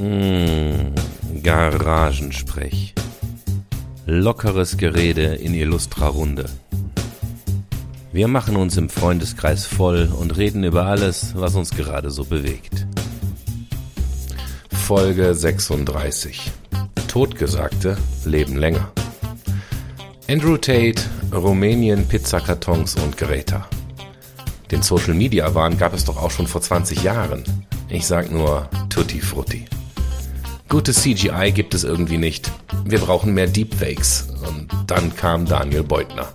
Mmh, Garagensprech. Lockeres Gerede in illustrer Runde. Wir machen uns im Freundeskreis voll und reden über alles, was uns gerade so bewegt. Folge 36. Totgesagte leben länger. Andrew Tate, Rumänien, Pizzakartons und Greta. Den Social Media Wahn gab es doch auch schon vor 20 Jahren. Ich sag nur Tutti Frutti. Gutes CGI gibt es irgendwie nicht. Wir brauchen mehr Deepfakes. Und dann kam Daniel Beutner.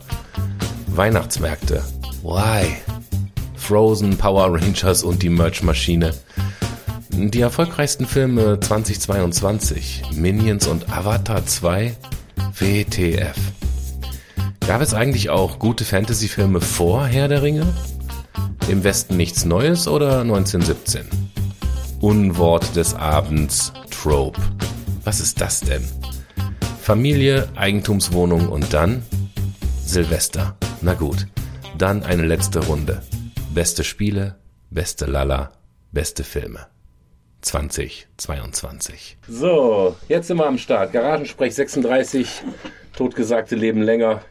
Weihnachtsmärkte. Why? Frozen, Power Rangers und die Merch-Maschine. Die erfolgreichsten Filme 2022. Minions und Avatar 2. WTF. Gab es eigentlich auch gute Fantasy-Filme vor Herr der Ringe? Im Westen nichts Neues oder 1917? Unwort des Abends, Trope. Was ist das denn? Familie, Eigentumswohnung und dann Silvester. Na gut, dann eine letzte Runde. Beste Spiele, beste Lala, beste Filme. 2022. So, jetzt sind wir am Start. Garagensprech 36, totgesagte Leben länger.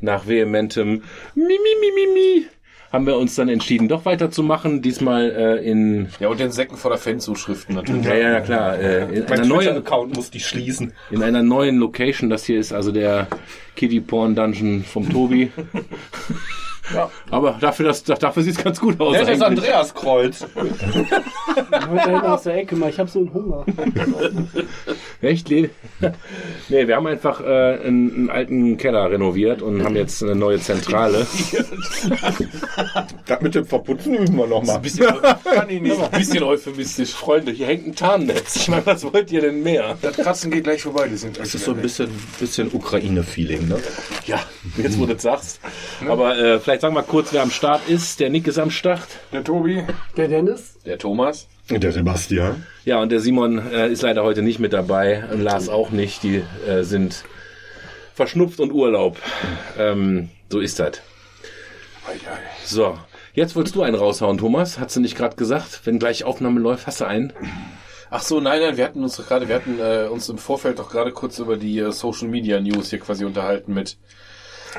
Nach vehementem Mimi, Mimi, Mimi haben wir uns dann entschieden, doch weiterzumachen. Diesmal äh, in. Ja, und den Säcken vor der Fanzuschriften natürlich. Ja, ja, klar. Äh, in mein einer neuen Account muss die schließen. In einer neuen Location. Das hier ist also der Kiddie Porn Dungeon vom Tobi. Ja. Aber dafür, das, dafür sieht es ganz gut aus. Der ist. Andreas Kreuz. Heute hinten aus der Ecke mal, ich habe so einen Hunger. Echt? Nee, wir haben einfach äh, einen, einen alten Keller renoviert und haben jetzt eine neue Zentrale. Das mit dem Verputzen üben wir noch mal. bisschen, kann ich nicht. Ein bisschen euphemistisch. Freunde, hier hängt ein Tarnnetz. Ich meine, was wollt ihr denn mehr? Das Kratzen geht gleich vorbei. Die sind Das ist so ein bisschen, bisschen Ukraine-Feeling, ne? Ja, jetzt wo du das sagst. Aber äh, vielleicht sagen wir kurz, wer am Start ist. Der Nick ist am Start. Der Tobi. Der Dennis? Der Thomas. Der Sebastian. Ja, und der Simon äh, ist leider heute nicht mit dabei. Und Lars auch nicht. Die äh, sind verschnupft und Urlaub. Ähm, so ist das. So, jetzt wolltest du einen raushauen, Thomas. Hast du nicht gerade gesagt? Wenn gleich Aufnahme läuft, hast du einen? Ach so, nein, nein, wir hatten uns doch gerade, wir hatten äh, uns im Vorfeld doch gerade kurz über die äh, Social Media News hier quasi unterhalten mit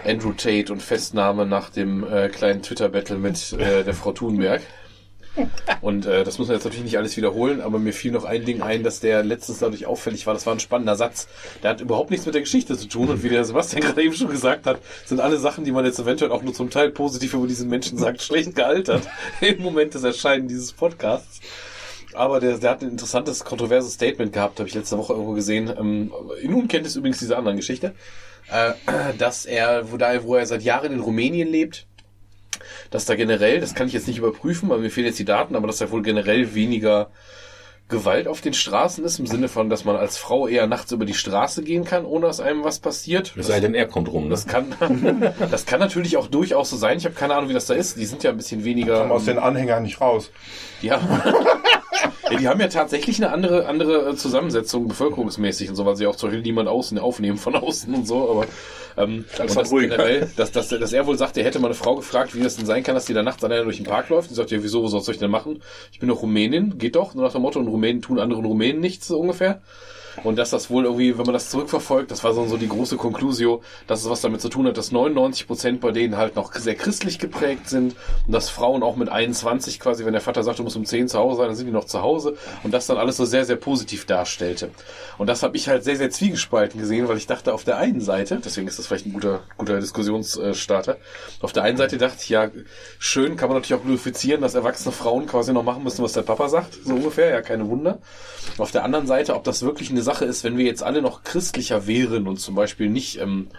Andrew Tate und Festnahme nach dem äh, kleinen Twitter-Battle mit äh, der Frau Thunberg. Und äh, das muss man jetzt natürlich nicht alles wiederholen, aber mir fiel noch ein Ding ein, dass der letztens dadurch auffällig war. Das war ein spannender Satz. Der hat überhaupt nichts mit der Geschichte zu tun. Und wie der Sebastian gerade eben schon gesagt hat, sind alle Sachen, die man jetzt eventuell auch nur zum Teil positiv über diesen Menschen sagt, schlecht gealtert im Moment des Erscheinen dieses Podcasts. Aber der, der hat ein interessantes, kontroverses Statement gehabt, habe ich letzte Woche irgendwo gesehen. Ähm, in Unkenntnis übrigens dieser anderen Geschichte, äh, dass er, wo, da, wo er seit Jahren in Rumänien lebt, dass da generell, das kann ich jetzt nicht überprüfen, weil mir fehlen jetzt die Daten, aber dass da wohl generell weniger Gewalt auf den Straßen ist, im Sinne von, dass man als Frau eher nachts über die Straße gehen kann, ohne dass einem was passiert. Es sei denn, er kommt rum. ne? Das kann, das kann natürlich auch durchaus so sein. Ich habe keine Ahnung, wie das da ist. Die sind ja ein bisschen weniger. Kommen aus den Anhängern nicht raus. Die haben, ja, die haben ja tatsächlich eine andere, andere äh, Zusammensetzung bevölkerungsmäßig und so, weil sie auch zum Beispiel niemand außen aufnehmen von außen und so, aber ähm, das generell, dass, dass, dass er wohl sagt, er hätte mal eine Frau gefragt, wie das denn sein kann, dass die da nachts alleine durch den Park läuft. Die sagt, ja, wieso, was soll ich denn machen? Ich bin doch Rumänin, geht doch, nur nach dem Motto, und Rumänen tun anderen Rumänen nichts, so ungefähr. Und dass das wohl irgendwie, wenn man das zurückverfolgt, das war so, so die große Conclusio, dass es was damit zu tun hat, dass 99 Prozent bei denen halt noch sehr christlich geprägt sind und dass Frauen auch mit 21 quasi, wenn der Vater sagt, du musst um 10 zu Hause sein, dann sind die noch zu Hause und das dann alles so sehr, sehr positiv darstellte. Und das habe ich halt sehr, sehr zwiegespalten gesehen, weil ich dachte, auf der einen Seite, deswegen ist das vielleicht ein guter, guter Diskussionsstarter, auf der einen Seite dachte ich, ja, schön kann man natürlich auch glorifizieren, dass erwachsene Frauen quasi noch machen müssen, was der Papa sagt, so ungefähr, ja, keine Wunder. Auf der anderen Seite, ob das wirklich eine Sache ist, wenn wir jetzt alle noch christlicher wären und zum Beispiel nicht, ähm,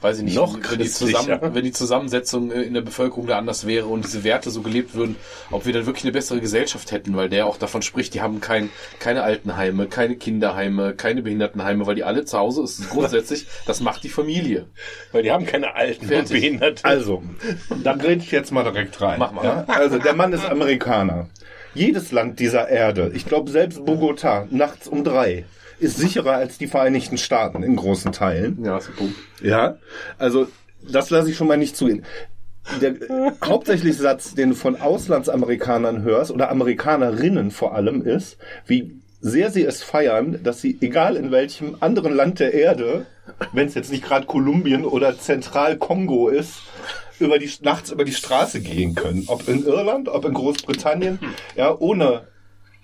weiß ich nicht, Noch wenn die, zusammen, wenn die Zusammensetzung äh, in der Bevölkerung da anders wäre und diese Werte so gelebt würden, ob wir dann wirklich eine bessere Gesellschaft hätten, weil der auch davon spricht, die haben kein, keine Altenheime, keine Kinderheime, keine Behindertenheime, weil die alle zu Hause ist grundsätzlich, das macht die Familie. Weil die haben keine alten und Fertig. Behinderte. Also, da rede ich jetzt mal direkt rein. Mach mal. Ja? Also, der Mann ist Amerikaner. Jedes Land dieser Erde, ich glaube selbst Bogota, nachts um drei, ist sicherer als die Vereinigten Staaten in großen Teilen. Ja, ist ein Punkt. Ja, also das lasse ich schon mal nicht zu. Der hauptsächliche Satz, den du von Auslandsamerikanern hörst oder Amerikanerinnen vor allem ist, wie sehr sie es feiern, dass sie, egal in welchem anderen Land der Erde, wenn es jetzt nicht gerade Kolumbien oder Zentral-Kongo ist, über die, nachts über die Straße gehen können. Ob in Irland, ob in Großbritannien, ja, ohne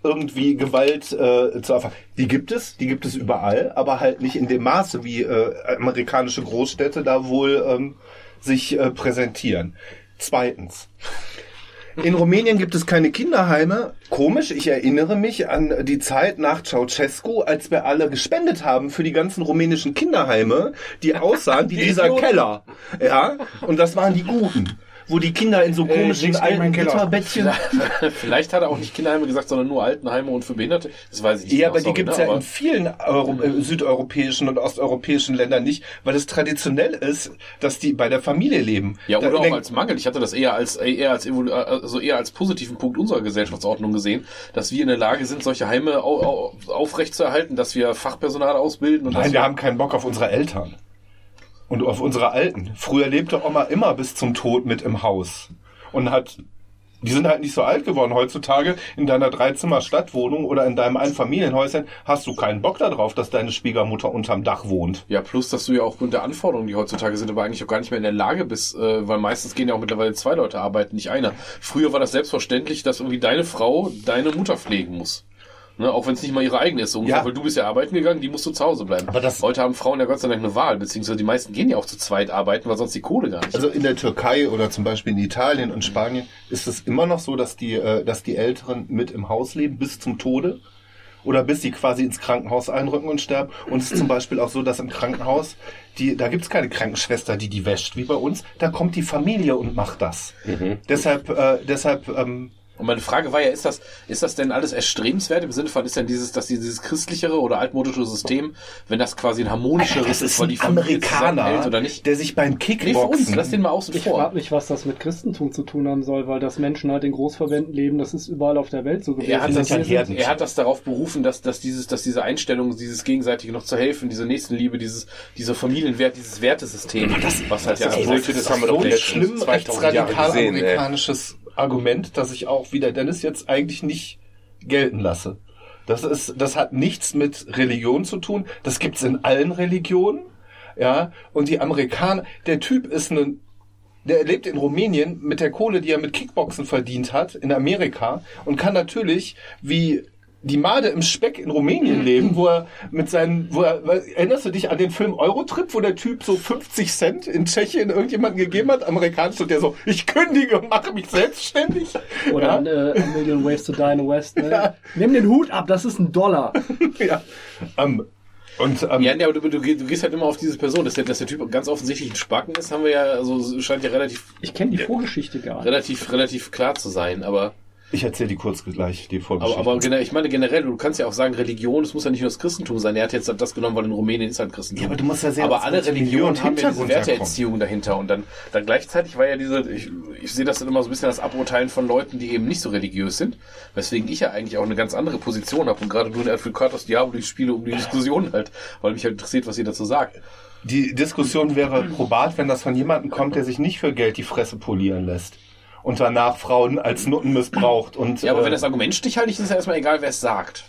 irgendwie Gewalt äh, zu erfahren. Die gibt es, die gibt es überall, aber halt nicht in dem Maße, wie äh, amerikanische Großstädte da wohl ähm, sich äh, präsentieren. Zweitens. In Rumänien gibt es keine Kinderheime. Komisch, ich erinnere mich an die Zeit nach Ceausescu, als wir alle gespendet haben für die ganzen rumänischen Kinderheime, die aussahen wie dieser Keller. Ja, und das waren die Guten wo die Kinder in so komischen links neben alten. Gitterbettchen. Vielleicht hat er auch nicht Kinderheime gesagt, sondern nur Altenheime und für Behinderte. Das weiß ich nicht. Ja, genau, aber die gibt's ne, ja in vielen Euro äh, südeuropäischen und osteuropäischen Ländern nicht, weil es traditionell ist, dass die bei der Familie leben. Ja, Da oder auch denk- als Mangel. Ich hatte das eher als eher als evolu- also eher als positiven Punkt unserer Gesellschaftsordnung gesehen, dass wir in der Lage sind, solche Heime au, au, aufrechtzuerhalten, dass wir Fachpersonal ausbilden und Nein, wir haben keinen Bock auf unsere Eltern. Und auf unsere Alten. Früher lebte Oma immer bis zum Tod mit im Haus. Und hat, die sind halt nicht so alt geworden. Heutzutage in deiner Dreizimmer-Stadtwohnung oder in deinem Einfamilienhäuschen hast du keinen Bock darauf, dass deine Schwiegermutter unterm Dach wohnt. Ja, plus, dass du ja aufgrund der Anforderungen, die heutzutage sind, aber eigentlich auch gar nicht mehr in der Lage bist, äh, weil meistens gehen ja auch mittlerweile zwei Leute arbeiten, nicht einer. Früher war das selbstverständlich, dass irgendwie deine Frau deine Mutter pflegen muss. Ne, auch wenn es nicht mal ihre eigene ist, so ungefähr, Ja. weil du bist ja arbeiten gegangen, die musst du zu Hause bleiben. Aber das- Heute haben Frauen ja Gott sei Dank eine Wahl, beziehungsweise die meisten gehen ja auch zu zweit arbeiten, weil sonst die Kohle gar nicht. Also in der Türkei oder zum Beispiel in Italien und Spanien ist es immer noch so, dass die, äh, dass die Älteren mit im Haus leben bis zum Tode oder bis sie quasi ins Krankenhaus einrücken und sterben. Und es ist zum Beispiel auch so, dass im Krankenhaus, die, da gibt's keine Krankenschwester, die die wäscht, wie bei uns. Da kommt die Familie und macht das. Deshalb, äh, deshalb, ähm, Und meine Frage war ja, ist das, ist das denn alles erstrebenswert? Im Sinne von, ist denn dieses, dass dieses christlichere oder altmodische System, wenn das quasi ein harmonischeres das ist weil die Familie Amerikaner, oder nicht? der sich beim Nee, für uns, Kickboxen... lass den mal außen Ich vor. frage mich, was das mit Christentum zu tun haben soll, weil das Menschen halt in Großverbänden leben, das ist überall auf der Welt so gewesen. Er hat, das, ja Herden. er hat das darauf berufen, dass, dass dieses, dass diese Einstellung, dieses gegenseitige noch zu helfen, diese Nächstenliebe, dieses, dieser Familienwert, dieses Wertesystem, was halt ja das ist- Bullshit das haben wir doch schlimm 2000 Argument, dass ich auch wieder Dennis jetzt eigentlich nicht gelten lasse. Das ist, das hat nichts mit Religion zu tun. Das gibt's in allen Religionen. Ja, und die Amerikaner, der Typ ist ein, der lebt in Rumänien mit der Kohle, die er mit Kickboxen verdient hat, in Amerika und kann natürlich wie die Made im Speck in Rumänien leben, wo er mit seinen, wo er, erinnerst du dich an den Film Eurotrip, wo der Typ so 50 Cent in Tschechien irgendjemanden gegeben hat, amerikanisch, und der so, ich kündige und mache mich selbstständig. Oder ja, an, äh, A Million Ways to Die in the West. Ne? Ja. Nimm den Hut ab, das ist ein Dollar. ja. Ähm, und ähm, Ja, nee, aber du, du, du gehst halt immer auf diese Person, dass der, dass der Typ ganz offensichtlich ein Spacken ist, haben wir ja, also scheint ja relativ, Ich kenne die Vorgeschichte gar nicht. relativ, relativ klar zu sein, aber ich erzähle die kurz gleich, die Aber, Vorgeschichte. aber generell, ich meine generell, du kannst ja auch sagen, Religion, es muss ja nicht nur das Christentum sein. Er hat jetzt das genommen, weil in Rumänien ist halt Christentum. Ja, aber du musst ja sehen, aber alle Religionen haben ja diese er Werteerziehung dahinter. Und dann, dann gleichzeitig war ja diese, ich, ich sehe das dann immer so ein bisschen als Aburteilen von Leuten, die eben nicht so religiös sind. Weswegen ich ja eigentlich auch eine ganz andere Position habe. Und gerade du in Advocatus Diablo, ich spiele um die Diskussion halt, weil mich halt interessiert, was ihr dazu sagt. Die Diskussion wäre probat, wenn das von jemandem kommt, der sich nicht für Geld die Fresse polieren lässt. Und danach Frauen als Nutten missbraucht. Und, Ja, aber äh, wenn das Argument stichhaltig ist, ist ja erstmal egal, wer es sagt.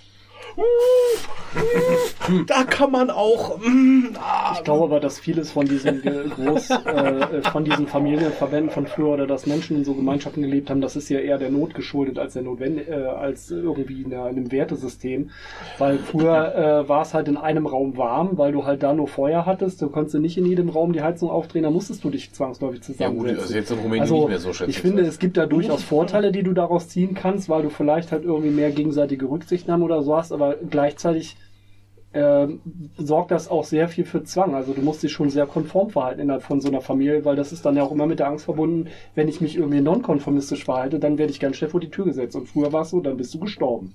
Da kann man auch. mm, ah, Ich glaube aber, dass vieles von diesen Groß, äh, von diesen Familienverbänden von früher oder dass Menschen in so Gemeinschaften gelebt haben, das ist ja eher der Not geschuldet als der Notwend äh, als irgendwie in einer- einem Wertesystem. Weil früher äh, war es halt in einem Raum warm, weil du halt da nur Feuer hattest. Du konntest nicht in jedem Raum die Heizung aufdrehen, da musstest du dich zwangsläufig Ja gut, zusammensetzen. also jetzt in Rumänien Also, nicht mehr so schätze ich finde, es gibt da durchaus Vorteile, die du daraus ziehen kannst, weil du vielleicht halt irgendwie mehr gegenseitige Rücksichtnahme oder so hast, aber gleichzeitig ähm, sorgt das auch sehr viel für Zwang. Also du musst dich schon sehr konform verhalten innerhalb von so einer Familie, weil das ist dann ja auch immer mit der Angst verbunden, wenn ich mich irgendwie nonkonformistisch verhalte, dann werde ich ganz schnell vor die Tür gesetzt. Und früher war es so, dann bist du gestorben.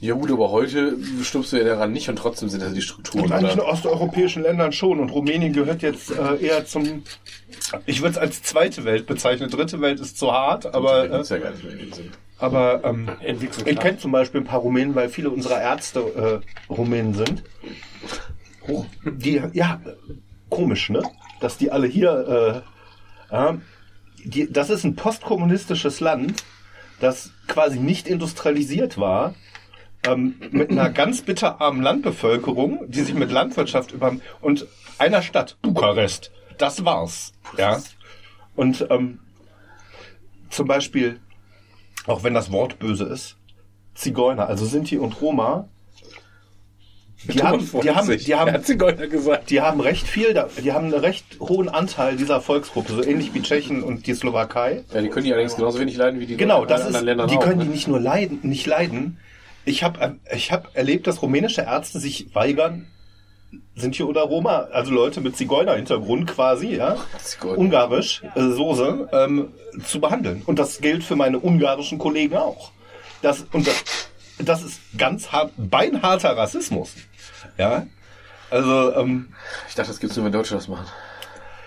Ja gut, aber heute stirbst du ja daran nicht und trotzdem sind das die Strukturen. in manchen oder? osteuropäischen Ländern schon. Und Rumänien gehört jetzt äh, eher zum. Ich würde es als zweite Welt bezeichnen. Dritte Welt ist zu hart, aber. Äh, ja gar nicht mehr in dem Sinn. Aber ähm, ich kenne zum Beispiel ein paar Rumänen, weil viele unserer Ärzte äh, Rumänen sind. Die, ja, komisch, ne? Dass die alle hier. Äh, äh, die, das ist ein postkommunistisches Land, das quasi nicht industrialisiert war. ähm, mit einer ganz bitterarmen Landbevölkerung, die sich mit Landwirtschaft über und einer Stadt, Bukarest. Das war's. Ja. Und ähm, zum Beispiel, auch wenn das Wort böse ist, Zigeuner, also Sinti und Roma, die haben, die haben, die haben, Zigeuner gesagt. die haben recht viel, da- die haben einen recht hohen Anteil dieser Volksgruppe, so ähnlich wie Tschechien und die Slowakei. Ja, die können die allerdings genauso wenig leiden wie die Genau, das ist, anderen Ländern die auch, können ne? die nicht nur leiden, nicht leiden. Ich habe ich hab erlebt, dass rumänische Ärzte sich weigern, sind hier oder Roma, also Leute mit Zigeuner-Hintergrund quasi, ja, Zigeuner. ungarisch, äh, Soße, ähm, zu behandeln. Und das gilt für meine ungarischen Kollegen auch. Das, und das, das ist ganz hart, beinharter Rassismus. Ja, also, ähm, Ich dachte, das gibt's nur, wenn Deutsche das machen.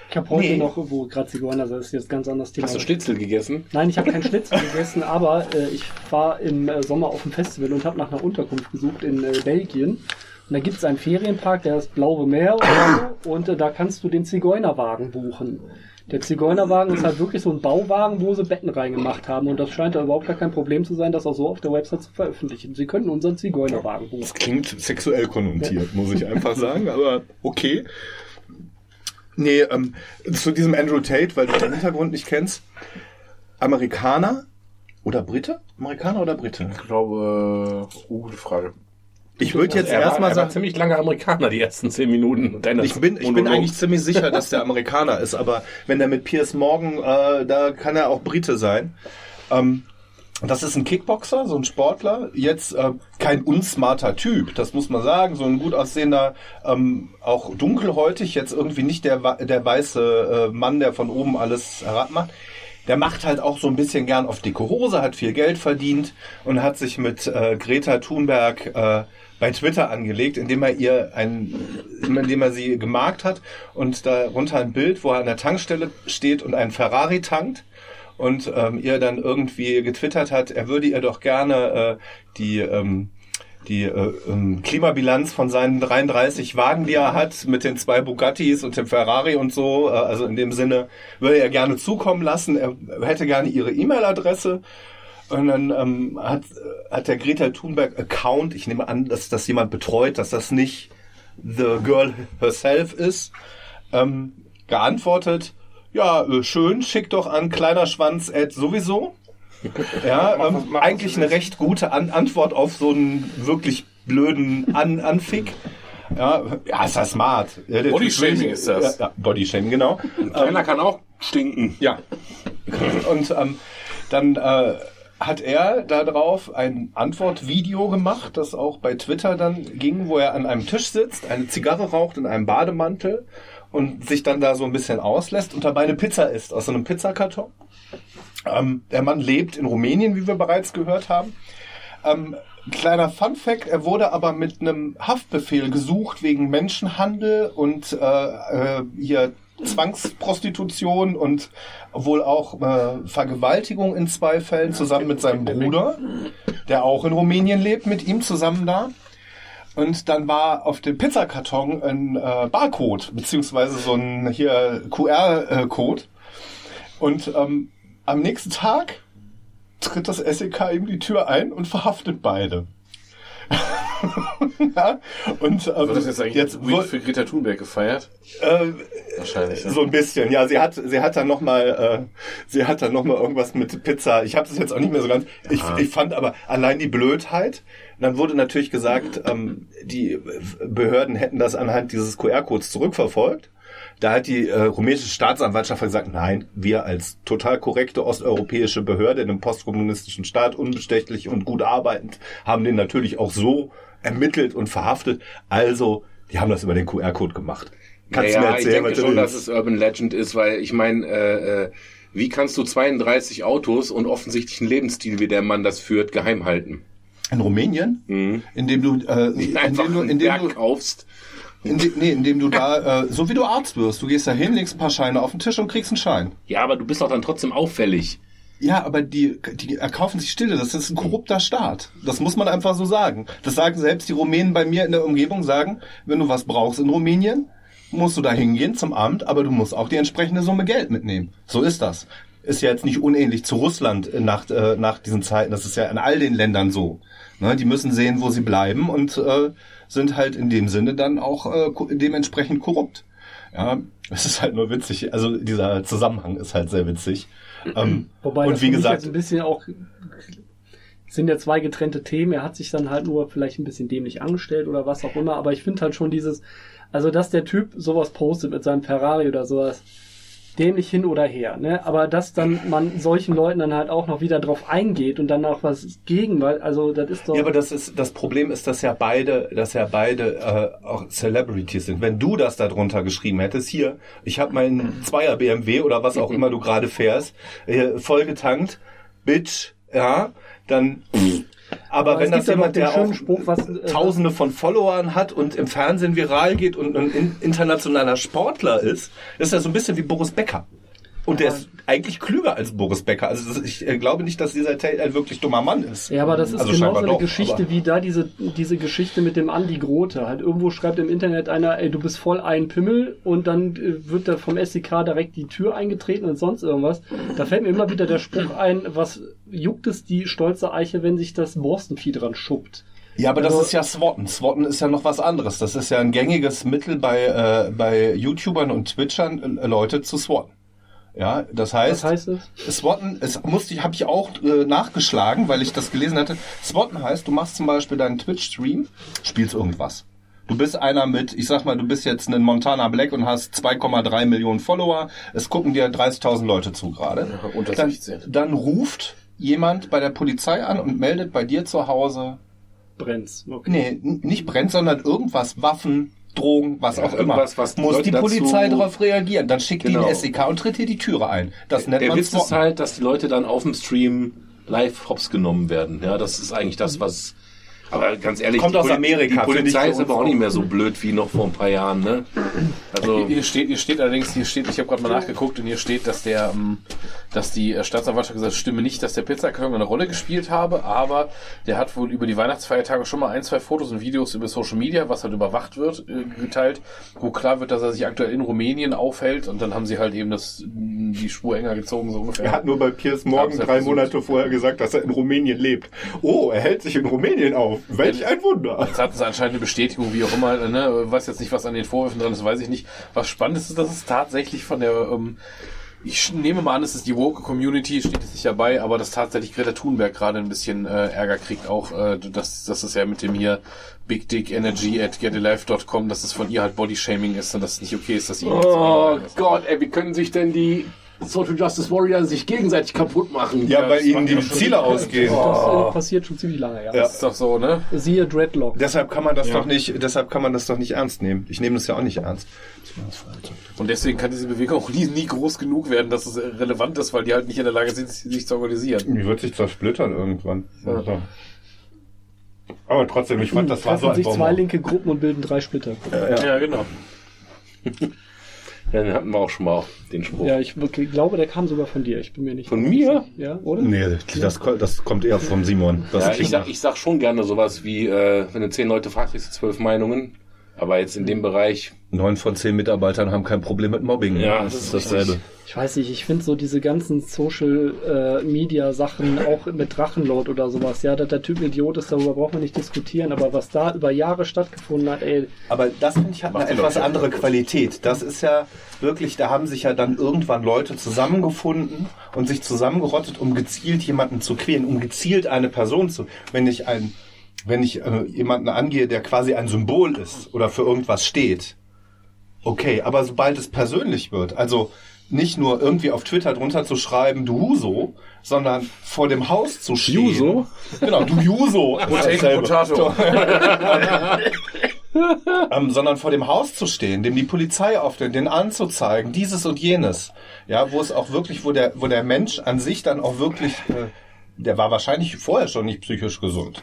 Ich habe heute Nee. noch, wo gerade Zigeuner, das ist jetzt ein ganz anderes Thema. Hast du Schnitzel gegessen? Nein, ich habe keinen Schnitzel gegessen, aber äh, ich war im äh, Sommer auf dem Festival und habe nach einer Unterkunft gesucht in äh, Belgien. Und da gibt es einen Ferienpark, der ist Blaue Meer oder so, und äh, da kannst du den Zigeunerwagen buchen. Der Zigeunerwagen ist halt wirklich so ein Bauwagen, wo sie Betten reingemacht haben. Und das scheint da überhaupt gar kein Problem zu sein, das auch so auf der Website zu veröffentlichen. Sie können unseren Zigeunerwagen buchen. Das klingt sexuell konnotiert, muss ich einfach sagen, aber okay. Nee, ähm, zu diesem Andrew Tate, weil du den Hintergrund nicht kennst. Amerikaner oder Brite? Amerikaner oder Brite? Ich glaube, uh, gute Frage. Ich würde jetzt er erstmal er sagen, ziemlich lange Amerikaner, die ersten zehn Minuten ich bin, ich bin eigentlich ziemlich sicher, dass der Amerikaner ist, aber wenn er mit Piers Morgan, äh, da kann er auch Brite sein. Ähm, das ist ein Kickboxer, so ein Sportler. Jetzt äh, kein unsmarter Typ, das muss man sagen. So ein gut aussehender, ähm, auch dunkelhäutig, jetzt irgendwie nicht der, der weiße äh, Mann, der von oben alles herabmacht. Der macht halt auch so ein bisschen gern auf dicke Hose, hat viel Geld verdient und hat sich mit äh, Greta Thunberg äh, bei Twitter angelegt, indem er ihr ein, indem er sie gemarkt hat und darunter ein Bild, wo er an der Tankstelle steht und einen Ferrari tankt und ähm, ihr dann irgendwie getwittert hat, er würde ihr doch gerne äh, die ähm, die äh, ähm, Klimabilanz von seinen 33 Wagen, die er hat, mit den zwei Bugattis und dem Ferrari und so, äh, also in dem Sinne, würde er gerne zukommen lassen. Er hätte gerne ihre E-Mail-Adresse. Und dann ähm, hat, hat der Greta Thunberg Account, ich nehme an, dass das jemand betreut, dass das nicht the girl herself ist, ähm, geantwortet, ja, äh, schön, schick doch an kleinerschwanz at sowieso. Ja, ähm, eigentlich eine recht gute an Antwort auf so einen wirklich blöden an Anfick. Ja, ja, ist ja smart. Ja, der Bodyshaming Typ- ist das. Ja, ja, Bodyshaming, genau. Keiner kann auch stinken. Ja. Und ähm, dann äh, hat er darauf ein Antwortvideo gemacht, das auch bei Twitter dann ging, wo er an einem Tisch sitzt, eine Zigarre raucht in einem Bademantel und sich dann da so ein bisschen auslässt und dabei eine Pizza isst aus so einem Pizzakarton. Ähm, der Mann lebt in Rumänien, wie wir bereits gehört haben. Ähm, kleiner Fun Fact, er wurde aber mit einem Haftbefehl gesucht wegen Menschenhandel und äh, äh, hier Zwangsprostitution und wohl auch äh, Vergewaltigung in zwei Fällen zusammen mit seinem Bruder, der auch in Rumänien lebt, mit ihm zusammen da. Und dann war auf dem Pizzakarton ein äh, Barcode, beziehungsweise so ein hier QR-Code. Und ähm, am nächsten Tag tritt das SEK ihm die Tür ein und verhaftet beide. Ja, und ähm, Wird das jetzt eigentlich jetzt wo- für Greta Thunberg gefeiert? äh, Wahrscheinlich. ne? so ein bisschen, ja. Sie hat, sie hat dann noch mal, äh, sie hat dann noch mal irgendwas mit Pizza. Ich habe das jetzt auch nicht mehr so ganz. Ich, ich fand aber allein die Blödheit. Dann wurde natürlich gesagt, ähm, die Behörden hätten das anhand dieses QR-Codes zurückverfolgt. Da hat die äh, rumänische Staatsanwaltschaft gesagt, nein, wir als total korrekte osteuropäische Behörde in einem postkommunistischen Staat, unbestechlich und gut arbeitend, haben den natürlich auch so ermittelt und verhaftet. Also, die haben das über den QR-Code gemacht. Kannst du mir naja, ich erzählen, denke schon, dass es Urban Legend ist, weil ich meine, äh, äh, wie kannst du 32 Autos und offensichtlich einen Lebensstil, wie der Mann das führt, geheim halten? In Rumänien? Indem du, äh, indem du, indem du, kaufst. Indem, nee, indem du da, äh, so wie du Arzt wirst, du gehst da hin, legst ein paar Scheine auf den Tisch und kriegst einen Schein. Ja, aber du bist doch dann trotzdem auffällig. Ja, aber die, die erkaufen sich Stille. Das ist ein korrupter Staat. Das muss man einfach so sagen. Das sagen selbst die Rumänen bei mir in der Umgebung, sagen, wenn du was brauchst in Rumänien, musst du da hingehen zum Amt, aber du musst auch die entsprechende Summe Geld mitnehmen. So ist das. Ist ja jetzt nicht unähnlich zu Russland nach, äh, nach diesen Zeiten. Das ist ja in all den Ländern so. Ne, die müssen sehen, wo sie bleiben und äh, sind halt in dem Sinne dann auch äh, dementsprechend korrupt. Ja, es ist halt nur witzig. Also dieser Zusammenhang ist halt sehr witzig. Ähm, Wobei und das wie gesagt, ein bisschen auch es sind ja zwei getrennte Themen. Er hat sich dann halt nur vielleicht ein bisschen dämlich angestellt oder was auch immer. Aber ich finde halt schon dieses, also dass der Typ sowas postet mit seinem Ferrari oder sowas, dämlich hin oder her. Ne? Aber dass dann man solchen Leuten dann halt auch noch wieder drauf eingeht und dann auch was gegen, weil also das ist doch. Ja, aber das ist das Problem ist, dass ja beide, dass ja beide äh, auch Celebrities sind. Wenn du das da drunter geschrieben hättest, hier, ich habe meinen Zweier BMW oder was auch immer du gerade fährst, äh, voll getankt, Bitch, ja, dann. Aber, Aber wenn das jemand, der auch Spruch, was, äh, Tausende von Followern hat und im Fernsehen viral geht und ein in- internationaler Sportler ist, ist er so ein bisschen wie Boris Becker. Und der ist eigentlich klüger als Boris Becker. Also das- ich äh, glaube nicht, dass dieser Tate ein wirklich dummer Mann ist. Ja, aber das ist Also genauso eine doch, Geschichte wie da diese, diese Geschichte mit dem Andi Grote. Halt irgendwo schreibt im Internet einer, ey, du bist voll ein Pimmel und dann äh, wird da vom SDK direkt die Tür eingetreten und sonst irgendwas. Da fällt mir immer wieder der Spruch ein, was juckt es die stolze Eiche, wenn sich das Borstenvieh dran schuppt. Ja, aber das Also- ist ja Swatten. Swatten ist ja noch was anderes. Das ist ja ein gängiges Mittel bei, äh, bei YouTubern und Twitchern, äh, Leute zu swatten. Ja, das heißt, Was heißt das? Swatten, es musste ich, habe ich auch äh, nachgeschlagen, weil ich das gelesen hatte. Swatten heißt, du machst zum Beispiel deinen Twitch-Stream, spielst irgendwas. Du bist einer mit, ich sag mal, du bist jetzt ein Montana Black und hast 2,3 Millionen Follower. Es gucken dir 30.000 Leute zu gerade. unter Dann, 16. dann ruft jemand bei der Polizei an und meldet bei dir zu Hause Brennt's. Okay. Nee, nicht brennt, sondern irgendwas, Waffen, Drogen, was Ja, auch immer. was die Muss Leute die Polizei darauf reagieren. Dann schickt die Genau. den SEK und tritt dir die Türe ein. Das nennt Der man Witz ist halt, dass die Leute dann auf dem Stream live hops genommen werden. Ja, das ist eigentlich das, was. Aber ganz ehrlich, Kommt die, aus Poli- Amerika, die Polizei ist aber auch nicht mehr so blöd wie noch vor ein paar Jahren. Ne? Also Hier steht, hier steht allerdings, hier steht, ich habe gerade mal nachgeguckt und hier steht, dass der, ähm, dass die äh, Staatsanwaltschaft gesagt hat, stimme nicht, dass der Pizzakarton eine Rolle gespielt habe, aber der hat wohl über die Weihnachtsfeiertage schon mal ein, zwei Fotos und Videos über Social Media, was halt überwacht wird, äh, geteilt, wo klar wird, dass er sich aktuell in Rumänien aufhält und dann haben sie halt eben das, die Spur enger gezogen, so ungefähr. Er hat nur bei Piers Morgan ja drei versucht. Monate vorher gesagt, dass er in Rumänien lebt. Oh, er hält sich in Rumänien auf. Welch ein Wunder. Jetzt hatten sie anscheinend eine Bestätigung, wie auch immer, ne? weiß jetzt nicht, was an den Vorwürfen dran ist, weiß ich nicht. Was spannend ist, ist, dass es tatsächlich von der, ähm, ich nehme mal an, es ist die Woke Community, steht jetzt nicht dabei, aber dass tatsächlich Greta Thunberg gerade ein bisschen äh, Ärger kriegt, auch, äh, dass, dass es ja mit dem hier Big Dick Energy at getalife.com, dass es von ihr halt Bodyshaming ist und dass es nicht okay ist, dass sie Oh Gott, ey, wie können sich denn die Social Justice Warrior sich gegenseitig kaputt machen? Ja, weil das ihnen die ja Ziele ausgehen. Das äh, passiert schon ziemlich lange, ja. Ja. Das ist doch so, ne? Siehe Dreadlock. Deshalb kann man das Ja. doch nicht, deshalb kann man das doch nicht ernst nehmen. Ich nehme das ja auch nicht ernst. Und deswegen kann diese Bewegung auch nie, nie groß genug werden, dass es relevant ist, weil die halt nicht in der Lage sind, sich zu organisieren. Die wird sich zersplittern irgendwann. Ja. So. Aber trotzdem, ich fand, das war so ein sich zwei linke Gruppen und bilden drei Splitter. Ja, genau. Ja, den hatten wir auch schon mal den Spruch. Ja, ich glaube, der kam sogar von dir. Ich bin mir nicht Von mir? Ja, oder? Nee, das, das kommt eher vom Simon. Das Ja, ich sag, ich sag schon gerne sowas wie, äh, wenn du zehn Leute fragst, kriegst du zwölf Meinungen. Aber jetzt in dem Bereich, Neun von zehn Mitarbeitern haben kein Problem mit Mobbing. Ja, das das ist dasselbe. richtig. Ich weiß nicht, ich finde so diese ganzen Social äh, Media Sachen, auch mit Drachenlord oder sowas, ja, dass der Typ ein Idiot ist, darüber braucht man nicht diskutieren, aber was da über Jahre stattgefunden hat, ey, Aber das finde ich hat eine etwas andere. Qualität. Das ist ja wirklich, da haben sich ja dann irgendwann Leute zusammengefunden und sich zusammengerottet, um gezielt jemanden zu quälen, um gezielt eine Person zu. Wenn ich ein, wenn ich äh, jemanden angehe, der quasi ein Symbol ist oder für irgendwas steht, okay, aber sobald es persönlich wird, also nicht nur irgendwie auf Twitter drunter zu schreiben, du Huso, sondern vor dem Haus zu stehen. Juso? Genau, du Juso. Potato, Potato. ähm, sondern vor dem Haus zu stehen, dem die Polizei aufnimmt, den anzuzeigen, dieses und jenes. Ja, wo es auch wirklich, wo der, wo der Mensch an sich dann auch wirklich, äh, der war wahrscheinlich vorher schon nicht psychisch gesund.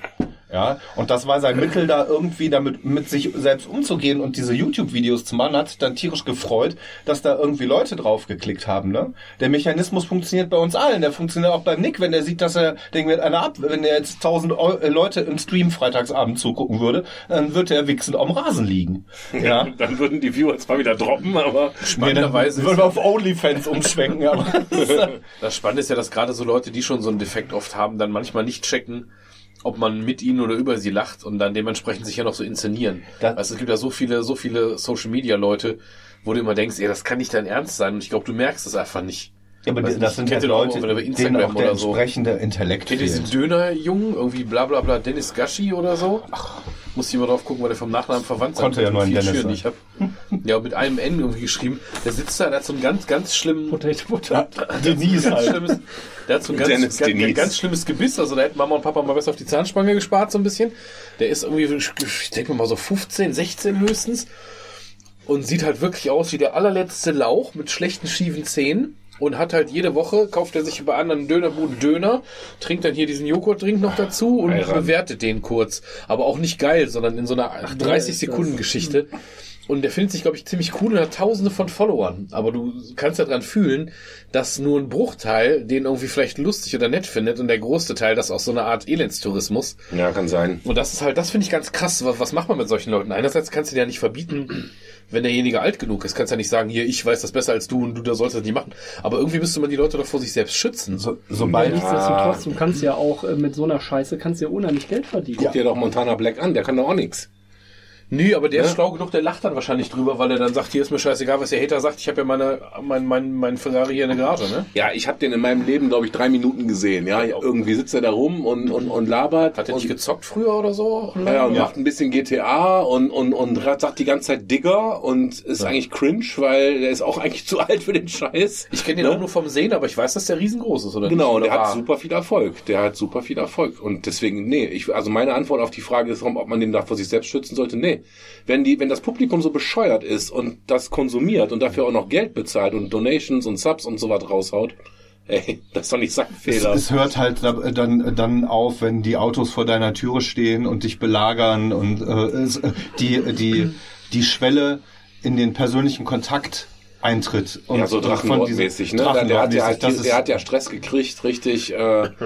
Ja, und das war sein Mittel, da irgendwie damit mit sich selbst umzugehen und diese YouTube-Videos zu machen, hat sich dann tierisch gefreut, dass da irgendwie Leute drauf geklickt haben. Ne? Der Mechanismus funktioniert bei uns allen. Der funktioniert auch beim Nick, wenn er sieht, dass er, denkt wird einer ab, wenn er jetzt tausend äh, Leute im Stream freitagsabend zugucken würde, dann würde er wichsend am Rasen liegen. Ja. dann würden die Viewer zwar wieder droppen, aber Spannenderweise würden wir auf OnlyFans umschwenken, aber Das Spannende ist ja, dass gerade so Leute, die schon so einen Defekt oft haben, dann manchmal nicht checken, ob man mit ihnen oder über sie lacht und dann dementsprechend sich ja noch so inszenieren. Das- also es gibt ja so viele, so viele Social Media Leute, wo du immer denkst, ey, das kann nicht dein Ernst sein. Und ich glaube, du merkst es einfach nicht. Ja, aber das sind ja auch, Leute, wenn bei denen Instagram auch der oder so. entsprechende Intellekt Kennt fehlt. Dönerjungen, irgendwie bla bla bla, Dennis Gashi oder so? Muss ich mal drauf gucken, weil der vom Nachnamen verwandt Konnte ja nur ein Dennis Schüren, ich hab. Ja, mit einem N irgendwie geschrieben. Der sitzt da, der hat so einen ganz, ganz schlimmen Potato Butter. Denise ganz halt. schlimmes, der hat so ein ganz, Dennis ganz, Denise. ganz schlimmes Gebiss. Also da hätten Mama und Papa mal besser auf die Zahnspange gespart, so ein bisschen. Der ist irgendwie, ich denke mal so 15, 16 höchstens. Und sieht halt wirklich aus wie der allerletzte Lauch mit schlechten, schiefen Zähnen. Und hat halt jede Woche, kauft er sich bei anderen Dönerbuden Döner, trinkt dann hier diesen Joghurtdrink noch dazu und Heirat. bewertet den kurz. Aber auch nicht geil, sondern in so einer 30 Sekunden Geschichte. Und der findet sich, glaube ich, ziemlich cool und hat tausende von Followern. Aber du kannst ja dran fühlen, dass nur ein Bruchteil den irgendwie vielleicht lustig oder nett findet und der größte Teil das aus so einer Art Elendstourismus. Ja, kann sein. Und das ist halt, das finde ich ganz krass. Was, was macht man mit solchen Leuten? Einerseits kannst du dir ja nicht verbieten, wenn derjenige alt genug ist, kannst du ja nicht sagen, hier, ich weiß das besser als du und du da sollst das nicht machen. Aber irgendwie müsste man die Leute doch vor sich selbst schützen. So, Weil sobald nichtsdestotrotz, du kannst ja auch äh, mit so einer Scheiße kannst ja unheimlich Geld verdienen. Guck dir doch Montana Black an, der kann doch auch nix. Nee, aber der Ja. ist schlau genug, der lacht dann wahrscheinlich drüber, weil er dann sagt, hier ist mir scheißegal, was der Hater sagt, ich habe ja meine, mein, mein, mein Ferrari hier in der Garage, ne? Ja, ich habe den in meinem Leben, glaube ich, drei Minuten gesehen. Ja, irgendwie sitzt er da rum und, und, und labert. Hat er nicht gezockt früher oder so? ja, und macht ein bisschen GTA und, und, und sagt die ganze Zeit Digger und ist eigentlich cringe, weil der ist auch eigentlich zu alt für den Scheiß. Ich kenne den Ne? auch nur vom Sehen, aber ich weiß, dass der riesengroß ist, oder Genau, nicht? und der hat super viel Erfolg. Der hat super viel Erfolg. Und deswegen, nee, ich, also meine Antwort auf die Frage ist, ob man den da vor sich selbst schützen sollte. Nee. Wenn die, wenn das Publikum so bescheuert ist und das konsumiert und dafür auch noch Geld bezahlt und Donations und Subs und so was raushaut, ey, das ist doch nicht sein es, Fehler. es hört halt da- dann, dann auf, wenn die Autos vor deiner Türe stehen und dich belagern und äh, es, äh, die, die, die Schwelle in den persönlichen Kontakt eintritt. Und, ja, so und von diesem Drachenlordmäßig, ne? Der, der, hat ja, das ist- der hat ja Stress gekriegt, richtig. Äh,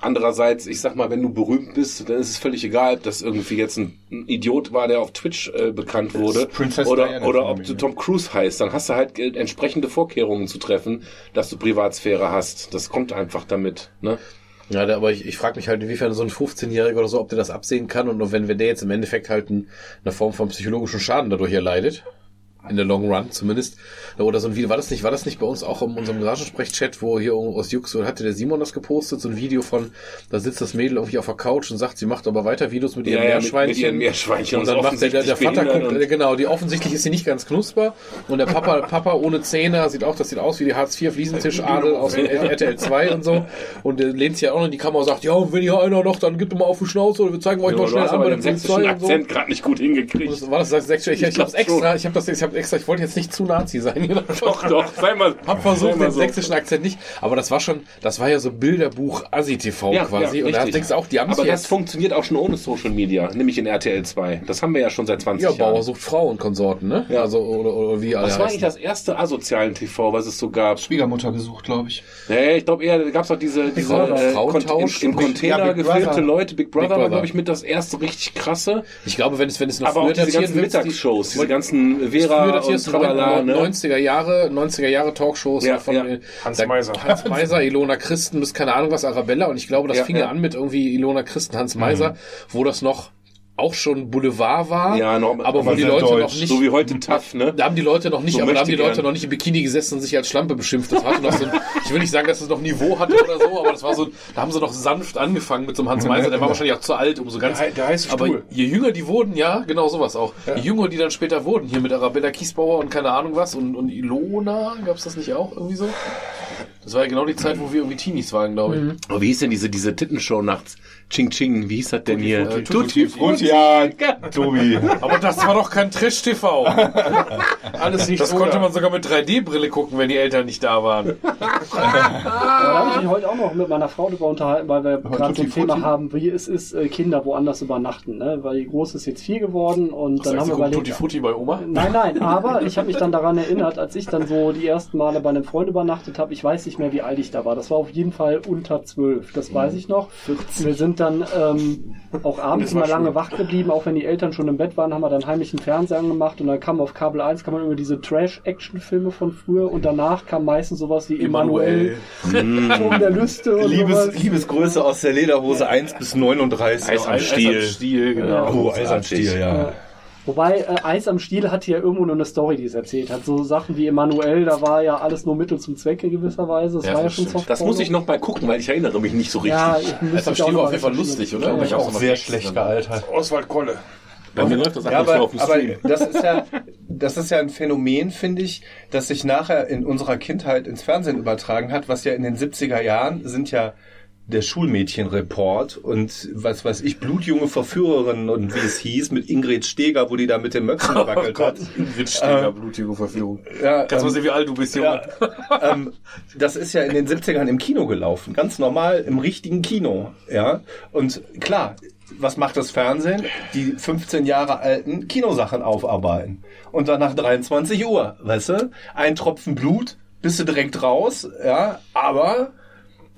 andererseits, ich sag mal, wenn du berühmt bist, dann ist es völlig egal, ob das irgendwie jetzt ein, ein Idiot war, der auf Twitch äh, bekannt wurde, Princess oder, Diana oder ob du? Tom Cruise heißt. Dann hast du halt äh, entsprechende Vorkehrungen zu treffen, dass du Privatsphäre hast. Das kommt einfach damit, ne? Ja, aber ich, ich frage mich halt, inwiefern so ein 15-Jähriger oder so, ob der das absehen kann und nur wenn, wenn der jetzt im Endeffekt halt ein, eine Form von psychologischen Schaden dadurch erleidet. In der Long Run zumindest. Oder so ein Video. War das nicht, war das nicht bei uns auch in unserem Garagensprech-Chat, wo hier aus Jux hatte der Simon das gepostet, so ein Video von, da sitzt das Mädel irgendwie auf der Couch und sagt, sie macht aber weiter Videos mit ihren Ja, mit- Meerschweinchen. mit ihren Meerschweinchen Und dann macht der, der, Vater guckt, genau, die offensichtlich ist sie nicht ganz knusper. Und der Papa, Papa ohne Zähne, sieht auch, das sieht aus wie die Hartz IV Fliesentischadel aus RTL 2 und so. Und der lehnt sich ja auch noch in die Kamera und sagt, ja, wenn hier einer noch, dann gibt doch mal auf die Schnauze oder wir zeigen euch Ja, mal du schnell an bei den Polizei sächsischen und so. Akzent gerade nicht gut hingekriegt. Das war das sächsische? Ich, ich, Ich hab's extra, ich hab das, ich hab extra, ich wollte jetzt nicht zu Nazi sein. Doch, doch, sei mal. Hab versucht, mal den so. sächsischen Akzent nicht, aber das war schon, das war ja so Bilderbuch Asi-TV Ja, quasi. ja, und da richtig. denkst du auch, die haben Aber das jetzt, funktioniert auch schon ohne Social Media, nämlich in RTL 2. Das haben wir ja schon seit 20 ja, Jahren. Bauer sucht Frau und Konsorten, ne? Ja. Also, oder, oder wie alle Was war eigentlich das erste asozialen TV, was es so gab? Schwiegermutter gesucht, glaube ich. Nee, ich glaube eher, da gab es auch diese, diese äh, Frauentausch, im, im Container Ja, gefilmte. Leute. Big Brother, Big war, Brother. glaube ich, mit das erste richtig krasse. Ich glaube, wenn es, wenn es noch Aber auch diese ganzen Mittagsshows, diese ganzen Vera und datierst du Tralala, ne? 90er Jahre, 90er Jahre Talkshows Ja, von ja. Hans da- Meiser. Hans Meiser, Ilona Christen, bis keine Ahnung was, Arabella und ich glaube, das Ja, fing ja. ja an mit irgendwie Ilona Christen, Hans Meiser, wo das noch auch schon Boulevard war, Ja, noch- aber wo die Leute deutsch. noch nicht So wie heute tough, ne? da haben die Leute noch nicht, So aber da haben die Leute gern. noch nicht im Bikini gesessen und sich als Schlampe beschimpft. Das hatte noch so ein, ich will nicht sagen, dass es noch Niveau hatte oder so, aber das war so, da haben sie noch sanft angefangen mit so einem Hans Meiser, der war wahrscheinlich auch zu alt, um so ganz, Der der heiße aber Stuhl. je jünger die wurden, ja, genau sowas auch. Je jünger die dann später wurden, hier mit Arabella Kiesbauer und keine Ahnung was und, und Ilona, gab's das nicht auch irgendwie so? Das war ja genau die Zeit, wo wir irgendwie Teenies waren, glaube ich. Aber wie hieß denn diese, diese Tittenshow nachts? Ching Ching, wie hieß das denn hier? Äh, Tutti Frutti. Ja, Tobi. Aber das war doch kein Trash-TV. Alles nicht Das konnte man sogar mit 3D-Brille gucken, wenn die Eltern nicht da waren. Da habe ich mich heute auch noch mit meiner Frau drüber unterhalten, weil wir gerade so ein Tutti Thema haben, wie es ist, äh, Kinder woanders übernachten. Ne? Weil die Große ist jetzt vier geworden und dann haben wir Tutti überlegt. Frutti bei Oma. Nein, nein, aber ich habe mich dann daran erinnert, als ich dann so die ersten Male bei einem Freund übernachtet habe. Ich weiß nicht, nicht mehr, wie alt ich da war. Das war auf jeden Fall unter zwölf. Das weiß ich noch. Wir sind dann ähm, auch abends immer lange wach geblieben, auch wenn die Eltern schon im Bett waren, haben wir dann heimlich einen Fernseher angemacht und dann kam auf Kabel 1 kam man über diese Trash-Action-Filme von früher und danach kam meistens sowas wie Emanuel, Turm der Lüste und Liebes, sowas. Liebesgröße aus der Lederhose 1 bis 39. Eis am Stiel. Stiel, genau. Oh, Eis am Stiel, ja. Ja. Wobei äh, Eis am Stiel hatte ja irgendwo nur eine Story, die es erzählt hat. So Sachen wie Emanuel, da war ja alles nur Mittel zum Zwecke gewisserweise. Das Ja, war ja schon. Soft Das muss ich noch mal gucken, weil ich erinnere mich nicht so richtig. Ja, ich Eis am ich auch Stiel war auf jeden Fall lustig, oder? Ja, ja. auch Auch sehr schlecht gealtert. Oswald Kolle. Bei mir läuft das Ja, aber, auf dem aber Stream. das ist ja, das ist ja ein Phänomen, finde ich, das sich nachher in unserer Kindheit ins Fernsehen übertragen hat, was ja in den 70er Jahren sind ja der Schulmädchenreport und was weiß ich, blutjunge Verführerinnen und wie es hieß, mit Ingrid Steger, wo die da mit den Möpsen gewackelt hat. Witzsteger, blutige Verführung. Ja, Kannst du mal ähm, sehen, wie alt du bist, Junge? ja, ähm, das ist ja in den 70ern im Kino gelaufen. Ganz normal im richtigen Kino. Ja. Und klar, was macht das Fernsehen? Die 15 Jahre alten Kinosachen aufarbeiten. Und dann nach 23 Uhr, weißt du? Ein Tropfen Blut, bist du direkt raus, ja. Aber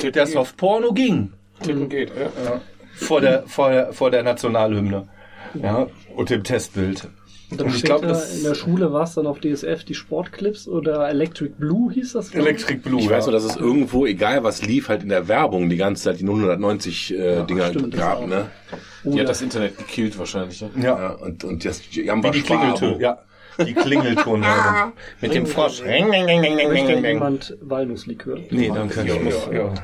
der Softporno ging Tippen geht, ja. vor der, vor der, vor der Nationalhymne. Ja. Und dem Testbild. Und dann Und ich später glaub, das- in der Schule war es dann auf DSF die Sportclips oder Electric Blue hieß das? Electric Blue. Ich weiß ja. nur, dass es irgendwo, egal was lief, halt in der Werbung die ganze Zeit die 090 äh, Dinger stimmt, gab, ne? Die hat das Internet gekillt wahrscheinlich. Ne? ja. Ja, und, und das Wie Jamba die Klingelton. Ja. Die Klingeltonwerbung. Mit dem Frosch. Möchte jemand Walnusslikör? Nee, danke. Ich muss, ja.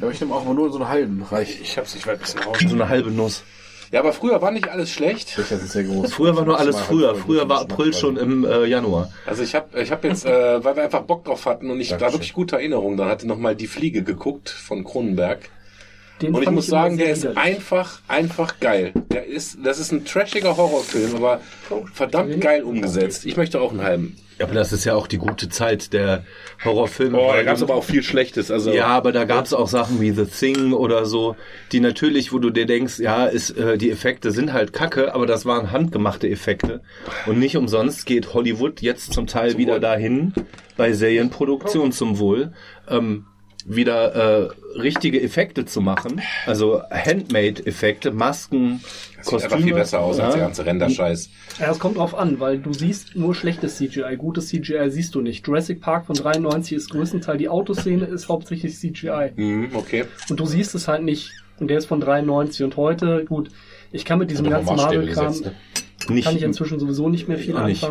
Ja, ich nehme auch mal nur so einen halben. Reicht. Ich hab's, ich werde ein bisschen raus. So eine halbe Nuss. Ja, aber früher war nicht alles schlecht. Das ist sehr groß. Früher war nur alles früher. halb Früher war April schon im äh, Januar. Also ich habe ich hab jetzt, äh, weil wir einfach Bock drauf hatten und ich da Dankeschön. wirklich gute Erinnerungen, dann hatte noch mal die Fliege geguckt von Kronenberg. Den Und ich muss immer sagen, der ist widerlich. einfach, einfach geil. Der ist, das ist ein trashiger Horrorfilm, aber verdammt geil umgesetzt. Ich möchte auch einen halben. Ja, aber das ist ja auch die gute Zeit der Horrorfilme. Oh, da gab's du- aber auch viel Schlechtes. Also Ja, aber da gab's auch Sachen wie The Thing oder so, die natürlich, wo du dir denkst, ja, ist, äh, die Effekte sind halt kacke, aber das waren handgemachte Effekte. Und nicht umsonst geht Hollywood jetzt zum Teil wieder Wohl. dahin, bei Serienproduktion zum Wohl, ähm, wieder äh, richtige Effekte zu machen. Also Handmade-Effekte, Masken, sieht Kostüme. einfach viel besser aus als der ja. ganze Render-Scheiß. Ja, es kommt drauf an, weil du siehst nur schlechtes CGI. Gutes CGI siehst du nicht. Jurassic Park von 93 ist größtenteils die Autoszene, ist hauptsächlich CGI. Mhm, okay. Und du siehst es halt nicht. Und der ist von 93 und heute, gut, ich kann mit diesem ganzen Marvel-Kram, ne? Nicht, kann ich inzwischen sowieso nicht mehr viel Auch nicht.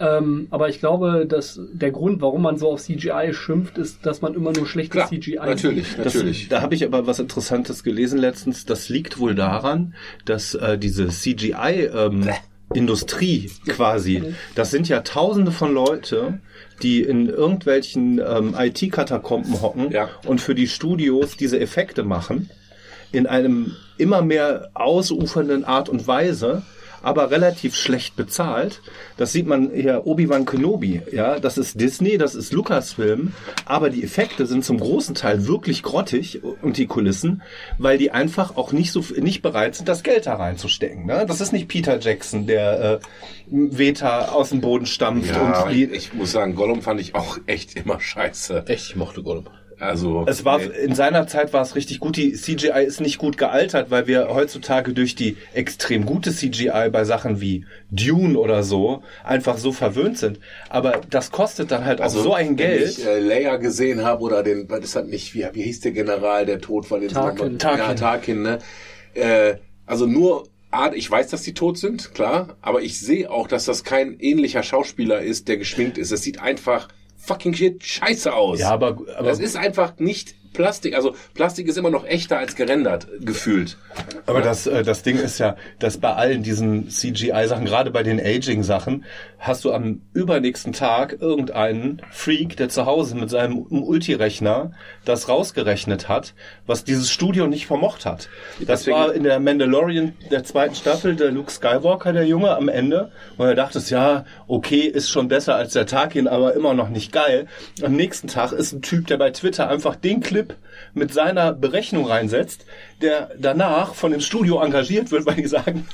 Ähm, aber ich glaube, dass der Grund, warum man so auf CGI schimpft, ist, dass man immer nur schlechtes Klar, CGI natürlich, sieht. Das, natürlich. da habe ich aber was Interessantes gelesen letztens. Das liegt wohl daran, dass äh, diese CGI-Industrie quasi, das sind ja Tausende von Leute, die in irgendwelchen ähm, IT-Katakomben hocken Ja. und für die Studios diese Effekte machen in einem immer mehr ausufernden Art und Weise, aber relativ schlecht bezahlt. Das sieht man hier Obi-Wan Kenobi, ja, das ist Disney, das ist Lucasfilm, aber die Effekte sind zum großen Teil wirklich grottig und die Kulissen, weil die einfach auch nicht so nicht bereit sind, das Geld da reinzustecken. Ne? Das ist nicht Peter Jackson, der äh, Veta aus dem Boden stampft Ja, und die, ich muss sagen, Gollum fand ich auch echt immer scheiße. Echt, ich mochte Gollum. Also Es war nee. in seiner Zeit war es richtig gut. Die CGI ist nicht gut gealtert, weil wir heutzutage durch die extrem gute CGI bei Sachen wie Dune oder so einfach so verwöhnt sind. Aber das kostet dann halt auch so ein wenn Geld. ich äh, Leia gesehen habe oder den, das hat nicht, wie, wie hieß der General, der tot war, den Tarkin. Tarkin. Ja, Tarkin, ne? Äh, also nur Art, ich weiß, dass die tot sind, klar, aber ich sehe auch, dass das kein ähnlicher Schauspieler ist, der geschminkt ist. Es sieht einfach fucking shit scheiße aus. ja, aber, aber das ist einfach nicht Plastik. Also Plastik ist immer noch echter als gerendert, gefühlt. Aber das, äh, das Ding ist ja, dass bei allen diesen CGI-Sachen, gerade bei den Aging-Sachen, hast du am übernächsten Tag irgendeinen Freak, der zu Hause mit seinem Multirechner das rausgerechnet hat, was dieses Studio nicht vermocht hat. Das Deswegen- war in der Mandalorian der zweiten Staffel der Luke Skywalker, der Junge, am Ende. Und er dachte, ja, okay, ist schon besser als der Tarkin, aber immer noch nicht geil. Am nächsten Tag ist ein Typ, der bei Twitter einfach den Clip Typ mit seiner Berechnung reinsetzt, der danach von dem Studio engagiert wird, weil die sagen,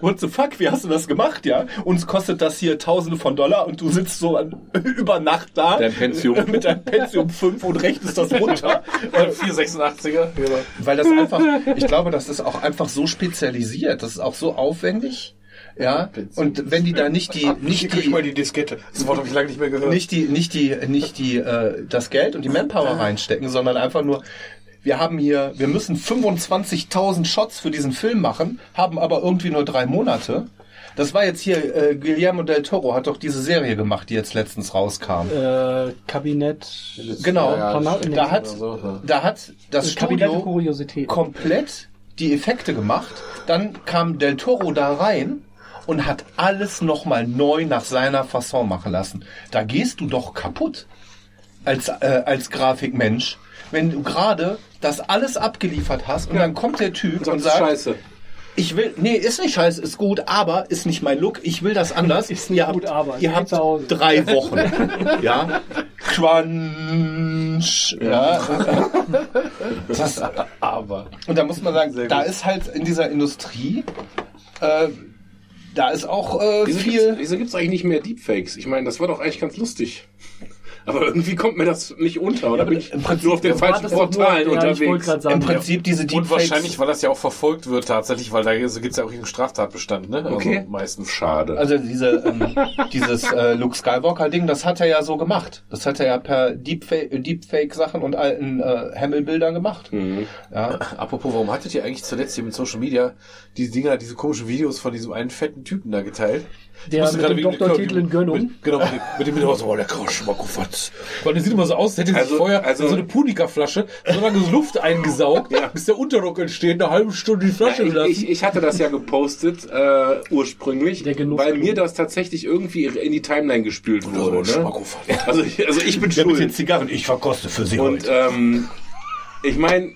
what the fuck, wie hast du das gemacht, ja? Uns kostet das hier Tausende von Dollar und du sitzt so an, über Nacht da. Dein Pensium. Mit deinem Pensium 5 und rechnest das runter. 486er. Weil das einfach, ich glaube, das ist auch einfach so spezialisiert, das ist auch so aufwendig. Ja, und wenn die da nicht die, nicht Nicht die, mal die Diskette. Das Wort habe ich lange nicht mehr gehört. nicht die, nicht die, nicht die, äh, das Geld und die Manpower reinstecken, sondern einfach nur, wir haben hier, wir müssen 25.000 Shots für diesen Film machen, haben aber irgendwie nur drei Monate. Das war jetzt hier, äh, Guillermo del Toro hat doch diese Serie gemacht, die jetzt letztens rauskam. Äh, Kabinett. Genau, Ja, ja, das- da hat, so, ja. da hat das der Studio komplett die Effekte gemacht. Dann kam Del Toro da rein und hat alles nochmal neu nach seiner Fasson machen lassen. Da gehst du doch kaputt als, äh, als Grafikmensch, wenn du gerade das alles abgeliefert hast und dann kommt der Typ und ist sagt, scheiße. ich will, nee, ist nicht scheiße, ist gut, aber ist nicht mein Look, ich will das anders. Ist nicht ihr gut, habt, aber ihr habt drei Wochen. ja. Crunch. Ja. Das, Aber. und da muss man sagen, da ist halt in dieser Industrie, äh, da ist auch äh, Wieso viel. gibt's, wieso gibt's eigentlich nicht mehr Deepfakes? Ich meine, das war doch eigentlich ganz lustig. Aber irgendwie kommt mir das nicht unter. Oder bin ich im Prinzip- nur auf den falschen nur- Portalen ja, Ich wollte unterwegs? gerade sagen, Im Prinzip diese Und Deepfakes. wahrscheinlich, weil das ja auch verfolgt wird tatsächlich, weil da gibt es ja auch einen Straftatbestand, ne? Okay. Also meistens. Schade. Also diese, ähm, dieses äh, Luke Skywalker-Ding, das hat er ja so gemacht. Das hat er ja per Deepfake- äh, Deepfake-Sachen und alten äh, Hamill-Bildern gemacht. Mhm. Ja. Apropos, warum hattet ihr eigentlich zuletzt hier mit Social Media diese Dinger, diese komischen Videos von diesem einen fetten Typen da geteilt? Ich Der mit dem Doktortitel in Gönnung. Mit, genau, mit, dem- mit dem so, oh, lecker Schmackofatz. Weil der sieht immer so aus, als hätte Also- sich vorher also- so eine Punika-Flasche so lange Luft eingesaugt, Ja. bis der Unterdruck entsteht, eine halbe Stunde die Flasche Ja, gelassen. ich, ich, ich hatte das ja gepostet äh, ursprünglich, Der weil mir das tatsächlich irgendwie in die Timeline gespült wurde. Ne? Schmackofatz. Also, ich- also ich bin Der mit den schuld. Zigarren, ich verkoste für Sie Und heute. ähm, ich meine,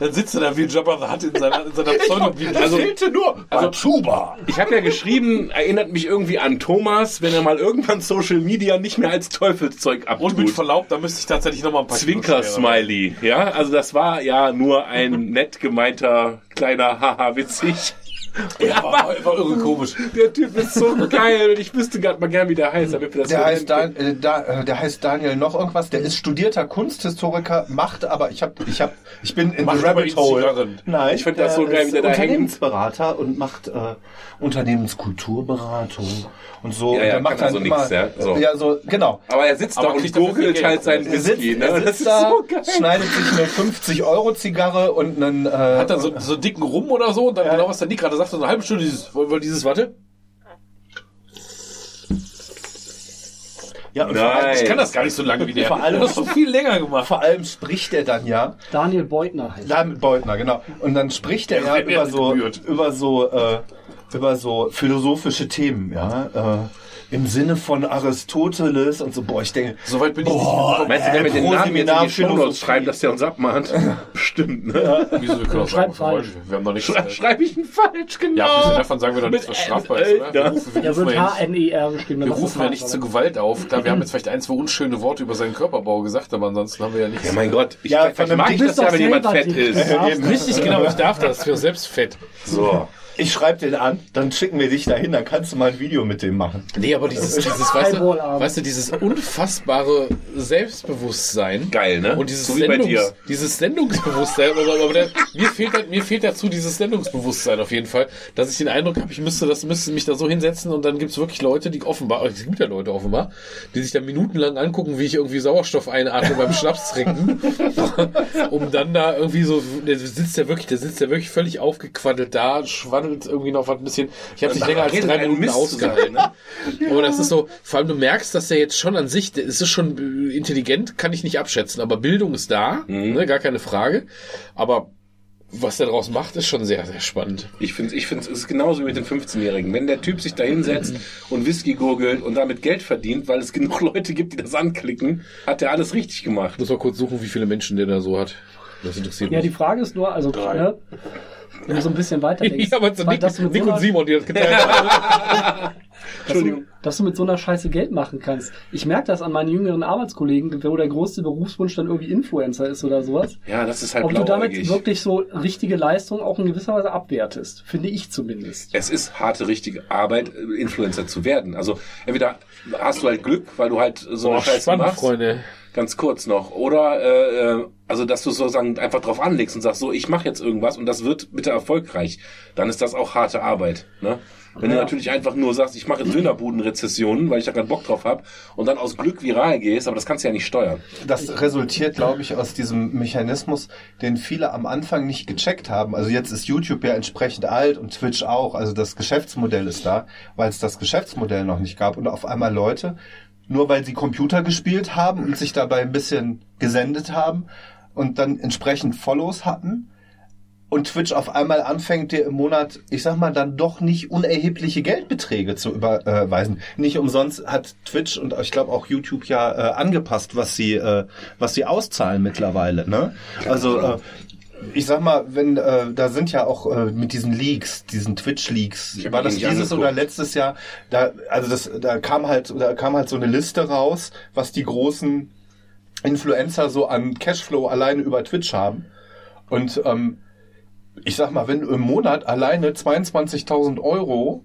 Dann sitzt er da wie Jabba the Hutt in seiner, in seiner pseudo also, fehlte nur also- Chuba. ich habe ja geschrieben, erinnert mich irgendwie an Thomas, wenn er mal irgendwann Social Media nicht mehr als Teufelszeug Und mit abtut. Verlaub, da müsste ich tatsächlich noch mal ein paar Zwinker-Smiley, ja, also das war ja nur ein nett gemeinter kleiner Haha witzig. Ja, war, war irre komisch. Der Typ ist so geil und ich wüsste gerade mal gern, wie der heißt. damit wir das Der heißt. Dan, äh, da, äh, der heißt Daniel noch irgendwas. Der ist studierter Kunsthistoriker, macht aber ich habe ich hab, ich bin in Macht the Rabbit Hole. Nein, Ich find das so geil, wie ist der da hängt. Unternehmensberater und macht äh, Unternehmenskulturberatung und so. Ja, und ja, der macht dann so immer, nix, ja, so. ja, so genau. Aber er sitzt Aber da und viel gurgelt halt seinen Er sitzt, Whisky. Ne? er Das sitzt ist da, so geil. schneidet sich eine 50 Euro Zigarre und einen. Äh, Hat dann so, so dicken Rum oder so und dann genau was der Nick gerade sagt, so eine halbe Stunde dieses, weil dieses, warte. ja, und Nein. Ich kann das gar nicht so lange wie der. Vor allem- schon viel länger gemacht. Vor allem spricht er dann ja Daniel Beutner heißt. Damit Beutner, genau. Und dann spricht er ja über so, über so, äh, über so philosophische Themen, ja. Äh, Im Sinne von Aristoteles und so, boah, ich denke, Soweit bin ich Boah, Meinst du, der mit den Namen jetzt in die Shownotes schreibt, dass der uns abmahnt? Bestimmt, ne? nicht. Wieso, wir können auch Schreib sagen, falsch. wir haben noch nichts. Schre Schreibe ich ihn falsch, genau. Ja, abgesehen davon sagen wir doch nichts, was strafbar ist, oder? Wir ja. rufen, wir Ja, rufen wird ja nicht, H-N-E-R geschrieben. wir rufen ja nicht zu Gewalt auf. Klar, wir haben jetzt vielleicht ein, zwei unschöne Worte über seinen Körperbau gesagt, aber ansonsten haben wir ja nichts. Ja, mein Gott. Ich, Ja, ja, mag ich Dick- das ja, wenn jemand fett ist. Ja. Richtig, genau, ich darf das. Für selbst fett. So. Ich schreibe den an, dann schicken wir dich dahin, dann kannst du mal ein Video mit dem machen. Nee, aber dieses, dieses weißt, du, weißt du, dieses unfassbare Selbstbewusstsein. Geil, ne? Und dieses, So wie bei Sendungs, dir. dieses Sendungsbewusstsein, aber, aber der, mir, fehlt, da- mir fehlt dazu dieses Sendungsbewusstsein auf jeden Fall, dass ich den Eindruck habe, ich müsste das, müsste mich da so hinsetzen und dann gibt es wirklich Leute, die offenbar, es gibt ja Leute offenbar, die sich da minutenlang angucken, wie ich irgendwie Sauerstoff einatme beim Schnaps trinken, um dann da irgendwie so, der sitzt ja wirklich, der sitzt ja wirklich völlig aufgequaddelt da, schwaddelt irgendwie noch was ein bisschen, ich habe nicht länger als drei Minuten Mist ausgehalten. Ne? Aber das ist so, vor allem du merkst, dass der jetzt schon an sich, der ist es schon äh, intelligent, kann ich nicht abschätzen, aber Bildung ist da, ne, gar keine Frage. Aber was der draus macht, ist schon sehr, sehr spannend. Ich finde, ich finde, es ist genauso wie mit den 15-Jährigen. Wenn der Typ sich da hinsetzt und Whisky gurgelt und damit Geld verdient, weil es genug Leute gibt, die das anklicken, hat er alles richtig gemacht. Ich muss mal kurz suchen, wie viele Menschen der da so hat. Das interessiert Ja, die mich. Frage ist nur, also ne, wenn du so ein bisschen weiter denkst, Ja, aber zu Nick, das mit Nick so und einer- Simon, die das geteilt haben. dass du, dass du mit so einer Scheiße Geld machen kannst. Ich merke das an meinen jüngeren Arbeitskollegen, wo der größte Berufswunsch dann irgendwie Influencer ist oder sowas. Ja, das ist halt Ob du damit wirklich so richtige Leistung auch in gewisser Weise abwertest. Finde ich zumindest. Es ist harte, richtige Arbeit, äh, Influencer zu werden. Also entweder hast du halt Glück, weil du halt so eine Boah, Scheiße spannend, machst. Freunde. Ganz kurz noch. Oder äh, äh, also dass du sozusagen einfach drauf anlegst und sagst, so, ich mache jetzt irgendwas und das wird bitte erfolgreich. Dann ist das auch harte Arbeit. Ne? Wenn du natürlich einfach nur sagst, ich mache jetzt Dönerbudenrezessionen, weil ich da keinen Bock drauf habe, und dann aus Glück viral gehst, aber das kannst du ja nicht steuern. Das resultiert, glaube ich, aus diesem Mechanismus, den viele am Anfang nicht gecheckt haben. Also jetzt ist YouTube ja entsprechend alt und Twitch auch. Also das Geschäftsmodell ist da, weil es das Geschäftsmodell noch nicht gab. Und auf einmal Leute, nur weil sie Computer gespielt haben und sich dabei ein bisschen gesendet haben und dann entsprechend Follows hatten, und Twitch auf einmal anfängt, dir im Monat, ich sag mal, dann doch nicht unerhebliche Geldbeträge zu überweisen. Nicht umsonst hat Twitch und ich glaube auch YouTube ja äh, angepasst, was sie, äh, was sie auszahlen mittlerweile. Ne? Also äh, ich sag mal, wenn äh, da sind ja auch äh, mit diesen Leaks, diesen Twitch-Leaks, war das dieses angeguckt. oder letztes Jahr? Da, also das, da kam halt, da kam halt so eine Liste raus, was die großen Influencer so an Cashflow alleine über Twitch haben. Und ähm, ich sag mal, wenn im Monat alleine 22.000 Euro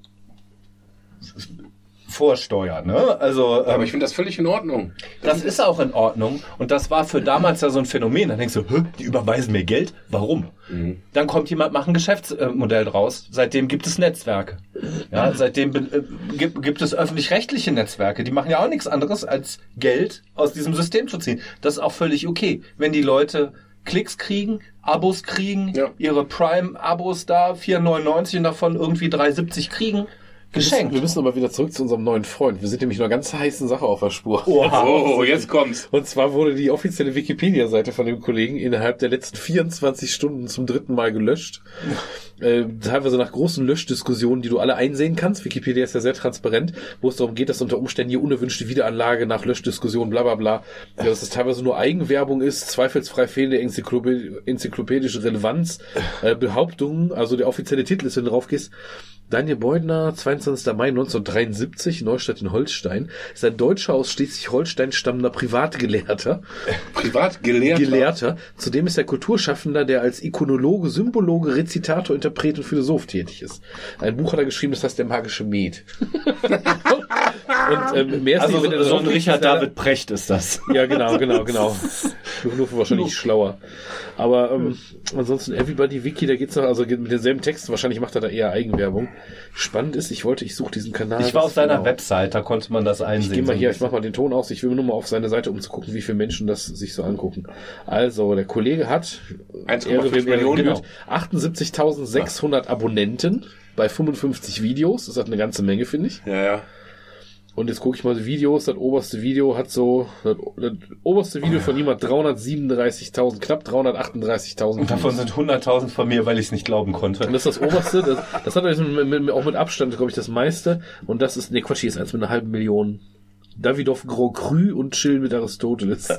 Vorsteuer, ne? Also ähm, Aber ich finde das völlig in Ordnung. das ist auch in Ordnung. Und das war für damals ja so ein Phänomen. Dann denkst du, die überweisen mir Geld? Warum? Dann kommt jemand, macht ein Geschäftsmodell draus. Seitdem gibt es Netzwerke. Ja, seitdem äh, gibt, gibt es öffentlich-rechtliche Netzwerke. Die machen ja auch nichts anderes, als Geld aus diesem System zu ziehen. Das ist auch völlig okay. Wenn die Leute Klicks kriegen, Abos kriegen, Ja. ihre Prime-Abos da, 4,99 und davon irgendwie 3,70 kriegen, geschenkt. Wir müssen aber wieder zurück zu unserem neuen Freund. Wir sind nämlich einer ganz heißen Sache auf der Spur. Oh, jetzt kommt's. Und zwar wurde die offizielle Wikipedia-Seite von dem Kollegen innerhalb der letzten 24 Stunden zum dritten Mal gelöscht. Äh, teilweise nach großen Löschdiskussionen, die du alle einsehen kannst. Wikipedia ist ja sehr transparent, wo es darum geht, dass unter Umständen hier unerwünschte Wiederanlage nach Löschdiskussionen, bla bla bla, ja, dass es teilweise nur Eigenwerbung ist, zweifelsfrei fehlende Enzyklopäd enzyklopädische Relevanz, äh, Behauptungen, also der offizielle Titel ist, wenn du drauf gehst, Daniel Beutner, 22. Mai 1973, Neustadt in Holstein, ist ein Deutscher aus Schleswig-Holstein stammender Privatgelehrter. Privat gelehrt. Gelehrter. Zudem ist er Kulturschaffender, der als Ikonologe, Symbologe, Rezitator, Interpret und Philosoph tätig ist. Ein Buch hat er geschrieben, das heißt Der magische Med. und ähm, mehr Also das so ein Richard David Precht ist das. ja, genau, genau, genau. Nur, wahrscheinlich schlauer. Aber ähm, ansonsten Everybody Wiki, da geht's noch, also mit denselben Texten, wahrscheinlich macht er da eher Eigenwerbung. Spannend ist, ich wollte, ich suche diesen Kanal. Ich war auf seiner genau? Website, da konnte man das einsehen. Ich gehe mal so hier, ich mach mal den Ton aus. Ich will nur mal auf seine Seite, um zu gucken, wie viele Menschen das sich so angucken. Also, der Kollege hat 1,5 Ehre, wem Ehre Millionen. gebührt, 78.600 Abonnenten bei 55 Videos. Das ist eine ganze Menge, finde ich. Ja, ja. Und jetzt gucke ich mal die Videos. Das oberste Video hat so, das, das oberste Video von ihm hat 337.000, knapp 338.000. Und davon sind 100.000 von mir, weil ich es nicht glauben konnte. Und das ist das oberste, das, das hat mit, mit, auch mit Abstand, glaube ich, das meiste. Und das ist, nee, Quatsch, hier ist eins mit einer halben Million. Davidoff Gros Cru und Chillen mit Aristoteles.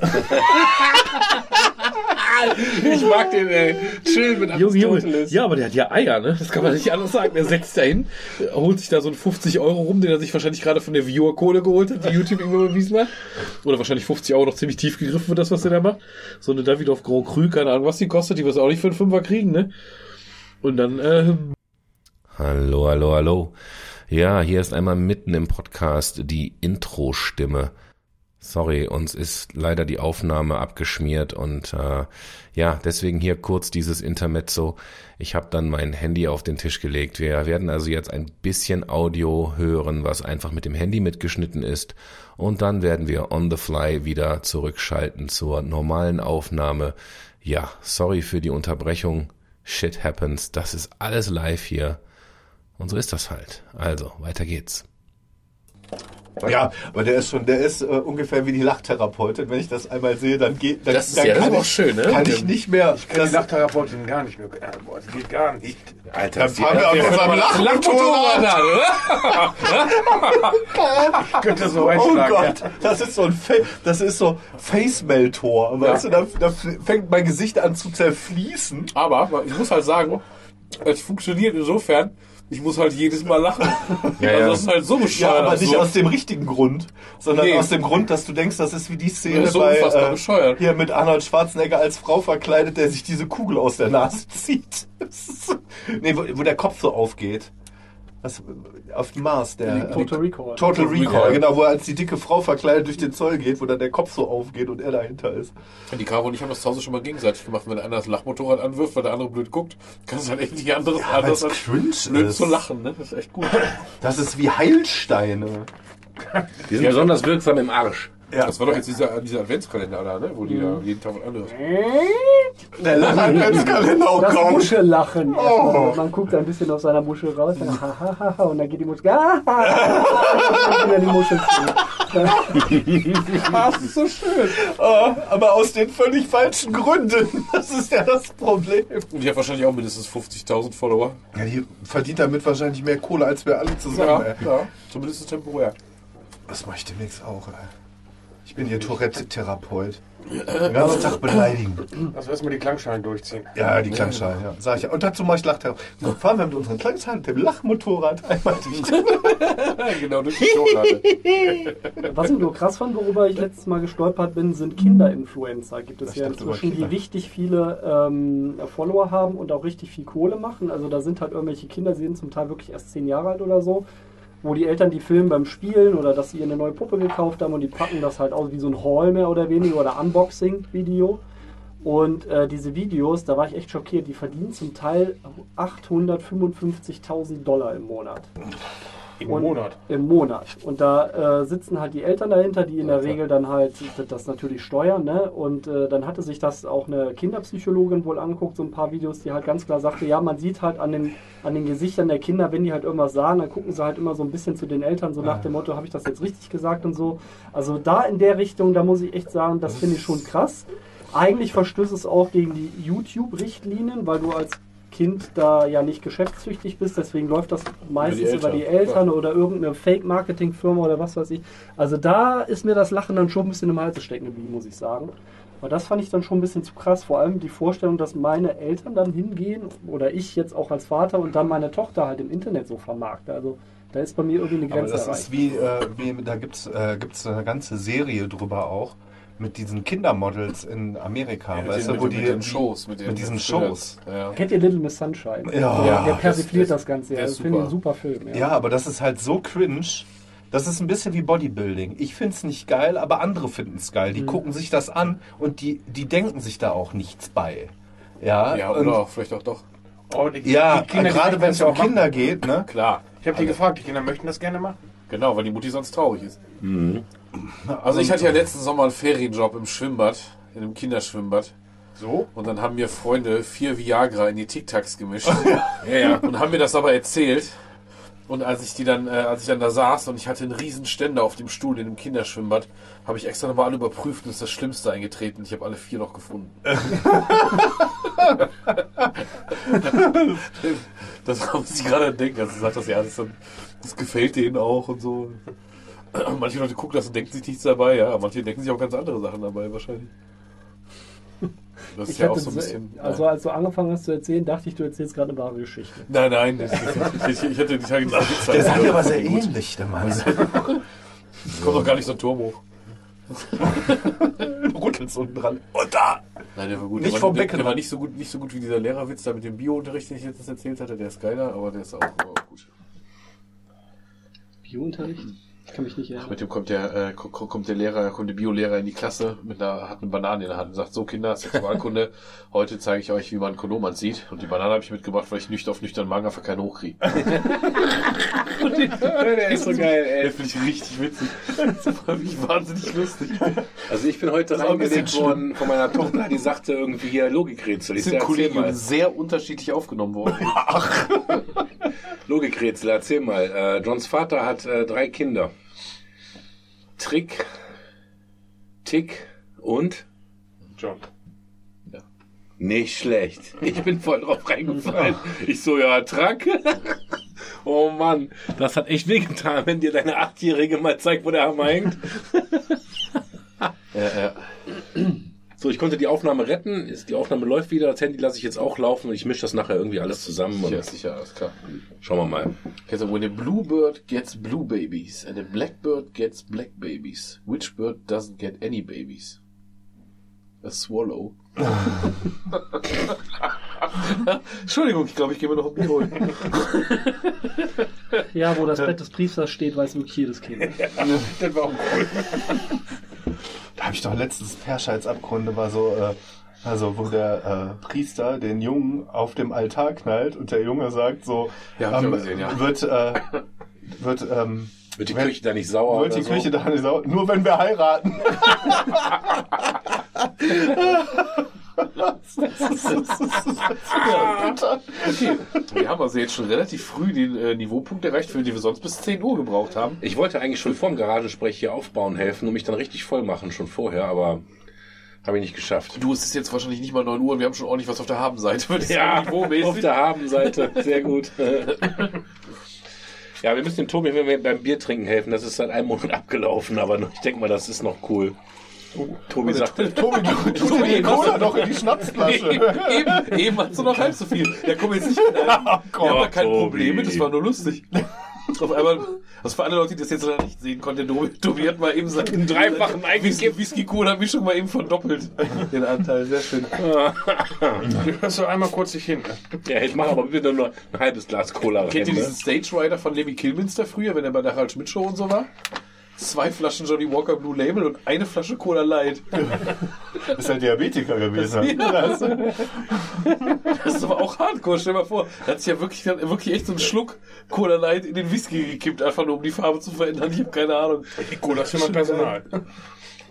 Ich mag den, ey. Chill mit Junge, Junge. Aristoteles. Ja, aber der hat ja Eier, ne? Das kann man nicht anders sagen. Der setzt da hin, holt sich da so einen 50 Euro rum, den er sich wahrscheinlich gerade von der Viewer-Kohle geholt hat, die YouTube ihm überwiesen hat. Oder wahrscheinlich 50 Euro noch ziemlich tief gegriffen für das, was der da macht. So eine Davidoff Grand Cru, keine Ahnung, was die kostet, die wirst du auch nicht für einen Fünfer kriegen, ne? Und dann, äh, Hallo, hallo, hallo. Ja, hier ist einmal mitten im Podcast die Intro-Stimme. Sorry, uns ist leider die Aufnahme abgeschmiert und äh, ja, deswegen hier kurz dieses Intermezzo. Ich habe dann mein Handy auf den Tisch gelegt. Wir werden also jetzt ein bisschen Audio hören, was einfach mit dem Handy mitgeschnitten ist und dann werden wir on the fly wieder zurückschalten zur normalen Aufnahme. Ja, sorry für die Unterbrechung. Shit happens. Das ist alles live hier. Und so ist das halt. Also, weiter geht's. Ja, aber der ist schon, der ist äh, ungefähr wie die Lachtherapeutin. Wenn ich das einmal sehe, dann geht, dann, Das ist dann ja- das kann ist ich, auch schön, ne? kann ich nicht mehr. Ich kann die Nachtherapeutin gar nicht mehr. Ja, boah, das geht gar nicht. Alter, dann fahren wir auf unserem Lachmotorrad. Ich könnte so Oh einschlagen. Gott, das ist so ein, Fa das ist so Face-Meltor. Weißt du, da, da fängt mein Gesicht an zu zerfließen. aber ich muss halt sagen, Es funktioniert insofern, ich muss halt jedes Mal lachen. Ja, also ja. das ist halt so Ja, bescheuert. aber nicht so. aus dem richtigen Grund, sondern Nee. aus dem Grund, dass du denkst, das ist wie die Szene so bei äh, bescheuert. hier mit Arnold Schwarzenegger als Frau verkleidet, der sich diese Kugel aus der Nase zieht. Nee, wo, wo der Kopf so aufgeht. Was, auf dem Mars, der Total Recall. Total Recall, genau, wo er als die dicke Frau verkleidet durch den Zoll geht, wo dann der Kopf so aufgeht und er dahinter ist. Die Caro und ich haben das zu Hause schon mal gegenseitig gemacht. Wenn einer das Lachmotorrad anwirft, weil der andere blöd guckt, kannst du halt echt nicht anderes, Ja, anderes als cringe blöd ist. zu lachen. Ne? Das ist echt gut. Das ist wie Heilsteine. Die sind besonders wirksam im Arsch. Ja. Das war doch jetzt dieser, dieser Adventskalender da, ne? wo die da jeden Tag was anderes. Der Lachadventskalender, oh Das Gott. Muschellachen. Oh. Man guckt ein bisschen aus seiner Muschel raus dann, ha, ha, ha, ha, und dann geht die Muschel. Ah, ha, ha, wieder die Muschel zu. Das ist so schön. Ah, aber aus den völlig falschen Gründen. Das ist ja das Problem. Und die hat wahrscheinlich auch mindestens 50.000 Follower. Ja, die verdient damit wahrscheinlich mehr Kohle als wir alle zusammen. ey. ja. Zumindest temporär. Das mache ich demnächst auch. Ey. Ich bin ihr Tourette-Therapeut. Den ganzen Tag beleidigen. Also erstmal die Klangschalen durchziehen. Ja, die Klangschalen, ja. Sag ich ja. Und dazu mache ich Lachtherapie. So, fahren wir mit unseren Klangschalen, mit dem Lachmotorrad einmal durch genau, durch die Schublade. Was ich nur krass fand, worüber ich letztes Mal gestolpert bin, sind Kinderinfluencer. Gibt es ja inzwischen, die richtig viele ähm, Follower haben und auch richtig viel Kohle machen. Also da sind halt irgendwelche Kinder, die sind zum Teil wirklich erst zehn Jahre alt oder so, wo die Eltern die filmen beim Spielen oder dass sie eine neue Puppe gekauft haben und die packen das halt aus wie so ein Haul mehr oder weniger oder Unboxing-Video. Und äh, diese Videos, da war ich echt schockiert, die verdienen zum Teil 855.000 Dollar im Monat. Im Und- Monat. Im Monat. Und da äh, sitzen halt die Eltern dahinter, die in der Regel dann halt das natürlich steuern. Ne? Und äh, dann hatte sich das auch eine Kinderpsychologin wohl angeguckt, so ein paar Videos, die halt ganz klar sagte, ja, man sieht halt an den, an den Gesichtern der Kinder, wenn die halt irgendwas sagen, dann gucken sie halt immer so ein bisschen zu den Eltern, so nach dem Motto, habe ich das jetzt richtig gesagt und so. Also da in der Richtung, da muss ich echt sagen, das finde ich schon krass. Eigentlich verstößt es auch gegen die YouTube-Richtlinien, weil du als Kind da ja nicht geschäftstüchtig bist, deswegen läuft das meistens über die Eltern, Eltern, oder irgendeine Fake-Marketing-Firma oder was weiß ich. Also da ist mir das Lachen dann schon ein bisschen im Hals stecken geblieben, muss ich sagen. Aber das fand ich dann schon ein bisschen zu krass. Vor allem die Vorstellung, dass meine Eltern dann hingehen oder ich jetzt auch als Vater und dann meine Tochter halt im Internet so vermarkte. Also da ist bei mir irgendwie eine Aber Grenze das erreicht. ist wie, äh, wie da gibt's äh, gibt's eine ganze Serie drüber auch mit diesen Kindermodels in Amerika, Ja, weißt mit du, wo die mit den Shows, mit, mit diesen Shows. Ja, ja. Kennt ihr Little Miss Sunshine? Ja. der, der das- persifliert das- das, Ganze. Ja, das finde ich ein super. Film. Ja, aber das ist halt so cringe. Das ist ein bisschen wie Bodybuilding. Ich find's nicht geil, aber andere finden's geil. Mhm. Die gucken sich das an und die, die denken sich da auch nichts bei. Ja, ja oder auch, vielleicht auch doch. Oh, die, ja die Kinder, gerade wenn es ja um auch machen. Kinder geht, ne? Klar. Ich habe die gefragt, die Kinder möchten das gerne machen. Genau, weil die Mutti sonst traurig ist. Also ich hatte ja letzten Sommer einen Ferienjob im Schwimmbad, in einem Kinderschwimmbad. So? Und dann haben mir Freunde vier Viagra in die Tic-Tacs gemischt. ja, ja. Und haben mir das aber erzählt. Und als ich die dann, äh, als ich dann da saß und ich hatte einen riesen Ständer auf dem Stuhl in dem Kinderschwimmbad, habe ich extra nochmal alle überprüft und ist das Schlimmste eingetreten. Ich habe alle vier noch gefunden. das haben sie gerade denken. Also sagt das ja, das, das gefällt denen auch und so. Manche Leute gucken das und denken sich nichts dabei, ja. Manche denken sich auch ganz andere Sachen dabei wahrscheinlich. Das ist Ich ja auch hatte so ein bisschen. also als du angefangen hast zu erzählen, dachte ich, du erzählst gerade eine wahre Geschichte. Nein, nein, das, ich, ich hatte die Tage nicht so Der sagt aber sehr ähnlich, der Mann. Kommt doch gar nicht so ein Turm hoch. Rüttelt's unten dran. Und da! Nein, der war gut. Nicht der vom Becken. der war nicht so gut, nicht so gut wie dieser Lehrerwitz da mit dem Bio-Unterricht, den ich jetzt erzählt hatte. Der ist geiler, aber der ist auch, auch gut. Biounterricht? Ich kann mich nicht erinnern. Mit dem kommt der, äh, ko- ko- kommt der Lehrer, kommt der Bio-Lehrer in die Klasse mit einer, hat eine Banane in der Hand und sagt, so Kinder, Sexualkunde, heute zeige ich euch, wie man ein Kondom anzieht. Und die Banane habe ich mitgebracht, weil ich nüchtern auf nüchtern Magen einfach keinen hochkriege. Der ist so geil, ey. Den finde ich richtig witzig. Das war mich wahnsinnig lustig. Also ich bin heute reingelegt worden von meiner Tochter, die sagte irgendwie hier Logikrätsel. Ich sind mal. sehr unterschiedlich aufgenommen worden. Logikrätsel, erzähl mal. Äh, Johns Vater hat äh, drei Kinder. Trick, Tick und John. nicht schlecht. Ich bin voll drauf reingefallen. Ich so, ja, Track. Oh Mann, das hat echt wehgetan, wenn dir deine Achtjährige mal zeigt, wo der Hammer hängt. Ja, ja. So, ich konnte die Aufnahme retten. Ist- Die Aufnahme läuft wieder. Das Handy lasse ich jetzt auch laufen und ich mische das nachher irgendwie alles zusammen. Und Ja, sicher, alles klar. Schauen wir mal. Also, when a bluebird gets blue babies and a blackbird gets black babies, which bird doesn't get any babies? A swallow. Entschuldigung, ich glaube, ich gehe mir noch ein Bier holen. Ja, wo das Bett des Priesters steht, weiß wirklich jedes Kind. Das war auch cool. Da habe ich doch letztens Perschheitsabgründe war so, äh, also wo der äh, Priester den Jungen auf dem Altar knallt und der Junge sagt so, Ja, auch gesehen, ja. wird, äh, wird, ähm, Wird die Küche da nicht sauer? wird die so? Küche da nicht sauer, nur wenn wir heiraten. Okay, wir haben also jetzt schon relativ früh den äh, Niveaupunkt erreicht, für den wir sonst bis 10 Uhr gebraucht haben. Ich wollte eigentlich schon vorm Garagensprech hier aufbauen helfen und mich dann richtig voll machen, schon vorher, aber habe ich nicht geschafft. Du, es ist jetzt wahrscheinlich nicht mal 9 Uhr und wir haben schon ordentlich was auf der Habenseite. niveaumäßig. auf der Habenseite. Sehr gut. ja, wir müssen dem Tobi wenn wir beim Bier trinken helfen. Das ist seit einem Monat abgelaufen, aber ich denke mal, das ist noch cool. Tobi sagt, Tobi, du, tu dir die Cola doch in die Schnapsflasche. eben, eben hast du noch halb so viel. Da kommen jetzt nicht knallen. Gott, Wir haben da kein Tobi. Problem mit, das war nur lustig. Auf einmal, also für alle Leute, die das jetzt leider nicht sehen konnten, Tobi, Tobi hat mal eben seinen dreifachen Whisky, Whisky Cola Mischung mal eben verdoppelt. Den Anteil, sehr schön. Hörst du einmal kurz dich hin. ja, ich mache aber bitte nur ein halbes Glas Cola rein. Kennt ihr Ne? diesen Stage Rider von Lemmy Kilminster früher, wenn er bei der Harald Schmidt Show und so war? Zwei Flaschen Johnny Walker Blue Label und eine Flasche Cola Light. Ist ja Diabetiker gewesen. Das ist aber auch Hardcore, stell dir mal vor. Da hat sich ja wirklich, wirklich echt so einen Schluck Cola Light in den Whisky gekippt, einfach nur um die Farbe zu verändern. Ich habe keine Ahnung. Cola ist für mein Personal.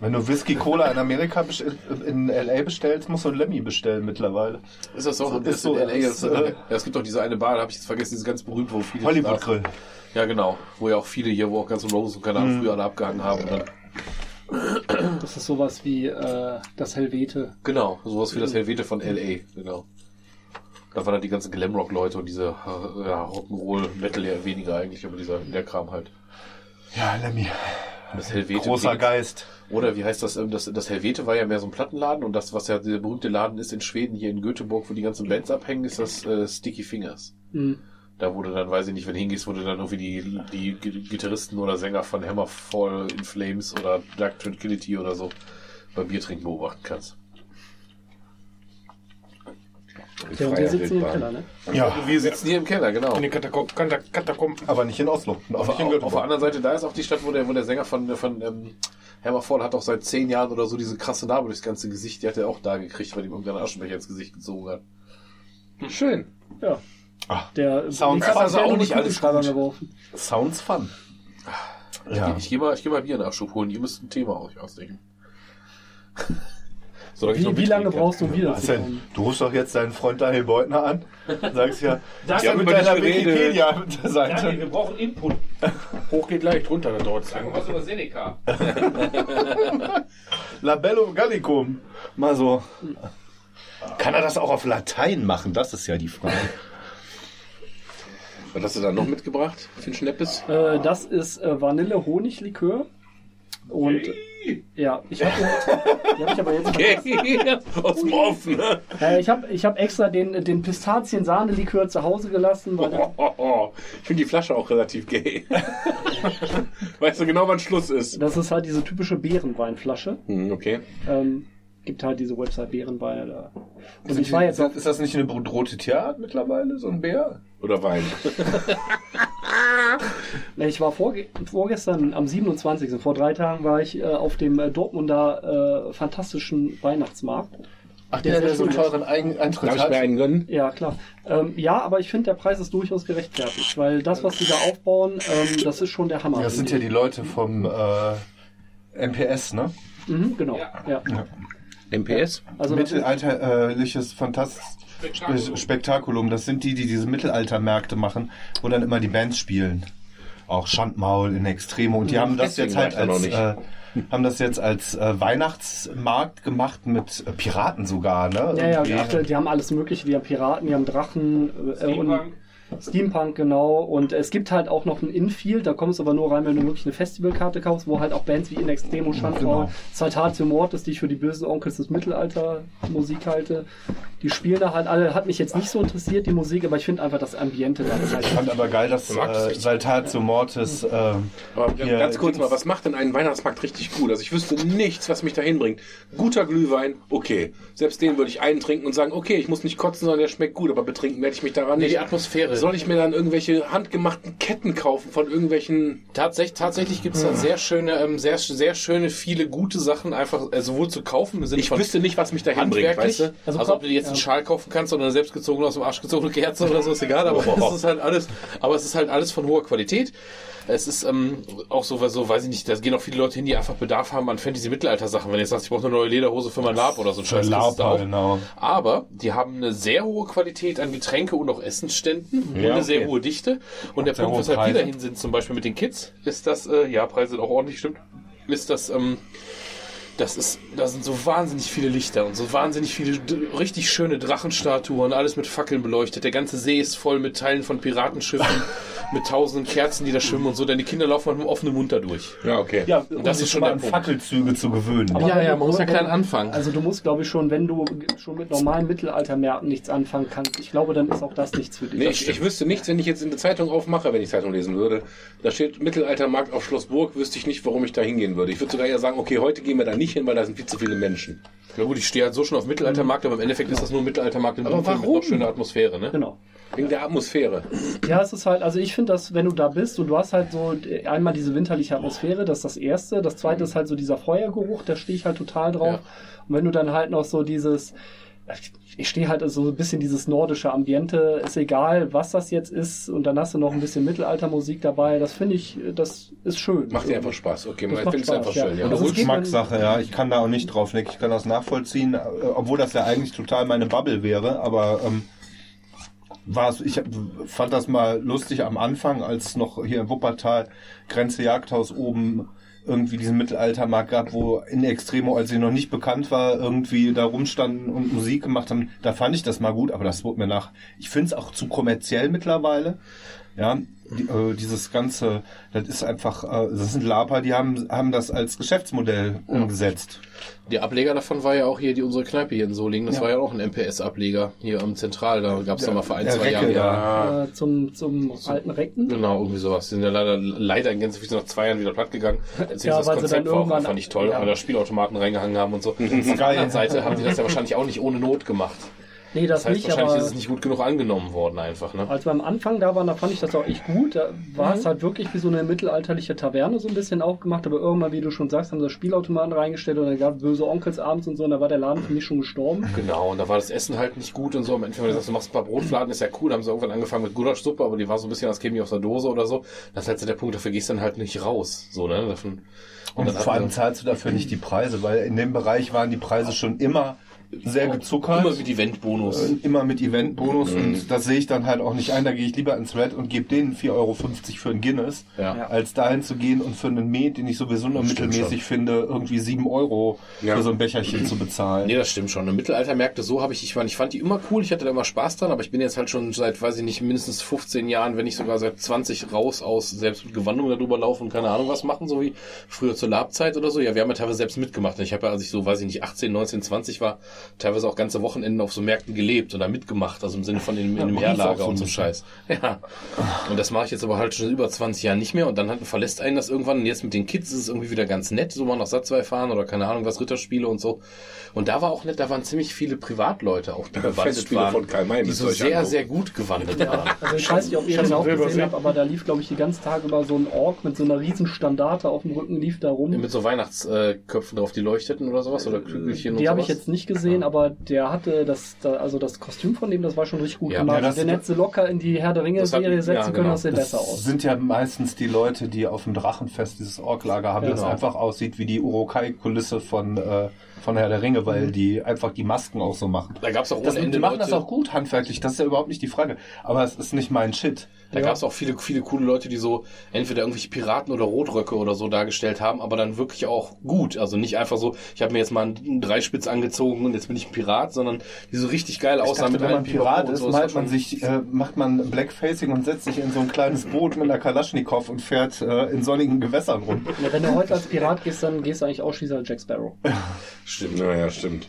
Wenn du Whisky Cola in Amerika in LA bestellst, musst du ein Lemmy bestellen mittlerweile. Ist das so? Ist Ist so, so in LA, ist, äh, ja, es gibt doch diese eine Bar, da habe ich jetzt vergessen, diese ganz berühmt, wo viele. Hollywood Grill. Ja, genau. Wo ja auch viele hier, wo auch ganz Rose und keine Ahnung, früher alle abgehangen haben. Dann, Das ist sowas wie äh, das Helvete. genau, sowas wie das Helvete von LA, genau. Da waren dann die ganzen Glamrock-Leute und diese äh, ja, Rock'n'Roll-Metal ja weniger eigentlich, aber dieser der Kram halt. Ja, Lemmy. Das Helvete. Großer bringt- Geist. Oder wie heißt das, ähm, das? Das Helvete war ja mehr so ein Plattenladen und das, was ja der berühmte Laden ist in Schweden, hier in Göteborg, wo die ganzen Bands abhängen, ist das äh, Sticky Fingers. Mhm. Da wurde dann, weiß ich nicht, wenn du hingehst, wurde dann irgendwie die, die Gi- Gitarristen oder Sänger von Hammerfall in Flames oder Dark Tranquility oder so beim Biertrinken beobachten kannst. Der und die sitzen im Wildbahn. Keller, ne? Ja, Wir sitzen hier im Keller, genau. In den Katakom Kata Katakomben. aber nicht in Oslo. Auf, nicht in auf, auf der anderen Seite, da ist auch die Stadt, wo der, wo der Sänger von, von ähm, Hammerfall hat auch seit zehn Jahren oder so diese krasse Narbe durchs ganze Gesicht. Die hat er auch da gekriegt, weil ihm irgendein Aschenbecher ins Gesicht gezogen hat. Schön. Ja. Ach, Der Sound- links hat also auch nicht alles geworfen. Sounds fun. Ja. Ich, ich gehe mal, ich geh mal Biernachschub holen. Ihr müsst ein Thema euch ausdenken. Noch Wie, wie lange kann. brauchst du, um wieder denn? Du rufst doch jetzt deinen Freund Daniel Beutner an. Sagst ja, das Ja, ja, mit deiner. Wikipedia-Seite. wir brauchen Input. Hoch geht leicht, runter, da dauert es lang. Was über Seneca? Labellum Gallicum. Mal so. Kann er das auch auf Latein machen? Das ist ja die Frage. Was hast du da noch mitgebracht für ein Schneppes? Äh, das ist äh, Vanille-Honig-Likör. Und ja, ich habe die hab ich aber jetzt. Aus dem Offen. Ne? Äh, ich habe ich hab extra den, den Pistazien-Sahne-Likör zu Hause gelassen, weil Oh, oh, oh. Ich finde die Flasche auch relativ gay. weißt du genau, wann Schluss ist? das ist halt diese typische Beerenweinflasche. Hm, okay. Ähm, gibt halt diese Website Beerenweine da. Und ich war jetzt auf, ist das nicht eine rote Tierart mittlerweile, so ein Bär? Oder Wein. Ich war vorge vorgestern am 27. vor drei Tagen war ich äh, auf dem äh, Dortmunder äh, fantastischen Weihnachtsmarkt. Ach, der, der, der so einen teuren Eigen- Eintritt Darf ich mir einen gönnen? Ja, klar. Ähm, ja, aber ich finde, der Preis ist durchaus gerechtfertigt, weil das, was die da aufbauen, ähm, das ist schon der Hammer. Das sind ja die Leute vom äh, MPS, ne? Mhm, genau. Ja. MPS? Also das ist, Mittelalterliches Fantast Spektakulum. Das sind die, die diese Mittelaltermärkte machen, wo dann immer die Bands spielen. Auch Schandmaul in Extremo. Und die haben das deswegen jetzt halt als äh, haben das jetzt als äh, Weihnachtsmarkt gemacht mit äh, Piraten sogar, ne? ja, ja, ach, die haben alles mögliche. Die haben Piraten, die haben Drachen äh, und Steampunk, genau. Und es gibt halt auch noch ein Infield, da kommst du aber nur rein, wenn du wirklich eine Festivalkarte kaufst, wo halt auch Bands wie In Extremo, Schandfrau, Genau. Citatio Mortis, die ich für die bösen Onkels des Mittelalter Musik halte, die spielen da halt alle. Hat mich jetzt nicht so interessiert, die Musik, aber ich finde einfach das Ambiente da ist halt Ich fand aber geil, dass äh. Saltatio Mortis. Äh, Aber ganz kurz mal, was macht denn einen Weihnachtsmarkt richtig gut? Also ich wüsste nichts, was mich dahin bringt. Guter Glühwein, okay. Selbst den würde ich eintrinken und sagen, okay, ich muss nicht kotzen, sondern der schmeckt gut, aber betrinken werde ich mich daran Nee, nicht. die Atmosphäre. Soll ich mir dann irgendwelche handgemachten Ketten kaufen von irgendwelchen... Tatsächlich, tatsächlich gibt es da sehr schöne, ähm, sehr, sehr schöne, viele gute Sachen einfach äh, sowohl zu kaufen Ich wüsste nicht, was mich dahin bringt, handwerklich. weißt du? Also, Also ob du dir jetzt einen ja. Schal kaufen kannst oder eine selbstgezogene aus dem Arsch gezogene Kerze oder so, ist egal, aber es ist halt alles, aber es ist halt alles von hoher Qualität. Es ist ähm, auch so, so, weiß ich nicht, da gehen auch viele Leute hin, die einfach Bedarf haben an Fantasy-Mittelalter-Sachen. Wenn du jetzt sagst, ich brauche eine neue Lederhose für mein Lab oder so ein Scheiß, Lapa, auch. genau. Aber die haben eine sehr hohe Qualität an Getränke und auch Essensständen und Ja, eine sehr okay. hohe Dichte. Und der Sehr Punkt, weshalb wir dahin sind, zum Beispiel mit den Kids, ist das, äh, ja, Preise sind auch ordentlich, stimmt, ist das, ähm, das ist, da sind so wahnsinnig viele Lichter und so wahnsinnig viele richtig schöne Drachenstatuen, alles mit Fackeln beleuchtet. Der ganze See ist voll mit Teilen von Piratenschiffen, mit tausenden Kerzen, die da schwimmen und so. Denn die Kinder laufen mit einem offenen Mund da durch. Ja, okay. Ja, um das ist schon mal der an Punkt. Fackelzüge zu gewöhnen. Aber Ja, ja, man muss ja klein anfangen. Also du musst, glaube ich, schon, wenn du schon mit normalen Mittelaltermärkten nichts anfangen kannst, ich glaube, dann ist auch das nichts für dich. Nee, ich, ich wüsste nichts, wenn ich jetzt in der Zeitung aufmache, wenn ich Zeitung lesen würde. Da steht Mittelaltermarkt auf Schloss Burg, wüsste ich nicht, warum ich da hingehen würde. Ich würde sogar eher sagen, okay, heute gehen wir da nicht hin, weil da sind viel zu viele Menschen. Na gut, ich stehe halt so schon auf Mittelaltermarkt, aber im Endeffekt ist das nur ein Mittelaltermarkt in Aber Dunkeln mit warum? noch schöner Atmosphäre, ne? Genau. Wegen der Atmosphäre. Ja, es ist halt, also ich finde, dass wenn du da bist und du hast halt so einmal diese winterliche Atmosphäre, das ist das Erste. Das Zweite ist halt so dieser Feuergeruch, da stehe ich halt total drauf. Ja. Und wenn du dann halt noch so dieses, ich stehe halt so ein bisschen dieses nordische Ambiente, ist egal, was das jetzt ist, und dann hast du noch ein bisschen Mittelaltermusik dabei, das finde ich, das ist schön. Macht dir einfach Spaß. Okay, Das ich macht finde es einfach Spaß, schön. ja. Ja. Also es geht Geschmackssache, ja. Ich kann da auch nicht drauf legen. Ich kann das nachvollziehen, äh, obwohl das ja eigentlich total meine Bubble wäre, aber ähm, war's, ich fand das mal lustig am Anfang, als noch hier in Wuppertal Grenze Jagdhaus oben irgendwie diesen Mittelaltermarkt gab, wo in Extremo, als sie noch nicht bekannt war, irgendwie da rumstanden und Musik gemacht haben. Da fand ich das mal gut, aber das wurde mir nach. Ich finde es auch zu kommerziell mittlerweile. Ja, die, äh, dieses ganze, das ist einfach, äh, das sind Laper, die haben, haben das als Geschäftsmodell umgesetzt. Der Ableger davon war ja auch hier die unsere Kneipe hier in Solingen. Das Ja. war ja auch ein MPS-Ableger hier am Zentral. Da gab es da mal vor ein, zwei Recke, Jahren. Ja. äh, zum, zum alten Recken. Genau, irgendwie sowas. Die sind ja leider, leider in Gänze nach zwei Jahren wieder platt gegangen. Ja, das Konzept dann war auch einfach nicht toll, ja. weil da Spielautomaten reingehangen haben und so. Auf der anderen Seite haben die das ja wahrscheinlich auch nicht ohne Not gemacht. Nee, das, Das heißt, nicht, wahrscheinlich aber ist es nicht gut genug angenommen worden einfach. Ne? als wir am Anfang da waren, da fand ich das auch echt gut. Da war es halt wirklich wie so eine mittelalterliche Taverne so ein bisschen aufgemacht, aber irgendwann, wie du schon sagst, haben sie Spielautomaten reingestellt und dann gab es böse Onkels abends und so und da war der Laden für mich schon gestorben. Genau, und da war das Essen halt nicht gut und so. Am Ende, wenn du sagst, du machst ein paar Brotfladen, ist ja cool. Da haben sie irgendwann angefangen mit Gulaschsuppe, aber die war so ein bisschen, als käme die aus der Dose oder so. Das ist halt so der Punkt, dafür gehst du dann halt nicht raus. So, ne? Davon, Und dann vor allem zahlst du dafür nicht die Preise, weil in dem Bereich waren die Preise schon immer sehr gezuckert. immer mit Eventbonus. Äh, immer mit Eventbonus und das sehe ich dann halt auch nicht ein. Da gehe ich lieber ins Red und gebe denen 4,50 Euro für ein Guinness, Ja. als dahin zu gehen und für einen Met, den ich sowieso nur mittelmäßig finde, irgendwie 7 Euro Ja. für so ein Becherchen zu bezahlen. Nee, das stimmt schon. Eine Mittelaltermärkte, so habe ich, ich, meine, ich fand die immer cool, ich hatte da immer Spaß dran, aber ich bin jetzt halt schon seit, weiß ich nicht, mindestens 15 Jahren, wenn nicht sogar seit 20 raus aus, selbst mit Gewandung darüber laufen und keine Ahnung was machen, so wie früher zur Labzeit oder so. Ja, wir haben ja teilweise selbst mitgemacht. Ich habe ja, als ich so, weiß ich nicht, 18, 19, 20 war, teilweise auch ganze Wochenenden auf so Märkten gelebt oder mitgemacht, also im Sinne von in, in einem auch so und so Scheiß. Ja. Und das mache ich jetzt aber halt schon über 20 Jahre nicht mehr und dann halt verlässt einen das irgendwann und jetzt mit den Kids ist es irgendwie wieder ganz nett, so mal nach Satzwey fahren oder keine Ahnung was, Ritterspiele und so. Und da war auch nett, da waren ziemlich viele Privatleute auch, die gewandelt Festspiele waren, von Karl May die so sehr, angucken. sehr gut gewandelt waren. Also ich weiß nicht, ob ihr Schon den auch gesehen sehen. habt, aber da lief, glaube ich, die ganze Tag über so ein Ork mit so einer riesen Standarte auf dem Rücken, lief da rum. Mit so Weihnachtsköpfen drauf, die leuchteten oder sowas oder Kügelchen und Die habe ich jetzt nicht gesehen, aber der hatte das, da, also das Kostüm von dem, das war schon richtig gut Ja. gemacht. Ja, das- den hättest du locker in die Herr der Ringe Das hat- Serie ja, setzen können, genau. das sieht Das besser aus. sind ja meistens die Leute, die auf dem Drachenfest dieses Orklager haben, Ja, das genau. einfach aussieht wie die Urukai-Kulisse von, äh, von Herr der Ringe, weil die einfach die Masken auch so machen. Da gab's auch Das, ohne die Ende machen Leute. das auch gut handwerklich, das ist ja überhaupt nicht die Frage. Aber es ist nicht mein Shit. Da Ja. gab es auch viele, viele coole Leute, die so entweder irgendwelche Piraten oder Rotröcke oder so dargestellt haben, aber dann wirklich auch gut. Also nicht einfach so, ich habe mir jetzt mal einen Dreispitz angezogen und jetzt bin ich ein Pirat, sondern die so richtig geil aussahen dachte, wenn man Pirat und ist, so. Malt man sich, äh, macht man Blackfacing und setzt sich in so ein kleines Boot mit einer Kalaschnikow und fährt äh, in sonnigen Gewässern rum. Ja, wenn du heute als Pirat gehst, dann gehst du eigentlich ausschließlich als Jack Sparrow. Stimmt. Naja, stimmt.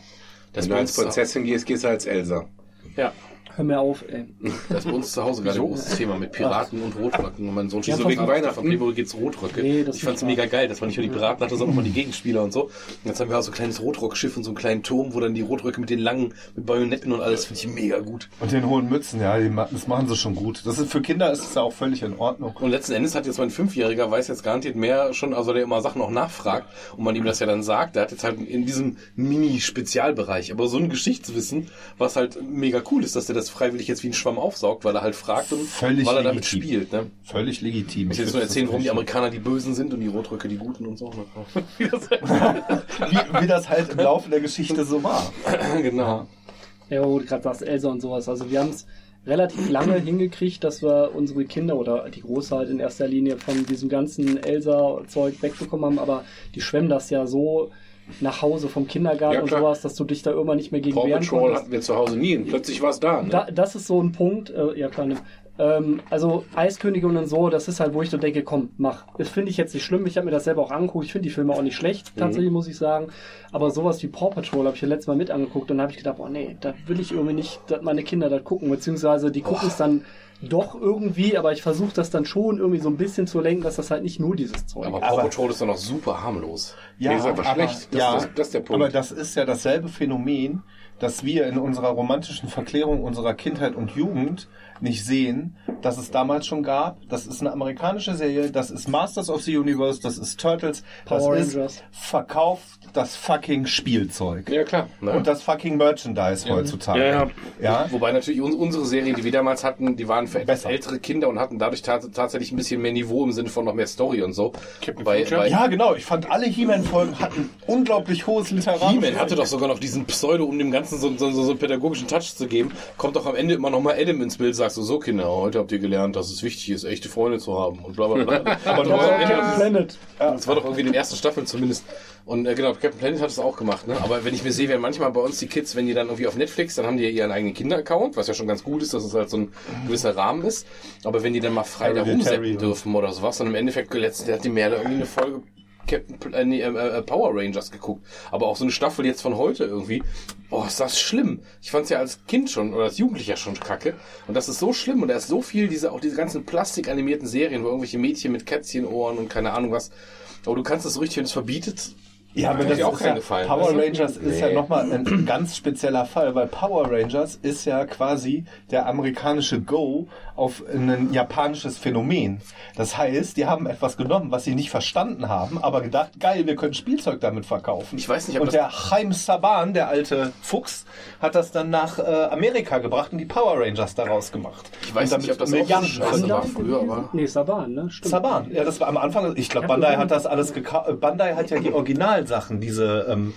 Das Wenn du als Prinzessin gehst, gehst du als Elsa. Ja, Hör mir auf, ey. das ist bei uns zu Hause gerade ein großes Thema mit Piraten und Rotröcken. Und mein Sohn Ja, steht so wegen Weihnachten. Weihnachten. Von Playboy geht's Rotröcke. Nee, das ich fand's mega geil, dass man nicht nur die Piraten hatte, sondern auch mal die Gegenspieler und so. Und jetzt haben wir auch so ein kleines Rotrockschiff und so einen kleinen Turm, wo dann die Rotröcke mit den langen, mit Bajonetten und alles, finde ich mega gut. Und den hohen Mützen, ja, das machen sie schon gut. Das ist, für Kinder ist es ja auch völlig in Ordnung. Und letzten Endes hat jetzt mein Fünfjähriger, weiß jetzt garantiert mehr schon, also der immer Sachen auch nachfragt und man ihm das ja dann sagt, der hat jetzt halt in diesem Mini-Spezialbereich, aber so ein Geschichtswissen, was halt mega cool ist, dass der das freiwillig jetzt wie ein Schwamm aufsaugt, weil er halt fragt und Völlig weil er damit legitim. spielt. Ne? Völlig legitim. Ich will jetzt nur erzählen, warum die Amerikaner die Bösen sind und die Rotröcke die Guten und so. ne? wie, wie das halt im Laufe der Geschichte so war. genau. Ja, wo du gerade sagst, Elsa und sowas. Also wir haben es relativ lange hingekriegt, dass wir unsere Kinder oder die Große halt in erster Linie von diesem ganzen Elsa-Zeug wegbekommen haben, aber die schwemmen das ja so nach Hause vom Kindergarten Ja, und sowas, dass du dich da irgendwann nicht mehr gegen Paw wehren Patrol konntest. hatten wir zu Hause nie und plötzlich war es da. Ne? Da, das ist so ein Punkt, äh, ja klar, ne? ähm, also Eiskönigin und so, das ist halt, wo ich so denke, komm, mach. Das finde ich jetzt nicht schlimm, ich habe mir das selber auch angeguckt, ich finde die Filme auch nicht schlecht, tatsächlich muss ich sagen, aber sowas wie Paw Patrol habe ich ja letztes Mal mit angeguckt und da habe ich gedacht, oh nee, da will ich irgendwie nicht, dass meine Kinder das gucken, beziehungsweise die gucken es dann doch irgendwie, aber ich versuche das dann schon irgendwie so ein bisschen zu lenken, dass das halt nicht nur dieses Zeug Aber ist. Paw Patrol ist doch noch super harmlos. Nee, ist einfach schlecht. Das- ja, das- das ist der Punkt. Aber das ist ja dasselbe Phänomen, dass wir in unserer romantischen Verklärung unserer Kindheit und Jugend nicht sehen, dass es damals schon gab. Das ist eine amerikanische Serie, das ist Masters of the Universe, das ist Turtles, das Power ist Rangers. verkauft das fucking Spielzeug. Ja, klar. Ne? Und das fucking Merchandise heutzutage. Ja, ja. ja. Wobei natürlich uns, unsere Serien, die wir damals hatten, die waren für etwas Besser. ältere Kinder und hatten dadurch tats tatsächlich ein bisschen mehr Niveau im Sinne von noch mehr Story und so. Bei, bei Ja, genau. Ich fand alle He-Man-Folgen hatten unglaublich hohes literarisches. He-Man hatte doch sogar noch diesen Pseudo, um dem Ganzen so, so, so, so einen pädagogischen Touch zu geben. Kommt doch am Ende immer noch mal Adam ins Bild, sagst du, so Kinder, heute habt ihr gelernt, dass es wichtig ist, echte Freunde zu haben und bla bla bla. Aber Ja, Captain Planet. Das war doch irgendwie in den ersten Staffeln zumindest. Und äh, genau, Captain Planet hat es auch gemacht. Ne? Aber wenn ich mir sehe, wenn manchmal bei uns die Kids, wenn die dann irgendwie auf Netflix, dann haben die ja ihren eigenen Kinder-Account, was ja schon ganz gut ist, dass es halt so ein gewisser Rahmen ist. Aber wenn die dann mal frei da rumseppen und- dürfen oder sowas, und im Endeffekt letztens hat die mehr da irgendwie eine Folge Captain äh, nee, äh, äh, Power Rangers geguckt. Aber auch so eine Staffel jetzt von heute irgendwie. Oh, ist das schlimm. Ich fand's ja als Kind schon oder als Jugendlicher schon kacke. Und das ist so schlimm. Und da ist so viel, diese, auch diese ganzen plastikanimierten Serien, wo irgendwelche Mädchen mit Kätzchenohren und keine Ahnung was. Aber du kannst es so richtig, wenn es verbietet, Ja, aber Hat das auch ist keinen ja, gefallen, Power? Rangers ist ja nochmal ein ganz spezieller Fall, weil Power Rangers ist ja quasi der amerikanische Go auf ein japanisches Phänomen. Das heißt, die haben etwas genommen, was sie nicht verstanden haben, aber gedacht, geil, wir können Spielzeug damit verkaufen. Ich weiß nicht, ob Und der Chaim Saban, der alte Fuchs, hat das dann nach äh, Amerika gebracht und die Power Rangers daraus gemacht. Ich weiß nicht, ob das auch Milliarden so scheiße war früher, aber. Nee, Saban, ne? Stimmt. Saban, ja, das war am Anfang, ich glaube, Bandai hat das alles gekauft. Bandai hat ja die Originalsachen, diese, ähm,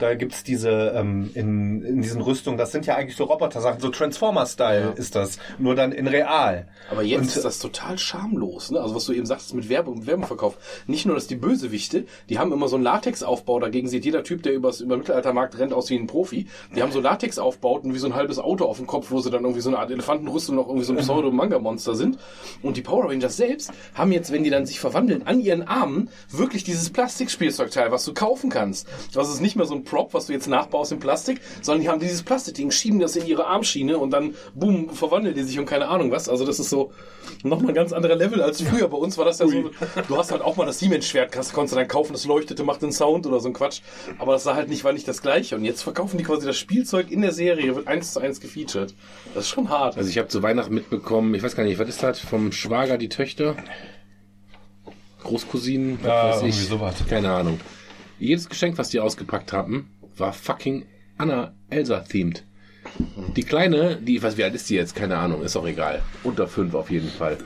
da gibt's diese, ähm, in, in diesen Rüstungen, das sind ja eigentlich so Roboter-Sachen, so Transformer-Style ist das, nur dann in real. Aber jetzt Und- ist das total schamlos, ne? Also was du eben sagst mit Werbung und Werbeverkauf. Nicht nur, dass die Bösewichte, die haben immer so einen Latexaufbau, dagegen sieht jeder Typ, der übers, über den Mittelaltermarkt rennt, aus wie ein Profi. Die haben so Latexaufbauten wie so ein halbes Auto auf dem Kopf, wo sie dann irgendwie so eine Art Elefantenrüstung noch irgendwie so ein Pseudo-Manga-Monster sind. Und die Power Rangers selbst haben jetzt, wenn die dann sich verwandeln, an ihren Armen wirklich dieses Plastikspielzeugteil, was du kaufen kannst. Das ist nicht mehr so ein Prop, was du jetzt nachbaust in Plastik, sondern die haben dieses Plastikding, schieben das in ihre Armschiene und dann, boom, verwandeln die sich und keine Ahnung was. Also das ist so nochmal ein ganz anderer Level als früher. Bei uns war das ja so, du hast halt auch mal das Siemens-Schwert, konntest du dann kaufen, das leuchtete, macht einen Sound oder so ein Quatsch. Aber das war halt nicht, war nicht das Gleiche. Und jetzt verkaufen die quasi das Spielzeug in der Serie, wird eins zu eins gefeatured. Das ist schon hart. Also ich habe zu Weihnachten mitbekommen, ich weiß gar nicht, was ist das? Vom Schwager die Töchter? Großcousinen? Was Ja, weiß irgendwie ich. sowas. Keine Ahnung. Jedes Geschenk, was die ausgepackt haben, war fucking Anna Elsa-themed. Die Kleine, die, was, wie alt ist die jetzt? Keine Ahnung, ist auch egal. Unter fünf auf jeden Fall.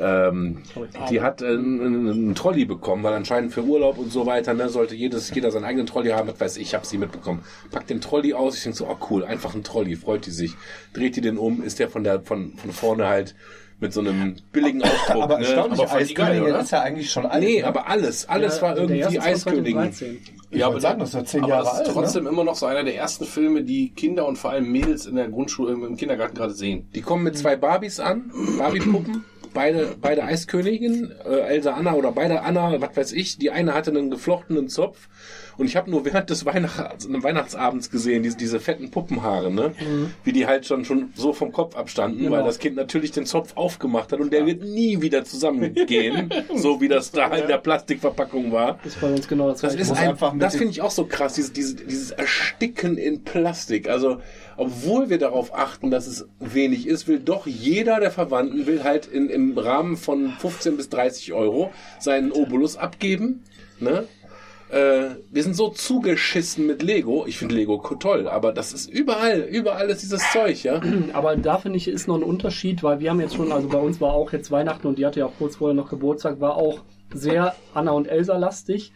Ähm, die hat äh, einen, einen Trolley bekommen, weil anscheinend für Urlaub und so weiter, ne, sollte jedes, jeder seinen eigenen Trolley haben, was weiß ich, ich habe sie mitbekommen. Packt den Trolley aus, ich denke so, oh cool, einfach ein Trolley, freut die sich. Dreht die den um, ist der von der, von, von vorne halt mit so einem billigen Ausdruck. Aber ne? erstaunlich, aber Eiskönigin ist ja eigentlich schon alt. Nee, ne? aber alles, alles Ja, war irgendwie Eiskönigin. 2013. Ich Ja, wollte sagen, das ist ja zehn aber Jahre das ist alt. Ne? trotzdem immer noch so einer der ersten Filme, die Kinder und vor allem Mädels in der Grundschule, im Kindergarten gerade sehen. Die kommen mit zwei Barbies an, Barbie-Puppen, beide, beide Eiskönigin, äh, Elsa Anna oder beide Anna, was weiß ich. Die eine hatte einen geflochtenen Zopf und ich habe nur während des Weihnachts, Weihnachtsabends gesehen, diese, diese fetten Puppenhaare, ne? Wie die halt schon, schon so vom Kopf abstanden, Genau. weil das Kind natürlich den Zopf aufgemacht hat und der wird nie wieder zusammengehen, so wie das da in der Plastikverpackung war. Das ist bei uns genau das, Das ist ein, einfach das finde ich auch so krass, dieses, dieses, dieses Ersticken in Plastik. Also, obwohl wir darauf achten, dass es wenig ist, will doch jeder der Verwandten will halt in, im Rahmen von 15 bis 30 Euro seinen Obolus abgeben. Ne? Äh, wir sind so zugeschissen mit Lego. Ich finde Lego toll, aber das ist überall, überall ist dieses Zeug, ja. Aber da finde ich, ist noch ein Unterschied, weil wir haben jetzt schon, also bei uns war auch jetzt Weihnachten und die hatte ja auch kurz vorher noch Geburtstag, war auch sehr Anna und Elsa lastig.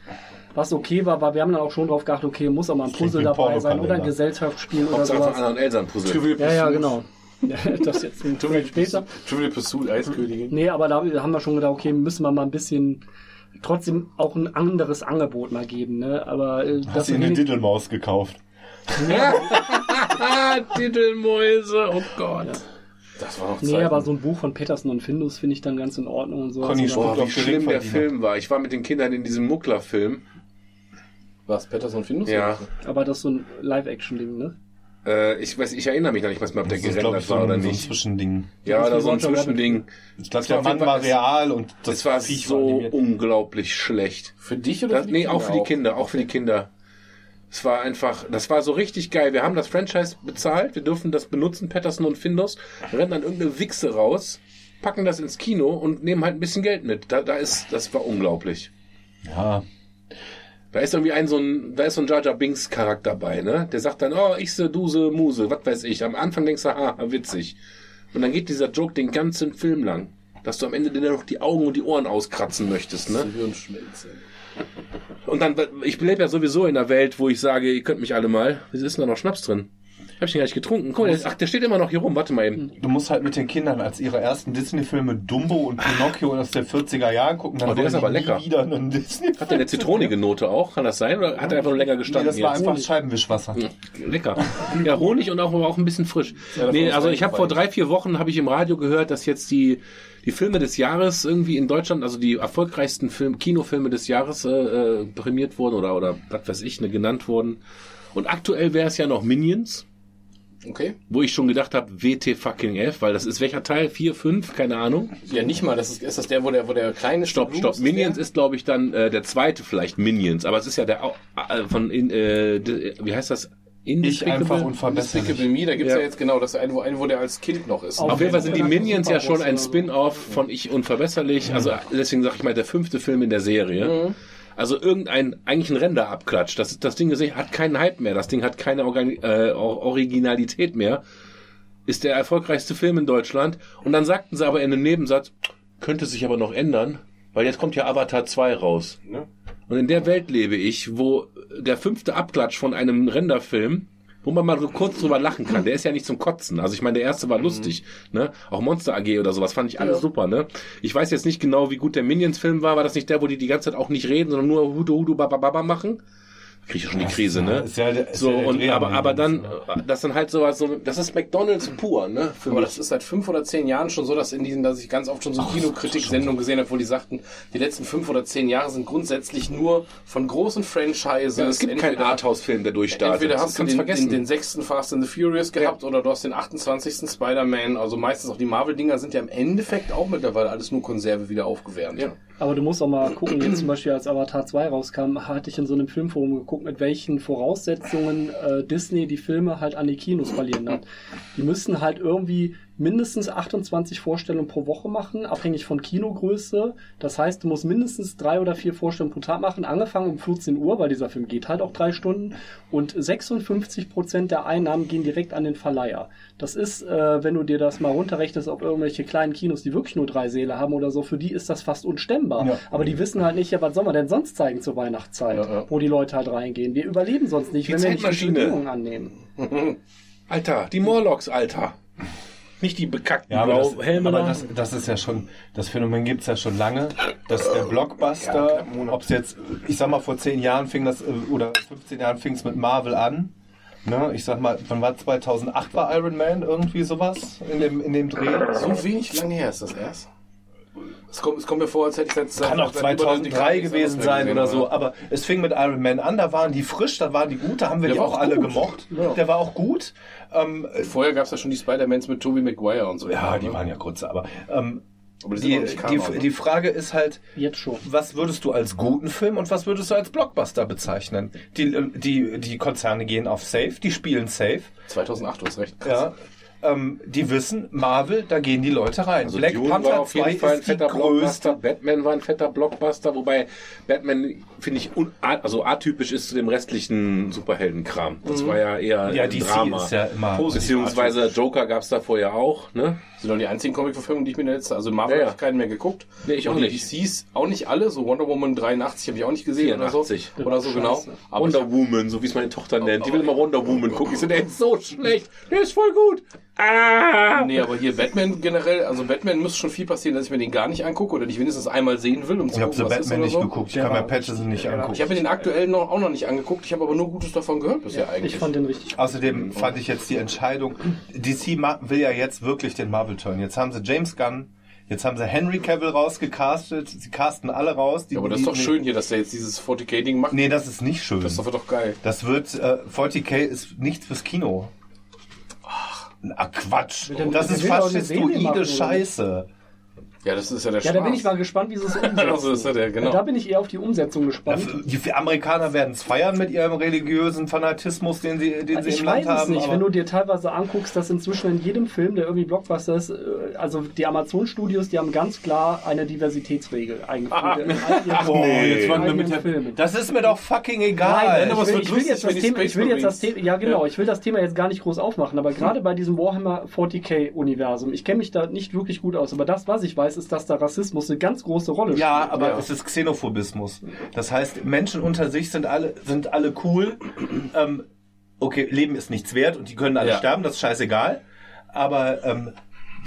Was okay war, war, wir haben dann auch schon drauf geachtet, okay, muss auch mal ein Puzzle dabei sein oder ein. Gesellschaftsspiel oder sowas. Anna und Elsa ein Puzzle. Ja, ja, genau. Das jetzt ein Trivial später. Trivial Pursuit, Eiskönigin. Nee, aber da haben wir schon gedacht, okay, müssen wir mal ein bisschen trotzdem auch ein anderes Angebot mal geben, ne? Aber äh, Hast das du eine Diddlemaus gekauft? Titelmäuse, oh Gott. Das war noch Nee, Zeit. aber so ein Buch von Peterson und Findus finde ich dann ganz in Ordnung und so. Conny Also, Boah, wie schlimm der. Film war. Ich war mit den Kindern in diesem Muckler-Film. Was, Patterson Findus? Ja. aber das ist so ein Live-Action-Ding, ne? Äh, ich weiß, ich erinnere mich noch nicht mal, ob der Das ist, gerendert ich, so war ein, oder so ein nicht. Zwischending. Ja, Das oder ist so ein Zwischending. Ich glaube, Es war der Mann war real und das Das war Viech so animiert. unglaublich schlecht. Für dich oder Das, für die nee, Kinder auch für die Kinder, auch für die Kinder. Es war einfach, das war so richtig geil. Wir haben das Franchise bezahlt, wir dürfen das benutzen, Patterson und Findus, rennen dann irgendeine Wichse raus, packen das ins Kino und nehmen halt ein bisschen Geld mit. Da, da ist, das war unglaublich. Ja, Da ist irgendwie ein so ein, da ist so ein Jar Jar Binks Charakter bei, ne? Der sagt dann, oh, ich se, duse, muse, was weiß ich. Am Anfang denkst du, ah, witzig. Und dann geht dieser Joke den ganzen Film lang. Dass du am Ende dir noch die Augen und die Ohren auskratzen möchtest, ne? Hirnschmelze. Und dann, ich lebe ja sowieso in einer Welt, wo ich sage, ihr könnt mich alle mal. Wieso ist denn da noch Schnaps drin? Hab ich den gar nicht getrunken. Guck mal, der, ach, der steht immer noch hier rum. Warte mal eben. du musst halt mit den Kindern als ihre ersten Disney-Filme Dumbo und Pinocchio aus der 40er Jahren gucken. Dann Oh, der ist aber lecker. wieder einen Disney Hat der eine zitronige Note auch? Kann das sein? Oder hat er einfach nur länger Nee, gestanden das war jetzt? einfach Scheibenwischwasser. Lecker. Ja, Honig und auch, aber auch ein bisschen frisch. davon Nee, also ich habe vor drei, vier Wochen habe ich im Radio gehört, dass jetzt die, die Filme des Jahres irgendwie in Deutschland, also die erfolgreichsten Film, Kinofilme des Jahres äh, äh, prämiert wurden oder, oder was weiß ich, ne, genannt wurden. Und aktuell wäre es ja noch Minions, Okay. wo ich schon gedacht habe, WT fucking F, weil das ist welcher Teil? Vier, fünf, keine Ahnung. Ja, nicht mal. Das ist, ist das der, wo der, wo der kleine Stopp, stopp. ist Minions der? ist, glaube ich, dann äh, der zweite vielleicht Minions, aber es ist ja der äh, von in, äh, de, wie heißt das? Ich einfach unverbesserlich. Me, da gibt's ja. Ja. jetzt genau das eine, wo, eine, wo der als Kind noch ist. Auf Auf jeden Fall sind die Minions ja schon ein Spin-off von Ich Unverbesserlich. Also deswegen sage ich mal, der fünfte Film in der Serie. Also irgendein, eigentlich ein Render-Abklatsch. Das, das Ding gesehen hat keinen Hype mehr. Das Ding hat keine Organi äh, Or- Originalität mehr. Ist der erfolgreichste Film in Deutschland. Und dann sagten sie aber in einem Nebensatz, könnte sich aber noch ändern, weil jetzt kommt ja Avatar 2 raus. Ne? Und in der Welt lebe ich, wo der fünfte Abklatsch von einem Renderfilm, wo man mal so kurz drüber lachen kann. Der ist ja nicht zum Kotzen. Also ich meine, der erste war lustig, ne? Auch Monster AG oder sowas fand ich alles Ja. super, ne? Ich weiß jetzt nicht genau, wie gut der Minions-Film war. War das nicht der, wo die die ganze Zeit auch nicht reden, sondern nur Hudu Hudu Baba Baba machen? Krieg ich schon die Krise, ne? Ist ja, ist So, ja und, aber, aber dann, äh, das dann halt sowas, so, das ist McDonalds pur, ne? Für Aber mich. das ist seit fünf oder zehn Jahren schon so, dass in diesen, dass ich ganz oft schon so Kinokritik-Sendungen gesehen habe, wo die sagten, die letzten fünf oder zehn Jahre sind grundsätzlich nur von großen Franchises. Ja, es gibt keinen entweder- Arthouse-Film, der durchstartet. Entweder Das hast du den, vergessen. den, den sechsten Fast and the Furious gehabt oder du hast den 28. Spider-Man. Also meistens auch die Marvel-Dinger sind ja im Endeffekt auch mittlerweile alles nur Konserve wieder aufgewärmt. Ja. Aber du musst auch mal gucken, jetzt zum Beispiel als Avatar 2 rauskam, hatte ich in so einem Filmforum geguckt, mit welchen Voraussetzungen äh, Disney die Filme halt an die Kinos verlieren hat. Die müssen halt irgendwie mindestens 28 Vorstellungen pro Woche machen, abhängig von Kinogröße. Das heißt, du musst mindestens drei oder vier Vorstellungen pro Tag machen, angefangen um 14 Uhr, weil dieser Film geht halt auch drei Stunden. Und 56 Prozent der Einnahmen gehen direkt an den Verleiher. Das ist, äh, wenn du dir das mal runterrechnest auf irgendwelche kleinen Kinos, die wirklich nur drei Säle haben oder so, für die ist das fast unstemmbar. Ja. Aber die wissen halt nicht, ja, was soll man denn sonst zeigen zur Weihnachtszeit, Ja, ja. wo die Leute halt reingehen. Wir überleben sonst nicht, Die wenn wir nicht die. Bedingungen annehmen. Alter, die Morlocks, Alter. Nicht die bekackten Ja, aber, das, aber da. das, das ist ja schon, das Phänomen gibt's ja schon lange, dass der Blockbuster, ob es jetzt, ich sag mal, vor zehn Jahren fing das, äh, oder 15 Jahren fing es mit Marvel an. Ne, ich sag mal, wann war 2008 war Iron Man irgendwie sowas in dem, in dem Dreh? So wenig lange her ist das erst. Es kommt, es kommt mir vor, als hätte ich seit Kann auch seit über 2003 der Dekade gewesen sein oder gesehen, so, aber es fing mit Iron Man an, da waren die frisch, da waren die gut, da haben wir Der die auch auch alle gemocht. Ja. Der war auch gut. Ähm, Vorher gab es ja schon die Spider-Mans mit Tobey Maguire und so. ja, die ne? waren ja kurz, aber ähm, Aber die die, die, Frage ist halt, Jetzt schon. was würdest du als guten Film und was würdest du als Blockbuster bezeichnen? Die, äh, die, die Konzerne gehen auf Safe, die spielen Safe, 2008, du hast recht. ja. Ähm, die wissen, Marvel, da gehen die Leute rein. Also Black Dune Panther war auf 2 jeden Fall ein ist die fetter größte. Blockbuster. Batman war ein fetter Blockbuster, wobei Batman, finde ich, also atypisch ist zu dem restlichen Superheldenkram. Das war ja eher Mhm. Ja, ein DC Drama. ist ja immer. Beziehungsweise Joker gab es da vorher auch, ne? Das sind doch die einzigen Comic-Verfilmungen, die ich mir in der letzten, also Marvel Ja, ja. habe ich keinen mehr geguckt. Nee, ich auch Und die nicht. DCs auch nicht alle, so Wonder Woman 83 habe ich auch nicht gesehen 84. oder so. Oder so, genau. Aber Wonder Woman, so wie es meine Tochter nennt. Die will immer Wonder Woman gucken. Ich so, der ist so schlecht. Der ist voll gut. Ah! Nee, aber hier Batman generell, also Batman müsste schon viel passieren, dass ich mir den gar nicht angucke oder nicht wenigstens einmal sehen will, um zu Ich habe gucken, The was ist Batman oder nicht so. geguckt. Ich kann mir Patterson nicht angucken. Ich habe mir den aktuellen noch, auch noch nicht angeguckt, ich habe aber nur Gutes davon gehört bisher eigentlich. Ich fand den richtig. Außerdem fand ich jetzt die Entscheidung, DC will ja jetzt wirklich den Marvel-Turn. Jetzt haben sie James Gunn, jetzt haben sie Henry Cavill rausgecastet, sie casten alle raus. Die, ja, aber das ist die- doch schön hier, dass der jetzt dieses 40k-Ding macht. Nee, das ist nicht schön. Das ist doch doch geil. Das wird, äh, 40k ist nichts fürs Kino. Ach, Quatsch. der- das ist faschistoide machen? Scheiße. Ja, das ist ja der Ja, Spaß. da bin ich mal gespannt, wie sie es umsetzen. Also, das ist ja der, genau. Da bin ich eher auf die Umsetzung gespannt. Die Amerikaner werden es feiern mit ihrem religiösen Fanatismus, den sie, den sie ich im weiß Land es haben. nicht, aber- wenn du dir teilweise anguckst, dass inzwischen in jedem Film, der irgendwie Blockbuster ist, äh, also die Amazon-Studios, die haben ganz klar eine Diversitätsregel eingeführt. in all ihren- Oh, jetzt wollen wir mit der, Filmen. das ist mir doch fucking egal. Nein, ich es will, ich will jetzt das Thema, ich will jetzt das Thema, ja genau, Ja. ich will das Thema jetzt gar nicht groß aufmachen, aber gerade bei diesem Warhammer 40k-Universum, ich kenne mich da nicht wirklich gut aus, aber das, was ich weiß, ist, dass da Rassismus eine ganz große Rolle spielt. Ja, aber es ist Xenophobismus. Das heißt, Menschen unter sich sind alle, sind alle cool. Ähm, okay, Leben ist nichts wert und die können alle Ja. sterben, das ist scheißegal. Aber ähm,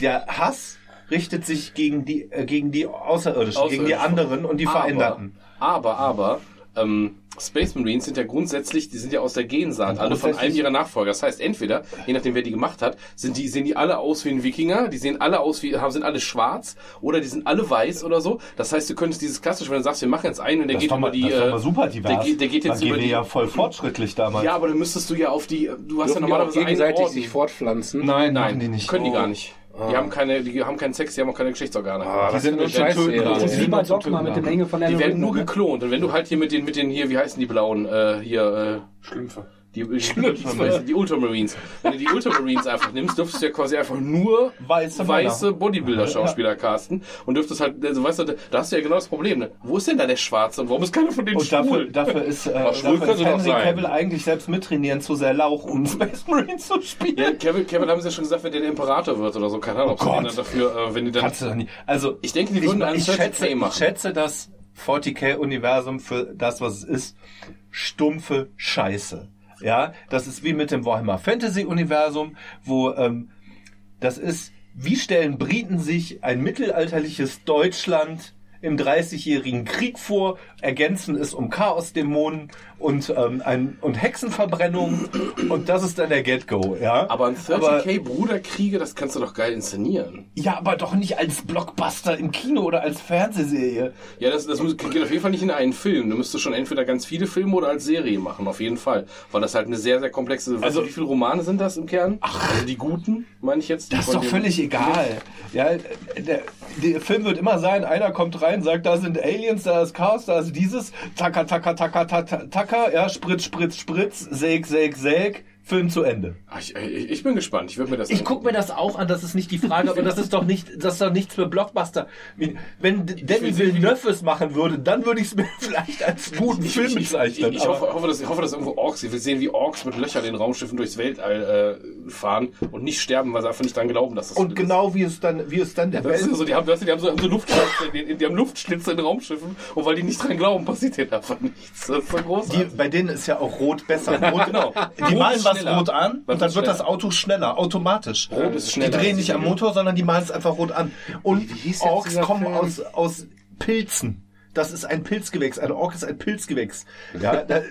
der Hass richtet sich gegen die, äh, gegen die Außerirdischen, gegen die Außerirdischen. anderen und die aber, Veränderten. Aber, aber, ähm, Space Marines sind ja grundsätzlich, die sind ja aus der Gensaat, alle von einem ihrer Nachfolger. Das heißt, entweder, je nachdem wer die gemacht hat, sind die, sehen die alle aus wie ein Wikinger, die sehen alle aus wie, haben, sind alle schwarz, oder die sind alle weiß oder so. Das heißt, du könntest dieses klassische, wenn du sagst, wir machen jetzt einen und der Das geht über mal, die, das äh, mal super divers. der, geht- der geht jetzt über die, ja voll fortschrittlich damals. ja, aber dann müsstest du ja auf die, du hast ja Dürfen die auch normalerweise einen gegenseitig sich fortpflanzen? Nein, Nein, die nicht. können die gar nicht. Die haben keine, die haben keinen Sex, die haben auch keine Geschlechtsorgane. Ah, Die sind nur Scheiße, Töten. Das ist Die wie bei sind Dogma zum mit dem Menge von Die Alan werden nur ne? geklont. Und wenn du halt hier mit den, mit den hier, wie heißen die blauen, äh, hier, äh, Schlümpfe. Die, die, die Ultramarines. Wenn du die Ultramarines einfach nimmst, dürftest du ja quasi einfach nur Weiße weiße. Bodybuilder-Schauspieler casten und dürftest halt, also weißt du, da hast du ja genau das Problem, ne? Wo ist denn da der Schwarze und warum ist keiner von denen Und dafür, schwul? dafür ist, äh, dafür ist Henry. Cavill eigentlich selbst mittrainieren zu sehr Lauch, um Space Marine zu spielen. Ja, Kevin, Kevin haben sie ja schon gesagt, wenn der der Imperator wird oder so, keine Ahnung, ob Oh Gott. dafür, äh, wenn die dann, Kannst du doch nicht. Also, Ich denke, die würden einen ich, 30K schätze, machen. ich schätze das 40k-Universum für das, was es ist, stumpfe Scheiße. Ja, das ist wie mit dem Warhammer Fantasy-Universum, wo ähm, das ist, wie stellen Briten sich ein mittelalterliches Deutschland im 30-jährigen Krieg vor, ergänzen es um Chaosdämonen und, ähm, ein, und Hexenverbrennung und das ist dann der Get-Go, ja. aber ein 30k Bruderkriege, das kannst du doch geil inszenieren. Ja, aber doch nicht als Blockbuster im Kino oder als Fernsehserie. Ja, das, das muss- geht auf jeden Fall nicht in einen Film. Du müsstest schon entweder ganz viele Filme oder als Serie machen, auf jeden Fall. Weil das halt eine sehr, sehr komplexe. Also, Also- wie viele Romane sind das im Kern? Ach, also die guten, meine ich jetzt. Das ist doch völlig egal. Ja, der, der Film wird immer sein, einer kommt rein, sagt, da sind Aliens, da ist Chaos, da ist dieses, taka, taka, taka, taka, taka, ja, Spritz, Spritz, Spritz, Säg, Säg, Säg, Film zu Ende. Ich, ich, ich bin gespannt. Ich würde mir das. Ich guck mir das auch an, das ist nicht die Frage, aber das ist doch nicht, das ist doch nichts für Blockbuster. Wenn Danny Villeneuve es machen würde, dann würde ich es mir vielleicht als guten Film Ich, ich, bezeichnen. ich, aber- hoffe, hoffe, dass, ich hoffe, dass irgendwo Orks, ich will sehen, wie Orks mit Löchern in Raumschiffen durchs Weltall äh, fahren und nicht sterben, weil sie einfach nicht dran glauben, dass das und genau wie es dann, wie es dann der Welt so, die haben, weißt du, die haben so, haben so Luftschlitze, in, den- die haben Luftschlitze in Raumschiffen und weil die nicht dran glauben, passiert denen einfach nichts. Das ist so Die, großartig. bei denen ist ja auch Rot besser. Rot, Genau. Die malen was das schneller. rot an und dann wird das Auto schneller, automatisch. Rot ist die schneller drehen als nicht die am. Motor, sondern die machen es einfach rot an. Und Orks kommen Film? aus, aus Pilzen. Das ist ein Pilzgewächs. Ein Ork ist ein Pilzgewächs. Ja, da,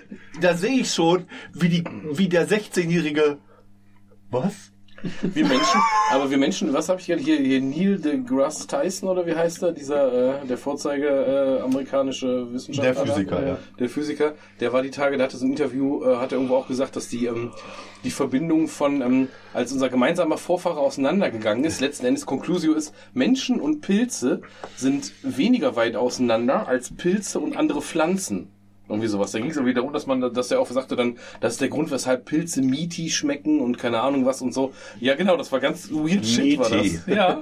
da sehe ich schon, wie die, wie der 16-jährige, was? Wir Menschen, aber wir Menschen, was habe ich gerade hier, hier Neil deGrasse Tyson oder wie heißt er, dieser, äh, der Vorzeige äh, amerikanische Wissenschaftler? Der Physiker, da? ja. Der Physiker, der war die Tage, der hatte so ein Interview, äh, hat er irgendwo auch gesagt, dass die, ähm, die Verbindung von, ähm, als unser gemeinsamer Vorfahre auseinandergegangen ist, letzten Endes Conclusio ist, Menschen und Pilze sind weniger weit auseinander als Pilze und andere Pflanzen. Irgendwie sowas. Da ging es irgendwie darum, dass man, dass der auch sagte dann, das ist der Grund, weshalb Pilze meaty schmecken und keine Ahnung was und so. Ja, genau, das war ganz weird shit, war Meaty. das. Ja.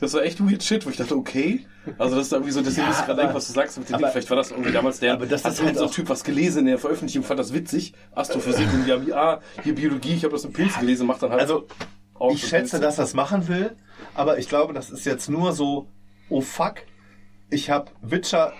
Das war echt weird shit, wo ich dachte, okay. Also das ist irgendwie so, deswegen Ja, muss ich gerade denken, was du sagst mit dem aber- Ding. Vielleicht war das irgendwie damals der, Aber das hat ist halt so ein Typ was gelesen in der Veröffentlichung, fand das witzig. Astrophysik und ja, wie, ah, hier Biologie, ich habe das in Pilzen gelesen, macht dann halt. Also, auch ich schätze, Pilze. dass es machen will, aber ich glaube, das ist jetzt nur so, oh fuck, ich habe Witcher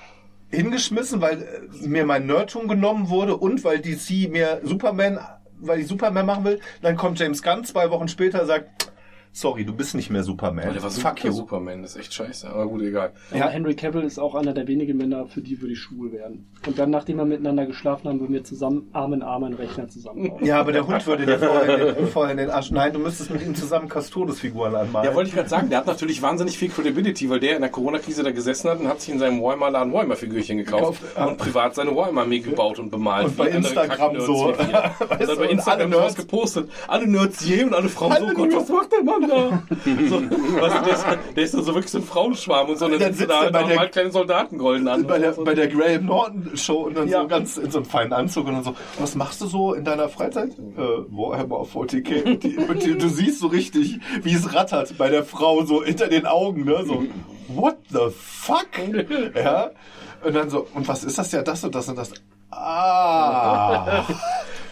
hingeschmissen, weil äh, mir mein Nerdtum genommen wurde und weil DC mir Superman, weil ich Superman machen will. Dann kommt James Gunn zwei Wochen später und sagt, sorry, du bist nicht mehr Superman. Oh, der war fuck you. Superman, das ist echt scheiße. Aber gut, egal. Aber Ja. Henry Cavill ist auch einer der wenigen Männer, für die würde ich schwul werden. Und dann, nachdem wir miteinander geschlafen haben, würden wir zusammen Arm in Arm einen Rechner zusammenbauen. Ja, aber der Hund würde dir vorher in den, vorher in den Arsch. Nein, du müsstest mit ihm zusammen Custodes-Figuren anmalen. Ja, wollte ich gerade sagen, der hat natürlich wahnsinnig viel Credibility, weil der in der Corona-Krise da gesessen hat und hat sich in seinem Walmart-Laden Walmart-Figürchen gekauft und privat seine Walmart-Armee gebaut und bemalt. Und bei Instagram so. Weißt du, bei und Instagram Nerds- gepostet. Alle Nerds je und alle Frauen so, Alle Gott, Nerds. was macht der Mann da? so, weißt du, der, ist, der ist dann so wirklich so ein Frauenschwarm und so, und dann, Dann sitzt da, bei der- malt kleine Soldaten golden an. bei der, So. bei der Graham Norton Show und dann Ja. so ganz in so einem feinen Anzug und dann so, was machst du so in deiner Freizeit? Äh, Warhammer 40k. Und die, und die, du siehst so richtig, wie es rattert bei der Frau so hinter den Augen, ne? So, what the fuck? Ja. Und dann so, und was ist das ja, das und das und das? Ah.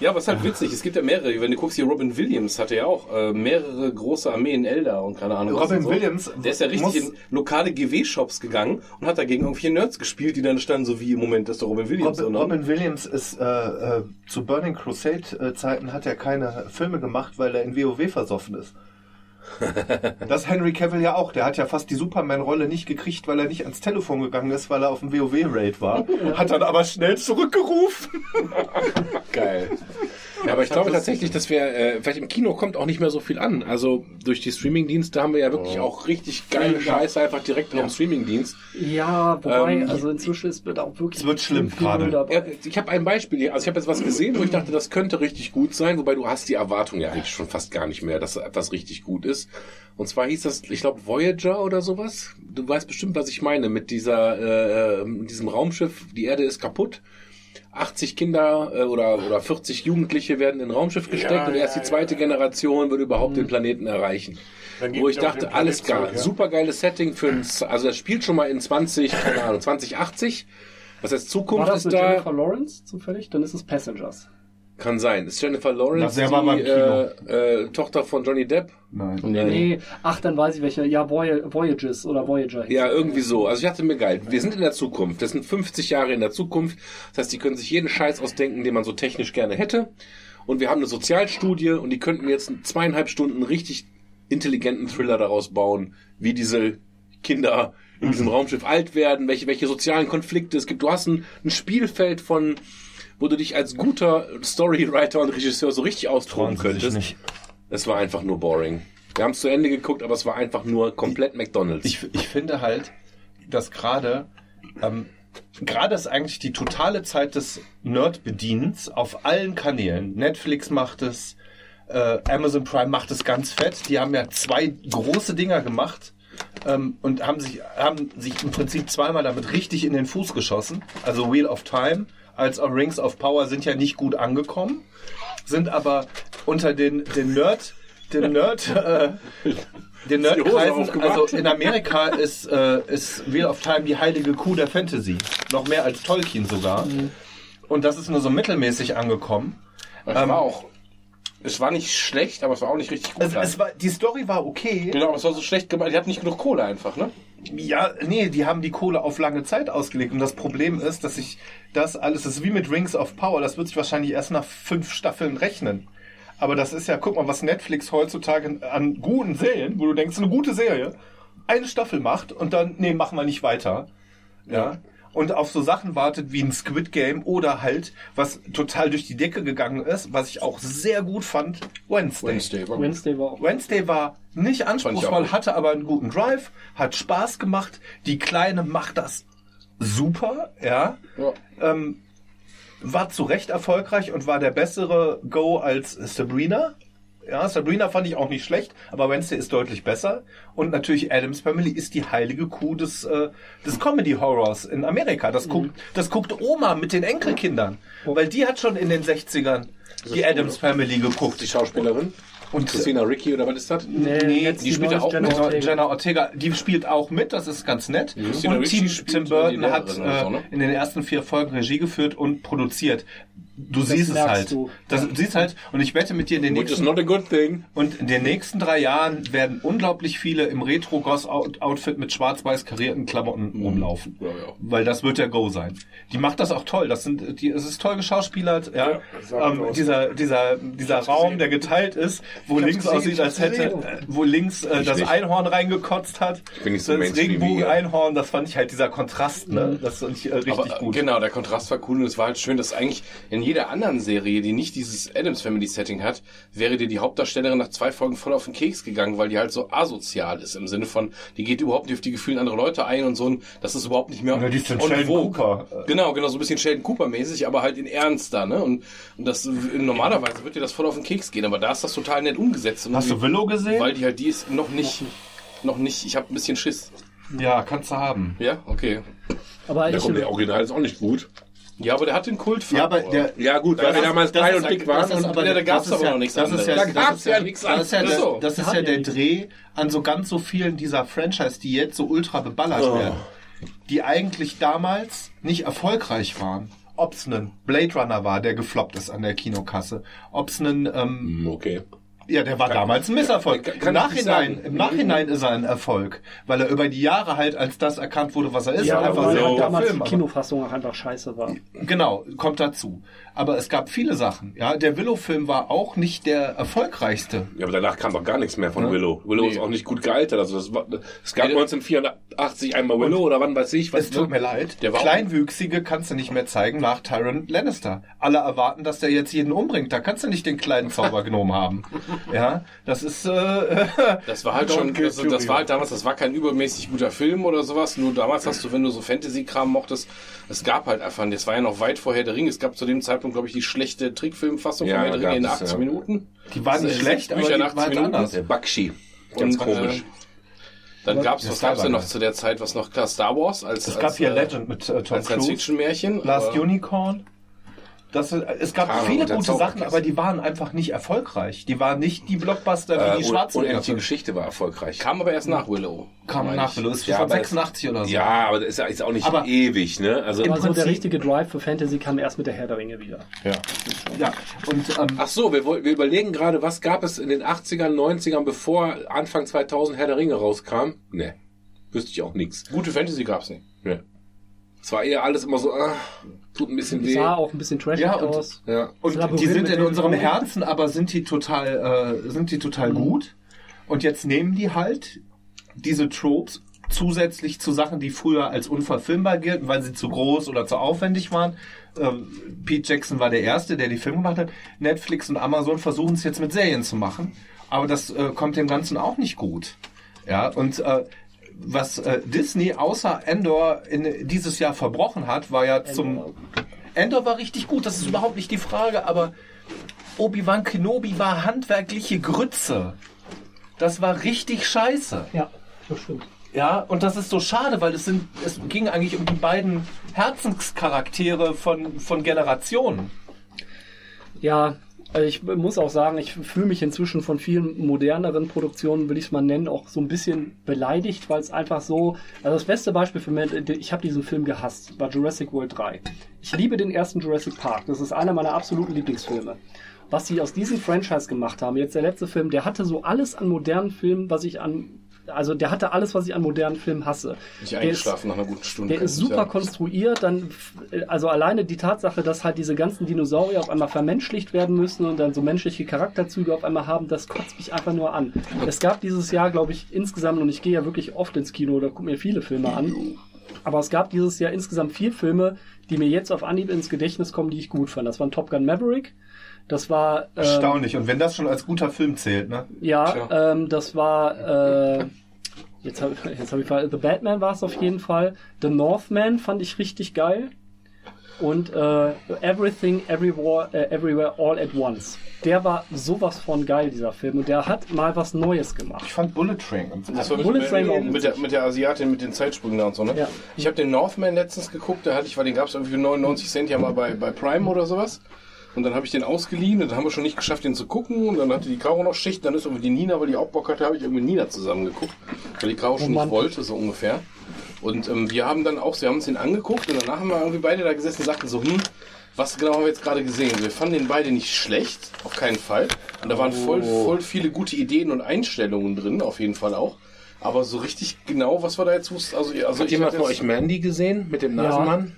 Ja, aber es ist halt witzig. Es gibt ja mehrere. Wenn du guckst, hier Robin Williams hatte ja auch äh, mehrere große Armeen Elder und keine Ahnung. was Robin so. Williams Der ist ja richtig in lokale GW-Shops gegangen und hat dagegen irgendwelche Nerds gespielt, die dann standen, so wie im Moment ist der Robin Williams. Robin? Robin Williams ist äh, äh, zu Burning Crusade äh, Zeiten hat er keine Filme gemacht, weil er in WoW versoffen ist. Das Henry Cavill ja auch. Der hat ja fast die Superman-Rolle nicht gekriegt, weil er nicht ans Telefon gegangen ist, weil er auf dem WoW-Raid war. Hat dann aber schnell zurückgerufen. Geil. Ja, aber ich glaube tatsächlich, dass wir, äh, vielleicht im Kino kommt auch nicht mehr so viel an. Also durch die Streamingdienste haben wir ja wirklich auch richtig geile Scheiße einfach direkt auf dem Streamingdienst. Ja, wobei, Ähm, also inzwischen ist wird auch wirklich Es wird schlimm viel gerade. Ja, ich habe ein Beispiel hier. Also ich habe jetzt was gesehen, wo ich dachte, das könnte richtig gut sein, wobei du hast die Erwartung ja eigentlich schon fast gar nicht mehr, dass etwas richtig gut ist. Und zwar hieß das, ich glaube, Voyager oder sowas. Du weißt bestimmt, was ich meine mit dieser, äh, mit diesem Raumschiff. Die Erde ist kaputt. 80 Kinder äh, oder, oder 40 Jugendliche werden in ein Raumschiff gesteckt Ja, und erst ja, die zweite ja. Generation würde überhaupt den Planeten erreichen. Wo ich dachte, alles zurück, ja. super geiles Setting für ein, also das spielt schon mal in 20, keine Ahnung, 2080. Was heißt War Zukunft das ist mit da? Jennifer Lawrence zufällig? Dann ist es Passengers. Kann sein. Ist Jennifer Lawrence die äh, äh, Tochter von Johnny Depp? Nein. Nee. ach, dann weiß ich welche. Ja, Voy Voyages oder Voyager. Ja, irgendwie so. Also ich dachte mir geil. Wir sind in der Zukunft. Das sind 50 Jahre in der Zukunft. Das heißt, die können sich jeden Scheiß ausdenken, den man so technisch gerne hätte. Und wir haben eine Sozialstudie und die könnten jetzt in zweieinhalb Stunden richtig intelligenten Thriller daraus bauen, wie diese Kinder in diesem Raumschiff alt werden, welche, welche sozialen Konflikte es gibt. Du hast ein, ein Spielfeld von, wo du dich als guter Storywriter und Regisseur so richtig austoben könntest. nicht. Es war einfach nur boring. Wir haben es zu Ende geguckt, aber es war einfach nur komplett McDonalds. Ich, ich finde halt, dass gerade ähm, gerade ist eigentlich die totale Zeit des Nerd-Bedienens auf allen Kanälen. Netflix macht es, äh, Amazon Prime macht es ganz fett. Die haben ja zwei große Dinger gemacht ähm, und haben sich, haben sich im Prinzip zweimal damit richtig in den Fuß geschossen. Also Wheel of Time als auch Rings of Power sind ja nicht gut angekommen, sind aber unter den, den Nerd, den Nerd, äh, den Nerdkreisen, also in Amerika ist, äh, ist Wheel of Time die heilige Kuh der Fantasy. Noch mehr als Tolkien sogar. Und das ist nur so mittelmäßig angekommen. Es Ähm, war auch. Es war nicht schlecht, aber es war auch nicht richtig gut. Es war, die Story war okay. genau, aber es war so schlecht gemacht. Die hatten nicht genug Kohle einfach, ne? Ja, nee, die haben die Kohle auf lange Zeit ausgelegt. Und das Problem ist, dass sich das alles, das ist wie mit Rings of Power, das wird sich wahrscheinlich erst nach fünf Staffeln rechnen. Aber das ist ja, guck mal, was Netflix heutzutage an guten Serien, wo du denkst, eine gute Serie, eine Staffel macht und dann, nee, machen wir nicht weiter. Ja. Und auf so Sachen wartet wie ein Squid Game oder halt, was total durch die Decke gegangen ist, was ich auch sehr gut fand, Wednesday. Wednesday war. Wednesday war auch. Wednesday war nicht anspruchsvoll, hatte aber einen guten Drive, hat Spaß gemacht. Die Kleine macht das super, ja. Ja. Ähm, war zu Recht erfolgreich und war der bessere Go als Sabrina. Ja, Sabrina fand ich auch nicht schlecht, aber Wednesday ist deutlich besser. Und natürlich Adams Family ist die heilige Kuh des, äh, des Comedy Horrors in Amerika. Das guckt, das guckt Oma mit den Enkelkindern. Weil die hat schon in den 60ern die Adams Family geguckt. Die Schauspielerin? Und Christina Ricci oder was ist das? Nee, Nee, jetzt die spielt ja auch Jenna mit. Ortega. Jenna Ortega, die spielt auch mit, das ist ganz nett. Christina Und Tim, Tim Burton hat äh, ne? in den ersten vier Folgen Regie geführt und produziert. Du siehst es halt. du. Das du siehst halt, und ich wette mit dir in den Which nächsten und in den nächsten drei Jahren werden unglaublich viele im Retro-Goss-Outfit mit schwarz-weiß karierten Klamotten rumlaufen. Ja, ja. Weil das wird der Go sein. Die macht das auch toll. Das sind, die, es ist toll geschauspielert, ja. ähm, dieser, dieser, dieser Raum, der geteilt ist, wo links gesehen, aussieht, ich als hätte, gesehen. äh, wo links äh, das nicht. Einhorn reingekotzt hat. bin nicht so das. Regenbogen-Einhorn, das fand ich halt dieser Kontrast, ne? Das fand ich äh, richtig Aber, äh, gut. Genau, der Kontrast war cool und es war halt schön, dass eigentlich in jeder anderen Serie, die nicht dieses Adams Family Setting hat, wäre dir die Hauptdarstellerin nach zwei Folgen voll auf den Keks gegangen, weil die halt so asozial ist im Sinne von, die geht überhaupt nicht auf die Gefühle anderer Leute ein und so, und das ist überhaupt nicht mehr. Ja, die ist dann Sheldon. Cooper. Genau, genau, so ein bisschen Sheldon Cooper mäßig, aber halt in ernster, ne? Und, und das normalerweise wird dir das voll auf den Keks gehen, aber da ist das total nett umgesetzt. Und Hast du Willow gesehen? Weil die halt die ist noch nicht, noch nicht. Ich habe ein bisschen Schiss. ja, kannst du haben. Ja, okay. Aber ich, der Original ist auch nicht gut. Ja, aber der hat den Kult. Ja, aber der, Ja gut, weil wir damals klein ist und dick waren. ist und aber- ja, da gab's das ist aber ja- noch nichts das ist anderes. ja- Da das gab's ist ja nichts Das ist ja, anderes. das ist ja der Dreh an so ganz so vielen dieser Franchise, die jetzt so ultra beballert Oh. werden, die eigentlich damals nicht erfolgreich waren. Ob's ein Blade Runner war, der gefloppt ist an der Kinokasse. Ob's ein, ähm, Hm, Okay. Ja, der war damals ein Misserfolg. Im Nachhinein, im Nachhinein ist er ein Erfolg, weil er über die Jahre halt als das erkannt wurde, was er ist. ja, einfach weil ein halt damals Film, die Kinofassung auch einfach scheiße war. Genau, kommt dazu. Aber es gab viele Sachen. Ja, der Willow-Film war auch nicht der erfolgreichste. Ja, aber danach kam doch gar nichts mehr von Willow. Willow ist auch nicht gut gealtert. Also das war, es gab Nee, 1984 einmal Willow oder wann weiß ich was. Es tut mir leid. Der war Kleinwüchsige kannst du nicht mehr zeigen nach Tyron Lannister. Alle erwarten, dass der jetzt jeden umbringt. Da kannst du nicht den kleinen Zaubergnom haben. Ja, das ist. Äh, Das war halt schon, also das war halt damals, das war kein übermäßig guter Film oder sowas. Nur damals hast du, wenn du so Fantasy-Kram mochtest, es gab halt einfach, das war ja noch weit vor Herr der Ringe. Es gab zu dem Zeitpunkt, glaube ich, die schlechte Trickfilmfassung Ja, von Herr der Ringe in gab's, 80 ja. Minuten. die waren nicht schlecht, aber die Bücher waren nach 80 halt Minuten. anders. Der Bakshi. Ganz Und, komisch. Äh, dann gab's, Ja, was Star gab's denn noch zu der Zeit, was noch klar Star Wars als Es als, gab hier äh, Legend mit äh, Tom als Cruise. Science-Fiction-Märchen. Last aber- Unicorn. Das, äh, es gab Karo viele und gute Sachen, aber die waren einfach nicht erfolgreich. Die waren nicht die Blockbuster wie Äh, die und, schwarzen unendliche Geschichte war erfolgreich. Kam aber erst nach Willow. Kam nach ich. Willow. Ist Ja, von aber es- 86 oder so. Ja, aber das ist ja auch nicht Aber- ewig, ne? Also Im Also der richtige Drive für Fantasy kam erst mit der Herr der Ringe wieder. ja. Und ähm, Ach so, wir, wir überlegen gerade, was gab es in den 80ern, 90ern, bevor Anfang 2000 Herr der Ringe rauskam? Ne, wüsste ich auch nichts. Gute Fantasy gab's nicht. Ne. Es war eher alles immer so, ah, tut ein bisschen weh. Sah auch ein bisschen trashig Ja, und- aus. Ja. Und die sind in unserem. Herzen, aber sind die total, äh, sind die total gut. Und jetzt nehmen die halt diese Tropes zusätzlich zu Sachen, die früher als unverfilmbar gelten, weil sie zu groß oder zu aufwendig waren. Ähm, Pete Jackson war der Erste, der die Filme gemacht hat. Netflix und Amazon versuchen es jetzt mit Serien zu machen. Aber das äh, kommt dem Ganzen auch nicht gut. Ja, und äh, was äh, Disney außer Endor in, dieses Jahr verbrochen hat, war ja zum... Endor war richtig gut, das ist überhaupt nicht die Frage, aber Obi-Wan Kenobi war handwerkliche Grütze. Das war richtig scheiße. Ja, das stimmt. Ja, und das ist so schade, weil es sind, es ging eigentlich um die beiden Herzenscharaktere von, von Generationen. Ja, also ich muss auch sagen, ich fühle mich inzwischen von vielen moderneren Produktionen, will ich es mal nennen, auch so ein bisschen beleidigt, weil es einfach so. Also das beste Beispiel für mich, ich habe diesen Film gehasst, war Jurassic World 3. Ich liebe den ersten Jurassic Park. Das ist einer meiner absoluten Lieblingsfilme. Was sie aus diesem Franchise gemacht haben, jetzt der letzte Film, der hatte so alles an modernen Filmen, was ich an also der hatte alles, was ich an modernen Filmen hasse. Nicht Der ist- eingeschlafen nach einer guten Stunde. Der ist ich super sagen. konstruiert, dann, also alleine die Tatsache, dass halt diese ganzen Dinosaurier auf einmal vermenschlicht werden müssen und dann so menschliche Charakterzüge auf einmal haben, das kotzt mich einfach nur an. Es gab dieses Jahr, glaube ich, insgesamt, und ich gehe ja wirklich oft ins Kino oder gucke mir viele Filme an, aber es gab dieses Jahr insgesamt vier Filme, die mir jetzt auf Anhieb ins Gedächtnis kommen, die ich gut fand. Das waren Top Gun Maverick, das war, ähm, Erstaunlich. Und wenn das schon als guter Film zählt, ne? ja, ähm, das war, äh, jetzt habe jetzt hab ich The Batman war es auf jeden Fall. The Northman fand ich richtig geil. Und äh, Everything, Everywhere, äh, Everywhere, All at Once. Der war sowas von geil, dieser Film. Und der hat mal was Neues gemacht. Ich fand Bullet Train ganz Das war Bullet mit, Train war auch mit, mit, der, mit der Asiatin mit den Zeitsprüngen da und so, ne? Ja. Ich habe den Northman letztens geguckt, da hatte ich, weil den gab es irgendwie für 99 Cent ja mal bei, bei Prime oder sowas. Und dann habe ich den ausgeliehen und dann haben wir schon nicht geschafft, den zu gucken. Und dann hatte die Caro noch Schicht, dann ist irgendwie die Nina, weil die auch Bock hatte, habe ich irgendwie mit Nina zusammen geguckt. Weil die Caro schon nicht wollte, so ungefähr. Und ähm, wir haben dann auch, wir haben uns den angeguckt und danach haben wir irgendwie beide da gesessen und sagten so, hm, was genau haben wir jetzt gerade gesehen? Wir fanden den beide nicht schlecht, auf keinen Fall. Und da waren voll, voll viele gute Ideen und Einstellungen drin, auf jeden Fall auch. Aber so richtig genau, was wir da jetzt wussten, also, also Hat jemand von euch Mandy gesehen mit dem Ja.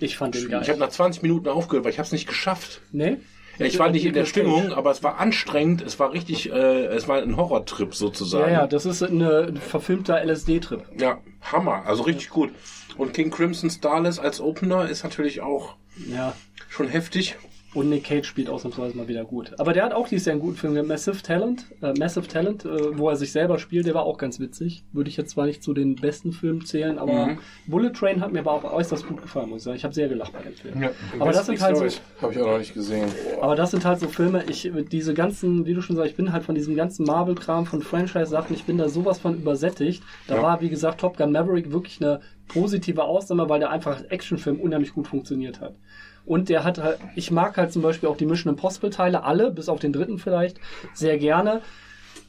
Ich fand den geil. Ich habe nach 20 Minuten aufgehört, weil ich habe es nicht geschafft. nee? Ja, ich war nicht in der Stimmung, aber es war anstrengend. Es war richtig, äh, es war ein Horrortrip sozusagen. Ja, ja, das ist eine, ein verfilmter LSD-Trip. Ja, Hammer, also richtig gut. Und King Crimson Starless als Opener ist natürlich auch Ja. schon heftig. Und Nick Cage spielt ausnahmsweise mal wieder gut. Aber der hat auch dieses Jahr einen guten Film, Massive Talent, äh, Massive Talent, äh, wo er sich selber spielt, der war auch ganz witzig. Würde ich jetzt zwar nicht zu den besten Filmen zählen, aber Mhm. Bullet Train hat mir aber auch äußerst gut gefallen, muss ich sagen. Ich habe sehr gelacht bei dem Film. Ja. Aber das sind halt so, Habe ich auch noch nicht gesehen. aber das sind halt so Filme, ich, diese ganzen, wie du schon sagst, ich bin halt von diesem ganzen Marvel-Kram, von Franchise-Sachen, ich bin da sowas von übersättigt. Da Ja. war, wie gesagt, Top Gun Maverick wirklich eine positive Ausnahme, weil der einfach als Actionfilm unheimlich gut funktioniert hat. Und der hat halt, ich mag halt zum Beispiel auch die Mission Impossible Teile, alle, bis auf den dritten vielleicht, sehr gerne,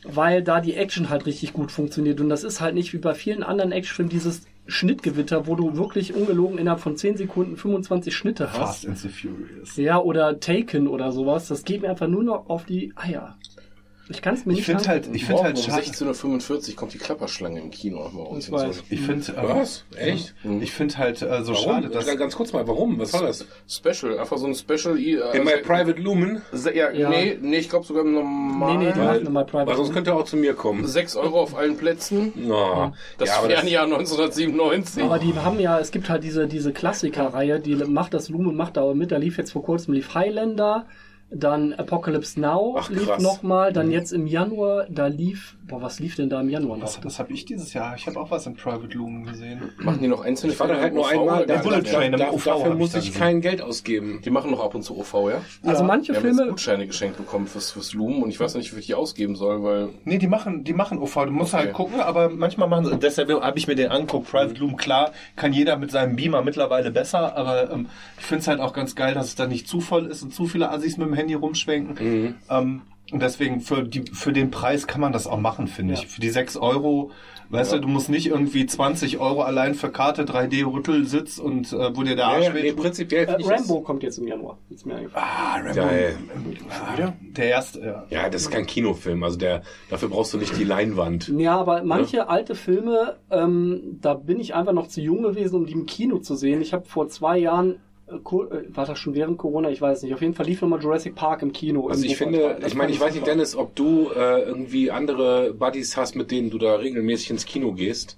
weil da die Action halt richtig gut funktioniert. Und das ist halt nicht wie bei vielen anderen Actionfilmen dieses Schnittgewitter, wo du wirklich ungelogen innerhalb von 10 Sekunden 25 Schnitte hast. Fast and the Furious. Ja, oder Taken oder sowas. Das geht mir einfach nur noch auf die Eier. Ich kann es mir Ich nicht finde halt, ich finde halt um schade. 16.45 Uhr kommt die Klapperschlange im Kino nochmal raus. Ich weiß. Ich finde, Was? Echt? ich finde halt äh, so Warum? schade, dass Ganz- ganz kurz mal, warum? Was war das? Special, einfach so ein Special. Äh, In my also- private Lumen? Ja, Ja. Nee, nee, ich glaube sogar im Nee, normalen. nee, die machen immer Private. Weil sonst könnte er auch zu mir kommen. 6 Euro auf allen Plätzen. No. Das ja, Fernjahr 1997. aber die haben ja, es gibt halt diese, diese Klassiker-Reihe, die macht das Lumen, macht da aber mit. Da lief jetzt vor kurzem lief Highlander, dann Apocalypse Now Ach, lief nochmal, dann jetzt im Januar, da lief, boah, was lief denn da im Januar noch? was, was habe ich dieses Jahr? Ich habe auch was in Private Lumen gesehen. machen die noch einzelne ich war da halt nur einmal. Da, Bullet? Train im da, OV dafür muss ich kein Geld ausgeben. Die machen noch ab und zu OV, ja? Also manche Wir haben jetzt Filme, Gutscheine geschenkt bekommen fürs, fürs Lumen und ich weiß nicht, wie ich die ausgeben soll, weil Nee, die machen, die machen OV. Du musst halt Okay. gucken, aber manchmal machen sie. Deshalb habe ich mir den angeguckt. Private Loom, klar, kann jeder mit seinem Beamer mittlerweile besser, aber ähm, ich finde es halt auch ganz geil, dass es da nicht zu voll ist und zu viele Assis mit dem Handy rumschwenken. Ähm, und deswegen für, die, für den Preis kann man das auch machen, finde Ja. ich. Für die 6 Euro, weißt du, du musst nicht irgendwie 20 Euro allein für Karte, 3D-Rüttelsitz und äh, wo dir der Ja, Arsch ja, nee, weht. prinzipiell äh, Rambo kommt jetzt im Januar. Ist mir eingefallen. Ah, Rambo. Geil. Ah, Der erste, ja. Ja, das ist kein Kinofilm. Also der, dafür brauchst du nicht die Leinwand. Ja, aber manche alte Filme, ähm, da bin ich einfach noch zu jung gewesen, um die im Kino zu sehen. Ich habe vor zwei Jahren, war das schon während Corona? Ich weiß nicht. Auf jeden Fall lief nochmal Jurassic Park im Kino. Also ich finde, ich meine, ich weiß nicht. Dennis, ob du äh, irgendwie andere Buddies hast, mit denen du da regelmäßig ins Kino gehst.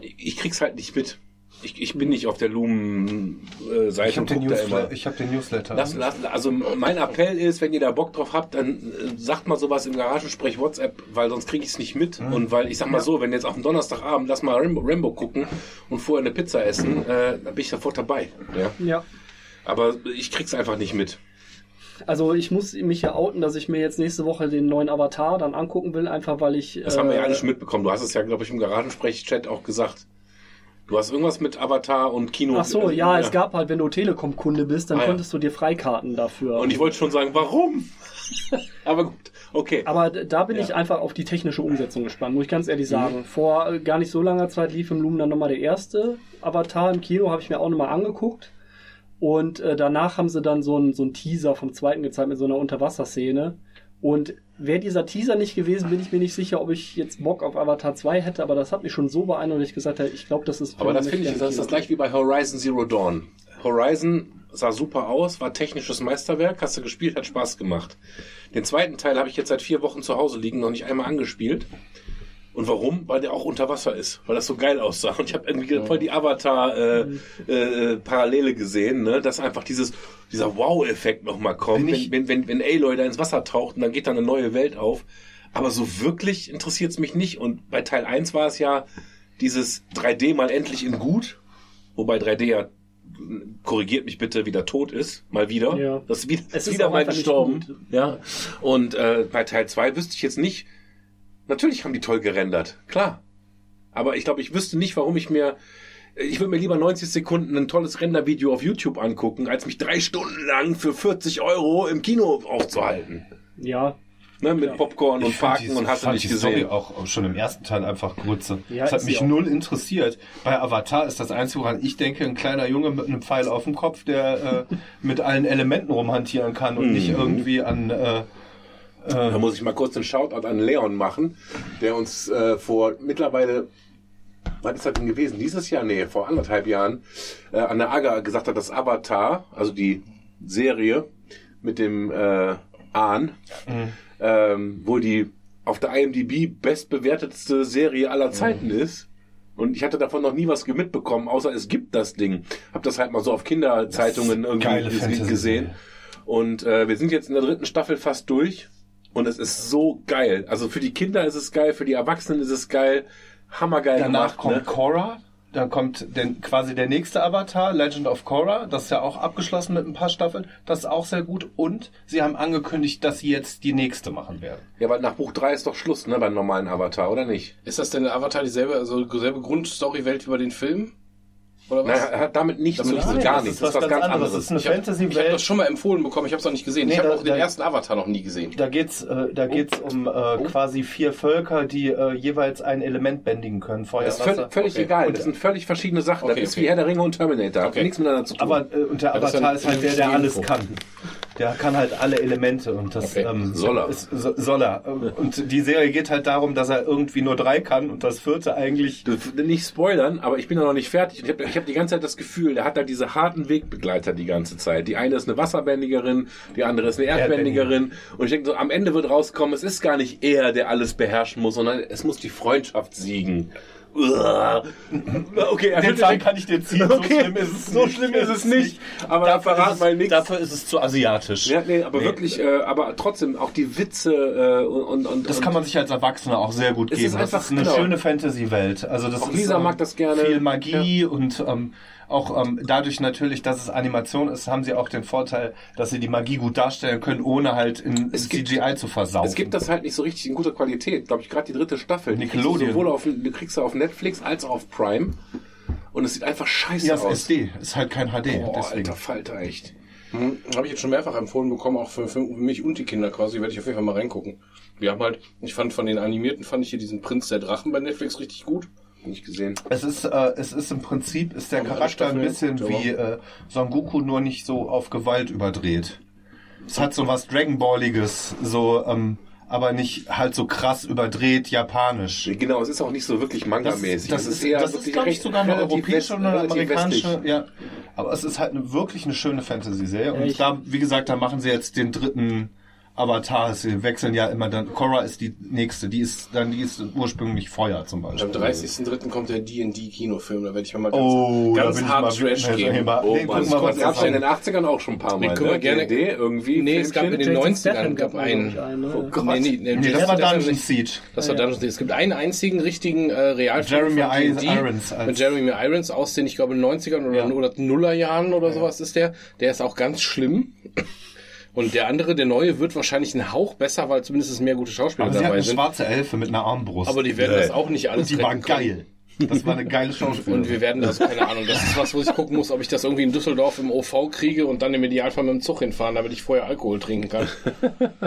Ich krieg's halt nicht mit. Ich, ich bin nicht auf der Lumen-Seite Ich habe den, ich hab den Newsletter. Lass, lass, also mein Appell ist, wenn ihr da Bock drauf habt, dann äh, sagt mal sowas im Garagensprech WhatsApp, weil sonst kriege ich es nicht mit. Und weil ich sag mal so, wenn jetzt auf dem Donnerstagabend lass mal Rambo, Rambo gucken und vorher eine Pizza essen, äh, dann bin ich sofort dabei. Ja. Ja. Aber ich krieg's einfach nicht mit. Also ich muss mich ja outen, dass ich mir jetzt nächste Woche den neuen Avatar dann angucken will, einfach weil ich. Das haben wir ja alle schon mitbekommen. Du hast es ja, glaube ich, im Garagensprech-Chat auch gesagt. Du hast irgendwas mit Avatar und Kino. Ach so, also, ja, es gab halt, wenn du Telekom-Kunde bist, dann Ah, ja. konntest du dir Freikarten dafür. Und ich wollte schon sagen, warum? Aber gut, okay. Aber da bin Ja. ich einfach auf die technische Umsetzung gespannt, muss ich ganz ehrlich sagen. Vor äh, gar nicht so langer Zeit lief im Lumen dann nochmal der erste Avatar im Kino, habe ich mir auch nochmal angeguckt. Und äh, danach haben sie dann so einen so einen Teaser vom zweiten gezeigt mit so einer Unterwasserszene. Und wäre dieser Teaser nicht gewesen, bin ich mir nicht sicher, ob ich jetzt Bock auf Avatar 2 hätte, aber das hat mich schon so beeindruckt, dass ich gesagt habe, ich glaube, das ist Aber das finde ich, das ist das gleich wie bei Horizon Zero Dawn. Horizon sah super aus, war technisches Meisterwerk, hast du gespielt, hat Spaß gemacht. Den zweiten Teil habe ich jetzt seit vier Wochen zu Hause liegen, noch nicht einmal angespielt. Und warum? Weil der auch unter Wasser ist, weil das so geil aussah. Und ich habe irgendwie voll die Avatar-Parallele gesehen, ne? dass einfach dieses, dieser Wow-Effekt nochmal kommt, wenn, wenn, wenn, wenn Aloy da ins Wasser taucht und dann geht da eine neue Welt auf. Aber so wirklich interessiert es mich nicht. Und bei Teil 1 war es ja dieses 3D mal endlich in gut, wobei 3D ja korrigiert mich bitte, wieder tot ist, mal wieder. Ja. Das ist wieder, Es ist wieder mal gestorben. Ja. Und äh, bei Teil 2 wüsste ich jetzt nicht, natürlich haben die toll gerendert, klar. Aber ich glaube, ich wüsste nicht, warum ich mir ich würde mir lieber 90 Sekunden ein tolles Rendervideo auf YouTube angucken, als mich drei Stunden lang für 40 Euro im Kino aufzuhalten. Ja, Ne, mit Popcorn und Parken und hast du nicht die Story gesehen. auch schon im ersten Teil einfach Grütze. Ja, das hat mich null interessiert. Bei Avatar ist das Einzige, woran ich denke, ein kleiner Junge mit einem Pfeil auf dem Kopf, der äh, mit allen Elementen rumhantieren kann und nicht irgendwie an... Äh, Da muss ich mal kurz den Shoutout an Leon machen, der uns äh, vor mittlerweile, wann ist das denn gewesen? Dieses Jahr? Nee, vor anderthalb Jahren, äh, an der AGA gesagt hat, dass Avatar, also die Serie mit dem äh, Ahn, ähm, wohl die auf der IMDb bestbewertetste Serie aller Zeiten ist. Und ich hatte davon noch nie was mitbekommen, außer es gibt das Ding. Hab das halt mal so auf Kinderzeitungen irgendwie gesehen. Und äh, wir sind jetzt in der dritten Staffel fast durch. Und es ist so geil. Also für die Kinder ist es geil, für die Erwachsenen ist es geil. Hammergeil danach gemacht. kommt ne? Korra, dann kommt denn quasi der nächste Avatar, Legend of Korra, das ist ja auch abgeschlossen mit ein paar Staffeln, das ist auch sehr gut und sie haben angekündigt, dass sie jetzt die nächste machen werden. Ja, aber nach Buch 3 ist doch Schluss, ne, beim normalen Avatar, oder nicht? Ist das denn der Avatar dieselbe, also dieselbe Grundstory-Welt wie bei den Filmen? Oder was? Naja, hat damit nichts zu Damit tun, nichts. gar das nichts. ist Das was ist was ganz ganz anderes. anderes. Das ist eine ich habe hab Fantasy-Welt. das schon mal empfohlen bekommen, ich habe es noch nicht gesehen. Nee, ich habe da- auch den da- ersten Avatar noch nie gesehen. Da geht's, äh, da geht's um äh, quasi vier Völker, die äh, jeweils ein Element bändigen können. Feuer, Das ist Wasser. völlig, Okay. egal. Das sind völlig verschiedene Sachen. Okay, das ist okay. wie Herr der Ringe und Terminator. Hat Okay. nichts miteinander zu tun. Aber äh, und der Ja, Avatar dann ist halt der, der alles kann. Der kann halt alle Elemente und das Okay. ähm, Soll er. Ist, so, soll er. Und die Serie geht halt darum, dass er irgendwie nur drei kann und das vierte eigentlich. Du, nicht spoilern, aber ich bin ja noch nicht fertig. Ich habe ich hab die ganze Zeit das Gefühl, der hat da diese harten Wegbegleiter die ganze Zeit. Die eine ist eine Wasserbändigerin, die andere ist eine Erdbändigerin. Und ich denke so, am Ende wird rauskommen, es ist gar nicht er, der alles beherrschen muss, sondern es muss die Freundschaft siegen. Okay, er Den Zahn kann ich dir ziehen. Okay, so schlimm ist es so nicht. schlimm ist es nicht. Aber Dafür, verrat ist mal nichts. dafür ist es zu asiatisch. Ja, nee, aber Nee. wirklich, äh, aber trotzdem auch die Witze äh, und, und Das und kann man sich als Erwachsener auch sehr gut Es geben. ist einfach- das ist eine genau. schöne Fantasy-Welt. Also das Auch ist, Lisa ähm, mag das gerne. Viel Magie und ähm, auch ähm, dadurch natürlich, dass es Animation ist, haben sie auch den Vorteil, dass sie die Magie gut darstellen können, ohne halt in Es gibt- CGI zu versauen. Es gibt das halt nicht so richtig in guter Qualität. Glaube ich, gerade die dritte Staffel. Die Nickelodeon. Sowohl auf, die kriegst du auf Netflix als auch auf Prime. Und es sieht einfach scheiße ja, ist aus. SD, ist halt kein HD. Oh, deswegen. alter Falter, echt. Hm, habe ich jetzt schon mehrfach empfohlen bekommen, auch für, für mich und die Kinder quasi, werde ich auf jeden Fall mal reingucken. Wir haben halt, ich fand von den animierten, fand ich hier diesen Prinz der Drachen bei Netflix richtig gut. Nicht gesehen. Es ist, äh, es ist im Prinzip, ist der alle Charakter ein bisschen wie äh, Son Goku, nur nicht so auf Gewalt überdreht. Es hat so was Dragon Balliges, so, ähm, aber nicht halt so krass überdreht japanisch. Genau, es ist auch nicht so wirklich manga-mäßig. das, ist, eher das ist glaube ich, sogar eine europäische und eine amerikanische. westlich. Ja, aber es ist halt eine, wirklich eine schöne Fantasy-Serie. Und ich- da, wie gesagt, da machen sie jetzt den dritten Avatar. Sie wechseln ja immer dann. Korra ist die nächste. Die ist dann, die ist ursprünglich Feuer zum Und Beispiel. am 30.03. kommt der D&D-Kinofilm, da werde ich mal ganz, Oh, da ganz bin ich hart mal Trash gehen. Nee, Oh Mann, wir das uns gab's ja in den 80ern auch schon ein paar Mal. Den können wir ne? gerne- D&D irgendwie. Nee, es gab in den Jason 90ern Statham gab mal, einen. ne? Oh Gott. Nee, nee, nee, Nee, das, das war Dungeon nicht- Siege. das war. Dungeon Siege. Es gibt einen einzigen richtigen äh, Realfilm Jeremy von D&D Irons mit Jeremy Irons aus den, ich glaube, 90ern oder, oder Nullerjahren oder sowas ist der. Der ist auch ganz schlimm. Und der andere, der neue, wird wahrscheinlich einen Hauch besser, weil zumindest mehr gute Schauspieler Aber sie hat dabei eine sind. schwarze Elfe mit einer Armbrust. Aber die werden das auch nicht alles Und die war retten können. geil. Das war eine geile Schauspielerin. Und wir werden das, keine Ahnung, das ist was, wo ich gucken muss, ob ich das irgendwie in Düsseldorf im OV kriege und dann im Idealfall mit dem Zug hinfahren, damit ich vorher Alkohol trinken kann.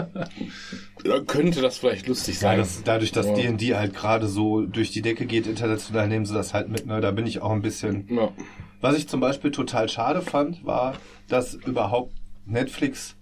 Dann könnte das vielleicht lustig ja, sein. das, dadurch, dass Ja. D&D halt gerade so durch die Decke geht, international nehmen sie das halt mit. Ne? Da bin ich auch ein bisschen... ja. Was ich zum Beispiel total schade fand, war, dass überhaupt Netflix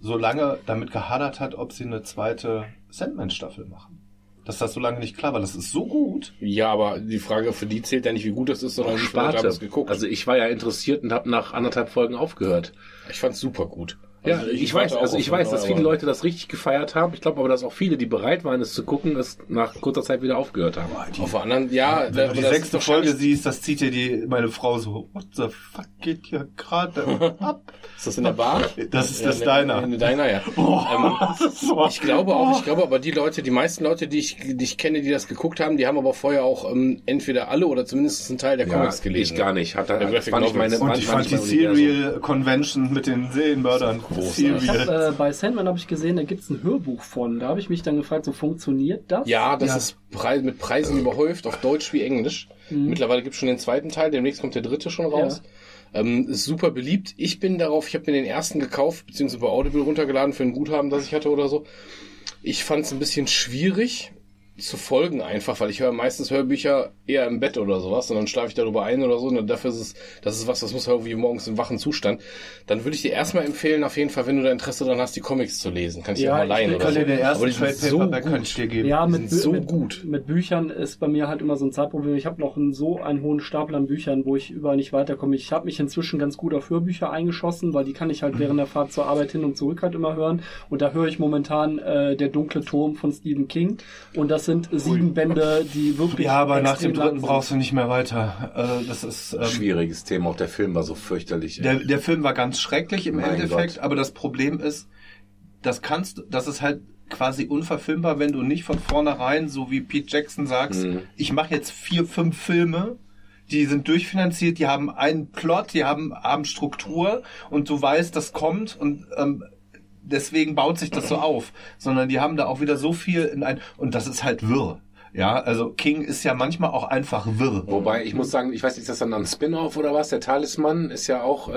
so lange damit gehadert hat, ob sie eine zweite Sandman-Staffel machen. Dass das so lange nicht klar war. Das ist so gut. Ja, aber die Frage für die zählt ja nicht, wie gut das ist, sondern wie viele Leute haben es geguckt. Also ich war ja interessiert und habe nach anderthalb Folgen aufgehört. ich fand's super gut. Ja, Also ich, warte weiß, also ich weiß, dass viele Leute das richtig gefeiert haben. Ich glaube aber, dass auch viele, die bereit waren, es zu gucken, es nach kurzer Zeit wieder aufgehört haben. Auf der anderen, ja, Wenn da- du die sechste Folge siehst, das zieht dir die, meine Frau so, what the fuck geht hier gerade ab? Ist das in der Bar? Das ist Ja, das ne- Deiner. ne- Deiner, ja. Das ist so- Ich glaube auch, ich glaube aber die Leute, die meisten Leute, die ich, die ich kenne, die das geguckt haben, die haben aber vorher auch ähm, entweder alle oder zumindest einen Teil der Comics gelesen. ich gar nicht. Hat Graphic war nicht meine, Und ich fand die. Serial Convention mit den Serienmördern. Ich hab, äh, bei Sandman habe ich gesehen, da gibt's ein Hörbuch von. Da habe ich mich dann gefragt, so funktioniert das? Ja, das Ja. ist Pre mit Preisen überhäuft, auf Deutsch wie Englisch. Mittlerweile gibt's schon den zweiten Teil, demnächst kommt der dritte schon raus. Ähm, ist super beliebt. Ich bin darauf, ich habe mir den ersten gekauft, beziehungsweise bei Audible runtergeladen für ein Guthaben, das ich hatte oder so. Ich fand es ein bisschen schwierig zu folgen einfach, weil ich höre meistens Hörbücher eher im Bett oder sowas und dann schlafe ich darüber ein oder so und dafür ist es, das ist was, das muss halt irgendwie morgens im wachen Zustand. Dann würde ich dir erstmal empfehlen, auf jeden Fall, wenn du da Interesse daran hast, die Comics zu lesen. Kann ich dir Ja, auch mal ich leihen oder kann so. dir den ersten Aber die Trade sind so gut. kann ich dir geben. Ja, Die mit, sind so mit, gut. mit Büchern ist bei mir halt immer so ein Zeitproblem. Ich habe noch einen, so einen hohen Stapel an Büchern, wo ich überall nicht weiterkomme. Ich habe mich inzwischen ganz gut auf Hörbücher eingeschossen, weil die kann ich halt während der Fahrt zur Arbeit hin und zurück halt immer hören. Und da höre ich momentan äh, Der dunkle Turm von Stephen King. Und das sind sieben Bände, die wirklich. Ja, aber nach dem dritten brauchst du nicht mehr weiter. Äh, das ist ähm, Schwieriges Thema. Auch der Film war so fürchterlich. Der, der Film war ganz schrecklich im Mein Endeffekt, Gott. aber das Problem ist, das kannst, das ist halt quasi unverfilmbar, wenn du nicht von vornherein, so wie Pete Jackson sagst, Mhm. ich mache jetzt vier, fünf Filme, die sind durchfinanziert, die haben einen Plot, die haben, haben Struktur und du weißt, das kommt und ähm, deswegen baut sich das so auf, sondern die haben da auch wieder so viel in ein und das ist halt wirr. Ja, also King ist ja manchmal auch einfach wirr. Wobei, ich muss sagen, ich weiß nicht, ist das dann ein Spin-off oder was? Der Talisman ist ja auch, äh,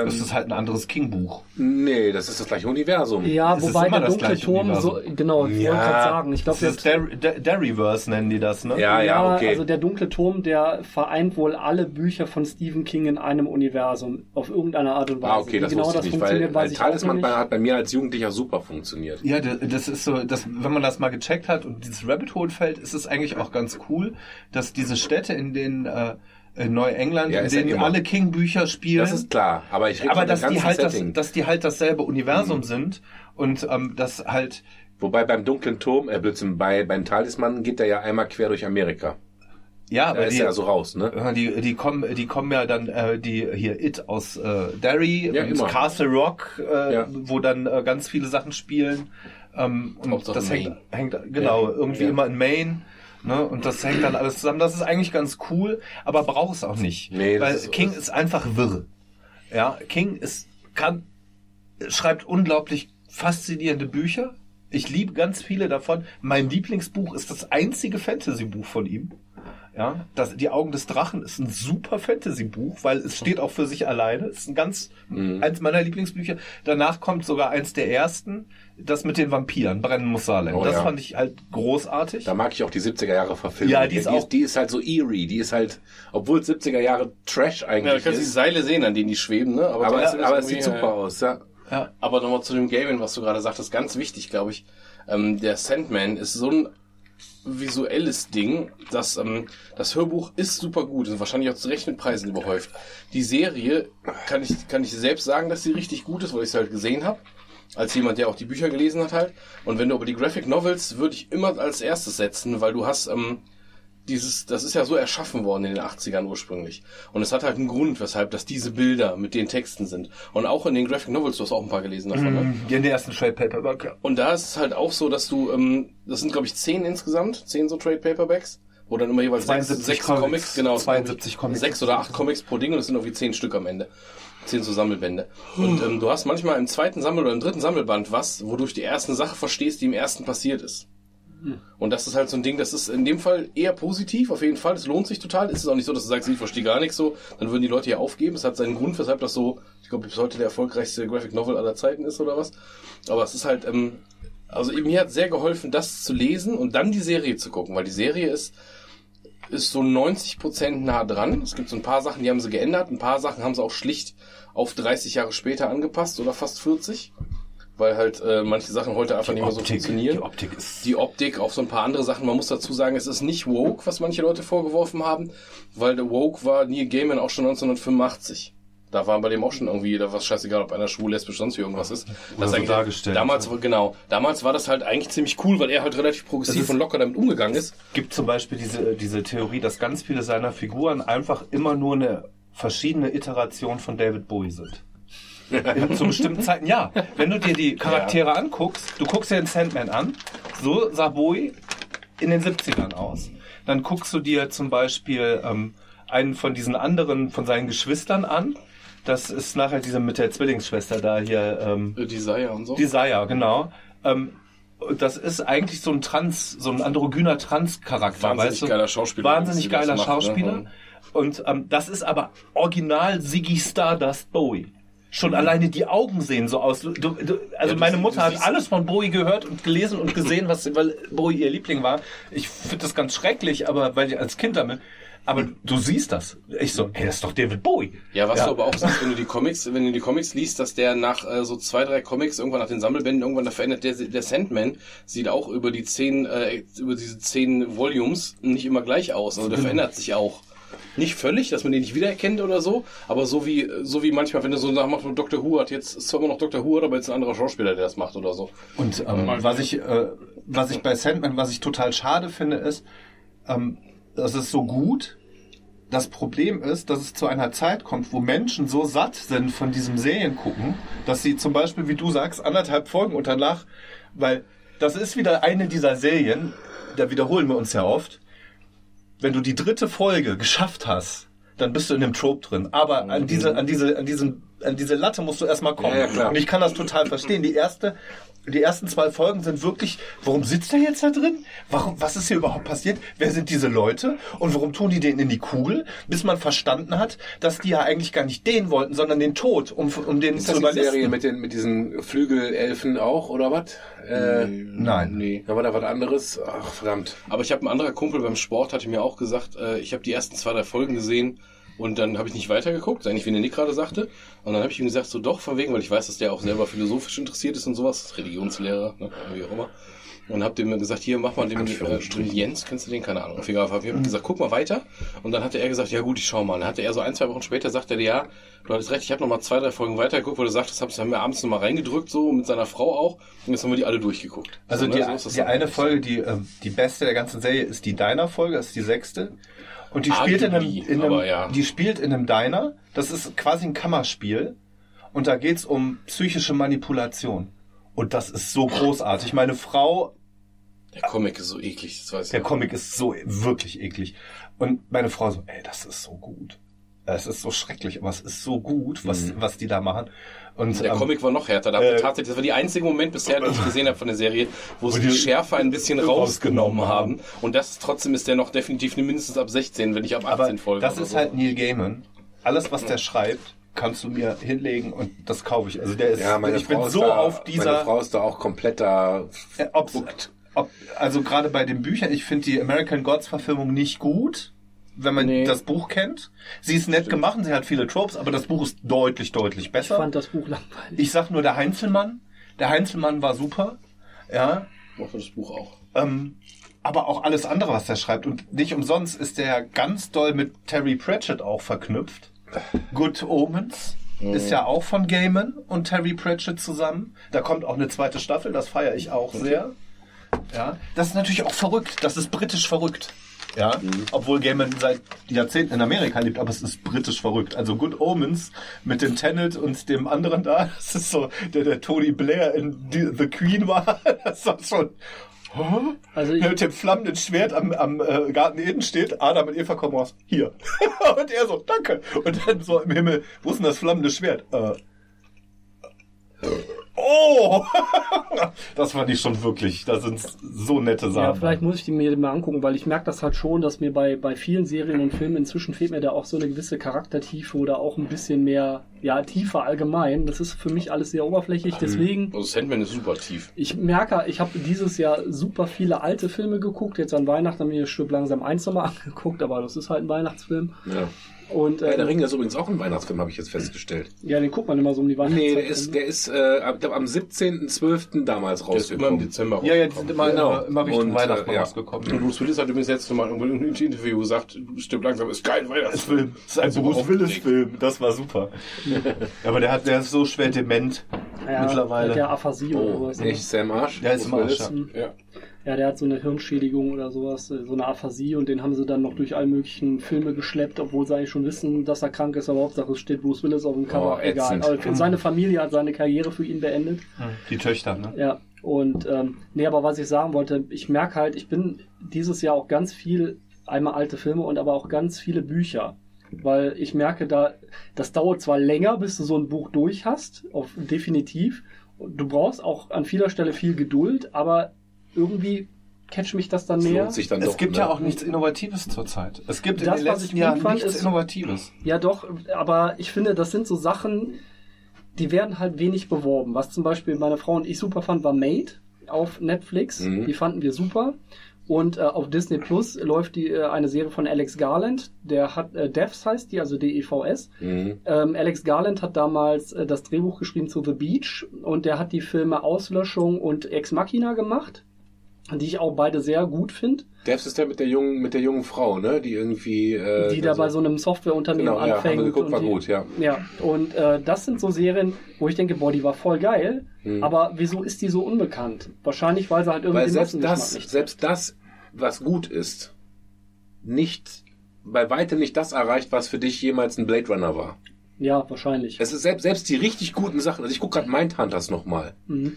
ähm, Das ist halt ein anderes King-Buch. nee, das ist das gleiche Universum. Ja, Es ist wobei der dunkle Turm so, genau, ich Ja, wollte gerade sagen. Ich glaube, Das ist Der, Der, Derryverse nennen die das, ne? Ja, ja, okay. Also der dunkle Turm, der vereint wohl alle Bücher von Stephen King in einem Universum auf irgendeine Art und Weise. Ah, okay, Wie das genau wusste das ich nicht, weil, funktioniert, weil Talisman hat bei mir als Jugendlicher super funktioniert. Ja, das ist so, das, wenn man das mal gecheckt hat und dieses Rabbit Hole fällt, ist es eigentlich auch ganz cool, dass diese Städte, in denen äh, in Neuengland, Ja, in ist ja denen immer. alle King-Bücher spielen, Das ist klar, aber ich rede aber dass die halt das, Setting. dass die halt dasselbe Universum sind und ähm, das halt Wobei beim dunklen Turm, äh, Blödsinn, bei, beim Talisman geht er ja einmal quer durch Amerika. ja, Da aber ist die, er also raus, ne? Ja, Die, die kommen, die kommen ja dann, äh, die hier It aus äh, Derry Ja. Castle Rock, äh, Ja. wo dann äh, ganz viele Sachen spielen. Ähm, und Hauptsache das hängt, hängt genau irgendwie Ja. immer in Maine. Ne, und das hängt dann alles zusammen. Das ist eigentlich ganz cool, aber braucht es auch nicht. Nee, weil ist- King ist einfach wirr. Ja, King ist, kann, schreibt unglaublich faszinierende Bücher. Ich liebe ganz viele davon. Mein Lieblingsbuch ist das einzige Fantasy-Buch von ihm. Ja, das, die Augen des Drachen ist ein super Fantasy-Buch, weil es steht auch für sich alleine. Es ist ein ganz, Mhm. eins meiner Lieblingsbücher. Danach kommt sogar eins der ersten, das mit den Vampiren, Brennen muss Salem. Oh, das ja. fand ich halt großartig. Da mag ich auch die 70er Jahre Verfilmung. Ja, die ist auch- die ist halt so eerie. Die ist halt, obwohl es 70er Jahre Trash Ja, da eigentlich kannst du die ist. Seile sehen, an denen die schweben, ne? Aber, trotzdem ist aber es sieht super äh, aus, ja. ja. Aber nochmal zu dem Gaming, was du gerade sagtest, ganz wichtig, glaube ich. Ähm, der Sandman ist so ein visuelles Ding, dass ähm, das Hörbuch ist super gut und wahrscheinlich auch zu Recht mit Preisen überhäuft. Die Serie kann ich kann ich selbst sagen, dass sie richtig gut ist, weil ich sie halt gesehen habe. Als jemand, der auch die Bücher gelesen hat halt. Und wenn du aber die Graphic Novels würde ich immer als erstes setzen, weil du hast ähm, dieses, das ist ja so erschaffen worden in den 80ern ursprünglich. Und es hat halt einen Grund, weshalb das diese Bilder mit den Texten sind. Und auch in den Graphic Novels, du hast auch ein paar gelesen davon, ne? In der ersten Trade Paperback. ja. Und da ist es halt auch so, dass du, ähm, das sind glaube ich zehn insgesamt, zehn so Trade Paperbacks, wo dann immer jeweils sechs, 72 sechs Comics. Comics, genau, 72 Comics. sechs oder acht Comics pro Ding und es sind irgendwie zehn Stück am Ende. Zehn so Sammelbände. Und ähm, du hast manchmal im zweiten Sammel- oder im dritten Sammelband was, wo du die erste Sache verstehst, die im ersten passiert ist. Und das ist halt so ein Ding, das ist in dem Fall eher positiv, auf jeden Fall. Es lohnt sich total. Es ist auch nicht so, dass du sagst, ich verstehe gar nichts so, dann würden die Leute hier aufgeben. Es hat seinen Grund, weshalb das so, ich glaube, bis heute der erfolgreichste Graphic Novel aller Zeiten ist oder was. Aber es ist halt, ähm, also mir hat sehr geholfen, das zu lesen und dann die Serie zu gucken, weil die Serie ist, ist so 90% nah dran. Es gibt so ein paar Sachen, die haben sie geändert, ein paar Sachen haben sie auch schlicht auf 30 Jahre später angepasst oder fast 40. weil halt äh, manche Sachen heute einfach nicht mehr so funktionieren. die Optik ist. die Optik, auch so ein paar andere Sachen. Man muss dazu sagen, es ist nicht woke, was manche Leute vorgeworfen haben, weil der woke war Neil Gaiman auch schon 1985. Da war bei dem auch schon irgendwie, da war es scheißegal, ob einer schwul, lesbisch, sonst wie irgendwas ist. Das so dargestellt. Damals, genau, damals war das halt eigentlich ziemlich cool, weil er halt relativ progressiv ist- und locker damit umgegangen ist. gibt zum Beispiel diese, diese Theorie, dass ganz viele seiner Figuren einfach immer nur eine verschiedene Iteration von David Bowie sind. In, zu bestimmten Zeiten, ja. Wenn du dir die Charaktere anguckst, du guckst dir den Sandman an, so sah Bowie in den 70ern aus. Dann guckst du dir zum Beispiel ähm, einen von diesen anderen, von seinen Geschwistern an. Das ist nachher diese mit der Zwillingsschwester da hier. Ähm, Äh, Desire und so. Desire, genau. Ähm, das ist eigentlich so ein Trans, so ein androgyner Trans-Charakter. Wahnsinnig weißt du? geiler Schauspieler, Wahnsinnig geiler macht, ne? Schauspieler. Mhm. Und ähm, das ist aber original Ziggy Stardust Bowie. Schon alleine die Augen sehen so aus. Du, du, also Ja, meine Mutter hat alles von Bowie gehört und gelesen und gesehen, was, weil Bowie ihr Liebling war. Ich finde das ganz schrecklich, aber weil ich als Kind damit. Aber du siehst das. Ich so, ey, das ist doch David Bowie. Ja, was du aber auch siehst, wenn du die Comics, wenn du die Comics liest, dass der nach äh, so zwei, drei Comics irgendwann nach den Sammelbänden irgendwann da verändert, der, der Sandman sieht auch über die zehn, äh, über diese zehn Volumes nicht immer gleich aus. Also der verändert sich auch. Nicht völlig, dass man den nicht wiedererkennt oder so, aber so wie, so wie manchmal, wenn du so nach macht, Dr. Who hat, jetzt ist zwar immer noch Dr. Who, aber jetzt ein anderer Schauspieler, der das macht oder so. Und ähm, was ich, äh, was ich bei Sandman, was ich total schade finde, ist, ähm, das ist so gut. Das Problem ist, dass es zu einer Zeit kommt, wo Menschen so satt sind von diesem Serien gucken, dass sie zum Beispiel, wie du sagst, anderthalb Folgen und danach, weil das ist wieder eine dieser Serien, da wiederholen wir uns ja oft. Wenn du die dritte Folge geschafft hast, dann bist du in dem Trope drin. Aber an diese, an diese, an diesen, an diese Latte musst du erstmal kommen. Ja, ja, klar. Und ich kann das total verstehen. Die erste, die ersten zwei Folgen sind wirklich, warum sitzt er jetzt da drin? Warum, was ist hier überhaupt passiert? Wer sind diese Leute? Und warum tun die den in die Kugel? Bis man verstanden hat, dass die ja eigentlich gar nicht den wollten, sondern den Tod, um, um den Ist zu das die. Serie mit, den, mit diesen Flügelelfen auch, oder was? Äh, Nein. Nee. da war da was anderes. Ach, verdammt. Aber ich habe ein anderer Kumpel beim Sport, hatte mir auch gesagt, äh, ich habe die ersten zwei, drei Folgen gesehen und dann habe ich nicht weitergeguckt, eigentlich wie der Nick gerade sagte. Und dann habe ich ihm gesagt, so doch, von wegen, weil ich weiß, dass der auch selber philosophisch interessiert ist und sowas, Religionslehrer, ne, wie auch immer. Und hab dem gesagt, hier, mach mal den, äh, Jens, kennst du den? Keine Ahnung. Auf jeden Fall. Ich hab gesagt, guck mal weiter. Und dann hatte er gesagt, ja gut, ich schau mal. Dann hatte er so ein, zwei Wochen später, sagte er, ja, du hattest recht, ich habe noch mal zwei, drei Folgen weitergeguckt, wo du sagtest, hab's- haben wir abends noch mal reingedrückt, so mit seiner Frau auch. Und jetzt haben wir die alle durchgeguckt. Also so, die, ne, so ist das die eine Folge, die, äh, die beste der ganzen Serie ist die Diner-Folge, das ist die sechste. Und die spielt in einem, in einem ja. die spielt in einem Diner. Das ist quasi ein Kammerspiel. Und da geht's um psychische Manipulation. Und das ist so großartig. Meine Frau Der Comic ist so eklig, das weiß ich. Der. Comic ist so wirklich eklig. Und meine Frau so, ey, das ist so gut. Es ist so schrecklich, aber es ist so gut, was, was die da machen. Und Der ähm, Comic war noch härter. Da haben äh, tatsächlich, das war die einzige Moment bisher, den ich gesehen habe von der Serie, wo sie die Schärfe ein bisschen rausgenommen rausgenommen haben. Und das trotzdem ist der noch definitiv mindestens ab 16, wenn nicht ab 18 aber Folgen. das ist so. halt Neil Gaiman. Alles, was der schreibt, kannst du mir hinlegen und das kaufe ich. Also der ist, Ja, meine ich Frau bin ist so da, auf Meine dieser, Frau ist da auch komplett da. äh, ob's, ob, also gerade bei den Büchern, ich finde die American Gods Verfilmung nicht gut, wenn man Nee. das Buch kennt. Sie ist nett gemacht, sie hat viele Tropes, aber das Buch ist deutlich, deutlich Ich besser. fand das Buch langweilig. Ich sag nur der Heinzelmann. Der Heinzelmann war super. Ja. Mochte das Buch auch. Ähm, aber auch alles andere, was der schreibt. Und nicht umsonst ist der ganz doll mit Terry Pratchett auch verknüpft. Good Omens ist ja auch von Gaiman und Terry Pratchett zusammen. Da kommt auch eine zweite Staffel, das feiere ich auch sehr. Ja, das ist natürlich auch verrückt. Das ist britisch verrückt. Ja, obwohl Gaiman seit Jahrzehnten in Amerika lebt, aber es ist britisch verrückt. Also Good Omens mit dem Tenet und dem anderen da, das ist so, der, der Tony Blair in The Queen war, das war schon, Also der ich, mit dem flammenden Schwert am, am äh, Garten Eden steht, Adam und Eva kommen raus, hier. und er so, danke. Und dann so im Himmel, wo ist denn das flammende Schwert? Äh, oh! das fand ich schon wirklich, das sind so nette Sachen. ja, vielleicht muss ich die mir mal angucken, weil ich merke das halt schon, dass mir bei, bei vielen Serien und Filmen inzwischen fehlt mir da auch so eine gewisse Charaktertiefe oder auch ein bisschen mehr, ja, tiefer allgemein. Das ist für mich alles sehr oberflächlich, deswegen. Also Sandman ist super tief. Ich merke, ich habe dieses Jahr super viele alte Filme geguckt. Jetzt an Weihnachten haben wir Stück langsam eins nochmal angeguckt, aber das ist halt ein Weihnachtsfilm. Ja. Und Ja, der äh, Ring ist übrigens auch ein Weihnachtsfilm, habe ich jetzt festgestellt. ja, den guckt man immer so um die Weihnachtszeit. Nee, der ist, der ist äh, am 17.12. damals Der ist immer im rausgekommen. Dezember Ja, ja, die sind immer, Genau. immer, immer Richtung Und, Weihnachten äh, ja. rausgekommen. Und Bruce Willis hat übrigens jetzt mal in einem Interview gesagt, stimmt langsam, ist kein Weihnachtsfilm. Ist ein Also Bruce. Willis-Film. Das war super. Aber der hat, der ist so schwer dement ja, mittlerweile. Der Aphasie oder sowas. Echt, Sam Arsch? Der ist im Arsch. Ja. Ja, der hat so eine Hirnschädigung oder sowas, äh, so eine Aphasie und den haben sie dann noch durch alle möglichen Filme geschleppt, obwohl sie eigentlich schon wissen, dass er krank ist, aber Hauptsache es steht Bruce Willis auf dem Cover. Oh, Egal. Aber für seine Familie hat seine Karriere für ihn beendet. Die Töchter, ne? Ja. Und ähm, nee, aber was ich sagen wollte, ich merke halt, ich bin dieses Jahr auch ganz viel, einmal alte Filme und aber auch ganz viele Bücher. Weil ich merke, da, das dauert zwar länger, bis du so ein Buch durch hast, auf, definitiv. Du brauchst auch an vieler Stelle viel Geduld, aber irgendwie catch mich das dann Das mehr. lohnt sich dann Es doch. gibt ne? ja auch nichts Innovatives zurzeit. Es gibt in Das, den was letzten ich Jahren nichts ist- Innovatives. Ja, doch, aber ich finde, das sind so Sachen, die werden halt wenig beworben. Was zum Beispiel meine Frau und ich super fand, war Made auf Netflix. Mhm. Die fanden wir super. Und äh, auf Disney Plus läuft die äh, eine Serie von Alex Garland. Der hat äh, Devs heißt die, also D-E-V-S. Mhm. Ähm, Alex Garland hat damals äh, das Drehbuch geschrieben zu The Beach und der hat die Filme Auslöschung und Ex Machina gemacht, die ich auch beide sehr gut finde. Devs ist der mit der jungen, mit der jungen Frau, ne? Die irgendwie. Äh, die da bei so einem Softwareunternehmen Genau, ja, haben anfängt. wir geguckt, und war die, gut, ja. Ja, und äh, das sind so Serien, wo ich denke, boah, die war voll geil, Mhm. aber wieso ist die so unbekannt? Wahrscheinlich, weil sie halt irgendwie Weil selbst das, selbst das, was gut ist, nicht, bei weitem nicht das erreicht, was für dich jemals ein Blade Runner war. Ja, wahrscheinlich. Es ist selbst, selbst die richtig guten Sachen, also ich gucke gerade Mindhunters nochmal. Mhm.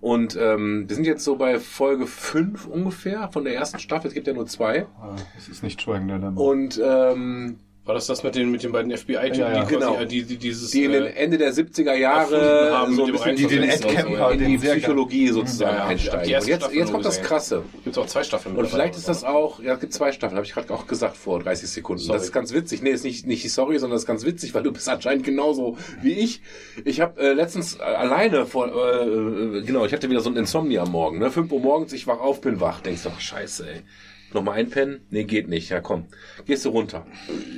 Und ähm, wir sind jetzt so bei Folge 5 ungefähr von der ersten Staffel, es gibt ja nur zwei. Ah, Das ist nicht Schweigen der Und ähm, War das das mit den, mit den beiden FBI-Typen, Ja, ja. die, quasi, Genau. die, die dieses... die in den äh, Ende der 70er erfunden Jahre haben so ein bisschen die den Ed Kemper, ja. in die Psychologie sozusagen Ja, die einsteigen. jetzt, jetzt kommt das. Krasse. Gibt's auch zwei Staffeln. Und vielleicht ist das auch, ja, es gibt zwei Staffeln, habe ich gerade auch gesagt vor 30 Sekunden. Sorry. Das ist ganz witzig. Nee, ist nicht, nicht sorry, sondern das ist ganz witzig, weil du bist anscheinend genauso wie ich. Ich habe äh, letztens äh, alleine vor, äh, äh, genau, ich hatte wieder so ein Insomnia am Morgen, ne? 5 Uhr morgens, ich wach auf, bin wach. Denkst doch, scheiße, ey. Nochmal einpennen? Nee, geht nicht. Ja, komm. Gehst du runter.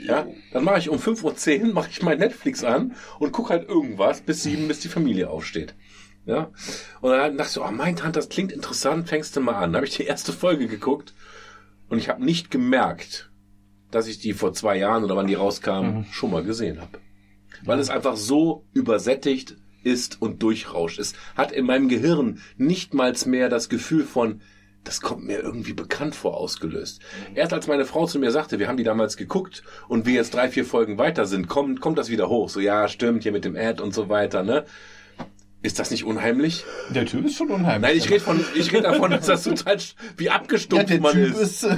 Ja? Dann mache ich um 5.10 Uhr, mache ich mein Netflix an und guck halt irgendwas bis sieben, bis die Familie aufsteht. Ja? Und dann dachte ich so, oh, mein Tante, das klingt interessant, fängst du mal an. Dann habe ich die erste Folge geguckt und ich habe nicht gemerkt, dass ich die vor zwei Jahren oder wann die rauskam, schon mal gesehen habe. Weil es einfach so übersättigt ist und durchrauscht. Es hat in meinem Gehirn nichtmals mehr das Gefühl von, das kommt mir irgendwie bekannt vor ausgelöst. Erst als meine Frau zu mir sagte, wir haben die damals geguckt und wir jetzt drei, vier Folgen weiter sind, kommt, kommt das wieder hoch. So, ja, stimmt, hier mit dem Ad und so weiter, ne? Ist das nicht unheimlich? Der Typ ist schon unheimlich. Nein, ich rede von, ich rede davon, dass das total, wie ja, abgestumpft der man Typ ist. ist. äh,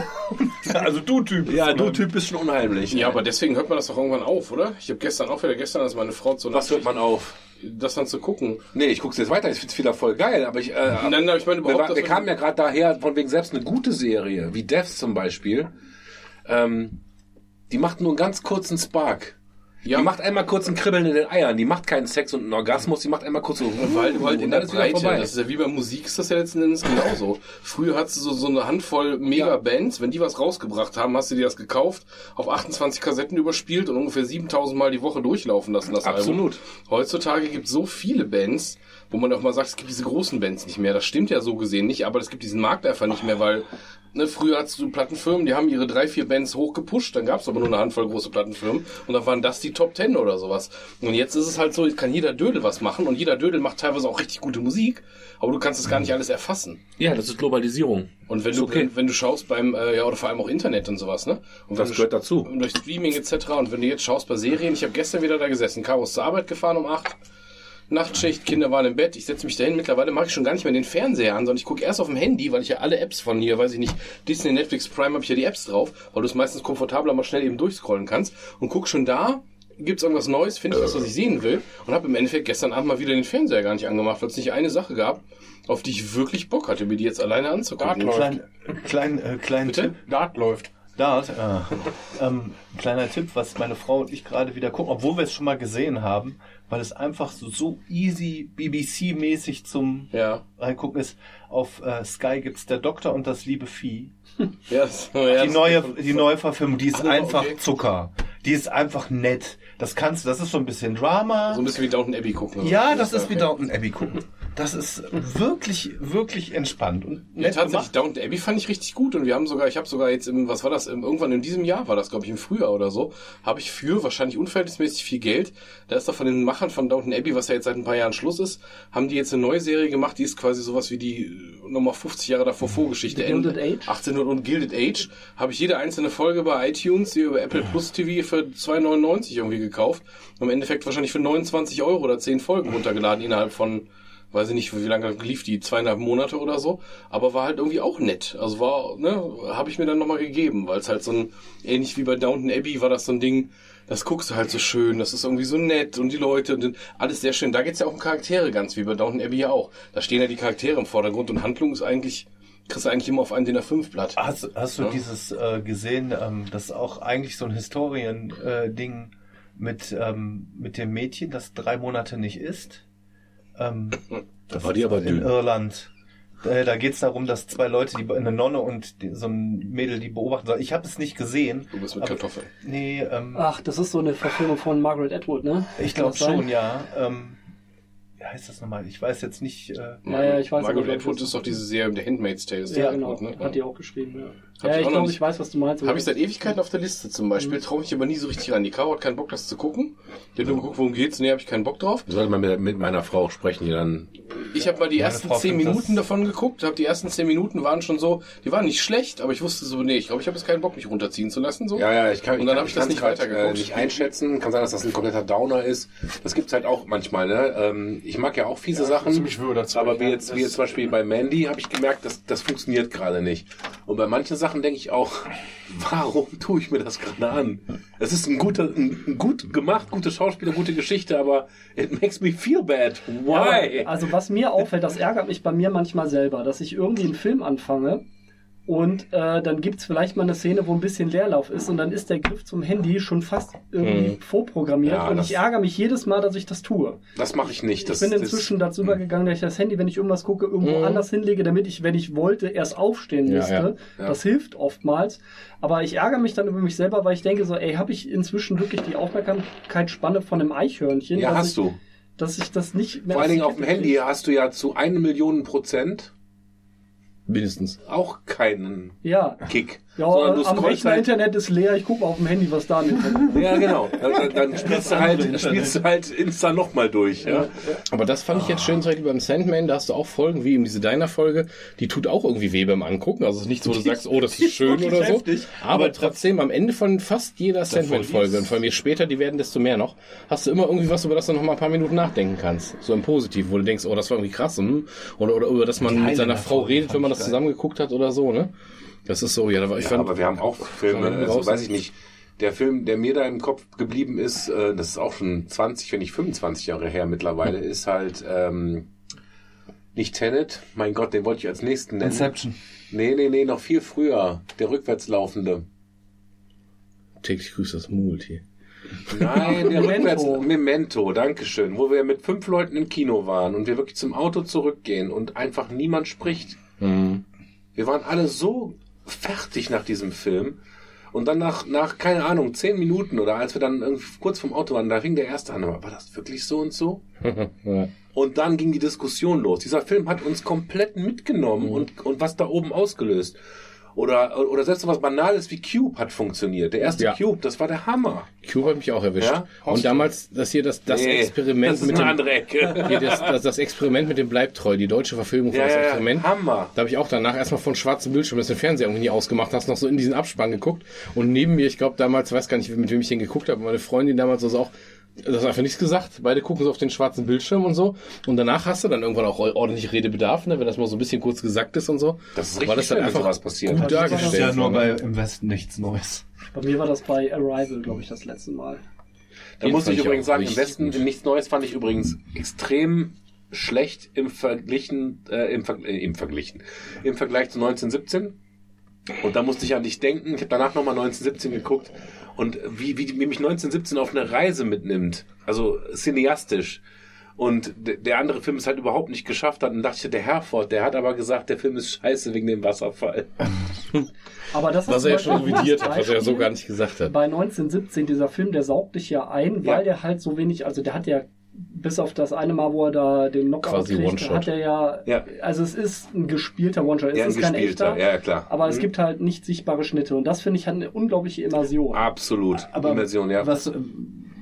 also du Typ. Ja, du. Typ bist schon unheimlich. Ja, aber deswegen hört man das doch irgendwann auf, oder? Ich habe gestern auch wieder gestern, als meine Frau zu Was hört man auf? das dann zu gucken. Nee, ich guck's jetzt weiter, ich find's wieder voll geil, aber ich, äh, Nein, nein, ich meine wir, überhaupt, wir man- kamen ja gerade daher, von wegen selbst eine gute Serie, wie Devs zum Beispiel, ähm, die macht nur einen ganz kurzen Spark. Ja. Die macht einmal kurz ein Kribbeln in den Eiern, die macht keinen Sex und einen Orgasmus, die macht einmal kurz so, Weil du halt in der Breite, vorbei. das ist ja wie bei Musik, ist das ja letzten Endes genauso. Früher hattest du so, so eine Handvoll Mega-Bands, wenn die was rausgebracht haben, hast du dir das gekauft, auf 28 Kassetten überspielt und ungefähr 7000 Mal die Woche durchlaufen lassen, das Absolut. Album. Heutzutage gibt es so viele Bands, wo man auch mal sagt, es gibt diese großen Bands nicht mehr. Das stimmt ja so gesehen nicht, aber es gibt diesen Markt einfach nicht mehr, weil ne, früher hattest du Plattenfirmen, die haben ihre drei, vier Bands hochgepusht, dann gab es aber nur eine Handvoll große Plattenfirmen und dann waren das die Top Ten oder sowas. Und jetzt ist es halt so, jetzt kann jeder Dödel was machen und jeder Dödel macht teilweise auch richtig gute Musik, aber du kannst es gar nicht alles erfassen. Ja, das ist Globalisierung. Und wenn Ist du, okay. wenn, du schaust beim, äh, ja, oder vor allem auch Internet und sowas, ne? Und Das gehört dazu. und durch Streaming etc. Und wenn du jetzt schaust bei Serien, ich habe gestern wieder da gesessen, Karos zur Arbeit gefahren um 8, Nachtschicht, Kinder waren im Bett, ich setze mich dahin, mittlerweile mache ich schon gar nicht mehr den Fernseher an, sondern ich gucke erst auf dem Handy, weil ich ja alle Apps von hier, weiß ich nicht, Disney, Netflix, Prime, habe ich ja die Apps drauf, weil du es meistens komfortabler mal schnell eben durchscrollen kannst und guck schon da, gibt's irgendwas Neues, finde ich das, was ich sehen will und habe im Endeffekt gestern Abend mal wieder den Fernseher gar nicht angemacht, weil es nicht eine Sache gab, auf die ich wirklich Bock hatte, mir die jetzt alleine anzugucken. Dart Klein, klein, äh, kleinen Bitte? Tipp. Dart läuft. Dart, äh, ähm, kleiner Tipp, was meine Frau und ich gerade wieder gucken, obwohl wir es schon mal gesehen haben, weil es einfach so, so easy BBC-mäßig zum Ja. reingucken ist. Auf äh, Sky gibt's Der Doktor und das liebe Vieh. Ja, das, ja, die neue, die neue Verfilmung, die ist Ah, einfach okay. Zucker. Die ist einfach nett. Das kannst du, das ist so ein bisschen Drama. So ein bisschen wie Downton Abbey gucken. ja, das ist wie Downton Abbey gucken. Das ist wirklich, wirklich entspannt und Ja, nett tatsächlich, gemacht. Downton Abbey fand ich richtig gut und wir haben sogar, ich habe sogar jetzt im, was war das, im, irgendwann in diesem Jahr war das, glaube ich, im Frühjahr oder so, habe ich für wahrscheinlich unverhältnismäßig viel Geld, da ist doch von den Machern von Downton Abbey, was ja jetzt seit ein paar Jahren Schluss ist, haben die jetzt eine neue Serie gemacht, die ist quasi sowas wie die äh, nochmal 50 Jahre davor Vorgeschichte. The Gilded Ende- Age? 1800 und Gilded Age, habe ich jede einzelne Folge bei iTunes, die über Apple Plus TV für 2,99 irgendwie gekauft, im Endeffekt wahrscheinlich für 29 Euro oder 10 Folgen runtergeladen innerhalb von weiß ich nicht, wie lange lief die, zweieinhalb Monate oder so, aber war halt irgendwie auch nett. Also war, ne, habe ich mir dann nochmal gegeben, weil es halt so ein, ähnlich wie bei Downton Abbey war das so ein Ding, das guckst du halt so schön, das ist irgendwie so nett und die Leute und alles sehr schön. Da geht's ja auch um Charaktere ganz, wie bei Downton Abbey ja auch. Da stehen ja die Charaktere im Vordergrund und Handlung ist eigentlich, kriegst du eigentlich immer auf einen DIN A5-Blatt. Hast, hast du Ja. dieses äh, gesehen, ähm, das auch eigentlich so ein Historien-Ding äh, mit, ähm, mit dem Mädchen, das drei Monate nicht isst? Ähm, das war die aber in dünn. Irland. Äh, da geht's darum, dass zwei Leute, die eine Nonne und die, so ein Mädel, die beobachten sollen. Ich habe es nicht gesehen. Du bist mit aber- Kartoffeln. Nee, ähm, Ach, das ist so eine Verfilmung von Margaret Atwood, ne? ich glaube schon, ja. Ähm, wie heißt das nochmal? Ich weiß jetzt nicht. Äh, Ja, ja, ich weiß Margaret Atwood ist doch diese Serie, The Handmaid's Tale. Ja, genau. ne? Hat die auch geschrieben, ja. Ja, ich ich auch glaube, ich weiß, was du meinst. Habe ich seit Ewigkeiten auf der Liste zum Beispiel, Mhm. traue mich aber nie so richtig ran. Die Caro hat keinen Bock, das zu gucken. Die hat nur geguckt, worum geht's. Nee, habe ich keinen Bock drauf. Ich sollte mal mit, mit meiner Frau sprechen, die dann. Ich habe mal die Meine ersten Frau zehn Minuten davon geguckt. Hab die ersten zehn Minuten waren schon so, die waren nicht schlecht, aber ich wusste so, nee, ich glaube, ich habe jetzt keinen Bock, mich runterziehen zu lassen. So. Ja, ja, ich kann, Und dann kann- hab ich das nicht grad, weitergeguckt. Äh, nicht einschätzen. Kann sein, dass das ein kompletter Downer ist. Das gibt's halt auch manchmal. Ne? Ähm, ich mag ja auch fiese Sachen. ziemlich wirr dazu. aber wie Ja, jetzt, wie jetzt zum Beispiel bei Mandy habe ich gemerkt, dass das funktioniert gerade nicht. Und bei manchen Sachen denke ich auch, warum tue ich mir das gerade an? Es ist ein guter, ein, ein gut gemacht, gute Schauspieler, gute Geschichte, aber it makes me feel bad. Why? Ja, also was mir auffällt, das ärgert mich bei mir manchmal selber, dass ich irgendwie einen Film anfange und äh, dann gibt's vielleicht mal eine Szene, wo ein bisschen Leerlauf ist und dann ist der Griff zum Handy schon fast irgendwie Mhm. vorprogrammiert Ja, und das- ich ärgere mich jedes Mal, dass ich das tue. das mache ich nicht. Das, ich bin das- inzwischen dazu übergegangen, dass ich das Handy, wenn ich irgendwas gucke, irgendwo Mhm. anders hinlege, damit ich, wenn ich wollte, erst aufstehen Ja, müsste. ja. Das hilft oftmals. Aber ich ärgere mich dann über mich selber, weil ich denke so, ey, habe ich inzwischen wirklich die Aufmerksamkeitsspanne von einem Eichhörnchen? Ja, hast ich, du. Dass ich das nicht mehr Vor allen Dingen auf dem Handy kriege. hast du ja zu eine Million Prozent Mindestens. auch keinen Ja. Kick. Ja, Sondern du am Rechner halt- Internet ist leer, ich gucke mal auf dem Handy, was da mit Ja, genau. Dann, dann, spielst, du halt, Internet. spielst du halt Insta nochmal durch. Ja? Aber das fand ich jetzt schön, zum Beispiel beim Sandman, da hast du auch Folgen, wie eben diese Deiner-Folge, die tut auch irgendwie weh beim Angucken. Also es ist nicht so, dass du sagst, oh, das ist schön oder so. heftig. Aber, Aber trotzdem, am Ende von fast jeder Sandman-Folge, und vor allem je später die werden, desto mehr noch, hast du immer irgendwie was, über das du noch mal ein paar Minuten nachdenken kannst. So im Positiv, wo du denkst, oh, das war irgendwie krass. hm? Oder, oder über das man mit seiner Frau redet, wenn man das ich zusammen geguckt hat oder so, ne? Das ist so, ja, da war ich Ja, fand, aber wir haben auch Filme, also weiß ich nicht. Der Film, der mir da im Kopf geblieben ist, äh, das ist auch schon 20, wenn nicht 25 Jahre her mittlerweile, ist halt ähm, nicht Tenet, mein Gott, den wollte ich als nächsten nennen. Inception. Nee, nee, nee, noch viel früher. Der rückwärtslaufende. täglich grüßt das Multi. Nein, der Memento. rückwärts Memento, Dankeschön, wo wir mit fünf Leuten im Kino waren und wir wirklich zum Auto zurückgehen und einfach niemand spricht. Mhm. Wir waren alle so fertig nach diesem Film. Und dann nach, nach, keine Ahnung, zehn Minuten oder als wir dann irgendwie kurz vom Auto waren, da fing der erste an, war das wirklich so und so? ja. Und dann ging die Diskussion los. Dieser Film hat uns komplett mitgenommen und, und was da oben ausgelöst. Oder, oder selbst so was Banales wie Cube hat funktioniert. Der erste Ja. Cube, das war der Hammer. Cube hat mich auch erwischt. Ja? Und damals, das hier, das, das Nee, Experiment das ist mit dem, hier, das, das, das Experiment mit dem Bleibtreu, die deutsche Verfilmung von Ja, das Experiment. Hammer. Da habe ich auch danach erstmal von schwarzem Bildschirm, das den Fernseher irgendwie nie ausgemacht hast, noch so in diesen Abspann geguckt. Und neben mir, ich glaube damals, weiß gar nicht, mit wem ich den geguckt habe, meine Freundin damals also auch, das hat einfach nichts gesagt. Beide gucken so auf den schwarzen Bildschirm und so. Und danach hast du dann irgendwann auch ordentlich Redebedarf, ne, wenn das mal so ein bisschen kurz gesagt ist und so. Das ist Aber richtig das schön, dann einfach sowas passiert. gut Das ist Das ist dargestellt. ja nur bei im Westen nichts Neues. Bei mir war das bei Arrival, glaube ich, das letzte Mal. Da Den muss ich übrigens sagen, im Westen gut. nichts Neues fand ich übrigens extrem schlecht im Verglichen, äh, im, Ver äh, im Verglichen, im Vergleich zu 1917. Und da musste ich an dich denken. Ich habe danach nochmal 1917 geguckt und wie, wie, wie mich 1917 auf eine Reise mitnimmt, also cineastisch. Und der andere Film es halt überhaupt nicht geschafft hat. Und dachte ich, der Herford, der hat aber gesagt, der Film ist scheiße wegen dem Wasserfall. Aber das ist Was er ja schon revidiert hat, was er ja so gar nicht gesagt hat. Bei 1917, dieser Film, der saugt dich ja ein, weil der halt so wenig, also der hat ja bis auf das eine Mal, wo er da den Knockout kriegt, hat er ja, Ja. also es ist ein gespielter One-Shot, es Ja, ein ist kein gespielter, echter, ja, klar. aber es Mhm. gibt halt nicht sichtbare Schnitte und das finde ich hat eine unglaubliche Immersion. Absolut. Aber Immersion, ja. was,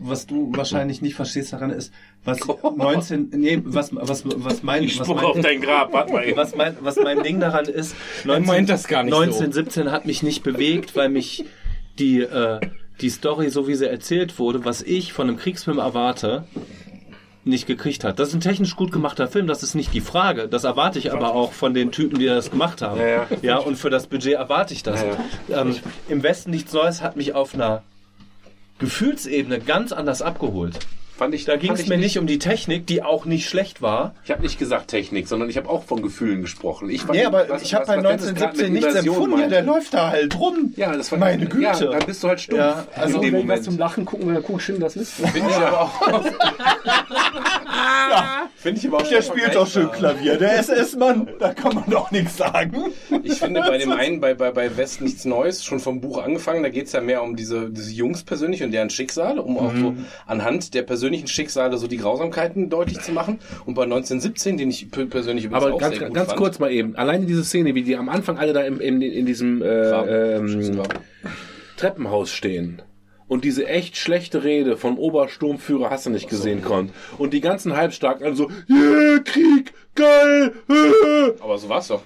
was du wahrscheinlich nicht verstehst daran ist, was 19, nee, was, was, was mein, ich was mein, auf dein Grab, warte mal eben. was mein, was mein Ding daran ist, 19, meint das gar nicht so. 1917 hat mich nicht bewegt, weil mich die, äh, die Story, so wie sie erzählt wurde, was ich von einem Kriegsfilm erwarte, nicht gekriegt hat. Das ist ein technisch gut gemachter Film, das ist nicht die Frage. Das erwarte ich aber auch von den Typen, die das gemacht haben. Ja, ja. ja und für das Budget erwarte ich das. Ja, Ähm, Im Westen nichts Neues hat mich auf einer Gefühlsebene ganz anders abgeholt. Fand ich, Da ging es mir nicht um die Technik, die auch nicht schlecht war. Ich habe nicht gesagt Technik, sondern ich habe auch von Gefühlen gesprochen. Ich fand- Nee, aber was- ich habe bei was Dennis gerade 1917 mit nichts empfunden. Ja, meinte. der läuft da halt rum. Ja, das war Meine Güte. Ja, dann bist du halt stumpf. Ja, also in dem wenn Moment. zum Lachen gucken wir, guck schön das Liste. Finde ich aber auch. Finde ich aber auch Der spielt doch schön Klavier, der SS-Mann. Da kann man doch nichts sagen. Ich finde bei dem einen, bei, bei, bei West nichts Neues, schon vom Buch angefangen, da geht es ja mehr um diese, diese Jungs persönlich und deren Schicksale, um auch so anhand der persönlichen Schicksale so die Grausamkeiten deutlich zu machen. Und bei 1917, den ich persönlich übrigens Aber auch ganz, sehr gut ganz fand, kurz mal eben. Alleine diese Szene, wie die am Anfang alle da im, in, in diesem äh, ähm. Treppenhaus stehen und diese echt schlechte Rede vom Obersturmführer hast du nicht gesehen kommt und die ganzen Halbstarken alle so, yeah, Krieg, geil, äh. Aber so war's doch.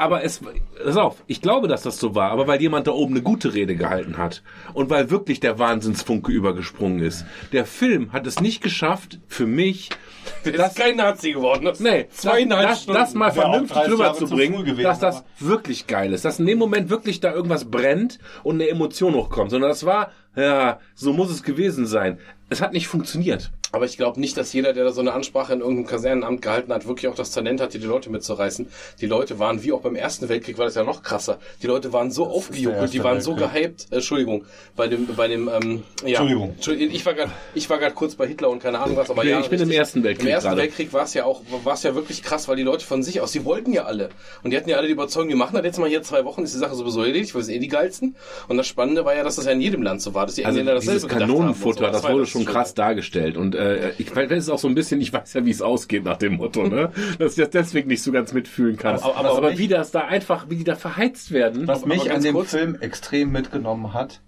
Aber es, pass auf, ich glaube, dass das so war, aber weil jemand da oben eine gute Rede gehalten hat und weil wirklich der Wahnsinnsfunke übergesprungen ist. Der Film hat es nicht geschafft, für mich, Der ist kein Nazi geworden. Das Nee, zweieinhalb das, das, Stunden. das mal vernünftig 30 Jahre zu rüberzubringen, dass das wirklich geil ist. Dass in dem Moment wirklich da irgendwas brennt und eine Emotion hochkommt. Sondern das war, ja, so muss es gewesen sein. Es hat nicht funktioniert. Aber ich glaube nicht, dass jeder, der da so eine Ansprache in irgendeinem Kasernenamt gehalten hat, wirklich auch das Talent hatte, die Leute mitzureißen. Die Leute waren, wie auch beim Ersten Weltkrieg, war das ja noch krasser. Die Leute waren so aufgejuckelt, die waren so Weltkrieg. gehypt. Äh, Entschuldigung, bei dem, bei dem, ähm, ja. Entschuldigung. Entschuldigung, Ich war gerade, ich war gerade kurz bei Hitler und keine Ahnung was, aber Nee, ja. ich bin im richtig. Ersten Weltkrieg Im Ersten gerade. Weltkrieg war es ja auch, war es ja wirklich krass, weil die Leute von sich aus, die wollten ja alle. Und die hatten ja alle die Überzeugung, wir machen das jetzt mal hier zwei Wochen, ist die Sache sowieso erledigt, weil sind eh die geilsten. Und das Spannende war ja, dass das ja in jedem Land so war, dass die Also Engländer dasselbe gedacht haben und so. Kanonenfutter, das war wurde das schon krass dargestellt. Und äh, ich weiß, das ist auch so ein bisschen, ich weiß ja, wie es ausgeht nach dem Motto, ne? Dass ich das deswegen nicht so ganz mitfühlen kann. Aber was aber mich- wie das da einfach, wie die da verheizt werden. Was Aber mich an dem kurz- Film extrem mitgenommen hat,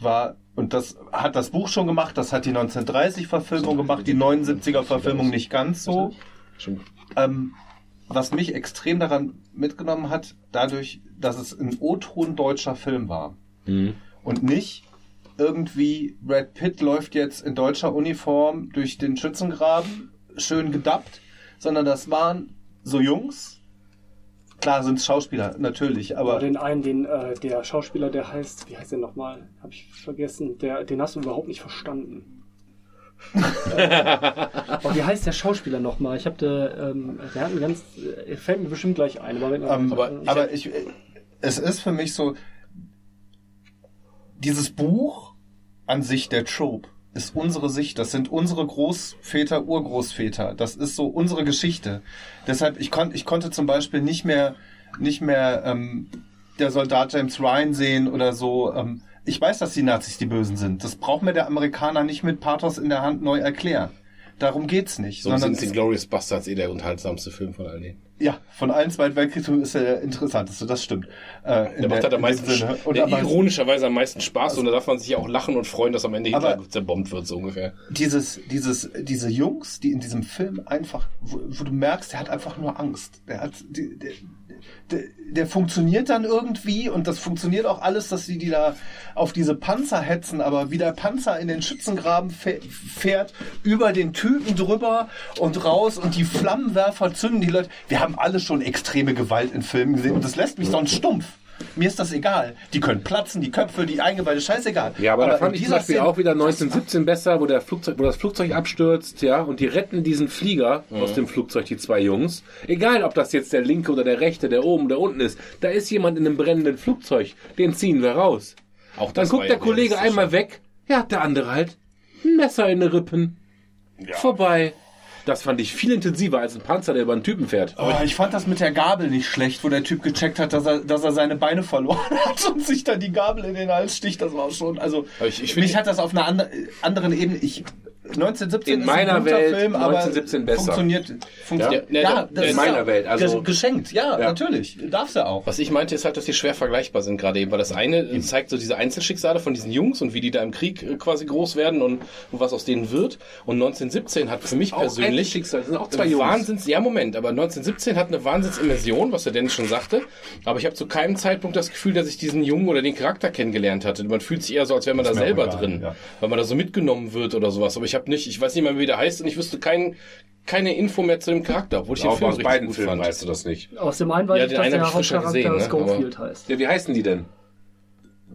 war, und das hat das Buch schon gemacht, das hat die 1930-Verfilmung gemacht, die 79er-Verfilmung nicht ganz so. Ähm, was mich extrem daran mitgenommen hat, dadurch, dass es ein O-Ton deutscher Film war. Mhm. Und nicht irgendwie Brad Pitt läuft jetzt in deutscher Uniform durch den Schützengraben, schön gedappt, sondern das waren so Jungs. Klar sind es Schauspieler, natürlich, aber Aber den einen, den, äh, der Schauspieler, der heißt, wie heißt der nochmal? Hab ich vergessen. Der, den hast du überhaupt nicht verstanden. aber wie heißt der Schauspieler nochmal? Ich habe da, ähm, der hat einen ganz, äh, fällt mir bestimmt gleich ein. Aber, wenn, Ähm, Aber aber, ich, es ist für mich so, dieses Buch an sich, der Trope, ist unsere Sicht. Das sind unsere Großväter, Urgroßväter. Das ist so unsere Geschichte. Deshalb, ich, kon, ich konnte zum Beispiel nicht mehr, nicht mehr ähm, der Soldat James Ryan sehen oder so. Ähm, ich weiß, dass die Nazis die Bösen sind. Das braucht mir der Amerikaner nicht mit Pathos in der Hand neu erklären. Darum geht's nicht. So sondern sind die Glorious Bastards eh der unterhaltsamste Film von all denen. Ja, von allen Zweiten Weltkriegen ist er der interessanteste, das stimmt. Äh, in Der macht halt am meisten, Sinne. Und der ironischerweise am meisten Spaß und da darf man sich ja auch lachen und freuen, dass am Ende Hitler zerbombt wird, so ungefähr. dieses, dieses, diese Jungs, die in diesem Film einfach, wo, wo du merkst, der hat einfach nur Angst. Der hat, die, der, der, der funktioniert dann irgendwie und das funktioniert auch alles, dass die, die da auf diese Panzer hetzen, aber wie der Panzer in den Schützengraben fäh- fährt, über den Typen drüber und raus und die Flammenwerfer zünden die Leute. Wir haben alle schon extreme Gewalt in Filmen gesehen und das lässt mich sonst stumpf. Mir ist das egal. Die können platzen, die Köpfe, die Eingeweide, scheißegal. Ja, aber, da in fand ich zum Beispiel Szene- auch wieder 1917 besser, wo, der Flugzeug, wo das Flugzeug abstürzt, ja, und die retten diesen Flieger aus dem Flugzeug, die zwei Jungs. Egal, ob das jetzt der linke oder der rechte, der oben, der unten ist. Da ist jemand in einem brennenden Flugzeug. Den ziehen wir raus. Auch Dann das war guckt ja der Kollege einmal weg. Ja, der andere halt. Ein Messer in den Rippen. Vorbei. Das fand ich viel intensiver als ein Panzer, der über einen Typen fährt. Oh, ich fand das mit der Gabel nicht schlecht, wo der Typ gecheckt hat, dass er, dass er seine Beine verloren hat und sich dann die Gabel in den Hals sticht. Das war schon, also ich- ich mich hat das auf einer andre, anderen Ebene. Ich 1917 In ist meiner ein guter Welt Film, aber 1917 besser. funktioniert, funktioniert. Ja, Ja, ja, das in ist meiner ja Welt, also- ges- geschenkt. Ja, Ja. natürlich, darfst du auch. Was ich meinte, ist halt, dass die schwer vergleichbar sind gerade eben, weil das eine zeigt so diese Einzelschicksale von diesen Jungs und wie die da im Krieg äh, quasi groß werden und, und was aus denen wird. Und 1917 hat für mich Auch persönlich Einzelschicksal, das sind auch zwei Jungs. Wahnsinns, ja Moment, aber 1917 hat eine Wahnsinnsimmersion, was der Dennis schon sagte. Aber ich habe zu keinem Zeitpunkt das Gefühl, dass ich diesen Jungen oder den Charakter kennengelernt hatte. Man fühlt sich eher so, als wäre man da Ist mir auch selber egal, drin, ja. weil man da so mitgenommen wird oder sowas. Aber ich habe nicht, ich weiß nicht mal, wie der heißt und ich wüsste kein, keine Info mehr zu dem Charakter, obwohl ich den Auch Film aus richtig beiden gut Filmen fand. weißt du das nicht. Aus dem einen weiß Ja, ich, dass der ich Hauptcharakter gesehen, ne? Schofield heißt. Ja, wie heißen die denn?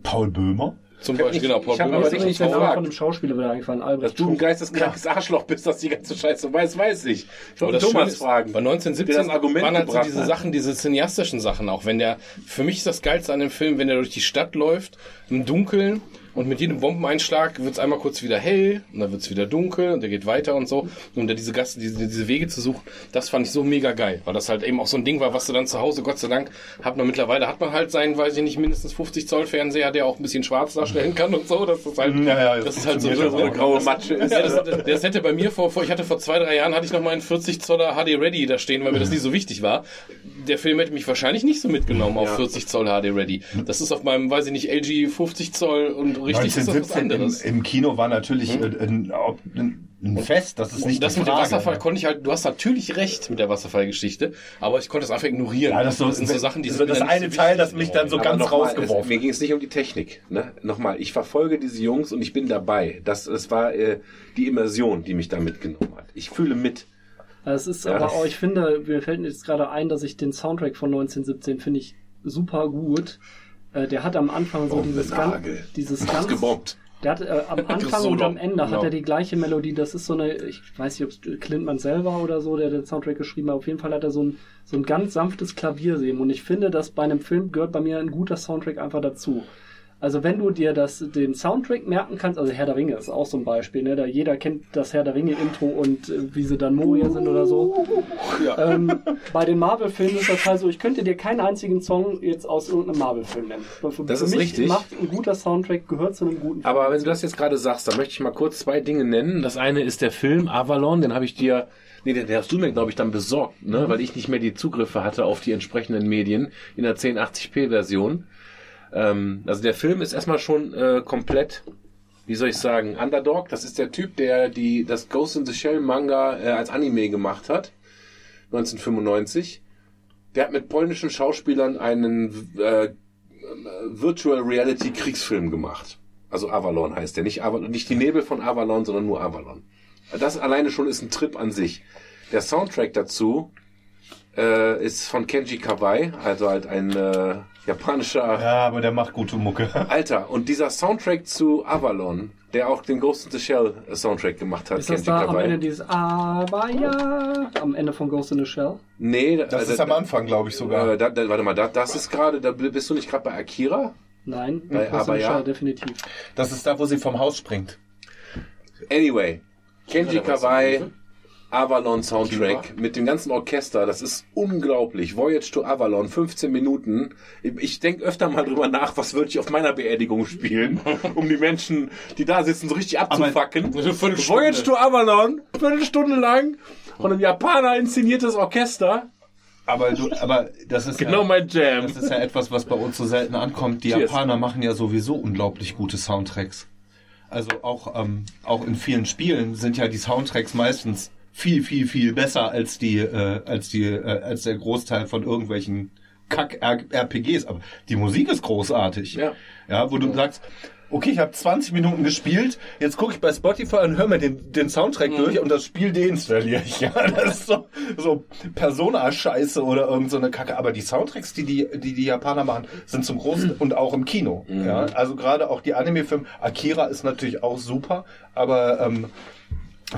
Paul Böhmer? Zum Ich Beispiel, nicht- genau, Paul ich Böhmer aber ist nicht der Name von dem Schauspieler wieder eingefallen, Dass Albrecht du ein geisteskrankes Arschloch bist, das die ganze Scheiße weiß, weiß ich. Ich wollte Thomas ist, fragen. Bei der 1917 das Argument waren halt so diese hat. Sachen, diese cineastischen Sachen auch. Wenn der, für mich ist das Geilste an dem Film, wenn er durch die Stadt läuft, im Dunkeln und mit jedem Bombeneinschlag wird es einmal kurz wieder hell und dann wird es wieder dunkel und der geht weiter und so. Und da diese Gassen, diese, diese Wege zu suchen, das fand ich so mega geil, weil das halt eben auch so ein Ding war, was du dann zu Hause, Gott sei Dank, hat man mittlerweile, hat man halt seinen, weiß ich nicht, mindestens 50 Zoll Fernseher, der auch ein bisschen schwarz darstellen kann und so. Das ist halt, Ja, ja, das ist halt so, so, das auch. graue Matsche ist. ja, das, das, das hätte bei mir vor, vor, ich hatte vor zwei, drei Jahren, hatte ich noch mal einen 40 Zoller HD Ready da stehen, weil mir das nie so wichtig war. Der Film hätte mich wahrscheinlich nicht so mitgenommen auf Ja. 40 Zoll HD Ready. Das ist auf meinem, weiß ich nicht, LG 50 Zoll und richtig ist das was 1917 im, anderes. im Kino war natürlich äh, ein, ein, ein Fest, das ist nicht Und das die mit dem Frage. Wasserfall konnte ich halt, du hast natürlich recht mit der Wasserfallgeschichte, aber ich konnte es einfach ignorieren. Ja, das, so, sind so Sachen, die das, sind das eine nicht Teil, das mich dann so ganz rausgeworfen Es, mir ging es nicht um die Technik. Ne? Nochmal, ich verfolge diese Jungs und ich bin dabei. Das, das war äh, die Immersion, die mich da mitgenommen hat. Ich fühle mit. Es ist Ja, aber das- auch, ich finde, mir fällt jetzt gerade ein, dass ich den Soundtrack von 1917 finde ich super gut. Äh, der hat am Anfang so dieses ganz, Nagel. dieses ganz, Ausgebombt. der hat äh, am Anfang und am Ende hat Genau. er die gleiche Melodie. Das ist so eine, ich weiß nicht, ob es Clintman selber oder so, der den Soundtrack geschrieben hat. Auf jeden Fall hat er so ein, so ein ganz sanftes Klaviersehen. Und ich finde, dass bei einem Film gehört bei mir ein guter Soundtrack einfach dazu. Also wenn du dir das, den Soundtrack merken kannst, also Herr der Ringe ist auch so ein Beispiel, ne? Da jeder kennt das Herr der Ringe Intro und äh, wie sie dann Moria sind oder so. Ähm, bei den Marvel-Filmen ist das halt so, ich könnte dir keinen einzigen Song jetzt aus irgendeinem Marvel-Film nennen. Für, Das für ist mich richtig. macht ein guter Soundtrack, gehört zu einem guten Aber wenn du das jetzt gerade sagst, dann möchte ich mal kurz zwei Dinge nennen. Das eine ist der Film Avalon, den habe ich dir, nee, den, den hast du mir, glaube ich, dann besorgt, ne? weil ich nicht mehr die Zugriffe hatte auf die entsprechenden Medien in der 1080p-Version. Ähm, also der Film ist erstmal schon äh, komplett, wie soll ich sagen, Underdog. Das ist der Typ, der die das Ghost in the Shell Manga äh, als Anime gemacht hat, 1995. Der hat mit polnischen Schauspielern einen äh, Virtual Reality Kriegsfilm gemacht. Also Avalon heißt der. Nicht, Avalon, nicht die Nebel von Avalon, sondern nur Avalon. Das alleine schon ist ein Trip an sich. Der Soundtrack dazu äh, ist von Kenji Kawai, also halt ein äh, japanischer Ja, aber der macht gute Mucke. Alter. Und dieser Soundtrack zu Avalon, der auch den Ghost in the Shell Soundtrack gemacht hat, Ist das Kenji da am Kawai. Ende dieses Aber ja am Ende von Ghost in the Shell? nee, Das äh, ist am Anfang, glaube ich, sogar. Äh, da, da, warte mal, da, das ist gerade, da bist du nicht gerade bei Akira? Nein, Bei Ghost in Aber the ja. Shell definitiv. Das ist da, wo sie vom Haus springt. Anyway, Kenji da Kawai? Avalon Soundtrack mit dem ganzen Orchester, das ist unglaublich. Voyage to Avalon, 15 Minuten. Ich denke öfter mal drüber nach, was würde ich auf meiner Beerdigung spielen, um die Menschen, die da sitzen, so richtig abzufacken. Voyage to Avalon, Viertelstunde lang und ein Japaner inszeniertes Orchester. Aber, du, aber das ist Genau ja, mein Jam. das ist ja etwas, was bei uns so selten ankommt. Die Cheers. Japaner machen ja sowieso unglaublich gute Soundtracks. Also auch, ähm, auch in vielen Spielen sind ja die Soundtracks meistens viel, viel, viel besser als die, äh, als die, äh, als der Großteil von irgendwelchen Kack-RPGs. Aber die Musik ist großartig. Ja. Ja, wo du sagst, okay, ich habe 20 Minuten gespielt, jetzt gucke ich bei Spotify und höre mir den, den Soundtrack durch und das Spiel deinstalliere ich. Ja, das ist so, so Persona-Scheiße oder irgend so eine Kacke. Aber die Soundtracks, die die, die, die Japaner machen, sind zum Großen und auch im Kino. Ja, also gerade auch die Anime-Filme. Akira ist natürlich auch super, aber ähm,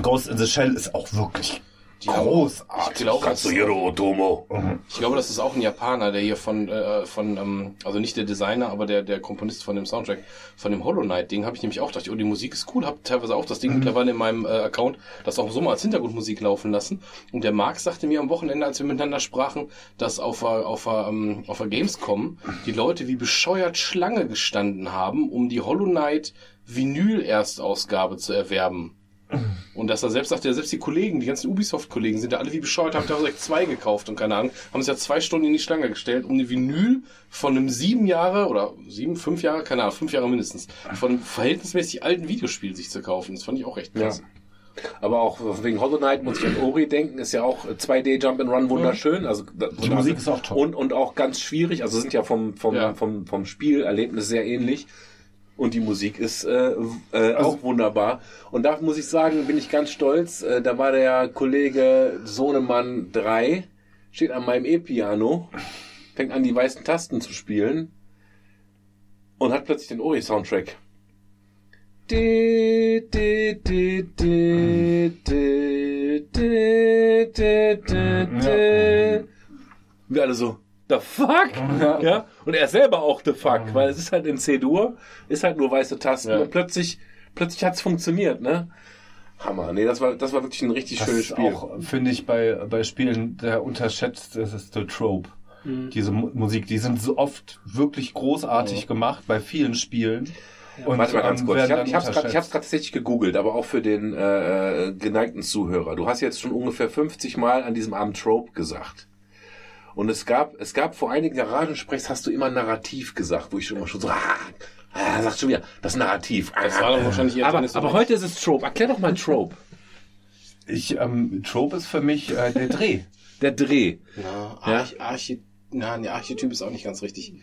Ghost in the Shell ist auch wirklich Die haben- Großartig. Ich glaube, das, Katsuhiro Otomo. ich glaube, das ist auch ein Japaner, der hier von, äh, von ähm, also nicht der Designer, aber der, der Komponist von dem Soundtrack, von dem Hollow Knight Ding, habe ich nämlich auch gedacht, oh, die Musik ist cool, habe teilweise auch das Ding mittlerweile in meinem äh, Account, das auch so mal als Hintergrundmusik laufen lassen. Und der Marc sagte mir am Wochenende, als wir miteinander sprachen, dass auf der, auf ähm, auf der Gamescom die Leute wie bescheuert Schlange gestanden haben, um die Hollow Knight Vinyl-Erstausgabe zu erwerben. Und dass er selbst sagt, ja, selbst die Kollegen, die ganzen Ubisoft-Kollegen sind da alle wie bescheuert, haben da direkt zwei gekauft und keine Ahnung, haben sich ja zwei Stunden in die Schlange gestellt, um die Vinyl von einem sieben Jahre oder sieben, fünf Jahre, keine Ahnung, fünf Jahre mindestens, von einem verhältnismäßig alten Videospiel sich zu kaufen. Das fand ich auch echt krass. Aber auch wegen Hollow Knight muss ich an Ori denken, ist ja auch 2D Jump and Run wunderschön. Also die Musik ist auch toll. Und, und auch ganz schwierig. Also sind ja vom, vom, Ja. vom, vom Spielerlebnis sehr ähnlich und die Musik ist äh, äh, also, auch wunderbar. Und da muss ich sagen, bin ich ganz stolz. Äh, da war der Kollege Sohnemann 3, steht an meinem E-Piano, fängt an, die weißen Tasten zu spielen und hat plötzlich den Ori-Soundtrack. Wir alle so, the fuck? Ja. Und er selber auch the fuck, weil es ist halt in C-Dur, ist halt nur weiße Tasten Ja. und plötzlich, plötzlich hat's funktioniert, ne? Hammer. Nee, das war, das war wirklich ein richtig Das schönes ist Spiel. auch, finde ich, bei, bei Spielen der unterschätzteste Trope. Diese Mu Musik, die sind so oft wirklich großartig gemacht bei vielen Spielen. Und, Warte mal ganz ähm, kurz. Ich, hab, ich hab's grad- ich unterschätzt. hab's gerade tatsächlich gegoogelt, aber auch für den äh, äh, geneigten Zuhörer. Du hast jetzt schon ungefähr 50 Mal an diesem Abend Trope gesagt. Und es gab, es gab vor einigen Garagensprechs hast du immer Narrativ gesagt, wo ich schon immer schon so, ah, ah sagt schon wieder, das Narrativ. Ah. Das war dann wahrscheinlich eher aber, aber heute ist es Trope. Erklär doch mal Trope. Ich, ähm, Trope ist für mich äh, der Dreh. Der Dreh. Ja, Ja? Arch, Archi, na, nee, Archetyp ist auch nicht ganz richtig.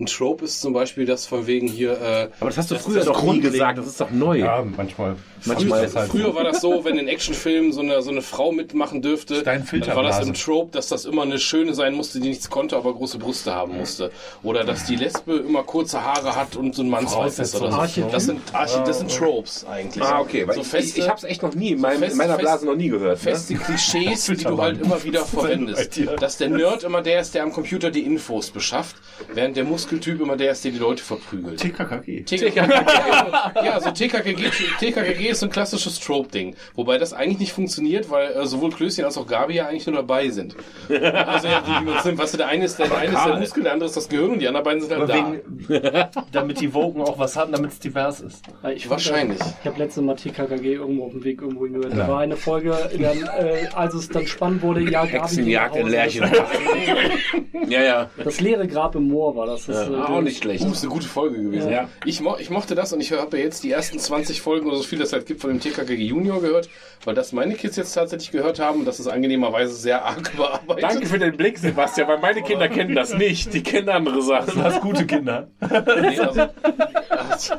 Ein Trope ist zum Beispiel das von wegen hier. Äh, Aber das hast du Das früher doch nie gesagt. Das ist doch neu. Ja, manchmal. Manchmal ist halt Früher so. war das so, wenn in Actionfilmen so eine, so eine Frau mitmachen dürfte, Dein dann war das im. Trope, dass das immer eine Schöne sein musste, die nichts konnte, aber große Brüste haben musste. Oder dass die Lesbe immer kurze Haare hat und so ein Mannsweib ist oder so. Das sind, Arche das sind Tropes eigentlich. Ah, okay. Weil So ich, feste, ich, ich hab's echt noch nie in, meinem, in meiner Blase noch nie gehört. Ne? feste Klischees, die du halt immer wieder verwendest. Dass der Nerd immer der ist, der am Computer die Infos beschafft, während der Muskeltyp immer der ist, der die Leute verprügelt. TKKG. TKKG, ja, so TKKG, TKKG ist so ein klassisches Trope-Ding. Wobei das eigentlich nicht funktioniert, weil äh, sowohl Klößchen als auch Gabi ja eigentlich nur dabei sind. Also ja, die, die sind, weißt du, der eine ist der, der, eine ist der Muskel, der andere ist das Gehirn und die anderen beiden sind halt Aber da. wegen, damit die Woken auch was haben, damit es divers ist. Ich Wahrscheinlich. Fand, ich habe letztes Mal TKKG irgendwo auf dem Weg irgendwo hingehört. Da war eine Folge, dann, äh, als es dann spannend wurde, ja, Gabi Hexenjagd in. Lärchen. ja, ja. Das leere Grab im Moor war das. das äh, Ah, auch nicht schlecht. Uh, ist eine gute Folge gewesen. Ja. Ich, mo ich mochte das und ich habe ja jetzt die ersten 20 Folgen oder so viel das halt gibt von dem TKKG Junior gehört, weil das meine Kids jetzt tatsächlich gehört haben und das ist angenehmerweise sehr arg bearbeitet. Danke für den Blick, Sebastian, weil meine Kinder kennen das nicht. Die kennen andere Sachen. Du hast gute Kinder. Nee, also, also,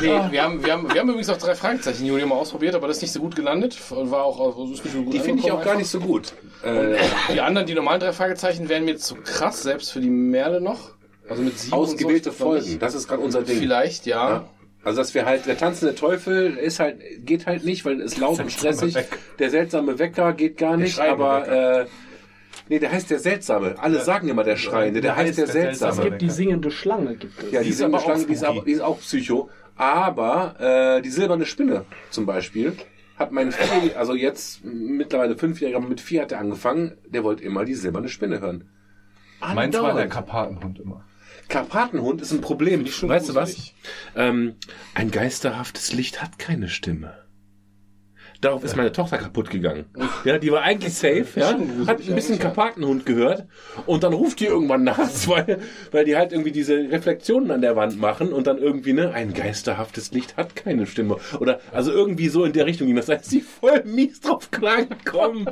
nee, wir haben, wir, haben, wir haben übrigens auch drei Fragezeichen Junior mal ausprobiert, aber das ist nicht so gut gelandet. War auch, also ist nicht so gut Die finde ich auch angekommen gar einfach. nicht so gut. Äh, Die anderen, die normalen drei Fragezeichen, wären mir zu krass, selbst für die Merle noch. Also mit sieben ausgewählte und so, Folgen, das ist gerade unser. Ding. Vielleicht, ja. Ja. Also dass wir halt, der tanzende Teufel ist halt, geht halt nicht, weil es laut und stressig. Der seltsame Wecker geht gar nicht, aber äh, nee, der heißt der Seltsame. Alle sagen immer der Schreiende, der, der heißt heißt der, der Seltsame. Es gibt die singende Schlange, gibt es. Ja, die, aber aber Schlange, auch die ist, aber, die ist auch Psycho. Aber äh, die silberne Spinne zum Beispiel hat mein Vier, also jetzt mittlerweile fünfjähriger, aber mit vier hat er angefangen, der wollte immer die silberne Spinne hören. Meins war der. Karpatenhund immer. Karpatenhund ist ein Problem. schon Weißt du was? Ähm, ein geisterhaftes Licht hat keine Stimme. Darauf ist meine Tochter kaputt gegangen. Ja, die war eigentlich safe, ja, hat ein bisschen. Karpatenhund gehört und dann ruft die irgendwann nachts, weil, weil die halt irgendwie diese Reflexionen an der Wand machen und dann irgendwie, ne, ein geisterhaftes Licht hat keine Stimme. Oder, also irgendwie so in der Richtung ging das, da ist sie voll mies drauf klargekommen.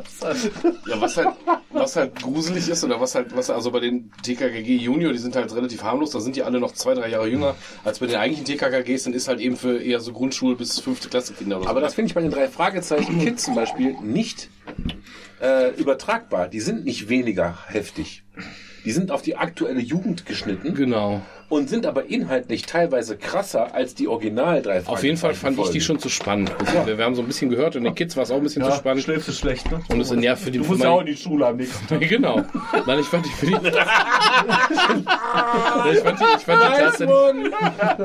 Ja, was halt, was halt gruselig ist oder was halt, was also bei den TKKG Junior, die sind halt relativ harmlos, da sind die alle noch zwei, drei Jahre jünger als bei den eigentlichen TKKGs, dann ist halt eben für eher so Grundschul- bis fünfte Klasse Kinder oder Aber so. das finde ich bei den drei Fragezeichen Kids zum Beispiel nicht äh, übertragbar. Die sind nicht weniger heftig. Die sind auf die aktuelle Jugend geschnitten. genau. Und sind aber inhaltlich teilweise krasser als die Original drei Auf jeden Fall fand ich die schon zu spannend. Wir, wir haben so ein bisschen gehört und den Kids war es auch ein bisschen zu spannend. schläfst du schlecht, ne? Und es sind ja für die Du für musst ja auch in die Schule am nächsten Tag. Genau. Nein, ich fand die für die. ich fand die, ich fand die tatsächlich.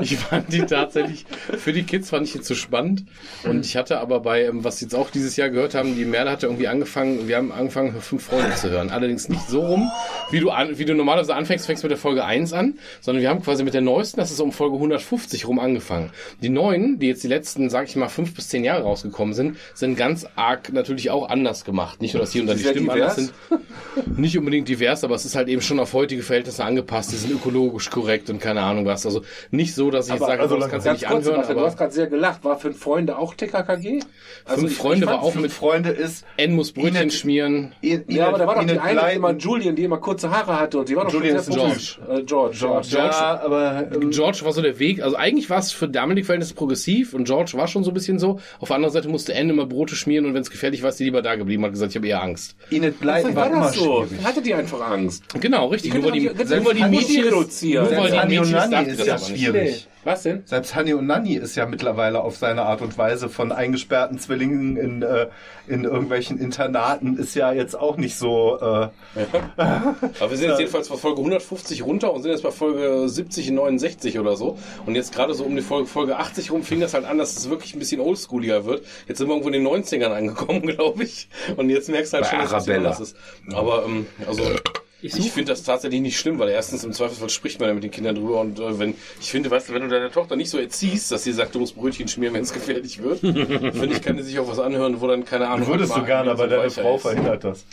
Ich fand die tatsächlich. Für die Kids fand ich die zu spannend. Und ich hatte aber bei, ähm, was jetzt auch dieses Jahr gehört haben, die Merle hatte irgendwie angefangen, wir haben angefangen, fünf Freunde zu hören. Allerdings nicht so rum, wie du an, wie du normalerweise anfängst, fängst mit der Folge 1 an, sondern wir haben quasi mit der neuesten, das ist um Folge 150 rum angefangen. Die neuen, die jetzt die letzten, sag ich mal, fünf bis zehn Jahre rausgekommen sind, sind ganz arg natürlich auch anders gemacht. Nicht nur, dass hier und da die Stimmen anders divers. sind nicht unbedingt divers, aber es ist halt eben schon auf heutige Verhältnisse angepasst. Die sind ökologisch korrekt und keine Ahnung was. Also nicht so, dass ich jetzt Aber sage, also das kannst du nicht anhören, Sebastian, du hast aber gerade sehr gelacht. War Fünf Freunde auch TKKG? Also Fünf ich- Freunde ich war auch Fünf mit Freunde ist. N muss Brötchen Inet- schmieren. Ja, aber da war doch die Inet eine, die immer Julian, die immer kurze Haare hatte und die war doch Julian schon ist sehr George. Äh, George. George. Ja, aber ähm, George war so der Weg, also eigentlich war es für damalige Verhältnisse progressiv und George war schon so ein bisschen so. Auf der anderen Seite musste N immer Brote schmieren und wenn es gefährlich war, ist die lieber da geblieben, hat gesagt, ich habe eher Angst. Inet Blyton Vielleicht war war immer das so. schwierig. Hatte die einfach Angst. Genau, richtig. Die Nur weil die, könnte nur die reduzieren. nur weil die Nani darf ist das ja schwierig. Was denn? Selbst Hani und Nani ist ja mittlerweile auf seine Art und Weise von eingesperrten Zwillingen in, äh, in irgendwelchen Internaten ist ja jetzt auch nicht so. Äh, Aber wir sind jetzt jedenfalls bei Folge 150 runter und sind jetzt bei Folge 70, 69 oder so. Und jetzt gerade so um die Folge, Folge 80 rum fing das halt an, dass es wirklich ein bisschen oldschooliger wird. Jetzt sind wir irgendwo in den 90ern angekommen, glaube ich. Und jetzt merkst du halt Bei schon, dass es Arabella. anders ist. Aber ähm, also Ich ich, finde das tatsächlich nicht schlimm, weil erstens im Zweifelsfall spricht man ja mit den Kindern drüber und äh, wenn ich finde, weißt du, wenn du deine Tochter nicht so erziehst, dass sie sagt, du musst Brötchen schmieren, wenn es gefährlich wird, finde ich, kann die sich auch was anhören, wo dann keine Ahnung. würdest du gerne, so aber deine weicher Frau ist. verhindert das.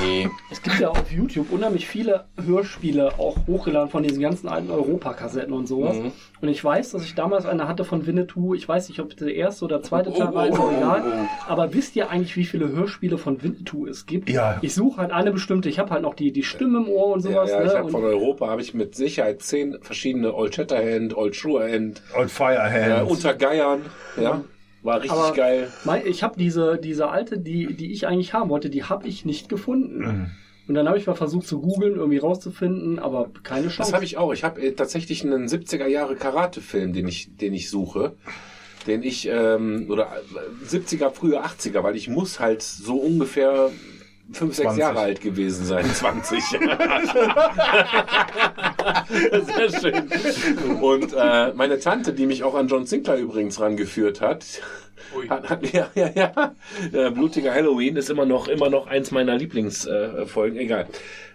Nee. Es gibt ja auf YouTube unheimlich viele Hörspiele auch hochgeladen von diesen ganzen alten Europa-Kassetten und sowas. Mhm. Und ich weiß, dass ich damals eine hatte von Winnetou. Ich weiß nicht, ob der erste oder zweite Teil war, ist egal. Aber wisst ihr eigentlich, wie viele Hörspiele von Winnetou es gibt? Ja. Ich suche halt eine bestimmte. Ich habe halt noch die, die Stimme im Ohr und Ja, sowas. ja, ich ne? habe von und Europa habe ich mit Sicherheit zehn verschiedene Old Shatterhand, Old Shatterhand, Old äh, Firehand. unter Geiern. Ja, war richtig Aber- geil. mein, ich habe diese, diese alte, die, die ich eigentlich haben wollte, die habe ich nicht gefunden. Mhm. Und dann habe ich mal versucht zu googeln, irgendwie rauszufinden, aber keine Chance. Das habe ich auch. Ich habe äh, tatsächlich einen 70er Jahre Karate-Film, den ich, den ich suche. Den ich, ähm, oder äh, 70er, frühe 80er, weil ich muss halt so ungefähr 5, 6 20. Jahre alt gewesen sein. 20. Sehr schön. Und äh, meine Tante, die mich auch an John Sinclair übrigens rangeführt hat, ja, ja, ja. Äh, Blutiger Halloween ist immer noch, immer noch eins meiner Lieblingsfolgen, äh, egal.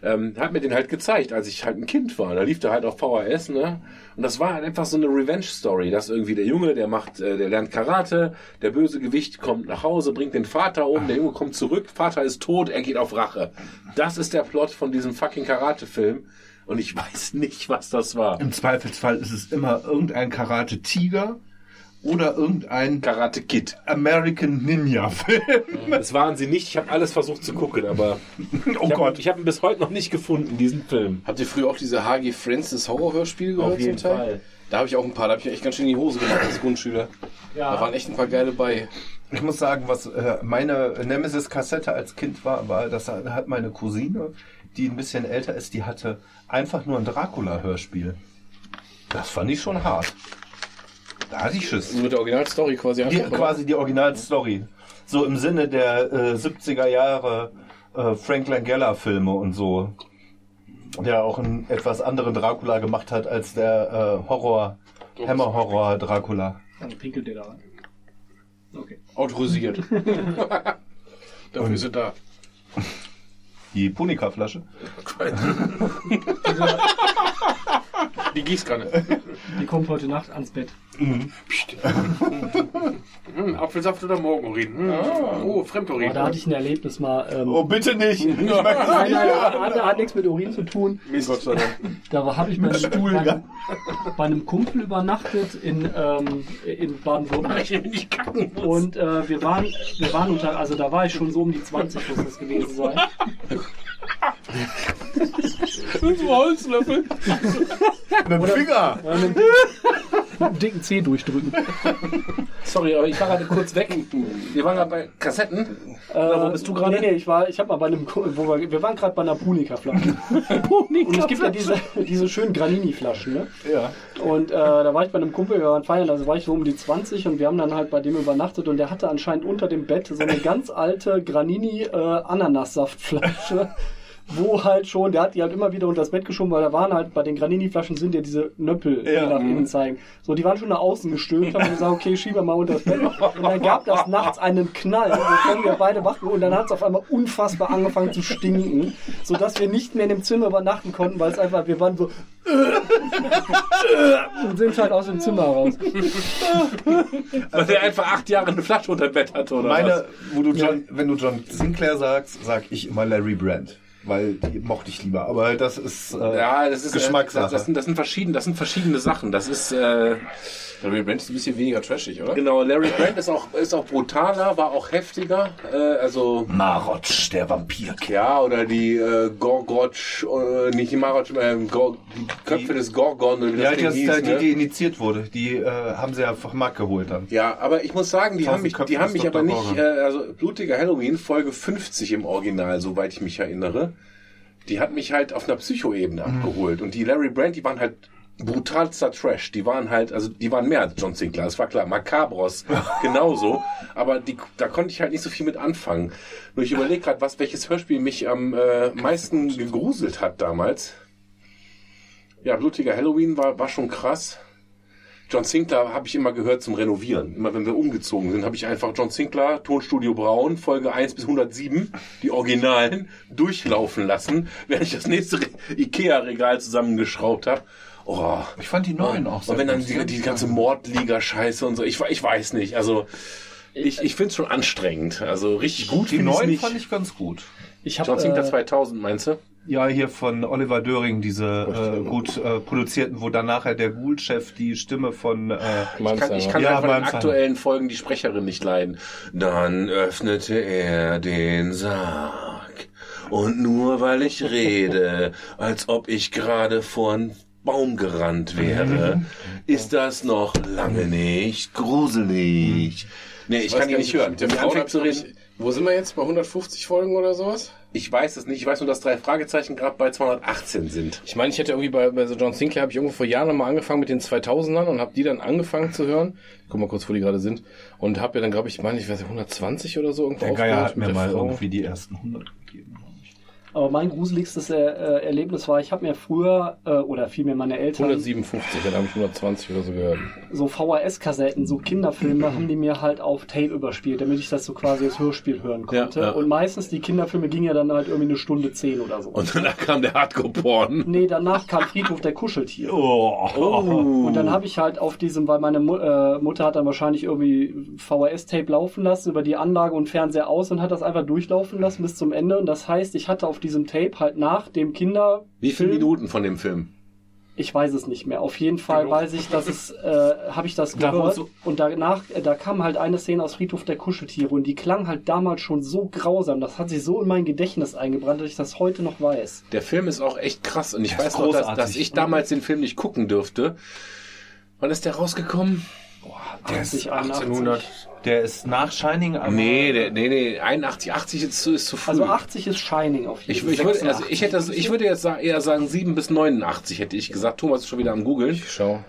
Ähm, hat mir den halt gezeigt, als ich halt ein Kind war. Da lief der halt auf VHS, ne? Und das war halt einfach so eine Revenge-Story, dass irgendwie der Junge, der macht, äh, der lernt Karate, der böse Gewicht kommt nach Hause, bringt den Vater um, der Junge kommt zurück, Vater ist tot, er geht auf Rache. Das ist der Plot von diesem fucking Karate-Film. Und ich weiß nicht, was das war. Im Zweifelsfall ist es immer irgendein Karate-Tiger oder irgendein Karate Kid. American Ninja-Film. Das waren sie nicht. Ich habe alles versucht zu gucken, aber Oh ich Gott. habe ich hab ihn bis heute noch nicht gefunden, diesen Film. Habt ihr früher auch diese H.G. Francis Horrorhörspiele gehört zum Teil? Da habe ich auch ein paar, da habe ich echt ganz schön in die Hose gemacht als Grundschüler. Da waren echt ein paar geile bei. Ich muss sagen, was äh, meine Nemesis-Kassette als Kind war, war, das hat meine Cousine, die ein bisschen älter ist, die hatte einfach nur ein Dracula-Hörspiel. Das fand ich schon hart. Da hatte ich Schiss. Also mit der Originalstory quasi Die, einfach. quasi die Originalstory. So im Sinne der äh, 70er Jahre äh, Frank Langella-Filme und so. Der auch einen etwas anderen Dracula gemacht hat als der äh, Horror, Hammer-Horror Dracula. Dann pinkelt der da rein. Okay. Autorisiert. Dafür ist er da. Die Punika-Flasche. Die Gießkanne. Die kommt heute Nacht ans Bett. Hm, Apfelsaft oder Morgenurin? Hm. Oh, Aber Fremdurin. da hatte ich ein Erlebnis mal. Ähm, Oh, bitte nicht! Ich Nein, nein, hat, hat nichts mit Urin zu tun. Gott sei Dank. Da habe ich bei, bei, bei einem Kumpel übernachtet in, ähm, in Baden-Württemberg. Und äh, wir waren, wir waren unter, also da war ich schon so um die 20 muss das gewesen sein. Fünf Holzlöffel. Mit dem Finger! Einem, mit dem dicken C durchdrücken. Sorry, aber ich war gerade kurz weg. Wir waren gerade bei Kassetten. Oder wo bist du gerade? Nee, nee, ich war, ich habe mal bei einem, wo wir, wir waren gerade bei einer Punika-Flasche. Und es gibt ja diese, diese schönen Granini-Flaschen, ne? Ja. Und äh, da war ich bei einem Kumpel, wir waren feiern, also war ich so um die 20 und wir haben dann halt bei dem übernachtet und der hatte anscheinend unter dem Bett so eine ganz alte Granini äh. Wo halt schon, der hat die halt immer wieder unter das Bett geschoben, weil da waren halt bei den Granini-Flaschen sind ja diese Nöppel, die Ja. nach innen zeigen. So, die waren schon nach außen gestülpt, haben gesagt, okay, schieben wir mal unter das Bett. Und dann gab das nachts einen Knall, wovon wir beide wach. Und dann hat es auf einmal unfassbar angefangen zu stinken, sodass wir nicht mehr in dem Zimmer übernachten konnten, weil es einfach, wir waren so und sind halt aus dem Zimmer raus. Weil der einfach acht Jahre eine Flasche unter dem Bett hatte, oder Meine, was? wo du John, wenn du John Sinclair sagst, sag ich immer Larry Brand. Weil die mochte ich lieber. Aber das ist, äh, Ja, das ist Geschmackssache. Das, das, sind, das, sind verschiedene, das sind verschiedene Sachen. Das ist äh, Larry Brand ist ein bisschen weniger trashig, oder? genau. Larry Brand ist auch ist auch brutaler, war auch heftiger. Äh, also Marotsch, der Vampir. ja oder die äh, Gorgotsch, äh, nicht die Marotsch, äh, Gor, die Köpfe des Gorgon oder wie das Ja, Ding das, hieß, da, die, ne? die initiiert wurde, die äh, haben sie ja vom Markt geholt dann. Ja, aber ich muss sagen, die haben mich, Köpfe die haben mich Dr. aber nicht, äh, also blutiger Halloween Folge 50 im Original, soweit ich mich erinnere. Die hat mich halt auf einer Psychoebene Mhm. abgeholt und die Larry Brand, die waren halt brutalster Trash. Die waren halt, also die waren mehr als John Sinclair, das war klar. Macabros genauso, aber die, da konnte ich halt nicht so viel mit anfangen. Nur ich überlege gerade, was welches Hörspiel mich am äh, meisten gegruselt hat damals. Ja, blutiger Halloween war war schon krass. John Sinclair habe ich immer gehört zum Renovieren. Immer wenn wir umgezogen sind, habe ich einfach John Sinclair, Tonstudio Braun, Folge 1 bis 107, die Originalen, durchlaufen lassen, während ich das nächste Re- Ikea-Regal zusammengeschraubt habe. Oh. Ich fand die neuen auch Und wenn dann die, die ganze Mordliga-Scheiße und so, ich, ich weiß nicht, also ich, ich finde es schon anstrengend. Also richtig gut Die neuen nicht. fand ich ganz gut. Ich hab, John Sinclair äh, 2000, meinst du? Ja, hier von Oliver Döring, diese äh, gut äh, produzierten, wo dann nachher der Ghoul-Chef die Stimme von... Äh, Ich kann, ich kann Ja, von den Malmsheimer. aktuellen Folgen die Sprecherin nicht leiden. Dann öffnete er den Sarg. Und nur weil ich rede, als ob ich gerade vor einen Baum gerannt wäre, ist das noch lange nicht gruselig. Nee, ich, kann die nicht hören. Der Wenn die anfängt zu reden, Wo sind wir jetzt? Bei 150 Folgen oder sowas? Ich weiß es nicht. Ich weiß nur, dass drei Fragezeichen gerade bei 218 sind. Ich meine, ich hätte irgendwie bei, bei so John Sinclair habe ich irgendwo vor Jahren nochmal angefangen mit den 2000ern und habe die dann angefangen zu hören. Ich guck mal kurz, wo die gerade sind. Und habe ja dann, glaube ich, meine ich, weiß nicht, 120 oder so irgendwo der Geier hat mir mal Frau. irgendwie die ersten 100 gegeben. Aber mein gruseligstes äh, äh, Erlebnis war, ich habe mir früher, äh, oder vielmehr meine Eltern, 157, dann habe ich 120 oder so gehört. so VHS-Kassetten, so Kinderfilme, haben die mir halt auf Tape überspielt, damit ich das so quasi als Hörspiel hören konnte. Ja, ja. Und meistens die Kinderfilme gingen ja dann halt irgendwie eine Stunde zehn oder so. Und danach kam der Hardcore-Porn. nee, danach kam Friedhof der Kuscheltiere. Oh. Und dann habe ich halt auf diesem, weil meine Mu äh, Mutter hat dann wahrscheinlich irgendwie VHS-Tape laufen lassen über die Anlage und Fernseher aus und hat das einfach durchlaufen lassen bis zum Ende. Und das heißt, ich hatte auf diesem Tape halt nach dem Kinder. Wie viele Minuten von dem Film? Ich weiß es nicht mehr. Auf jeden Fall weiß ich, dass es, äh, habe ich das Da gehört. so- Und danach, äh, da kam halt eine Szene aus Friedhof der Kuscheltiere und die klang halt damals schon so grausam. Das hat sich so in mein Gedächtnis eingebrannt, dass ich das heute noch weiß. Der Film ist auch echt krass und ich Der weiß noch, dass, dass ich damals den Film nicht gucken dürfte. Wann ist der rausgekommen? Der ist, 80, 1800. der ist nach Shining, aber Nee, der, nee, nee, 81, 80 ist zu, ist zu früh. Also 80 ist Shining auf jeden ich, Fall. ich, würde, also ich, hätte, ich würde jetzt eher sagen 7 bis 89, hätte ich gesagt. Thomas ist schon wieder am Googeln. Ich schau.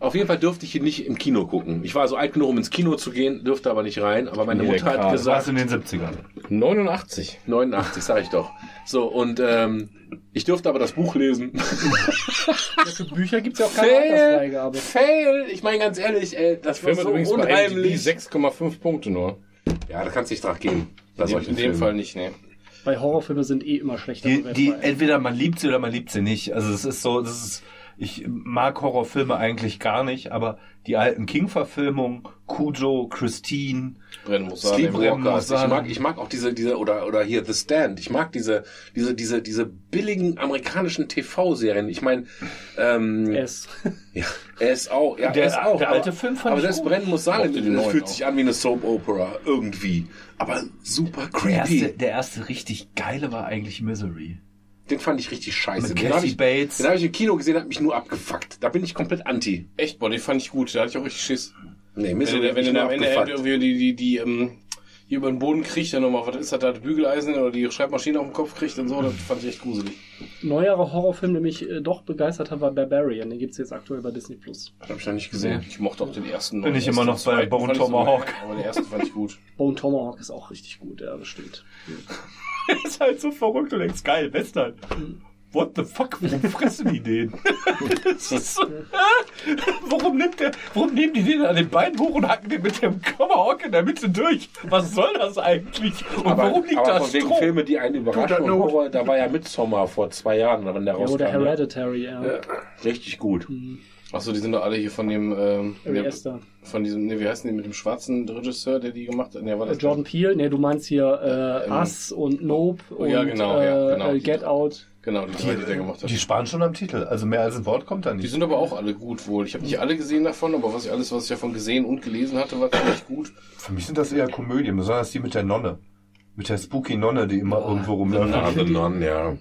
Auf jeden Fall dürfte ich ihn nicht im Kino gucken. Ich war also alt genug, um ins Kino zu gehen, dürfte aber nicht rein. Aber meine Nee, Mutter hat das gesagt, in den 70ern. 89. 89, sag ich doch. So, und ähm, ich dürfte aber das Buch lesen. Für Bücher gibt es ja auch keine Fail, Altersfreigabe. fail. Ich meine ganz ehrlich, ey, das war Film hat so übrigens unheimlich. 6,5 Punkte nur. Ja, da kannst du nicht drauf gehen. Bei In, solchen in dem Filmen. Fall nicht, ne. Bei Horrorfilmen sind eh immer schlechter Die, die, entweder man liebt sie oder man liebt sie nicht. Also es ist so, das ist, ich mag Horrorfilme eigentlich gar nicht, aber die alten King-Verfilmungen, Cujo, Christine, sein. Sleepwalkers. Ich mag, ich mag auch diese, diese, oder, oder hier The Stand. Ich mag diese, diese, diese, diese billigen amerikanischen TV-Serien. Ich meine, ähm, es. ja, er ist auch, ja, Der- er ist auch. der aber, alte Film fand aber gut. Brennen muss die das fühlt auch. sich an wie eine Soap-Opera. Irgendwie. Aber super Der erste, creepy. der erste richtig geile war eigentlich Misery. Den fand ich richtig scheiße. Mit Den habe Kathy ich, Bates. den hab ich im Kino gesehen, hat mich nur abgefuckt. Da bin ich komplett anti. Echt, boah, den fand ich gut. Da hatte ich auch richtig Schiss. Nee, mir Wenn, er der, wenn wirklich der nur am Ende abgefuckt. irgendwie die, die, die, ähm, hier über den Boden kriegt, dann nochmal, was ist das da, das Bügeleisen oder die Schreibmaschine auf dem Kopf kriegt und so, das fand ich echt gruselig. Neuerer Horrorfilm, der mich äh, doch begeistert hat, war Barbarian. Den gibt's jetzt aktuell bei Disney Plus. Hab ich noch nicht gesehen. Ich mochte auch den ersten. Bin ich Den immer noch bei Bone so Tomahawk. Aber den ersten fand ich gut. Bone Tomahawk ist auch richtig gut, ja, das stimmt. ist halt so verrückt und denkst, geil, Western. What the fuck? Warum fressen die den? so, warum, nimmt der, warum nehmen die den an den Beinen hoch und hacken den mit dem Tomahawk in der Mitte durch? Was soll das eigentlich? Und aber, warum liegt aber da von wegen Stroh? Filme, die einen überraschen und Horror, da war ja Midsommar vor zwei Jahren, wenn der Ja, rauskam. oder ne? Hereditary, ja. Ja, richtig gut. Achso, die sind doch alle hier von dem, ähm, Ari der, Aster. von diesem, ne, wie heißt denn die mit dem schwarzen Regisseur, der die gemacht hat? Ne, war Äh, das Jordan Peele, ne, du meinst hier äh, Ähm, Us und Nope und ja, genau, äh, ja, genau. äh, Get Out. Genau, die drei, die der gemacht hat. Die sparen schon am Titel. Also mehr als ein Wort kommt da Die nicht. sind aber auch alle gut wohl. Ich habe nicht alle gesehen davon, aber was ich alles, was ich davon gesehen und gelesen hatte, war ziemlich gut. Für mich sind das eher Komödien, besonders die mit der Nonne. Mit der spooky Nonne, die immer irgendwo rumläuft. Ah, The Nun, ja.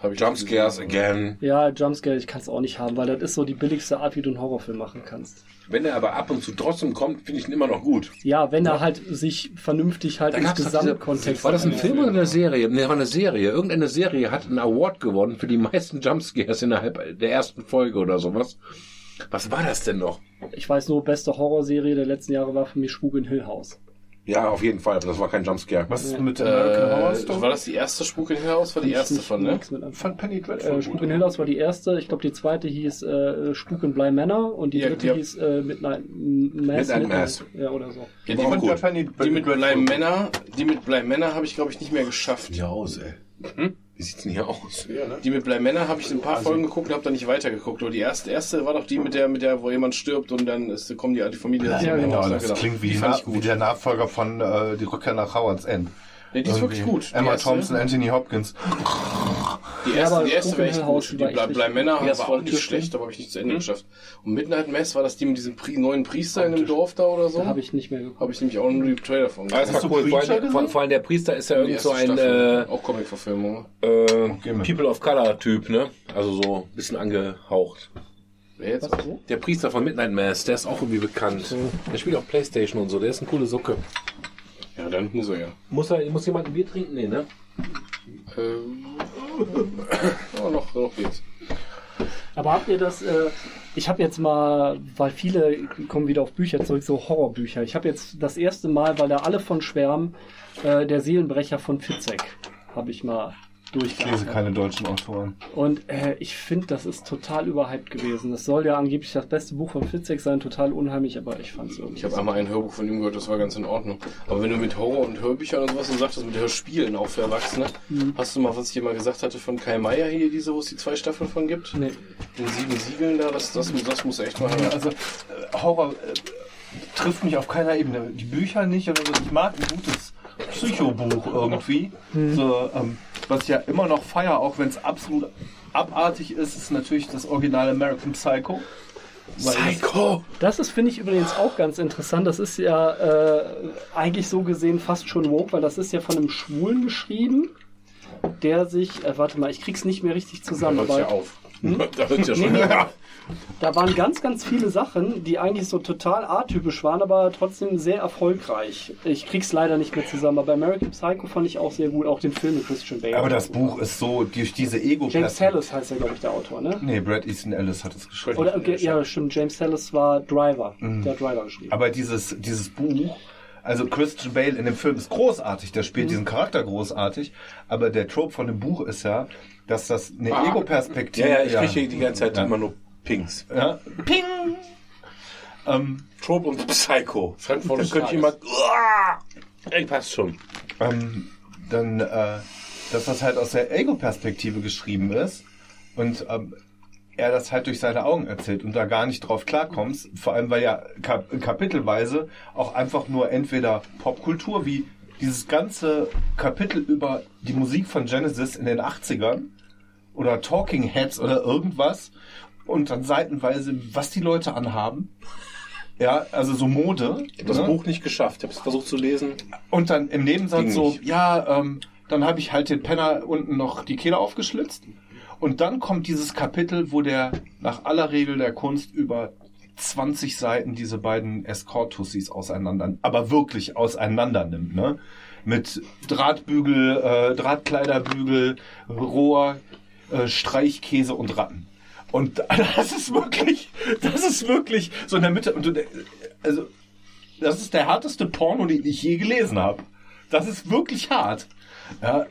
Hab ich Jumpscares again. Ja, Jumpscare, ich kann es auch nicht haben, weil das ist so die billigste Art, wie du einen Horrorfilm machen kannst. Wenn er aber ab und zu trotzdem kommt, finde ich ihn immer noch gut. Ja, wenn er halt sich vernünftig halt diese- Gesamtkontext War das ein. Film oder eine Serie? Ne, war eine Serie. Irgendeine Serie hat einen Award gewonnen für die meisten Jumpscares innerhalb der ersten Folge oder sowas. Was war das denn noch? Ich weiß nur, beste Horrorserie der letzten Jahre war für mich Spuk in Hill House. Ja, auf jeden Fall. aber Das war kein Jumpscare. Was ist mit American Horror Äh, Story? war das die erste Spuk in Hill House? War die erste Nicht- von, ne? fand Penny Dreadful Äh, Spuk in Hill House war die erste. Ich glaube, die zweite hieß äh, Spuk in Bly Manor und die dritte hieß äh, Midnight Mass. Midnight Mass. Ja, oder so. Die, mit gut. Männer, die mit Blei Männer habe ich glaube ich nicht mehr geschafft. Ja, aus, ey. Hm? Wie sieht's denn hier aus? Die mit Blei Männer habe ich ein paar Folgen geguckt und habe dann nicht weitergeguckt. Aber die erste, erste war doch die mit der, mit der, wo jemand stirbt und dann ist, kommen die, die Familie Ja, zusammen genau, das Genau. klingt wie, Na ich gut. wie der Nachfolger von äh, Die Rückkehr nach Howard's End. Nee, die ist wirklich gut. Die Emma erste- Thompson, Anthony Hopkins. Die Ja, erste, aber die erste in echt gut. die Blei, Männer war Ja, auch nicht schlecht, aber habe ich nicht zu Ende geschafft. Und Midnight Mass war das die mit diesem Pri neuen Priester in dem Dorf da oder so? Da habe ich nicht mehr geguckt. Habe ich nämlich auch nur die Trailer von Ah, das war cool. Vor allem, vor, allem der Priester ist ja irgend so ein äh, auch Comic-Verfilmung. äh, People of Color Typ, ne? Also so ein bisschen angehaucht. Wer jetzt? Was? Der Priester von Midnight Mass, der ist auch irgendwie bekannt. Der spielt auf Playstation und so, der ist eine coole Sucke. Ja, dann muss er ja. Muss, er, muss jemand ein Bier trinken? Nee, ne? Ähm, oh, noch, noch geht's. Aber habt ihr das, äh, ich habe jetzt mal, weil viele kommen wieder auf Bücher zurück, so Horrorbücher. Ich habe jetzt das erste Mal, weil da alle von schwärmen, äh, der Seelenbrecher von Fitzek habe ich mal Ich lese keine deutschen Autoren. Und äh, ich finde, das ist total überhyped gewesen. Das soll ja angeblich das beste Buch von Fitzek sein, total unheimlich, aber ich fand es irgendwie. Ich habe einmal ein Hörbuch von ihm gehört, das war ganz in Ordnung. Aber wenn du mit Horror und Hörbüchern und sowas und sagtest, mit Hörspielen auch für Erwachsene, hast du mal, was ich dir mal gesagt hatte, von Kai Meier hier, diese, wo es die zwei Staffeln von gibt? Nee. Den sieben Siegeln da, das, das, das muss echt mal Ja, also äh, Horror äh, trifft mich auf keiner Ebene. Die Bücher nicht oder so. Ich mag ein gutes Psychobuch irgendwie. So, ähm, was ich ja immer noch feier, auch wenn es absolut abartig ist, ist natürlich das Original American Psycho. Psycho! Das ist, finde ich, übrigens auch ganz interessant. Das ist ja äh, eigentlich so gesehen fast schon woke, weil das ist ja von einem Schwulen geschrieben, der sich, äh, warte mal, ich krieg's nicht mehr richtig zusammen, Hört's ja aber auf. Da hört's ja Nee, schon. nee, da waren ganz, ganz viele Sachen, die eigentlich so total atypisch waren, aber trotzdem sehr erfolgreich. Ich krieg's leider nicht mehr zusammen, aber American Psycho fand ich auch sehr gut, auch den Film mit Christian Bale. Aber das Buch ist so durch diese ego James Sallis heißt ja, glaube ich, der Autor, ne? Nee, Brad Easton Ellis hat es geschrieben. Oder, okay, ja, stimmt, James Sallis war Driver, der hat Driver geschrieben. Aber dieses, dieses Buch, also Christian Bale in dem Film ist großartig, der spielt diesen Charakter großartig, aber der Trope von dem Buch ist ja, dass das eine Ah. Ego-Perspektive Ja, ja, ich kriege die ganze Zeit Ja. immer nur Pings. Ja. Ping! Ähm, Trope und Psycho. Frankfurt Dann könnte ich Tages. immer. Uah! Ey, passt schon. ähm, dann, äh, dass das halt aus der Ego-Perspektive geschrieben ist und ähm, er das halt durch seine Augen erzählt und da gar nicht drauf klarkommst, vor allem weil ja kap kapitelweise auch einfach nur entweder Popkultur wie dieses ganze Kapitel über die Musik von Genesis in den 80ern oder Talking Heads oder irgendwas und dann seitenweise, was die Leute anhaben. Ja, also so Mode. Ich habe das ne? Buch nicht geschafft. Ich habe es versucht zu lesen. Und dann im Nebensatz Ging so, nicht. ja, ähm, dann habe ich halt den Penner unten noch die Kehle aufgeschlitzt. Und dann kommt dieses Kapitel, wo der nach aller Regel der Kunst über 20 Seiten diese beiden Escort-Tussis auseinander, aber wirklich auseinander nimmt, ne? Mit Drahtbügel, äh, Drahtkleiderbügel, Rohr, äh, Streichkäse und Ratten. Und das ist wirklich, das ist wirklich so in der Mitte. Und du, also, das ist der härteste Porno, den ich je gelesen habe. Das ist wirklich hart. Ja, äh,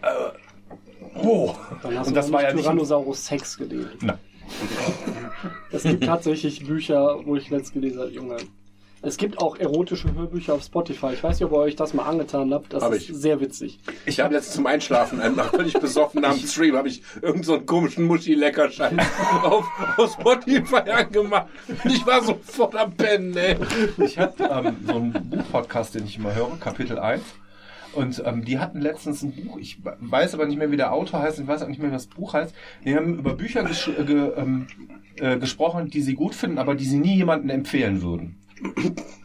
oh. Dann hast Und du das war ja nicht. Tyrannosaurus Sex gelesen. Na, Es gibt tatsächlich Bücher, wo ich letzt gelesen habe, Junge. Es gibt auch erotische Hörbücher auf Spotify. Ich weiß nicht, ob ihr euch das mal angetan habt. Das Hab ist ich. sehr witzig. Ich habe letztens zum Einschlafen, einfach völlig besoffen dem Stream, habe ich irgendeinen so einen komischen Muschi-Leckerschein auf, auf Spotify angemacht. Ich war sofort am Pennen, ey. ich habe ähm, so einen Buchpodcast, den ich immer höre, Kapitel 1. Und ähm, die hatten letztens ein Buch, ich weiß aber nicht mehr, wie der Autor heißt, ich weiß auch nicht mehr, wie das Buch heißt. Die haben über Bücher gesch äh, ge ähm, äh, gesprochen, die sie gut finden, aber die sie nie jemandem empfehlen würden.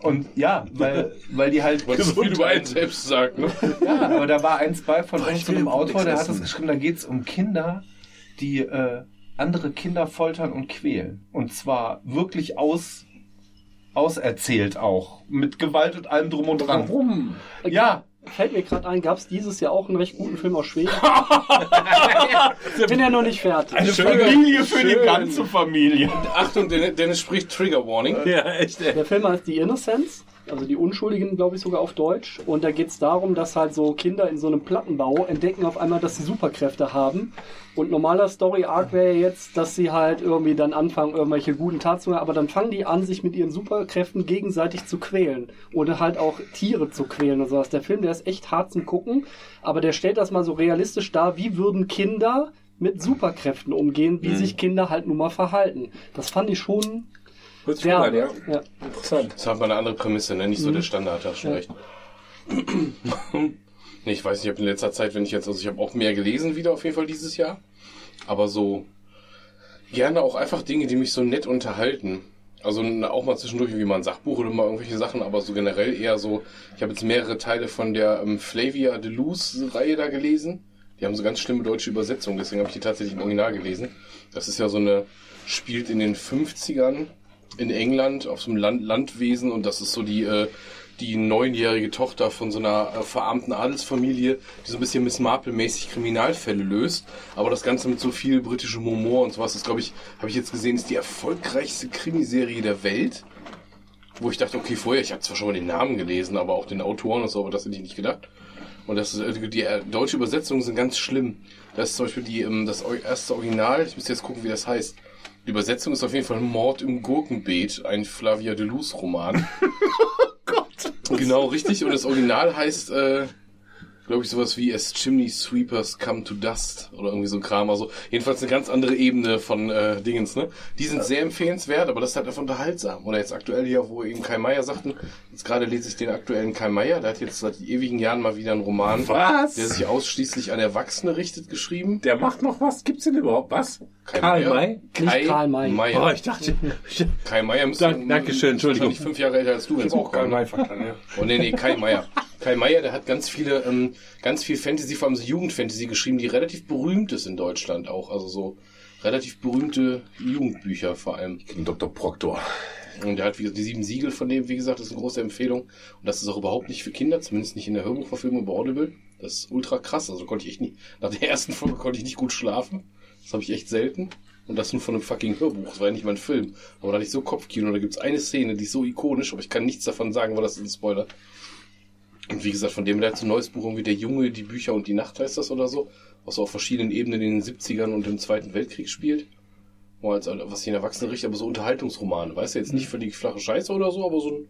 Und ja, weil, weil die halt Was so viel über einen selbst sagt, ne? Ja, aber da war eins bei von Boah, will Autor, der hat das geschrieben, da geht's um Kinder, die äh, andere Kinder foltern und quälen. Und zwar wirklich aus, auserzählt auch. Mit Gewalt und allem drum und dran. Warum? Ja, Fällt mir gerade ein, gab es dieses Jahr auch einen recht guten Film aus Schweden? Bin ja noch nicht fertig. eine Schön, Familie für die schön. ganze Familie. Achtung, Dennis, spricht Trigger Warning. Ja, echt, ey. Der Film heißt The Innocents, also die Unschuldigen, glaube ich, sogar auf Deutsch. Und da geht es darum, dass halt so Kinder in so einem Plattenbau entdecken auf einmal, dass sie Superkräfte haben. Und normaler Story-Arc wäre jetzt, dass sie halt irgendwie dann anfangen, irgendwelche guten Taten zu machen, aber dann fangen die an, sich mit ihren Superkräften gegenseitig zu quälen. Oder halt auch Tiere zu quälen und sowas. Der Film, der ist echt hart zum Gucken, aber der stellt das mal so realistisch dar, wie würden Kinder mit Superkräften umgehen, wie sich Kinder halt nun mal verhalten. Das fand ich schon Hört sich sehr, gut an, ja. ja. Interessant. Das hat mal eine andere Prämisse, ne? Nicht so der Standard, hast schon Ja. recht. nee, ich weiß nicht, ich habe in letzter Zeit, wenn ich jetzt, also ich habe auch mehr gelesen wieder auf jeden Fall dieses Jahr. Aber so gerne auch einfach Dinge, die mich so nett unterhalten. Also auch mal zwischendurch wie mal ein Sachbuch oder mal irgendwelche Sachen, aber so generell eher so, ich habe jetzt mehrere Teile von der ähm, Flavia Deleuze-Reihe da gelesen. Die haben so ganz schlimme deutsche Übersetzungen, deswegen habe ich die tatsächlich im Original gelesen. Das ist ja so eine, spielt in den 50ern in England auf so einem Land Landwesen und das ist so die, äh, die neunjährige Tochter von so einer äh, verarmten Adelsfamilie, die so ein bisschen Miss Marple-mäßig Kriminalfälle löst. Aber das Ganze mit so viel britischem Humor und sowas, das glaube ich, habe ich jetzt gesehen, ist die erfolgreichste Krimiserie der Welt. Wo ich dachte, okay, vorher, ich habe zwar schon mal den Namen gelesen, aber auch den Autoren und so, aber das hätte ich nicht gedacht. Und das ist, äh, die äh, deutsche Übersetzungen sind ganz schlimm. Das ist zum Beispiel die, ähm, das erste Original, ich muss jetzt gucken, wie das heißt. Die Übersetzung ist auf jeden Fall Mord im Gurkenbeet, ein Flavia Deleuze-Roman. Genau, richtig. Und das Original heißt, äh, glaube ich, sowas wie As Chimney Sweepers Come to Dust oder irgendwie so ein Kram. Also jedenfalls eine ganz andere Ebene von äh, Dingens, ne? Die sind sehr empfehlenswert, aber das ist halt einfach unterhaltsam. Oder jetzt aktuell hier, wo eben Kai Meier sagten, jetzt gerade lese ich den aktuellen Kai Meier, der hat jetzt seit ewigen Jahren mal wieder einen Roman, Was? der sich ausschließlich an Erwachsene richtet, geschrieben. Der macht noch was? Gibt's denn überhaupt was? Kai Karl Meier? May? Kai Nicht Karl May. Meier. Oh, ich dachte, Kai Meier müsste Dank- Dankeschön, Entschuldigung. wahrscheinlich fünf Jahre älter als du, wenn es Auch nicht einfach dann, ja. Oh nee, nee, Kai Meier. Kai Meier, der hat ganz viele, ähm, ganz viel Fantasy, vor allem so Jugendfantasy geschrieben, die relativ berühmt ist in Deutschland auch. Also so relativ berühmte Jugendbücher vor allem. Dr. Proctor. Und der hat wie gesagt, die sieben Siegel von dem, wie gesagt, das ist eine große Empfehlung. Und das ist auch überhaupt nicht für Kinder, zumindest nicht in der Hörbuchverfilmung bei Audible. Das ist ultra krass. Also konnte ich echt nicht, nach der ersten Folge konnte ich nicht gut schlafen. Das habe ich echt selten. Und das nur von einem fucking Hörbuch. Das war ja nicht mal ein Film. Aber da hatte ich so Kopfkino. Da gibt's eine Szene, die ist so ikonisch, aber ich kann nichts davon sagen, weil das ist ein Spoiler. Und wie gesagt, von dem hat so ein neues Buch irgendwie Der Junge, die Bücher und die Nacht heißt das oder so. Was auf verschiedenen Ebenen in den 70ern und im Zweiten Weltkrieg spielt. Als, was sich in Erwachsene richtet, aber so Unterhaltungsromane. Weißt du, jetzt nicht völlig flache Scheiße oder so, aber so ein,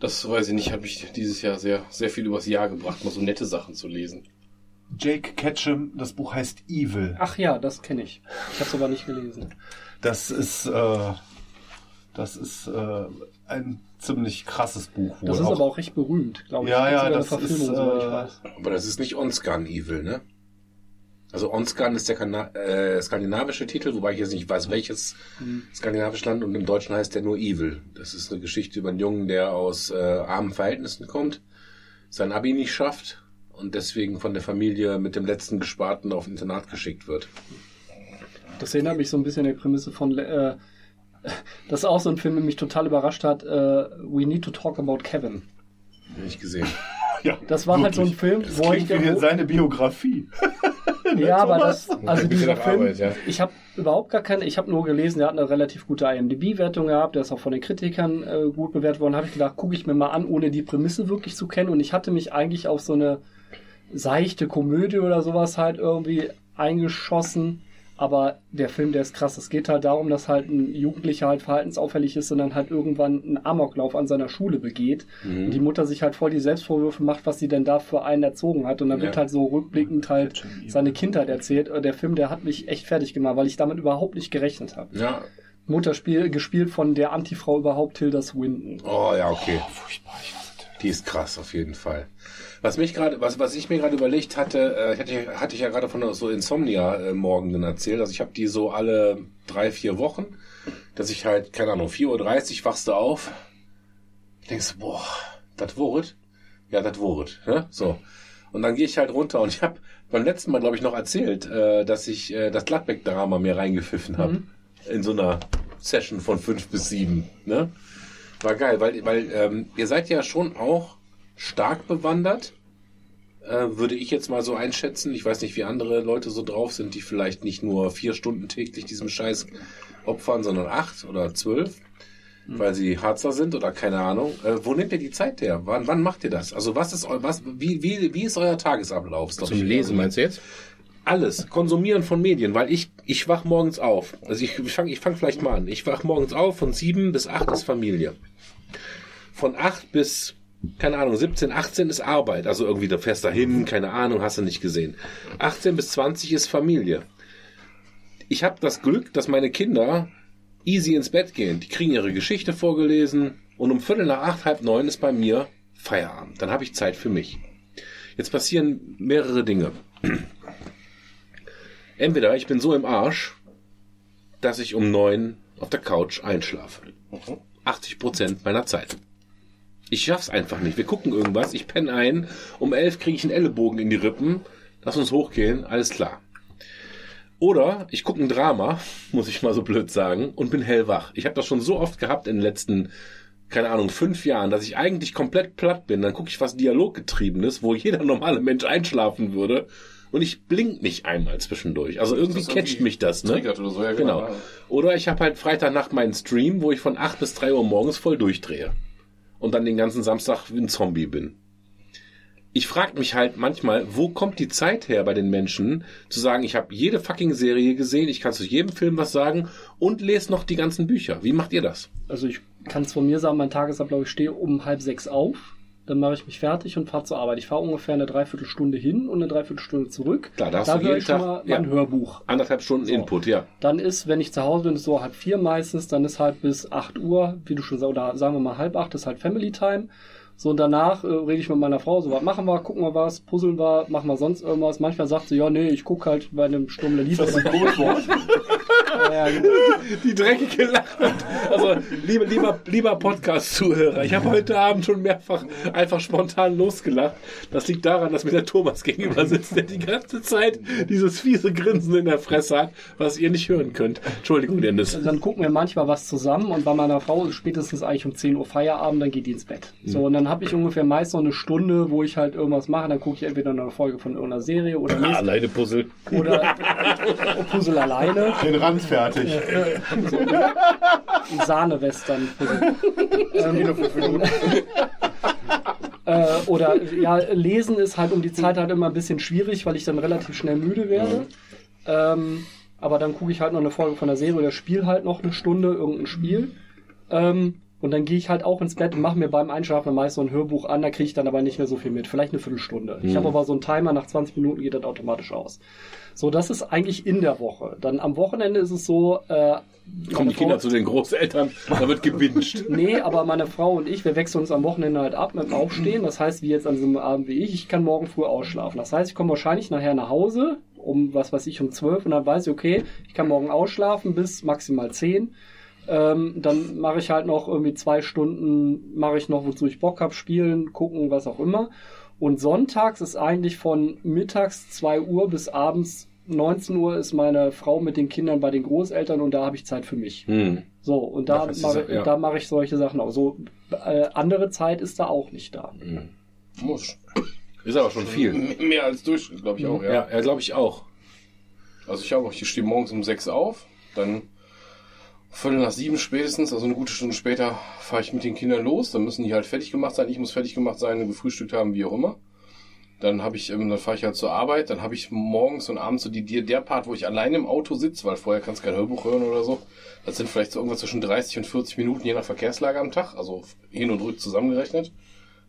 das weiß ich nicht, hat mich dieses Jahr sehr, sehr viel übers Jahr gebracht, mal so nette Sachen zu lesen. Jake Ketchum, das Buch heißt Evil. Ach ja, das kenne ich. Ich habe es aber nicht gelesen. Das ist, äh, das ist äh, ein ziemlich krasses Buch. wohl Das ist aber auch recht berühmt, glaube ich. Ja, ja, das Verfilmung, ist, äh, weiß. Aber das ist nicht Onscan Evil, ne? Also Onscan ist der Kana äh, skandinavische Titel, wobei ich jetzt nicht weiß, welches skandinavische Land und im Deutschen heißt der nur Evil. Das ist eine Geschichte über einen Jungen, der aus äh, armen Verhältnissen kommt, sein Abi nicht schafft und deswegen von der Familie mit dem letzten Gesparten auf Internat geschickt wird. Das erinnert mich so ein bisschen an die Prämisse von. Äh, das ist auch so ein Film, der mich total überrascht hat. Äh, We Need to Talk About Kevin. Nicht gesehen. Ja, Das war halt so ein Film, Das wo ich. wie Der, seine Biografie. ja, aber das. Also dieser Film. Arbeit, ja. Ich habe überhaupt gar keine. Ich habe nur gelesen, der hat eine relativ gute IMDb-Wertung gehabt. Der ist auch von den Kritikern äh, gut bewertet worden. Habe ich gedacht, gucke ich mir mal an, ohne die Prämisse wirklich zu kennen. Und ich hatte mich eigentlich auf so eine seichte Komödie oder sowas halt irgendwie eingeschossen. Aber der Film, der ist krass. Es geht halt darum, dass halt ein Jugendlicher halt verhaltensauffällig ist und dann halt irgendwann einen Amoklauf an seiner Schule begeht. Mhm. Und die Mutter sich halt voll die Selbstvorwürfe macht, was sie denn da für einen erzogen hat. Und dann wird Ja. halt so rückblickend halt seine Kindheit erzählt. Äh, Der Film, der hat mich echt fertig gemacht, weil ich damit überhaupt nicht gerechnet habe. Ja. Mutter spiel, gespielt von der Antifrau überhaupt, Tilda Swinton. Oh ja, okay. Die ist krass auf jeden Fall. Was mich gerade, was, was ich mir gerade überlegt hatte, äh, hatte, hatte ich ja gerade von so Insomnia-Morgenden erzählt. Also ich habe die so alle drei, vier Wochen, dass ich halt, keine Ahnung, 4.30 Uhr wachst du auf, denkst du, boah, das Wort? Ja, das Wort. Ne? So. Und dann gehe ich halt runter und ich habe beim letzten Mal, glaube ich, noch erzählt, äh, dass ich äh, das Gladbeck-Drama mir reingepfiffen habe. In so einer Session von fünf bis sieben. Ne? War geil, weil, weil ähm, ihr seid ja schon auch stark bewandert, äh, würde ich jetzt mal so einschätzen. Ich weiß nicht, wie andere Leute so drauf sind, die vielleicht nicht nur vier Stunden täglich diesem Scheiß opfern, sondern acht oder zwölf, weil sie Harzer sind oder keine Ahnung. Äh, wo nehmt ihr die Zeit her? Wann, wann macht ihr das? Also was ist eu, was, wie, wie, wie ist euer Tagesablauf? Zum Lesen meinst du jetzt? Alles. Konsumieren von Medien, weil ich, ich wach morgens auf. Also ich, ich fange ich fang vielleicht mal an. Ich wach morgens auf, von sieben bis acht ist Familie. Von acht bis, keine Ahnung, 17, 18 ist Arbeit. Also irgendwie, du fährst dahin, keine Ahnung, hast du nicht gesehen. 18 bis 20 ist Familie. Ich habe das Glück, dass meine Kinder easy ins Bett gehen. Die kriegen ihre Geschichte vorgelesen und um Viertel nach acht, halb neun ist bei mir Feierabend. Dann habe ich Zeit für mich. Jetzt passieren mehrere Dinge. Entweder ich bin so im Arsch, dass ich um neun auf der Couch einschlafe. 80 Prozent meiner Zeit. Ich schaff's einfach nicht. Wir gucken irgendwas, ich penne ein, um elf kriege ich einen Ellenbogen in die Rippen, lass uns hochgehen, alles klar. Oder ich gucke ein Drama, muss ich mal so blöd sagen, und bin hellwach. Ich habe das schon so oft gehabt in den letzten, keine Ahnung, fünf Jahren, dass ich eigentlich komplett platt bin. Dann gucke ich was Dialoggetriebenes, wo jeder normale Mensch einschlafen würde. Und ich blink nicht einmal zwischendurch. Also irgendwie ist irgendwie catcht mich das, ne? oder so, ja, genau. genau. Oder ich habe halt Freitagnacht meinen Stream, wo ich von 8 bis 3 Uhr morgens voll durchdrehe. Und dann den ganzen Samstag wie ein Zombie bin. Ich frage mich halt manchmal, wo kommt die Zeit her bei den Menschen, zu sagen, ich habe jede fucking Serie gesehen, ich kann zu jedem Film was sagen und lese noch die ganzen Bücher. Wie macht ihr das? Also ich kann es von mir sagen, mein Tagesablauf, ich stehe um halb sechs auf, dann mache ich mich fertig und fahre zur Arbeit. Ich fahre ungefähr eine Dreiviertelstunde hin und eine Dreiviertelstunde zurück. Klar, da hast da du jeden ich schon Tag- mal ja. mein Hörbuch. Anderthalb Stunden So. Input, ja. Dann ist, wenn ich zu Hause bin, ist so halb vier meistens, dann ist halt bis 8 Uhr, wie du schon sagst, oder sagen wir mal halb acht, ist halt Family Time. So, und danach äh, rede ich mit meiner Frau, so was machen wir, gucken wir was, puzzeln wir, machen wir sonst irgendwas. Manchmal sagt sie, ja, nee, ich gucke halt bei einem Sturm der Liebe. Das ist ein Codewort. ja, genau. Die dreckige Lache. Also, lieber, lieber, lieber Podcast-Zuhörer, ich habe heute Abend schon mehrfach einfach spontan losgelacht. Das liegt daran, dass mir der Thomas gegenüber sitzt, der die ganze Zeit dieses fiese Grinsen in der Fresse hat, was ihr nicht hören könnt. Entschuldigung, Dennis. dann gucken wir manchmal was zusammen und bei meiner Frau ist spätestens eigentlich um 10 Uhr Feierabend, dann geht die ins Bett. So, und dann habe ich ungefähr meist noch eine Stunde, wo ich halt irgendwas mache, dann gucke ich entweder eine Folge von irgendeiner Serie oder lese Alleine Puzzle. oder Puzzle alleine. Den Rand fertig. Sahne-Western. ähm, äh, oder ja, lesen ist halt um die Zeit halt immer ein bisschen schwierig, weil ich dann relativ schnell müde werde. Ähm, aber dann gucke ich halt noch eine Folge von der Serie oder spiele halt noch eine Stunde irgendein Spiel. Ähm, und dann gehe ich halt auch ins Bett und mache mir beim Einschlafen meist so ein Hörbuch an, da kriege ich dann aber nicht mehr so viel mit. Vielleicht eine Viertelstunde. Ich habe aber so einen Timer, nach 20 Minuten geht das automatisch aus. So, das ist eigentlich in der Woche. Dann am Wochenende ist es so, äh, Kommen die Kinder Frau- zu den Großeltern, da wird gewünscht. Nee, aber meine Frau und ich, wir wechseln uns am Wochenende halt ab mit dem Aufstehen. Das heißt, wie jetzt an so einem Abend wie ich, ich kann morgen früh ausschlafen. Das heißt, ich komme wahrscheinlich nachher nach Hause um, was weiß ich, um 12 und dann weiß ich, okay, ich kann morgen ausschlafen bis maximal 10. Ähm, dann mache ich halt noch irgendwie zwei Stunden, mache ich noch, wozu ich Bock hab, spielen, gucken, was auch immer. Und sonntags ist eigentlich von mittags 2 Uhr bis abends 19 Uhr ist meine Frau mit den Kindern bei den Großeltern und da habe ich Zeit für mich. Hm. So, und da mache ja- da mache ich solche Sachen auch. So, äh, andere Zeit ist da auch nicht da. Muss. Ist aber schon viel. Mehr als Durchschnitt, glaube ich auch, ja. Ja, ja glaube ich auch. Also ich habe auch, ich stehe morgens um sechs auf, dann Viertel nach sieben spätestens, also eine gute Stunde später, fahre ich mit den Kindern los. Dann müssen die halt fertig gemacht sein. Ich muss fertig gemacht sein, gefrühstückt haben, wie auch immer. Dann habe ich, ähm, dann fahre ich halt zur Arbeit. Dann habe ich morgens und abends so die, der Part, wo ich alleine im Auto sitze, weil vorher kannst du kein Hörbuch hören oder so. Das sind vielleicht so irgendwas zwischen 30 und 40 Minuten, je nach Verkehrslage am Tag. Also hin und rück zusammengerechnet.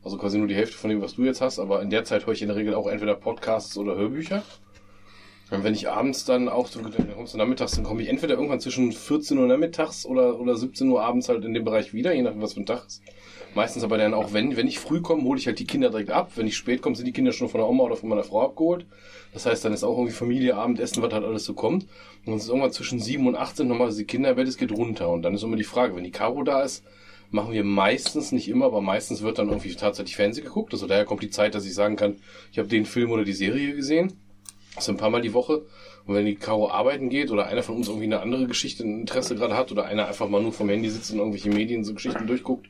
Also quasi nur die Hälfte von dem, was du jetzt hast. Aber in der Zeit höre ich in der Regel auch entweder Podcasts oder Hörbücher. Wenn ich abends dann auch, dann kommst du nachmittags, dann komme ich entweder irgendwann zwischen 14 Uhr nachmittags oder, oder 17 Uhr abends halt in dem Bereich wieder, je nachdem was für ein Tag ist. Meistens aber dann auch, wenn, wenn ich früh komme, hole ich halt die Kinder direkt ab. Wenn ich spät komme, sind die Kinder schon von der Oma oder von meiner Frau abgeholt. Das heißt, dann ist auch irgendwie Familie, Abendessen, was halt alles so kommt. Und dann ist irgendwann zwischen 7 und 18 nochmal die Kinderbett, es geht runter. Und dann ist immer die Frage, wenn die Caro da ist, machen wir meistens, nicht immer, aber meistens wird dann irgendwie tatsächlich Fernsehen geguckt. Also daher kommt die Zeit, dass ich sagen kann, ich habe den Film oder die Serie gesehen. Das ein paar Mal die Woche. Und wenn die Caro arbeiten geht oder einer von uns irgendwie eine andere Geschichte ein Interesse gerade hat oder einer einfach mal nur vom Handy sitzt und irgendwelche Medien so Geschichten durchguckt,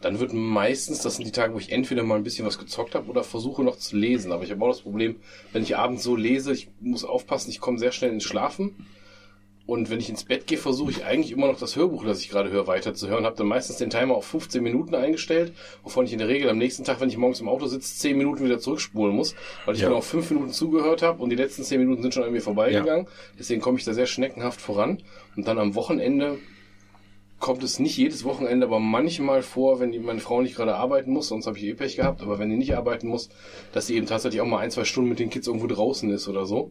dann wird meistens, das sind die Tage, wo ich entweder mal ein bisschen was gezockt habe oder versuche noch zu lesen. Aber ich habe auch das Problem, wenn ich abends so lese, ich muss aufpassen, ich komme sehr schnell ins Schlafen. Und wenn ich ins Bett gehe, versuche ich eigentlich immer noch das Hörbuch, das ich gerade höre, weiterzuhören. Habe dann meistens den Timer auf 15 Minuten eingestellt, wovon ich in der Regel am nächsten Tag, wenn ich morgens im Auto sitze, 10 Minuten wieder zurückspulen muss, weil ich Ja. nur auf 5 Minuten zugehört habe und die letzten 10 Minuten sind schon an mir vorbeigegangen. Deswegen komme ich da sehr schneckenhaft voran. Und dann am Wochenende kommt es nicht jedes Wochenende, aber manchmal vor, wenn die, meine Frau nicht gerade arbeiten muss, sonst habe ich eh Pech gehabt, aber wenn die nicht arbeiten muss, dass sie eben tatsächlich auch mal ein, zwei Stunden mit den Kids irgendwo draußen ist oder so.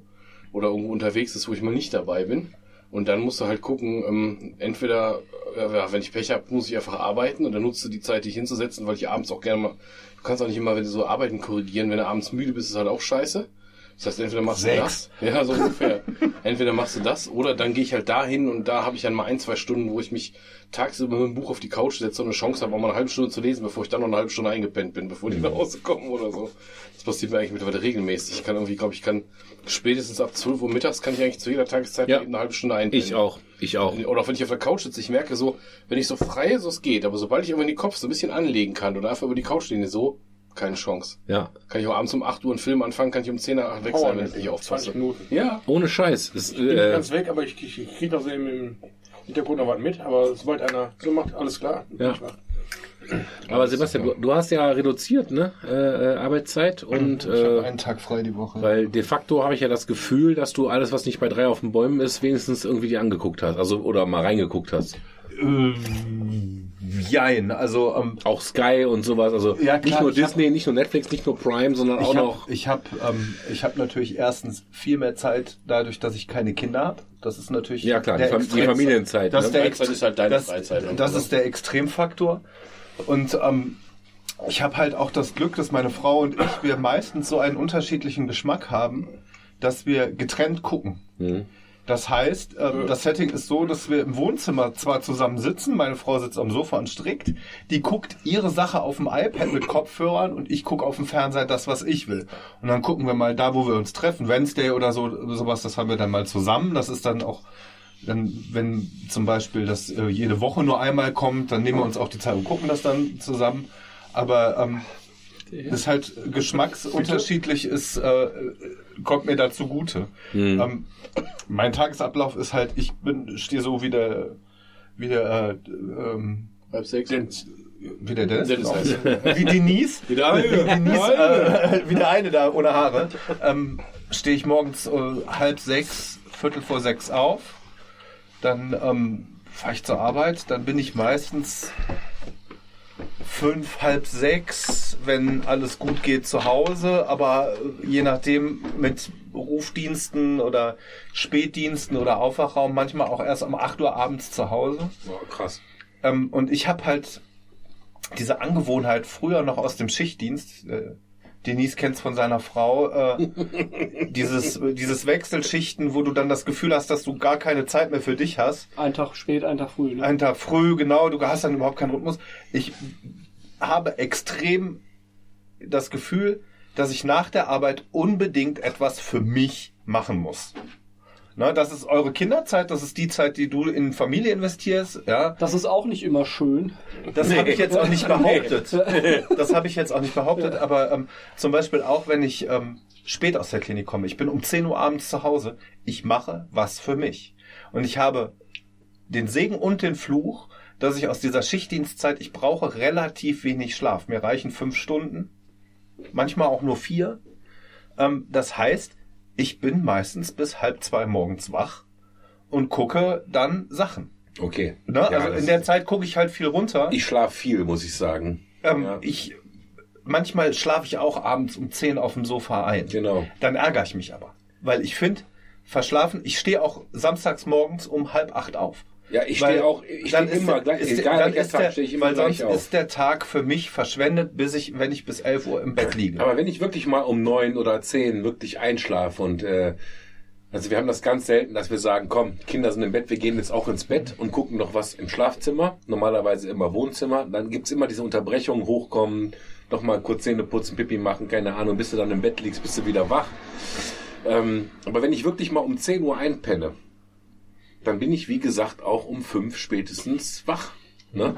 Oder irgendwo unterwegs ist, wo ich mal nicht dabei bin. Und dann musst du halt gucken, ähm, entweder, äh, wenn ich Pech habe, muss ich einfach arbeiten und dann nutzt du die Zeit, dich hinzusetzen, weil ich abends auch gerne mal, du kannst auch nicht immer, wenn du so arbeiten korrigieren, wenn du abends müde bist, ist halt auch scheiße. Das heißt, entweder machst du das, ja, so ungefähr. entweder machst du das oder dann gehe ich halt dahin und da habe ich dann mal ein, zwei Stunden, wo ich mich tagsüber mit dem Buch auf die Couch setze und eine Chance habe, auch mal eine halbe Stunde zu lesen, bevor ich dann noch eine halbe Stunde eingepennt bin, bevor die nach Hause kommen oder so. Das passiert mir eigentlich mittlerweile regelmäßig. Ich kann irgendwie, glaube ich, kann spätestens ab 12 Uhr mittags kann ich eigentlich zu jeder Tageszeit Ja. eine halbe Stunde einpennen. Ich auch. Ich auch. Oder auch wenn ich auf der Couch sitze, ich merke so, wenn ich so frei so es geht, aber sobald ich irgendwie den Kopf so ein bisschen anlegen kann oder einfach über die Couch lehne, so, keine Chance. Ja. Kann ich auch abends um 8 Uhr einen Film anfangen, kann ich um 10 nach 8 weg sein, wenn ich nicht aufpasse. 20 Minuten. Ja, Ohne Scheiß. Das, Ich bin äh, ganz weg, aber ich, ich, ich kriege noch so im, Hintergrund noch was mit. Aber sobald einer so macht, alles klar. Ja. aber Sebastian, du, du hast ja reduziert, ne? Äh, äh, Arbeitszeit und Ich habe äh, einen Tag frei die Woche. weil de facto habe ich ja das Gefühl, dass du alles, was nicht bei drei auf den Bäumen ist, wenigstens irgendwie dir angeguckt hast. Also oder mal reingeguckt hast. Ähm, Jein, also ähm, Auch Sky und sowas. Also Ja, klar, nicht nur ich hab- Disney, nicht nur Netflix, nicht nur Prime, sondern auch ich noch. habe ich hab, ähm, ich hab natürlich erstens viel mehr Zeit dadurch, dass ich keine Kinder habe. Das ist natürlich Ja klar, die, der Fam die Extrem- Familienzeit. Das ne? ist der Freizeit ist halt deine das, Freizeit. Das ist der Extremfaktor. Und ähm, ich habe halt auch das Glück, dass meine Frau und ich, wir meistens so einen unterschiedlichen Geschmack haben, dass wir getrennt gucken. Mhm. Das heißt, ähm, das Setting ist so, dass wir im Wohnzimmer zwar zusammen sitzen, meine Frau sitzt am Sofa und strickt, die guckt ihre Sache auf dem iPad mit Kopfhörern und ich gucke auf dem Fernseher das, was ich will. Und dann gucken wir mal da, wo wir uns treffen, Wednesday oder so, sowas, das haben wir dann mal zusammen. Das ist dann auch, dann, wenn zum Beispiel das äh, jede Woche nur einmal kommt, dann nehmen wir uns auch die Zeit und gucken das dann zusammen. Aber ähm, ist halt geschmacksunterschiedlich, ist, äh, kommt mir da zugute. Ähm, mein Tagesablauf ist halt, ich bin, stehe so wie der, wie der, äh, ähm, halb sechs. wie der Dennis, Dennis auch. heißt wie Denise, wie der eine, wie, Denise, äh, wie der eine da ohne Haare, ähm, stehe ich morgens äh, halb sechs, viertel vor sechs auf, dann ähm, fahre ich zur Arbeit, dann bin ich meistens fünf, halb sechs, wenn alles gut geht, zu Hause. Aber äh, je nachdem mit Rufdiensten oder Spätdiensten oder Aufwachraum manchmal auch erst um 8 Uhr abends zu Hause. Oh, krass. Ähm, und ich habe halt diese Angewohnheit früher noch aus dem Schichtdienst. Äh, Denise kennt's von seiner Frau. Äh, dieses, dieses Wechselschichten, wo du dann das Gefühl hast, dass du gar keine Zeit mehr für dich hast. Ein Tag spät, ein Tag früh. Ne? Einen Tag früh, genau, du hast dann überhaupt keinen Rhythmus. Ich habe extrem das Gefühl, dass ich nach der Arbeit unbedingt etwas für mich machen muss. Na, das ist eure Kinderzeit, das ist die Zeit, die du in Familie investierst, ja. Das ist auch nicht immer schön. Das habe ich jetzt auch nicht behauptet. Das habe ich jetzt auch nicht behauptet, aber ähm, zum Beispiel auch, wenn ich ähm, spät aus der Klinik komme, ich bin um 10 Uhr abends zu Hause, ich mache was für mich. Und ich habe den Segen und den Fluch, dass ich aus dieser Schichtdienstzeit, ich brauche relativ wenig Schlaf. Mir reichen fünf Stunden, manchmal auch nur vier. Ähm, das heißt, ich bin meistens bis halb zwei morgens wach und gucke dann Sachen. Okay. Ne? Ja, also in der Zeit gucke ich halt viel runter. ich schlafe viel, muss ich sagen. ähm, ja. ich manchmal schlafe ich auch abends um 10 auf dem Sofa ein. Genau. Dann ärgere ich mich aber. Weil ich finde, verschlafen, ich stehe auch samstags morgens um halb acht auf. Ja, ich stehe auch, ich dann stehe ist immer der, gleich, ist, egal dann welcher ist Tag, der, stehe ich immer weil gleich sonst auf. ist der Tag für mich verschwendet, bis ich, wenn ich bis 11 Uhr im Bett liege. Aber wenn ich wirklich mal um neun oder zehn wirklich einschlafe und äh, also wir haben das ganz selten, dass wir sagen, komm, Kinder sind im Bett, wir gehen jetzt auch ins Bett und gucken noch was im Schlafzimmer. Normalerweise immer Wohnzimmer. Dann gibt's immer diese Unterbrechungen, hochkommen, noch mal kurz Zähne putzen, Pipi machen, keine Ahnung, bis du dann im Bett liegst, bist du wieder wach. Ähm, aber wenn ich wirklich mal um 10 Uhr einpenne, dann bin ich, wie gesagt, auch um fünf spätestens wach. Ne?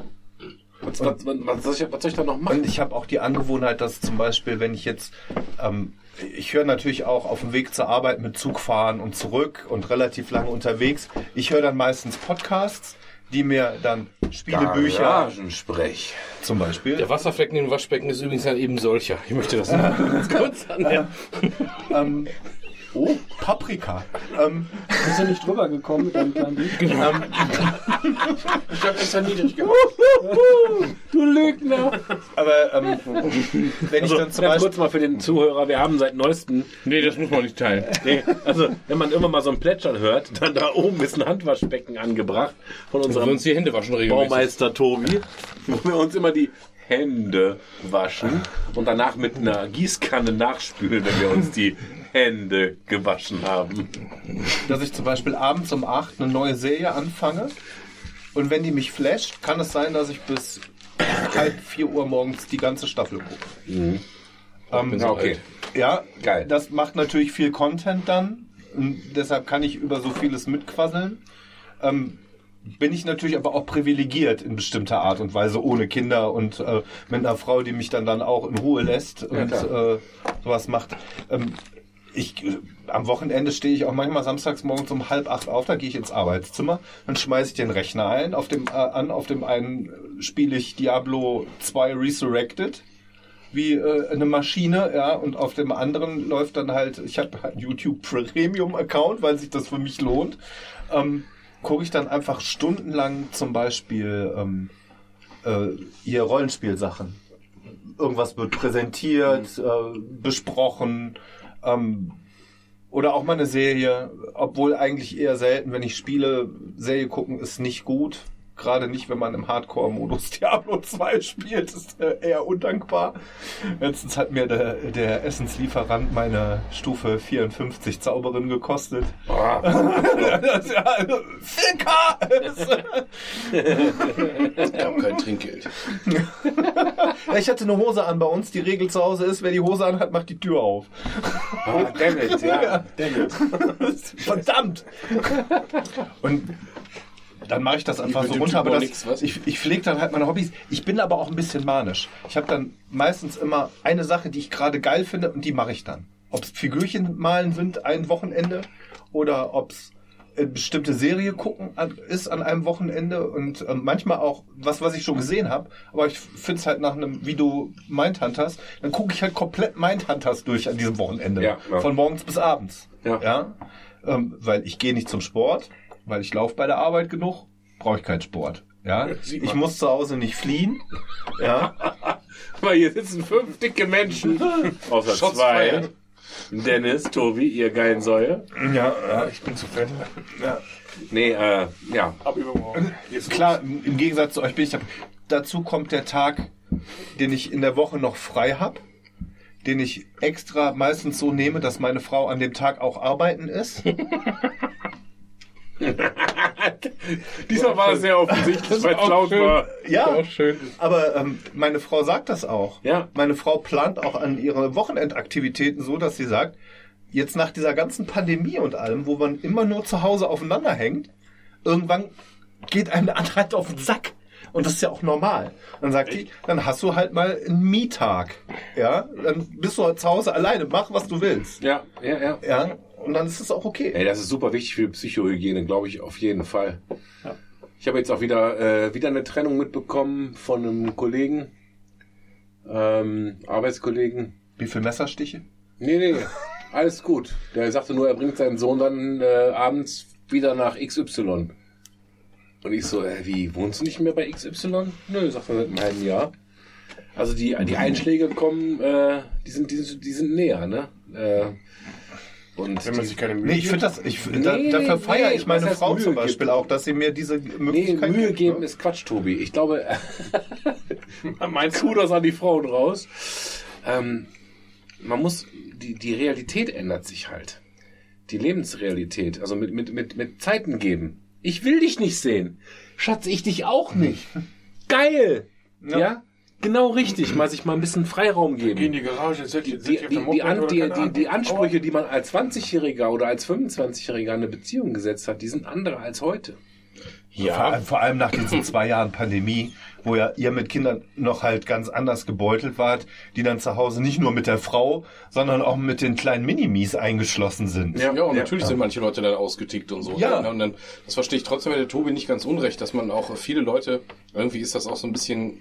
Was, was, was, was, soll ich, was soll ich da noch machen? Und ich habe auch die Angewohnheit, dass zum Beispiel, wenn ich jetzt, ähm, ich höre natürlich auch auf dem Weg zur Arbeit mit Zug fahren und zurück und relativ lange unterwegs. Ich höre dann meistens Podcasts, die mir dann Spielebücher Garagensprech. zum Beispiel. Der Wasserflecken im Waschbecken ist übrigens dann eben solcher. Ich möchte das kurz anmerken. Ähm, oh, Paprika. Ähm, Bist du nicht drüber gekommen mit deinem kleinen Lied? Ich habe extra niedrig gemacht. Du Lügner! aber ähm, wenn ich dann zum Beispiel kurz mal für den Zuhörer, wir haben seit neuestem, Nee, das muss man nicht teilen. nee, also wenn man immer mal so ein Plätschern hört, dann da oben ist ein Handwaschbecken angebracht von Wir unserem uns die Hände waschen regelmäßig. Baumeister Tobi, wo wir uns immer die Hände waschen und danach mit einer Gießkanne nachspülen, wenn wir uns die Hände gewaschen haben. dass ich zum Beispiel abends um 8 eine neue Serie anfange und wenn die mich flasht, kann es sein, dass ich bis halb 4 Uhr morgens die ganze Staffel gucke. Ähm, bin so Okay. alt. Ja, Geil. Das macht natürlich viel Content dann. Und deshalb kann ich über so vieles mitquasseln. Ähm, bin ich natürlich aber auch privilegiert in bestimmter Art und Weise, ohne Kinder und äh, mit einer Frau, die mich dann dann auch in Ruhe lässt und äh, sowas macht. Ähm, ich, äh, am Wochenende stehe ich auch manchmal samstags morgens um halb acht auf, da gehe ich ins Arbeitszimmer, dann schmeiße ich den Rechner ein, auf dem, äh, an, auf dem einen äh, spiele ich Diablo 2 Resurrected wie äh, eine Maschine, ja, und auf dem anderen läuft dann halt, ich habe halt einen YouTube Premium Account, weil sich das für mich lohnt, ähm, gucke ich dann einfach stundenlang zum Beispiel ähm, äh, ihr Rollenspielsachen. Irgendwas wird präsentiert, äh, besprochen, ähm, oder auch mal eine Serie, obwohl eigentlich eher selten, wenn ich spiele, Serie gucken ist nicht gut. Gerade nicht, wenn man im Hardcore-Modus Diablo 2 spielt, ist äh, eher undankbar. Letztens hat mir der, der Essenslieferant meine Stufe 54 Zauberin gekostet. Das, ja, 4K! Ich habe kein Trinkgeld. ich hatte eine Hose an bei uns. Die Regel zu Hause ist, wer die Hose anhat, macht die Tür auf. Ah, damn it, ja. Verdammt! Und dann mache ich das einfach mit so runter. Aber das, nix, ich, ich pflege dann halt meine Hobbys. Ich bin aber auch ein bisschen manisch. Ich habe dann meistens immer eine Sache, die ich gerade geil finde und die mache ich dann. Ob es Figürchen malen sind, ein Wochenende oder ob es eine bestimmte Serie gucken ist an einem Wochenende und ähm, manchmal auch was, was ich schon gesehen habe. Aber ich finde es halt nach einem, wie du Mindhunters, dann gucke ich halt komplett Mindhunters durch an diesem Wochenende. Ja, ja. Von morgens bis abends. Ja. ja? Ähm, weil ich gehe nicht zum Sport, weil ich laufe bei der Arbeit genug, brauche ich keinen Sport. Ja, ich muss zu Hause nicht fliehen. Ja, Weil hier sitzen fünf dicke Menschen, außer Shots zwei. fired. Dennis, Tobi, ihr geilen Säue. ja, ja. Ich bin zu fett. Nee, äh, ja. Ab übermorgen. Jetzt Klar, im im Gegensatz zu euch bin ich da. Dazu kommt der Tag, den ich in der Woche noch frei habe, den ich extra meistens so nehme, dass meine Frau an dem Tag auch arbeiten ist. Diesmal war es sehr offensichtlich, weil es laut war. Ja, schön. aber ähm, meine Frau sagt das auch. Ja. Meine Frau plant auch an ihre Wochenendaktivitäten so, dass sie sagt, jetzt nach dieser ganzen Pandemie und allem, wo man immer nur zu Hause aufeinander hängt, irgendwann geht einem der andere halt auf den Sack. Und das ist ja auch normal. Dann sagt die, dann hast du halt mal einen Me-Tag. Ja, dann bist du halt zu Hause alleine, mach was du willst. Ja, ja, ja. Ja, und dann ist es auch okay. Ey, das ist super wichtig für die Psychohygiene, glaube ich, auf jeden Fall. Ich habe jetzt auch wieder, äh, wieder eine Trennung mitbekommen von einem Kollegen, ähm, Arbeitskollegen. Wie viele Messerstiche? Nee, nee, alles gut. Der sagte nur, er bringt seinen Sohn dann äh, abends wieder nach XY. Und ich so, äh, wie, wohnst du nicht mehr bei XY? Nö, sagt er seit einem halben Jahr. Also die, die Einschläge kommen, äh, die sind, die sind, die sind näher, ne? Äh, und Wenn man die, sich keine Mühe Nee, ich finde das, ich, da, Nee, dafür nee, feiere nee, ich meine Frau Mühe zum Beispiel gibt? auch, dass sie mir diese Nee, Möglichkeit Mühe gibt, geben ne? ist Quatsch, Tobi. Ich glaube, mein Kudos an die Frauen raus. Ähm, man muss, die, die Realität ändert sich halt. Die Lebensrealität, also mit, mit, mit, mit Zeiten geben. Ich will dich nicht sehen. Schatz, ich dich auch nicht. Geil! Ja? Genau richtig, mal sich mal ein bisschen Freiraum Geh in geben. die Garage, setz Die, die, die, die, an, die, die, die Ansprüche, die man als 20-Jähriger oder als 25-Jähriger an eine Beziehung gesetzt hat, die sind andere als heute. Ja, vor, allem- vor allem nach diesen zwei Jahren Pandemie, wo ja ihr mit Kindern noch halt ganz anders gebeutelt wart, die dann zu Hause nicht nur mit der Frau, sondern auch mit den kleinen Minimis eingeschlossen sind. Ja, und natürlich sind manche Leute dann ausgetickt und so. Ja. Ne? Und dann, das verstehe ich trotzdem mit der Tobi nicht ganz unrecht, dass man auch viele Leute, irgendwie ist das auch so ein bisschen,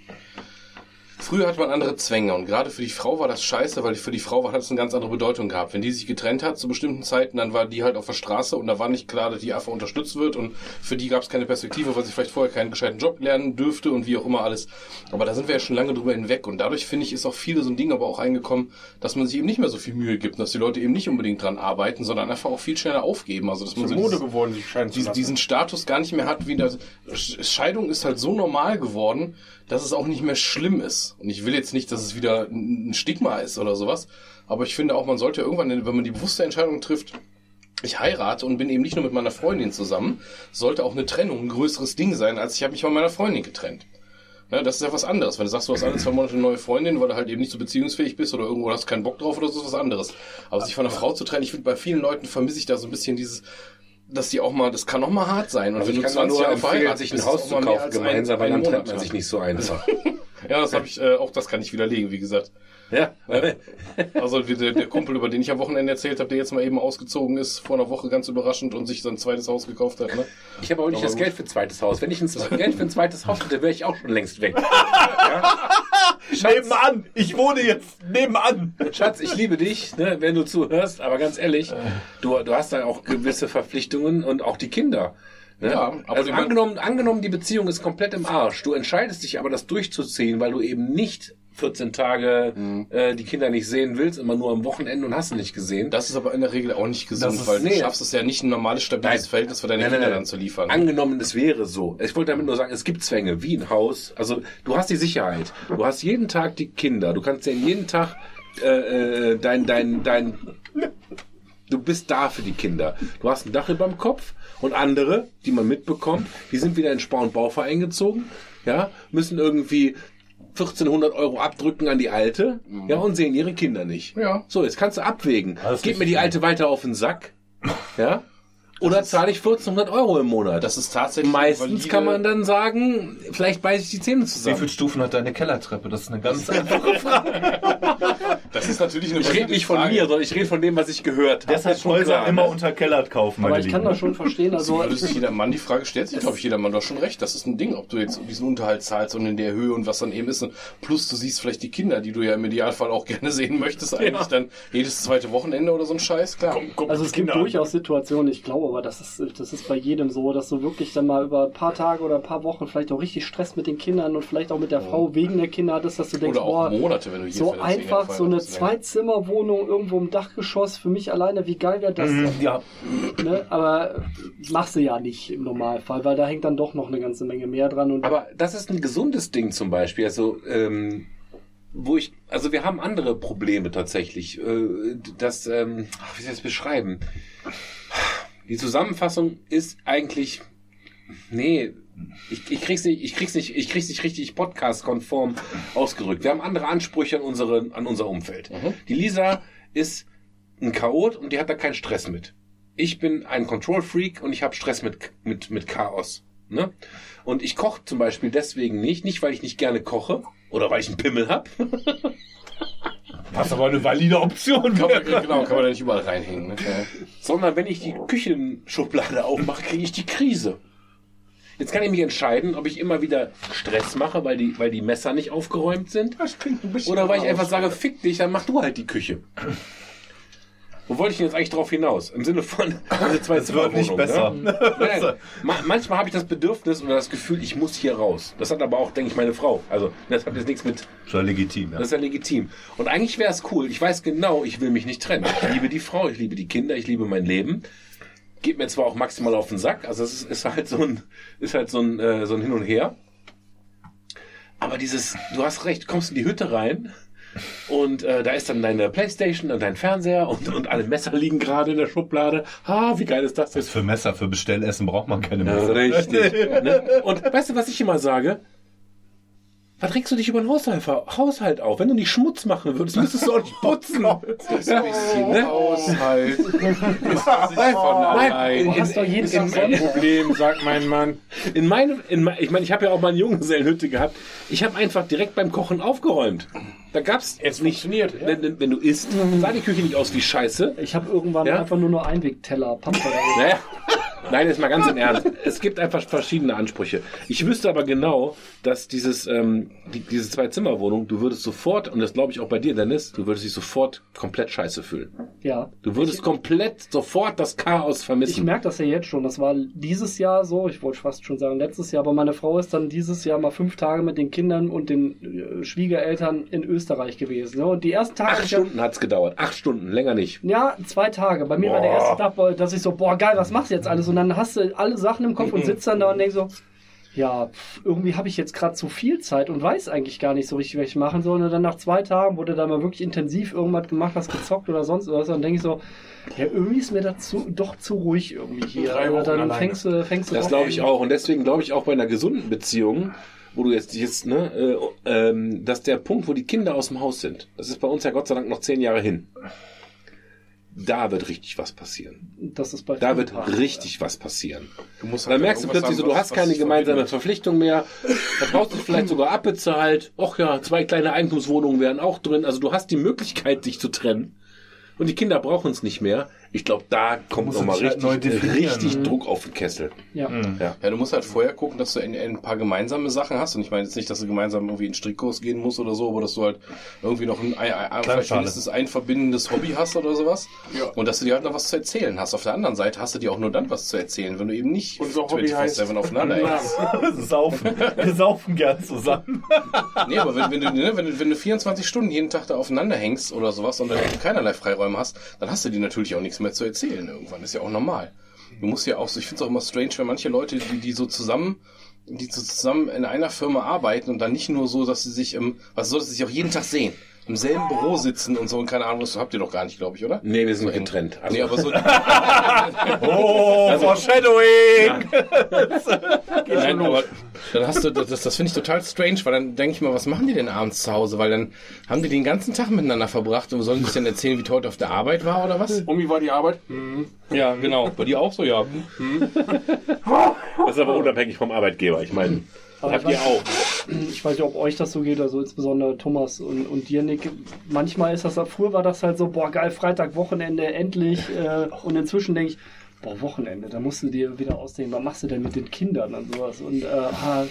Früher hat man andere Zwänge und gerade für die Frau war das scheiße, weil für die Frau hat es eine ganz andere Bedeutung gehabt. Wenn die sich getrennt hat zu bestimmten Zeiten, dann war die halt auf der Straße und da war nicht klar, dass die einfach unterstützt wird und für die gab es keine Perspektive, weil sie vielleicht vorher keinen gescheiten Job lernen dürfte und wie auch immer alles. Aber da sind wir ja schon lange drüber hinweg und dadurch finde ich, ist auch viele so ein Ding aber auch eingekommen, dass man sich eben nicht mehr so viel Mühe gibt, dass die Leute eben nicht unbedingt dran arbeiten, sondern einfach auch viel schneller aufgeben. Also dass man so Mode dieses- geworden, zu diesen, diesen Status gar nicht mehr hat, wie das Scheidung ist halt so normal geworden, dass es auch nicht mehr schlimm ist. Und ich will jetzt nicht, dass es wieder ein Stigma ist oder sowas, aber ich finde auch, man sollte irgendwann, wenn man die bewusste Entscheidung trifft, ich heirate und bin eben nicht nur mit meiner Freundin zusammen, sollte auch eine Trennung ein größeres Ding sein, als ich habe mich von meiner Freundin getrennt. Ja, das ist ja was anderes. Wenn du sagst, du hast alle zwei Monate eine neue Freundin, weil du halt eben nicht so beziehungsfähig bist oder irgendwo hast keinen Bock drauf oder so, ist was anderes. Aber sich von einer Frau zu trennen, ich finde, bei vielen Leuten vermisse ich da so ein bisschen dieses, dass die auch mal, das kann auch mal hart sein. Und Also ich wenn kann da 20 nur Jahre empfehlen, sich ein Haus zu kaufen gemeinsam, weil dann trennt man sich nicht so einfach. Ja, das habe ich, äh, auch das kann ich widerlegen, wie gesagt. Ja. Also der, der Kumpel, über den ich am Wochenende erzählt habe, der jetzt mal eben ausgezogen ist, vor einer Woche ganz überraschend und sich sein zweites Haus gekauft hat. Ne? Ich habe aber nicht Aber das gut. Geld für ein zweites Haus. Wenn ich ein Geld für ein zweites Haus hätte, wäre ich auch schon längst weg. Nebenan! Ich wohne jetzt nebenan! Schatz, ich liebe dich, ne, wenn du zuhörst, aber ganz ehrlich, du, du hast da auch gewisse Verpflichtungen und auch die Kinder. Ne? Ja, aber also angenommen, angenommen, die Beziehung ist komplett im Arsch. Du entscheidest dich aber, das durchzuziehen, weil du eben nicht 14 Tage Mhm. äh, die Kinder nicht sehen willst, immer nur am Wochenende und hast sie nicht gesehen. Das ist aber in der Regel auch nicht gesund, ist- weil du nee. schaffst es ja nicht, ein normales, stabiles Nein. Verhältnis für deine Nein, nein, Kinder dann zu liefern. Angenommen, es wäre so. Ich wollte damit nur sagen, es gibt Zwänge, wie ein Haus. Also du hast die Sicherheit. Du hast jeden Tag die Kinder. Du kannst ja jeden Tag äh, äh, dein, dein, dein, du bist da für die Kinder. Du hast ein Dach über dem Kopf und andere, die man mitbekommt, die sind wieder in Spar- und Bauverein gezogen, ja, müssen irgendwie 1400 Euro abdrücken an die Alte, ja, und sehen ihre Kinder nicht. Ja. So, jetzt kannst du abwägen. Ist Geht mir die. Alte weiter auf den Sack, ja, oder zahle ich 1400 Euro im Monat? Das ist tatsächlich Meistens valide- kann man dann sagen, vielleicht beiße ich die Zähne Wie zusammen. viele Stufen hat deine Kellertreppe? Das ist eine ganz einfache Frage. Das ist natürlich eine Ich rede nicht von Frage. mir, sondern ich rede von dem, was ich gehört habe. Deshalb Ist Häuser immer ne? unter Kellert kaufen, meine Aber ich kann Lieben. das schon verstehen. Also, Würde sich jeder Mann die Frage stellt sich, glaube ich, jeder Mann doch schon recht. Das ist ein Ding, ob du jetzt diesen Unterhalt zahlst und in der Höhe und was dann eben ist. Und plus du siehst vielleicht die Kinder, die du ja im Idealfall auch gerne sehen möchtest, eigentlich dann jedes zweite Wochenende oder so ein Scheiß, klar. Also es gibt durchaus Situationen, ich glaube, aber das ist, das ist bei jedem so, dass du wirklich dann mal über ein paar Tage oder ein paar Wochen vielleicht auch richtig Stress mit den Kindern und vielleicht auch mit der Frau wegen der Kinder hattest, dass du denkst, boah, Monate, wenn du so einfach so eine ne? Zweizimmerwohnung irgendwo im Dachgeschoss für mich alleine, wie geil wäre das denn? Ja, Ne? Aber machst du ja nicht im Normalfall, weil da hängt dann doch noch eine ganze Menge mehr dran und Aber das ist ein gesundes Ding zum Beispiel. Also, ähm, wo ich, also wir haben andere Probleme tatsächlich. Äh, das, ähm, ach, wie soll ich das beschreiben? Die Zusammenfassung ist eigentlich, nee, ich, ich krieg's nicht, ich krieg's nicht, ich krieg's nicht richtig podcast-konform ausgerückt. Wir haben andere Ansprüche an unsere, an unser Umfeld. Die Lisa ist ein Chaot und die hat da keinen Stress mit. Ich bin ein Control-Freak und ich habe Stress mit, mit, mit Chaos. Ne? Und ich koche zum Beispiel deswegen nicht, nicht weil ich nicht gerne koche oder weil ich einen Pimmel hab, Was aber eine valide Option Kann man, genau, kann man da nicht überall reinhängen. Ne? Sondern wenn ich die Küchenschublade aufmache, kriege ich die Krise. Jetzt kann ich mich entscheiden, ob ich immer wieder Stress mache, weil die, weil die Messer nicht aufgeräumt sind. Das klingt ein bisschen Oder weil ich einfach sage, fick dich, dann mach du halt die Küche. Wo wollte ich denn jetzt eigentlich drauf hinaus? Im Sinne von diese zwei Es wird nicht besser. Ne? Nein, nein. Ma manchmal habe ich das Bedürfnis oder das Gefühl, ich muss hier raus. Das hat aber auch, denke ich, meine Frau. Also das hat jetzt nichts mit Ist ja legitim, ja. das ist ja legitim. Und eigentlich wäre es cool. Ich weiß genau, ich will mich nicht trennen. Ich liebe die Frau, ich liebe die Kinder, ich liebe mein Leben. Geht mir zwar auch maximal auf den Sack, also es ist, ist halt so ein, ist halt so ein, äh, so ein Hin und Her. Aber dieses, du hast recht, kommst in die Hütte rein und äh, da ist dann deine Playstation und dein Fernseher und, und alle Messer liegen gerade in der Schublade. Ha, wie geil ist das denn? Für Messer, für Bestellessen braucht man keine Ja, Messer. richtig. ne? Und weißt du, was ich immer sage? Was regst du dich über den Haushalt, Haushalt auf? Wenn du nicht Schmutz machen würdest, müsstest du auch nicht putzen. ja, ne? Haushalt ist nicht von allein. in, Du hast doch jeden in, Tag in, Problem, sagt mein Mann. in meinem, in, ich meine, ich habe ja auch mal eine Junggesellenhütte gehabt. Ich habe einfach direkt beim Kochen aufgeräumt. Da gab's Es nicht, funktioniert, ja. wenn, wenn- wenn du isst, sah die Küche nicht aus wie Scheiße. Ich habe irgendwann Ja? einfach nur noch Einwegteller, Pappe. Naja. Nein, jetzt mal ganz im Ernst. Es gibt einfach verschiedene Ansprüche. Ich wüsste aber genau, dass dieses, ähm, die, diese Zwei-Zimmer-Wohnung, du würdest sofort, und das glaube ich auch bei dir, Dennis, du würdest dich sofort komplett scheiße fühlen. Ja. Du würdest komplett sofort das Chaos Ich vermissen. merke das ja jetzt schon. Das war dieses Jahr so, ich wollte fast schon sagen letztes Jahr, aber meine Frau ist dann dieses Jahr mal fünf Tage mit den Kindern und den äh, Schwiegereltern in Österreich gewesen. Ne? Und die ersten Tage. Acht ich Stunden hat's gedauert. Acht Stunden, länger nicht. Ja, zwei Tage. Bei mir war der erste Tag, boah, dass ich so, boah, geil, was machst du jetzt alles? Und dann hast du alle Sachen im Kopf und sitzt dann da und denkst so, ja, irgendwie habe ich jetzt gerade zu viel Zeit und weiß eigentlich gar nicht so richtig, was ich machen soll. Und dann nach zwei Tagen wurde da mal wirklich intensiv irgendwas gemacht, was gezockt oder sonst was. Und dann denke ich so, ja, irgendwie ist mir dazu doch zu ruhig irgendwie hier. Drei Und Wochen dann alleine. fängst du, fängst du Das glaube ich auch. Und deswegen glaube ich auch bei einer gesunden Beziehung, wo du jetzt, jetzt ne, äh, ähm, dass der Punkt, wo die Kinder aus dem Haus sind, das ist bei uns ja Gott sei Dank noch zehn Jahre hin. Da wird richtig was passieren. Das ist bei Da wird richtig was passieren. Du musst Und dann halt merkst du plötzlich so, du hast keine gemeinsame verbindet. Verpflichtung mehr. Da brauchst du vielleicht sogar abbezahlt. Och ja, zwei kleine Eigentumswohnungen wären auch drin. Also du hast die Möglichkeit, dich zu trennen. Und die Kinder brauchen es nicht mehr. Ich glaube, da kommt nochmal halt richtig, neu definieren, richtig ne? Druck auf den Kessel. Ja. Ja, du musst halt vorher gucken, dass du ein, ein paar gemeinsame Sachen hast. Und ich meine jetzt nicht, dass du gemeinsam irgendwie in den Strickkurs gehen musst oder so, aber dass du halt irgendwie noch ein, ein, ein, vielleicht mindestens ein verbindendes Hobby hast oder sowas. Ja. Und dass du dir halt noch was zu erzählen hast. Auf der anderen Seite hast du dir auch nur dann was zu erzählen, wenn du eben nicht Unser Hobby heißt- 24/7 aufeinander saufen. Wir saufen gern zusammen. Nee, aber wenn, wenn, du, ne, wenn, du, wenn du 24 Stunden jeden Tag da aufeinander hängst oder sowas und dann keinerlei Freiräume hast, dann hast du dir natürlich auch nichts mehr zu erzählen irgendwann. Ist ja auch normal. Du musst ja auch so, ich finde es auch immer strange, wenn manche Leute, die, die so zusammen, die so zusammen in einer Firma arbeiten und dann nicht nur so, dass sie sich im, was soll, dass sie sich auch jeden Tag sehen. Im selben Büro sitzen und so und keine Ahnung, das habt ihr doch gar nicht, glaube ich, oder? Nee, wir sind So getrennt. Also, nee, aber so, Oh, Foreshadowing! Nein, aber dann hast du, das, das finde ich total strange, weil dann denke ich mal, was machen die denn abends zu Hause? Weil dann haben die den ganzen Tag miteinander verbracht und sollen sich dann erzählen, wie toll auf der Arbeit war oder was? Und wie war die Arbeit? Hm. Ja, genau. Bei dir auch so, ja. das ist aber unabhängig vom Arbeitgeber. Ich meine, Aber habt ich ihr weiß- auch. Ich weiß nicht, ob euch das so geht, also insbesondere Thomas und, und dir, Nick. Manchmal ist das, früher war das halt so, boah, geil, Freitag, Wochenende, endlich. Äh, und inzwischen denke ich, boah, Wochenende, da musst du dir wieder ausdenken, was machst du denn mit den Kindern und sowas. Und äh, ah,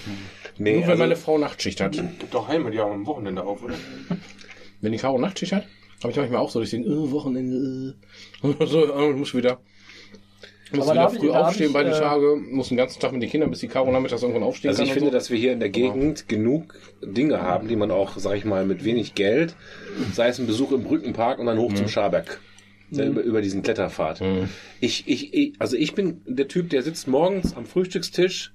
Nee, Nur wenn also, meine Frau Nachtschicht hat. Gibt doch Heime, die haben am Wochenende auf, oder? Wenn die Caro Nachtschicht hat, habe ich manchmal auch so, dass ich denke, äh, Wochenende, äh. so, äh, muss wieder. Muss wieder ich- früh aufstehen ich, beide äh, Tage, muss den ganzen Tag mit den Kindern, bis die Caro nachmittags irgendwann aufstehen also kann. ich und finde, so. dass wir hier in der Gegend genug Dinge haben, die man auch, sag ich mal, mit wenig Geld, sei es ein Besuch im Brückenpark und dann hoch zum Scharberg. Ja, Über, über diesen Kletterpfad. Ich, ich, ich, also ich bin der Typ, der sitzt morgens am Frühstückstisch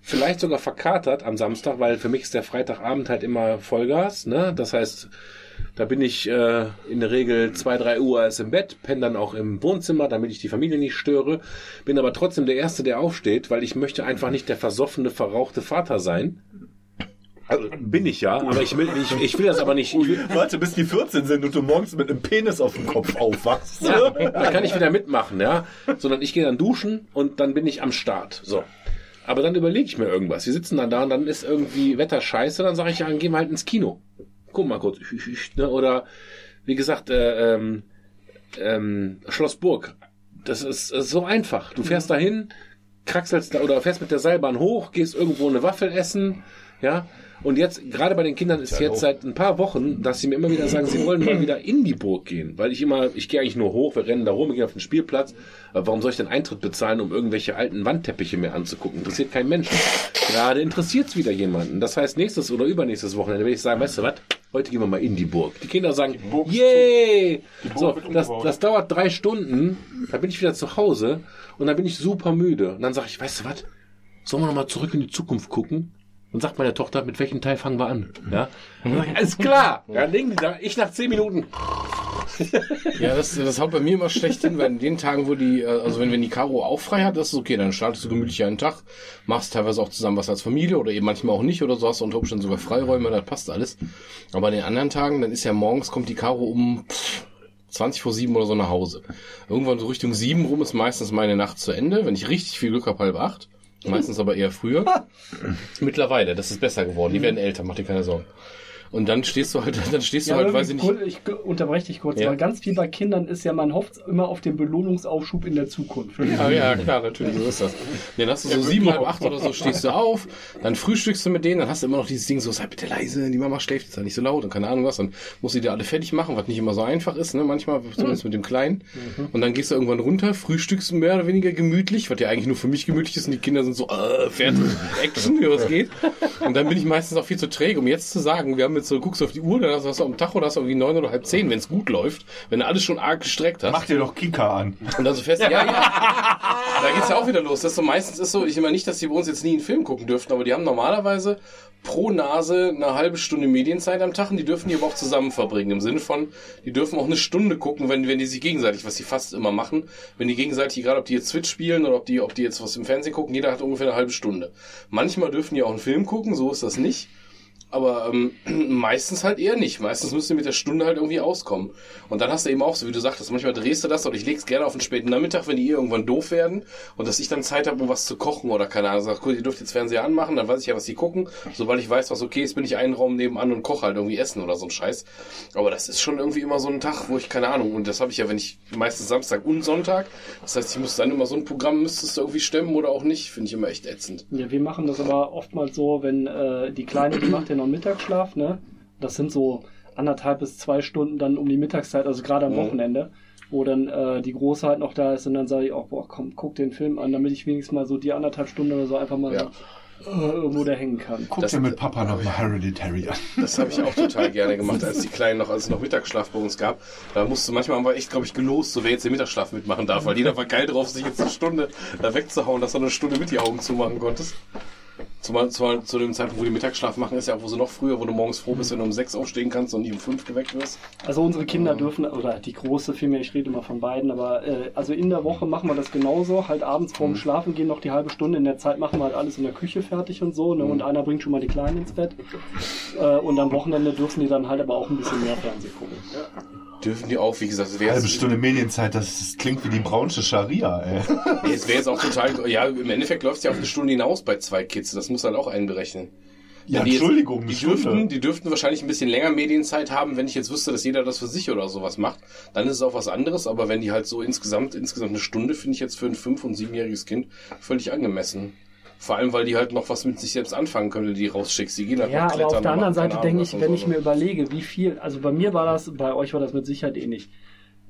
vielleicht sogar verkatert am Samstag, weil für mich ist der Freitagabend halt immer Vollgas. Ne? Das heißt, da bin ich äh, in der Regel zwei, drei Uhr erst im Bett, penne dann auch im Wohnzimmer, damit ich die Familie nicht störe. Bin aber trotzdem der Erste, der aufsteht, weil ich möchte einfach nicht der versoffene, verrauchte Vater sein. Also, bin ich ja, aber ich will, ich, ich will das aber nicht. Ich will, Warte, bis die 14 sind und du morgens mit einem Penis auf dem Kopf aufwachst. Ja, da kann ich wieder mitmachen, ja. Sondern ich gehe dann duschen und dann bin ich am Start. So. Aber dann überlege ich mir irgendwas. Wir sitzen dann da und dann ist irgendwie Wetter scheiße, dann sage ich, ja, dann gehen wir halt ins Kino. Guck mal kurz. Ne? Oder wie gesagt, äh, ähm, ähm, Schloss Burg. Das ist, ist so einfach. Du fährst dahin, kraxelst da oder fährst mit der Seilbahn hoch, gehst irgendwo eine Waffel essen, ja. Und jetzt, gerade bei den Kindern ist jetzt seit ein paar Wochen, dass sie mir immer wieder sagen, sie wollen mal wieder in die Burg gehen. Weil ich immer, ich gehe eigentlich nur hoch, wir rennen da rum, wir gehen auf den Spielplatz. Aber warum soll ich denn Eintritt bezahlen, um irgendwelche alten Wandteppiche mir anzugucken? Interessiert kein Mensch. Gerade interessiert's wieder jemanden. Das heißt, nächstes oder übernächstes Wochenende will ich sagen, weißt du was? Heute gehen wir mal in die Burg. Die Kinder sagen, yay! So, wird das, das dauert drei Stunden, dann bin ich wieder zu Hause und dann bin ich super müde. Und dann sage ich, weißt du was? Sollen wir noch mal zurück in die Zukunft gucken? Und sagt meine Tochter, mit welchem Teil fangen wir an? Ja? Sag ich, Alles klar! Ja, dann legen die da, ich nach zehn Minuten. Ja, das, das haut bei mir immer schlecht hin, weil in den Tagen, wo die, äh, also wenn, wenn die Caro auch frei hat, das ist okay, dann startest du gemütlich einen Tag, machst teilweise auch zusammen was als Familie oder eben manchmal auch nicht oder so, hast du unter Umständen sogar Freiräume, das passt alles. Aber an den anderen Tagen, dann ist ja morgens, kommt die Caro um pff, 20 vor 7 oder so nach Hause. Irgendwann so Richtung 7 rum ist meistens meine Nacht zu Ende, wenn ich richtig viel Glück habe, halb acht. Meistens aber eher früher. Mittlerweile, das ist besser geworden. Die werden älter, mach dir keine Sorgen. Und dann stehst du halt, dann stehst du halt, weiß ich nicht. kurz- ich unterbreche dich kurz, Ja. weil ganz viel bei Kindern ist ja, man hofft immer auf den Belohnungsaufschub in der Zukunft. Ja, ja, klar, natürlich, so ist das. Dann hast du so sieben, halb acht oder so, stehst du auf, dann frühstückst du mit denen, dann hast du immer noch dieses Ding so, sei bitte leise, die Mama schläft jetzt nicht so laut und keine Ahnung was, dann musst du die alle fertig machen, was nicht immer so einfach ist, ne, manchmal, zumindest mit dem Kleinen. Und dann gehst du irgendwann runter, frühstückst mehr oder weniger gemütlich, was ja eigentlich nur für mich gemütlich ist und die Kinder sind so, äh, fertig, Action, wie was geht. Und dann bin ich meistens auch viel zu träge, um jetzt zu sagen, wir haben jetzt so, guckst du auf die Uhr, dann hast du hast du am Tag oder hast du irgendwie neun oder halb zehn, wenn es gut läuft, wenn du alles schon arg gestreckt hast. Mach dir doch Kika an. Und dann so fest, ja, ja. Da geht's ja auch wieder los. Das ist so meistens ist so, ich immer nicht, dass die bei uns jetzt nie einen Film gucken dürften, aber die haben normalerweise pro Nase eine halbe Stunde Medienzeit am Tag und die dürfen die aber auch zusammen verbringen. Im Sinne von, die dürfen auch eine Stunde gucken, wenn, wenn die sich gegenseitig, was sie fast immer machen, wenn die gegenseitig, egal ob die jetzt Switch spielen oder ob die, ob die jetzt was im Fernsehen gucken, jeder hat ungefähr eine halbe Stunde. Manchmal dürfen die auch einen Film gucken, so ist das nicht. Aber ähm, meistens halt eher nicht. Meistens müsst ihr mit der Stunde halt irgendwie auskommen. Und dann hast du eben auch, so wie du sagtest, manchmal drehst du das oder ich leg's gerne auf den späten Nachmittag, wenn die eh irgendwann doof werden und dass ich dann Zeit habe, um was zu kochen oder keine Ahnung. Sag, cool, ihr dürft jetzt Fernseher anmachen, dann weiß ich ja, was die gucken. Sobald ich weiß, was okay ist, bin ich einen Raum nebenan und koche halt irgendwie Essen oder so ein Scheiß. Aber das ist schon irgendwie immer so ein Tag, wo ich keine Ahnung. Und das habe ich ja, wenn ich meistens Samstag und Sonntag. Das heißt, ich muss dann immer so ein Programm müsstest du irgendwie stemmen oder auch nicht. Finde ich immer echt ätzend. Ja, wir machen das aber oftmals so, wenn äh, die Kleine, die macht ja noch einen Mittagsschlaf, ne? Das sind so anderthalb bis zwei Stunden dann um die Mittagszeit, also gerade am Mhm. Wochenende, wo dann äh, die Große halt noch da ist und dann sage ich auch, boah, komm, guck den Film an, damit ich wenigstens mal so die anderthalb Stunden oder so einfach mal Ja. so, äh, irgendwo da hängen kann. Guck Das- dir mit Papa noch mal Hereditary an. Das habe ich auch total gerne gemacht, als die Kleinen noch, als es noch Mittagsschlaf bei uns gab. Da musste manchmal haben wir echt, glaube ich, gelost, so wer jetzt den Mittagsschlaf mitmachen darf, weil jeder war geil drauf, sich jetzt eine Stunde da wegzuhauen, dass du eine Stunde mit die Augen zumachen konntest. Zumal, zumal zu dem Zeitpunkt, wo die Mittagsschlaf machen, ist ja auch wo sie noch früher, wo du morgens froh bist, wenn du um sechs aufstehen kannst und nicht um fünf geweckt wirst. Also unsere Kinder dürfen, oder die Große vielmehr, ich rede immer von beiden, aber äh, also in der Woche machen wir das genauso, halt abends vorm Schlafen gehen noch die halbe Stunde, in der Zeit machen wir halt alles in der Küche fertig und so, ne? und einer bringt schon mal die Kleinen ins Bett äh, und am Wochenende dürfen die dann halt aber auch ein bisschen mehr Fernsehen gucken. Dürfen die auch, wie gesagt, es wäre Halbe jetzt, Stunde Medienzeit, das, das klingt wie die braunsche Scharia, ey. nee, es wäre jetzt auch total, ja, im Endeffekt läuft es ja auf eine Stunde hinaus bei zwei Kids, das muss halt auch einberechnen. Ja, die jetzt- Entschuldigung, eine die dürften, die dürften wahrscheinlich ein bisschen länger Medienzeit haben, wenn ich jetzt wüsste, dass jeder das für sich oder sowas macht. Dann ist es auch was anderes, aber wenn die halt so insgesamt, insgesamt eine Stunde, finde ich jetzt für ein fünf- und siebenjähriges Kind völlig angemessen. Vor allem, weil die halt noch was mit sich selbst anfangen können, wenn du die rausschickst. Die gehen halt Ja, aber klettern auf der und anderen Seite denke was ich, und wenn so, ich ne? mir überlege, wie viel, also bei mir war das, bei euch war das mit Sicherheit ähnlich.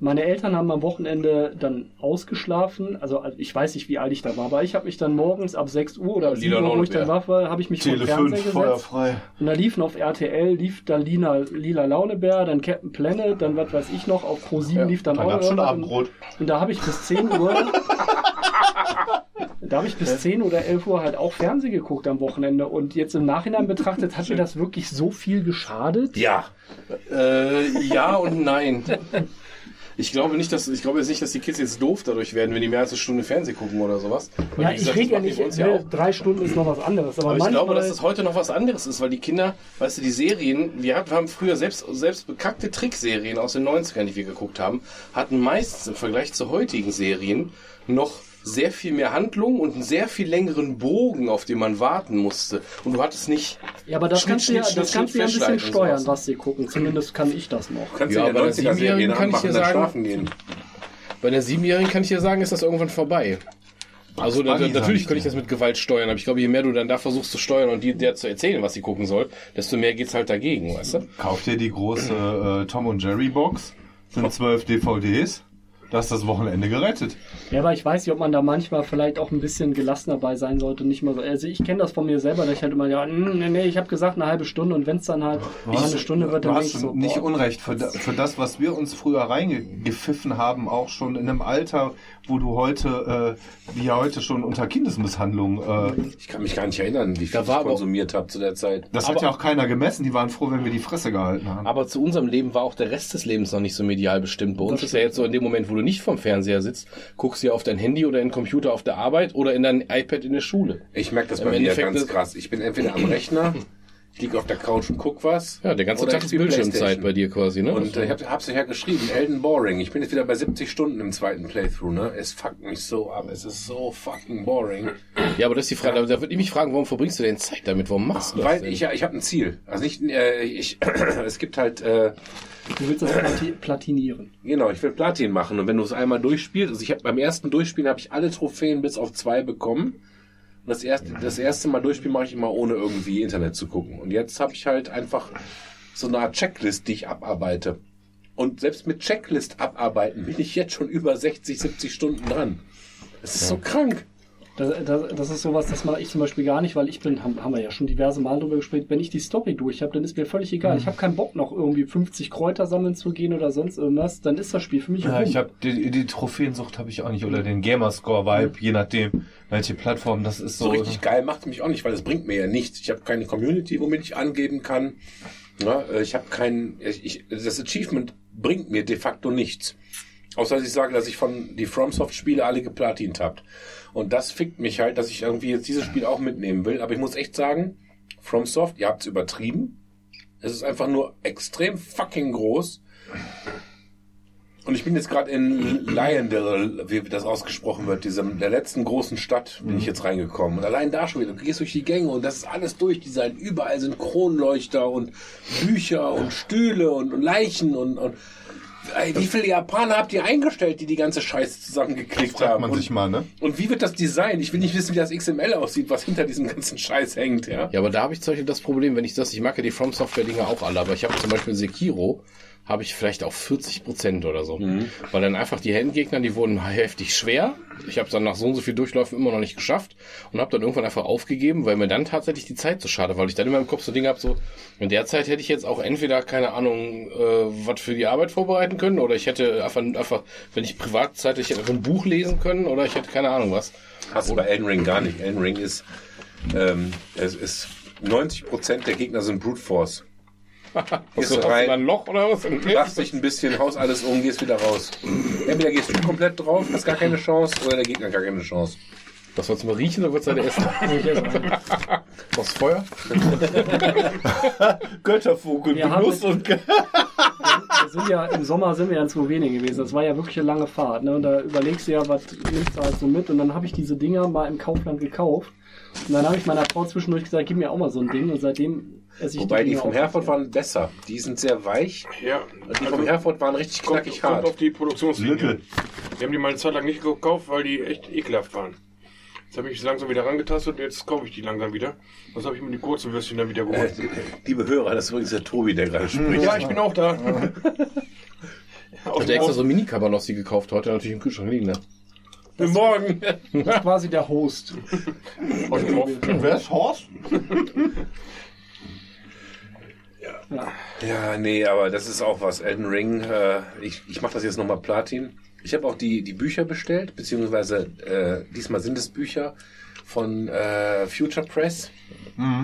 Meine Eltern haben am Wochenende dann ausgeschlafen, also ich weiß nicht, wie alt ich da war, aber ich habe mich dann morgens ab 6 Uhr oder ab 7 Lila Uhr, wo ich dann wach war, habe ich mich vor Tele Fernseher 5, gesetzt. feuerfrei. Und da liefen auf RTL, lief dann Lila, Lila Launebär, dann Captain Planet, dann was weiß ich noch, auf Pro 7 lief dann Dann auch schon. Abendbrot. Und da habe ich bis 10 Uhr. Da habe ich bis 10 oder 11 Uhr halt auch Fernsehen geguckt am Wochenende. Und jetzt im Nachhinein betrachtet, hat mir das wirklich so viel geschadet? Ja. Äh, ja und nein. Ich glaube nicht, dass ich glaube jetzt nicht, dass die Kids jetzt doof dadurch werden, wenn die mehr als eine Stunde Fernsehen gucken oder sowas. Weil, Ja, ich gesagt, rede ja nicht, uns ne, drei Stunden ist noch was anderes. Aber, Aber ich glaube, dass es heute noch was anderes ist, weil die Kinder, weißt du, die Serien, wir haben- wir haben früher selbst, selbst bekackte Trickserien aus den 90ern, die wir geguckt haben, hatten meistens im Vergleich zu heutigen Serien noch sehr viel mehr Handlung und einen sehr viel längeren Bogen, auf den man warten musste. Und du hattest nicht. ja, aber das kannst du ja, das kannst du ja ein bisschen steuern, was sie gucken. Zumindest kann ich das noch. Kannst Ja, der aber bei 90er Serien Siebenjährigen kann ich dir sagen- schlafen gehen. Bei der Siebenjährigen kann ich dir sagen, ist das irgendwann vorbei. Also da, natürlich ich könnte ich dir. das mit Gewalt steuern, aber ich glaube, je mehr du dann da versuchst zu steuern und die, der zu erzählen, was sie gucken soll, desto mehr geht's halt dagegen, weißt du? Kauft ihr die große äh, Tom und Jerry Box? Sind zwölf DVDs. Das ist das Wochenende gerettet. Ja, aber ich weiß nicht, ob man da manchmal vielleicht auch ein bisschen gelassener bei sein sollte. Nicht mal so. Also ich kenne das von mir selber, dass ich halt immer, ja, nee, nee, ich habe gesagt eine halbe Stunde und wenn es dann halt mal eine Stunde wird, Du dann hast denk ich so, nicht boah. unrecht. Für, da, für das, was wir uns früher reingepfiffen haben, auch schon in einem Alter, wo du heute, äh, wie ja heute schon unter Kindesmisshandlung, äh, Ich kann mich gar nicht erinnern, wie viel Da ich aber- konsumiert habe zu der Zeit. das hat ja auch keiner gemessen. Die waren froh, wenn wir die Fresse gehalten haben. Aber zu unserem Leben war auch der Rest des Lebens noch nicht so medial bestimmt. Bei uns ist ja jetzt so in dem Moment, wo du nicht vom Fernseher sitzt, guckst du ja auf dein Handy oder in den Computer auf der Arbeit oder in dein iPad in der Schule. Ich merke das Im bei mir ganz krass. Ich bin entweder am Rechner, ich liege auf der Couch und guck was. Ja, der ganze Tag ist spiel Bildschirmzeit bei dir quasi, ne? Und äh, ich hab, hab's ja geschrieben, Elden Boring. Ich bin jetzt wieder bei 70 Stunden im zweiten Playthrough, ne? Es fuckt mich so ab. Es ist so fucking boring. ja, aber das ist die Frage, da würde ich mich fragen, warum verbringst du denn Zeit damit? Warum machst du das Weil denn? ich ja, ich habe ein Ziel. Also nicht, äh, ich, es gibt halt, äh, Du willst das plati platinieren. genau, ich will Platin machen. Und wenn du es einmal durchspielst, also ich habe beim ersten Durchspielen habe ich alle Trophäen bis auf zwei bekommen. Und das erste, das erste Mal durchspielen mache ich immer ohne irgendwie Internet zu gucken. Und jetzt habe ich halt einfach so eine Art Checklist, die ich abarbeite. Und selbst mit Checklist abarbeiten bin ich jetzt schon über 60, 70 Stunden dran. Das ist so krank. Das, das, das ist sowas, das mache ich zum Beispiel gar nicht, weil ich bin, haben, haben wir ja schon diverse Mal drüber gesprochen, wenn ich die Story durch habe, dann ist mir völlig egal. Ich habe keinen Bock noch irgendwie 50 Kräuter sammeln zu gehen oder sonst irgendwas, dann ist das Spiel für mich Ja, rum. ich habe die, die Trophäensucht habe ich auch nicht oder den Gamerscore-Vibe, je nachdem, welche Plattform das ist. So So, richtig geil macht es mich auch nicht, weil es bringt mir ja nichts. Ich habe keine Community, womit ich angeben kann. Ja, äh, ich habe kein, ich, ich, das Achievement bringt mir de facto nichts. Außer dass ich sage, dass ich von die FromSoft-Spiele alle geplatint habt. Und das fickt mich halt, dass ich irgendwie jetzt dieses Spiel auch mitnehmen will. Aber ich muss echt sagen, FromSoft, ihr habt's übertrieben. Es ist einfach nur extrem fucking groß. Und ich bin jetzt gerade in Lyondale, wie das ausgesprochen wird, diesem, der letzten großen Stadt, bin ich jetzt reingekommen. Und allein da schon wieder, du gehst durch die Gänge und das ist alles durchdesignt. Überall sind Kronleuchter und Bücher und Stühle und, und Leichen und, und ey, wie viele Japaner habt ihr eingestellt, die die ganze Scheiße zusammengeklickt fragt haben? man und, sich mal, ne? und wie wird das Design? Ich will nicht wissen, wie das XML aussieht, was hinter diesem ganzen Scheiß hängt, ja? Ja, aber da habe ich zum Beispiel das Problem, wenn ich das, ich mag ja die From Software Dinge auch alle, aber ich habe zum Beispiel Sekiro, habe ich vielleicht auf 40 Prozent oder so. Weil dann einfach die Endgegner, die wurden heftig schwer. Ich habe es dann nach so und so viel Durchläufen immer noch nicht geschafft und habe dann irgendwann einfach aufgegeben, weil mir dann tatsächlich die Zeit so schade, weil ich dann in meinem Kopf so Dinge habe, so in der Zeit hätte ich jetzt auch entweder, keine Ahnung, äh, was für die Arbeit vorbereiten können oder ich hätte einfach, einfach wenn ich Privatzeit, ich hätte einfach ein Buch lesen können oder ich hätte keine Ahnung was. Hast du bei Elden Ring gar nicht. Elden Ring ist, ähm, es ist 90% der Gegner sind Brute Force. Hast Gehst du, rein, ein Loch oder was? lachst dich ein bisschen, haust alles um, gehst wieder raus. Entweder gehst du komplett drauf, hast gar keine Chance, oder der Gegner hat gar keine Chance. Was wolltest du mal riechen oder wolltest du essen? Was Feuer? Göttervogel, Wir haben mit- und wir sind ja im Sommer sind wir ja in Slowenien gewesen. Das war ja wirklich eine lange Fahrt. Ne? Und da überlegst du ja, was nimmst du halt so mit. Und dann habe ich diese Dinger mal im Kaufland gekauft. Und dann habe ich meiner Frau zwischendurch gesagt, gib mir auch mal so ein Ding. Und seitdem Wobei die Dinger vom. Herford waren besser. Die sind sehr weich. Ja, Die vom Herford waren richtig kommt, knackig kommt hart. auf die Produktionslinie. Wir haben die mal eine Zeit lang nicht gekauft, weil die echt ekelhaft waren. Jetzt habe ich sie langsam wieder rangetastet und jetzt kaufe ich die langsam wieder. Was habe ich mir die kurzen Würstchen dann wieder Äh, geholt? liebe Hörer, das ist übrigens der Tobi, der gerade spricht. Ja, ich bin auch da. Ich hatte extra so Mini-Cabanossi gekauft, heute natürlich im Kühlschrank liegen. Ne? Guten Morgen. Das ist quasi der Host. Wer ist Horst? Ja. Ja, nee, aber das ist auch was. Elden Ring, äh, ich, ich mache das jetzt nochmal Platin. Ich habe auch die, die Bücher bestellt, beziehungsweise äh, diesmal sind es Bücher von äh, Future Press.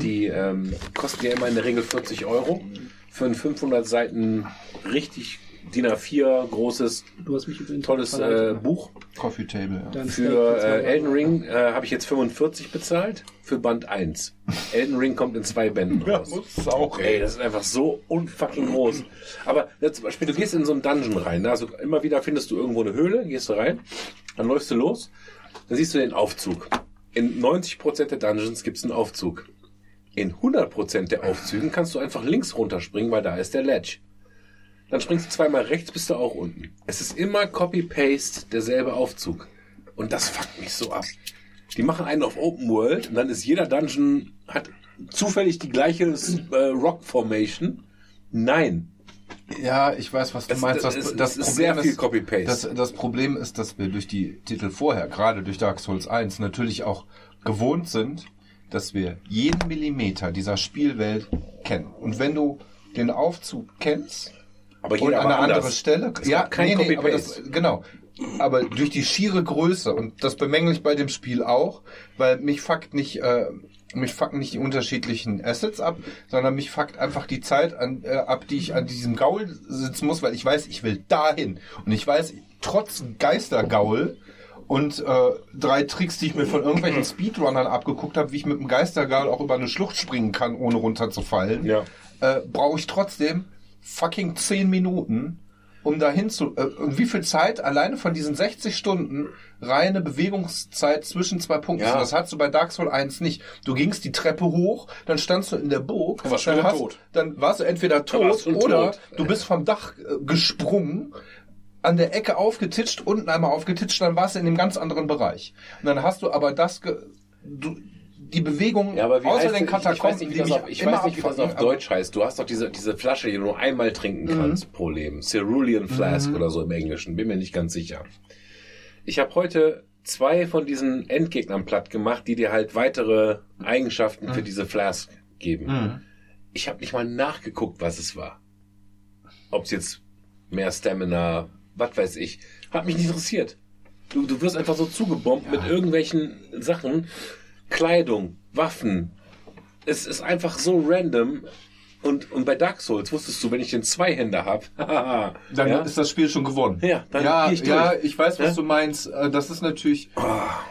Die ähm, kosten ja immer in der Regel 40 Euro für ein 500 Seiten richtig DIN A4 großes, Du hast mich übrigens tolles äh, verleitet. Buch. Coffee Table, ja. Für äh, Elden Ring äh, habe ich jetzt 45 bezahlt für Band 1. Elden Ring kommt in zwei Bänden raus. muss auch, Ey, das ist einfach so unfucking groß. Aber ja, zum Beispiel, du gehst in so einen Dungeon rein. ne? Also immer wieder findest du irgendwo eine Höhle, gehst du rein, dann läufst du los, dann siehst du den Aufzug. In 90% der Dungeons gibt es einen Aufzug. In 100% der Aufzügen kannst du einfach links runterspringen, weil da ist der Ledge. Dann springst du zweimal rechts, bist du auch unten. Es ist immer Copy-Paste, derselbe Aufzug. Und das fuckt mich so ab. Die machen einen auf Open World und dann ist jeder Dungeon, hat zufällig die gleiche äh, Rock Formation. Nein. Ja, ich weiß, was du Das- meinst. das ist- das ist sehr viel Copy-Paste. Das, das Problem ist, dass wir durch die Titel vorher, gerade durch Dark Souls 1, natürlich auch gewohnt sind, dass wir jeden Millimeter dieser Spielwelt kennen. Und wenn du den Aufzug kennst Aber und jeder an war eine andere anders. Stelle, Es ja, kein nee, nee, aber das, genau. Aber durch die schiere Größe und das bemängle ich bei dem Spiel auch, weil mich fuckt nicht, äh, mich fucken nicht die unterschiedlichen Assets ab, sondern mich fuckt einfach die Zeit an, äh, ab, die ich an diesem Gaul sitzen muss, weil ich weiß, ich will dahin. Und ich weiß, trotz Geistergaul und äh, drei Tricks, die ich mir von irgendwelchen Speedrunnern abgeguckt habe, wie ich mit dem Geistergaul auch über eine Schlucht springen kann, ohne runterzufallen, Ja. äh, brauche ich trotzdem fucking 10 Minuten, um dahin zu. Äh, und wie viel Zeit alleine von diesen 60 Stunden reine Bewegungszeit zwischen zwei Punkten. Ja. Das hast du bei Dark Souls 1 nicht. Du gingst die Treppe hoch, dann standst du in der Burg, Du warst dann, hast, tot. dann warst du entweder warst tot schon oder tot. du bist vom Dach äh, gesprungen. An der Ecke aufgetitscht, unten einmal aufgetitscht, dann warst du in einem ganz anderen Bereich. Und dann hast du aber das, ge du, die Bewegung Ja, aber wie außer den das? ich, ich weiß Katakomben, nicht, wie das auf, ich weiß nicht, wie das auf Deutsch heißt. Du hast doch diese, diese Flasche, die du nur einmal trinken kannst pro Leben. Cerulean Flask oder so im Englischen. Bin mir nicht ganz sicher. Ich habe heute zwei von diesen Endgegnern platt gemacht, die dir halt weitere Eigenschaften für diese Flask geben. Ich habe nicht mal nachgeguckt, was es war. Ob es jetzt mehr Stamina, was weiß ich. Hat mich nicht interessiert. Du, du wirst einfach so zugebombt mit irgendwelchen Sachen. Kleidung, Waffen. Es ist einfach so random. Und, und bei Dark Souls wusstest du, wenn ich den Zweihänder habe, Dann ja, ist das Spiel schon gewonnen. Ja, dann ja, ich ja, ich weiß, was Ja? du meinst. Äh, Das ist natürlich,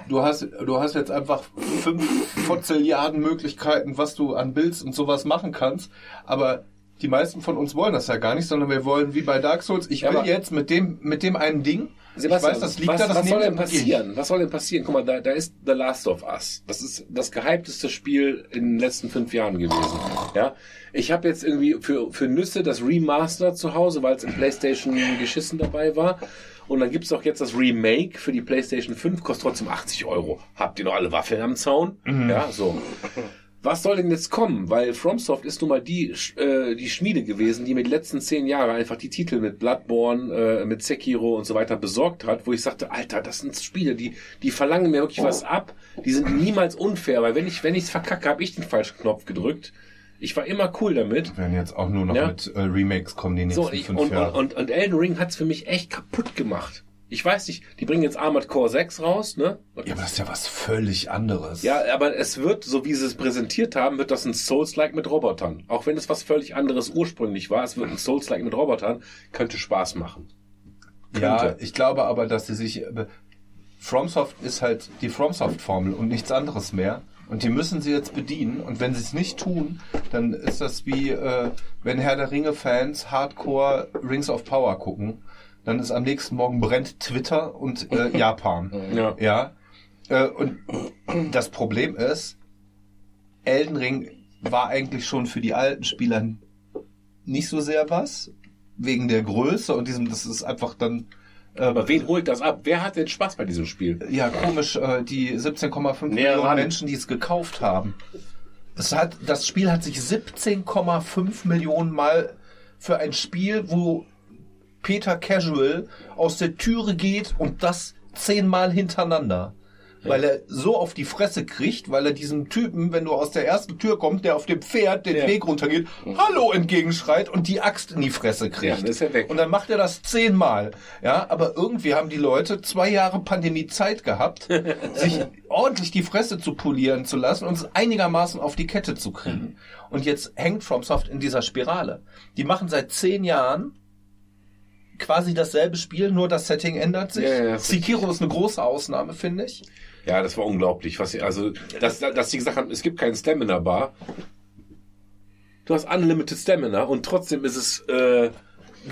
du hast, du hast jetzt einfach fünf Vierteljahren Möglichkeiten, was du an Builds und sowas machen kannst. Aber die meisten von uns wollen das ja gar nicht, sondern wir wollen wie bei Dark Souls, ich will jetzt mit dem, mit dem einen Ding, Sebastian, ich weiß, das liegt was, da, das was soll denn passieren? Was soll denn passieren? Guck mal, da, da ist The Last of Us. Das ist das gehypteste Spiel in den letzten fünf Jahren gewesen. Ja, ich habe jetzt irgendwie für für Nüsse das Remaster zu Hause, weil es im PlayStation geschissen dabei war. Und dann gibt's auch jetzt das Remake für die PlayStation 5, kostet trotzdem 80 Euro. Habt ihr noch alle Waffeln am Zaun? Ja, so. Was soll denn jetzt kommen? Weil FromSoft ist nun mal die, äh, die Schmiede gewesen, die mir die letzten zehn Jahre einfach die Titel mit Bloodborne, äh, mit Sekiro und so weiter besorgt hat, wo ich sagte, Alter, das sind Spiele, die, die verlangen mir wirklich was ab. Die sind niemals unfair, weil wenn ich, wenn ich's verkacke, habe ich den falschen Knopf gedrückt. Ich war immer cool damit. werden jetzt auch nur noch Ja. mit äh, Remakes kommen die nächsten So, ich, fünf und, und, Jahre. und, und Elden Ring hat's für mich echt kaputt gemacht. Ich weiß nicht, die bringen jetzt Armored Core 6 raus, ne? ja, aber das ist ja was völlig anderes. Ja, aber es wird, so wie sie es präsentiert haben, wird das ein Souls-like mit Robotern. Auch wenn es was völlig anderes ursprünglich war, es wird ein Souls-like mit Robotern, könnte Spaß machen. Ja, Könnte. ich glaube aber, dass sie sich. äh, FromSoft ist halt die FromSoft-Formel und nichts anderes mehr. Und die müssen sie jetzt bedienen. Und wenn sie es nicht tun, dann ist das wie, äh, wenn Herr der Ringe-Fans Hardcore Rings of Power gucken. Dann ist am nächsten Morgen brennt Twitter und äh, Japan. Ja. Ja. Äh, und das Problem ist, Elden Ring war eigentlich schon für die alten Spieler nicht so sehr was. Wegen der Größe und diesem, das ist einfach dann. Äh, Aber wen holt das ab? Wer hat denn Spaß bei diesem Spiel? ja, komisch, äh, die 17,5 Näher Millionen ran. Menschen, die es gekauft haben. Es hat, das Spiel hat sich 17,5 Millionen Mal für ein Spiel, wo Peter Casual aus der Türe geht und das zehnmal hintereinander. weil er so auf die Fresse kriegt, weil er diesem Typen, wenn du aus der ersten Tür kommst, der auf dem Pferd den Weg runtergeht, Hallo entgegenschreit und die Axt in die Fresse kriegt. Ja, ist er weg. Und dann macht er das zehnmal. Ja, aber irgendwie haben die Leute zwei Jahre Pandemie Zeit gehabt, sich ordentlich die Fresse zu polieren zu lassen und es einigermaßen auf die Kette zu kriegen. Und jetzt hängt FromSoft in dieser Spirale. Die machen seit zehn Jahren quasi dasselbe Spiel, nur das Setting ändert sich. Ja, ja, ist Sekiro ist eine große Ausnahme, finde ich. Ja, das war unglaublich. Was, sie- also, dass, dass die gesagt haben, es gibt keinen Stamina-Bar. Du hast Unlimited Stamina und trotzdem ist es äh,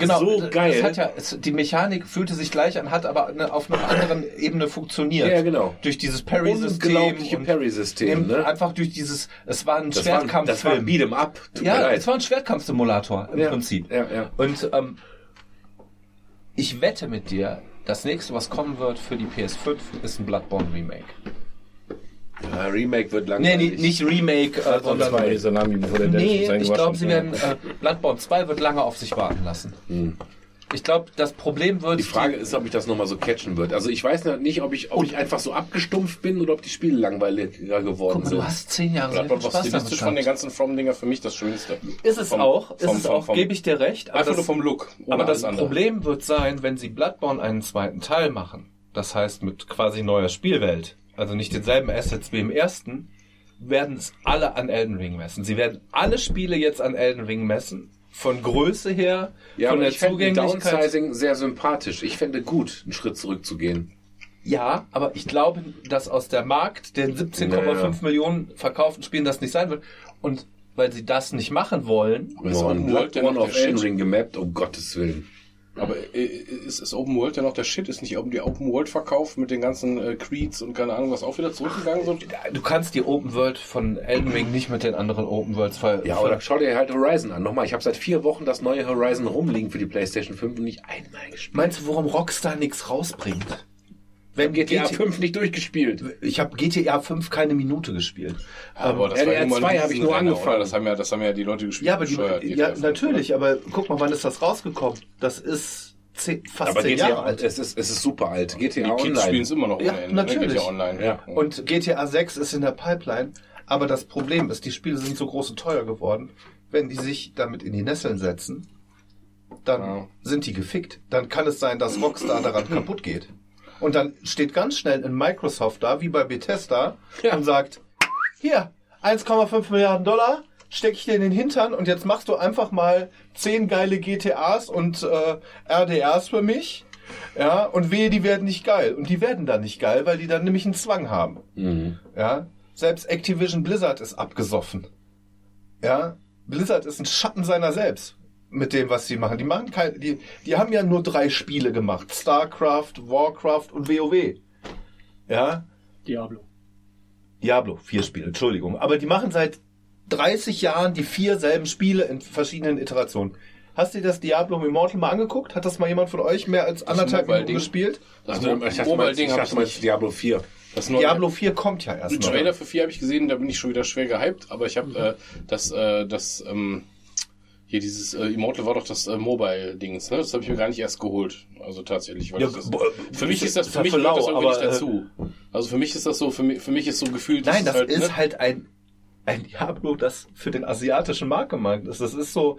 so das- geil. Hat ja, es, die Mechanik fühlte sich gleich an, hat aber eine, auf einer anderen Ebene funktioniert. Ja, genau. Durch dieses Parry-System. Unglaubliche Parry-System, ne? Einfach durch dieses, es war ein das war, Schwertkampf. das war ein Beat'em Up. Tut ja, es war ein Schwertkampfsimulator im Ja, Prinzip. ja, ja. Und ähm, ich wette mit dir, das nächste, was kommen wird für die PS5, ist ein Bloodborne Remake. Ja, Remake wird langweilig. nee, nicht Remake, äh, sondern zwei Salami, bevor der Nee, ich glaube, sie werden. Äh, Bloodborne 2 wird lange auf sich warten lassen. Ich glaube, das Problem wird. Die Frage ist, ob ich das nochmal so catchen wird. Also ich weiß nicht, ob ich, ob ich einfach so abgestumpft bin oder ob die Spiele langweiliger geworden Guck mal, sind. du hast zehn Jahre war Spaß stilistisch von den ganzen From-Dinger für mich das Schönste. Ist es Vom- auch, ist vom- es vom- auch, gebe ich dir recht. Aber Einfach das, nur vom Look. aber das andere. Problem wird sein, wenn sie Bloodborne einen zweiten Teil machen. Das heißt, mit quasi neuer Spielwelt. Also nicht denselben Assets wie im ersten, werden es alle an Elden Ring messen. Sie werden alle Spiele jetzt an Elden Ring messen. Von Größe her, Ja, von aber der ich Zugänglichkeit. Downsizing sehr sympathisch. Ich fände gut, einen Schritt zurückzugehen. Ja, aber ich glaube, dass aus der Markt den 17,5 Millionen verkauften Spielen das nicht sein wird. Und weil sie das nicht machen wollen, Aber ist Oh, Open ein World auf der Elden? Ring gemappt, um Gottes Willen. Aber äh, ist, ist Open World denn noch der Shit? Ist nicht oben die Open World Verkauf mit den ganzen äh, Creeds und keine Ahnung was auch wieder zurückgegangen? So? du kannst die Open World von Elden Ring nicht mit den anderen Open Worlds ver Ja, oder schau dir halt Horizon an. Nochmal, ich habe seit vier Wochen das neue Horizon rumliegen für die PlayStation 5 und nicht einmal gespielt. Meinst du, warum Rockstar nichts rausbringt? Wenn GTA 5 nicht durchgespielt. Ich habe GTA 5 keine Minute gespielt. Aber das RDR war nun mal 2 ein habe ich nur angefangen. Das haben ja, das haben ja die Leute gespielt. Ja, aber die, bescheuert, ja, GTA 5, natürlich, aber guck mal, wann ist das rausgekommen? Das ist zehn, fast Aber zehn GTA, Jahre alt. es ist, es ist super alt. GTA? Die Kids spielen Online. es immer noch Ja, ohne Ende. natürlich. Ne? GTA Online. Ja. Und GTA 6 ist in der Pipeline. Aber das Problem ist, die Spiele sind so groß und teuer geworden. Wenn die sich damit in die Nesseln setzen, dann Ja. sind die gefickt. Dann kann es sein, dass Rockstar daran kaputt geht. Und dann steht ganz schnell ein Microsoft da, wie bei Bethesda, Ja. und sagt, hier, 1,5 Milliarden Dollar, stecke ich dir in den Hintern und jetzt machst du einfach mal 10 geile GTAs und äh, RDRs für mich. Ja, und wehe, die werden nicht geil. Und die werden dann nicht geil, weil die dann nämlich einen Zwang haben. Mhm. Ja, selbst Activision Blizzard ist abgesoffen. Ja, Blizzard ist ein Schatten seiner selbst mit dem, was sie machen. Die machen kein, die, die haben ja nur drei Spiele gemacht: StarCraft, Warcraft und WoW. Ja, Diablo. Diablo, vier Spiele, Entschuldigung. Aber die machen seit 30 Jahren die vier selben Spiele in verschiedenen Iterationen. Hast du dir das Diablo Immortal mal angeguckt? Hat das mal jemand von euch mehr als anderthalb Minuten gespielt? Das Also, ich dachte mal, ich Mobile-Ding habe ich dachte mal. Diablo 4. Das nur, Diablo 4 kommt ja erst Den. Trailer für 4 habe ich gesehen, da bin ich schon wieder schwer gehypt, aber ich habe äh, das, äh, das, ähm, hier dieses äh, Immortal war doch das äh, Mobile-Dings, ne? Das habe ich mir gar nicht erst geholt. Also tatsächlich. Weil Ja, das boah, für mich ist das, für mich gehört das irgendwie nicht aber, äh, dazu. Also für mich ist das so, für mich, für mich ist so gefühlt. Nein, das halt, ist ne? halt ein, ein Diablo, das für den asiatischen Markt gemacht ist. Das ist so,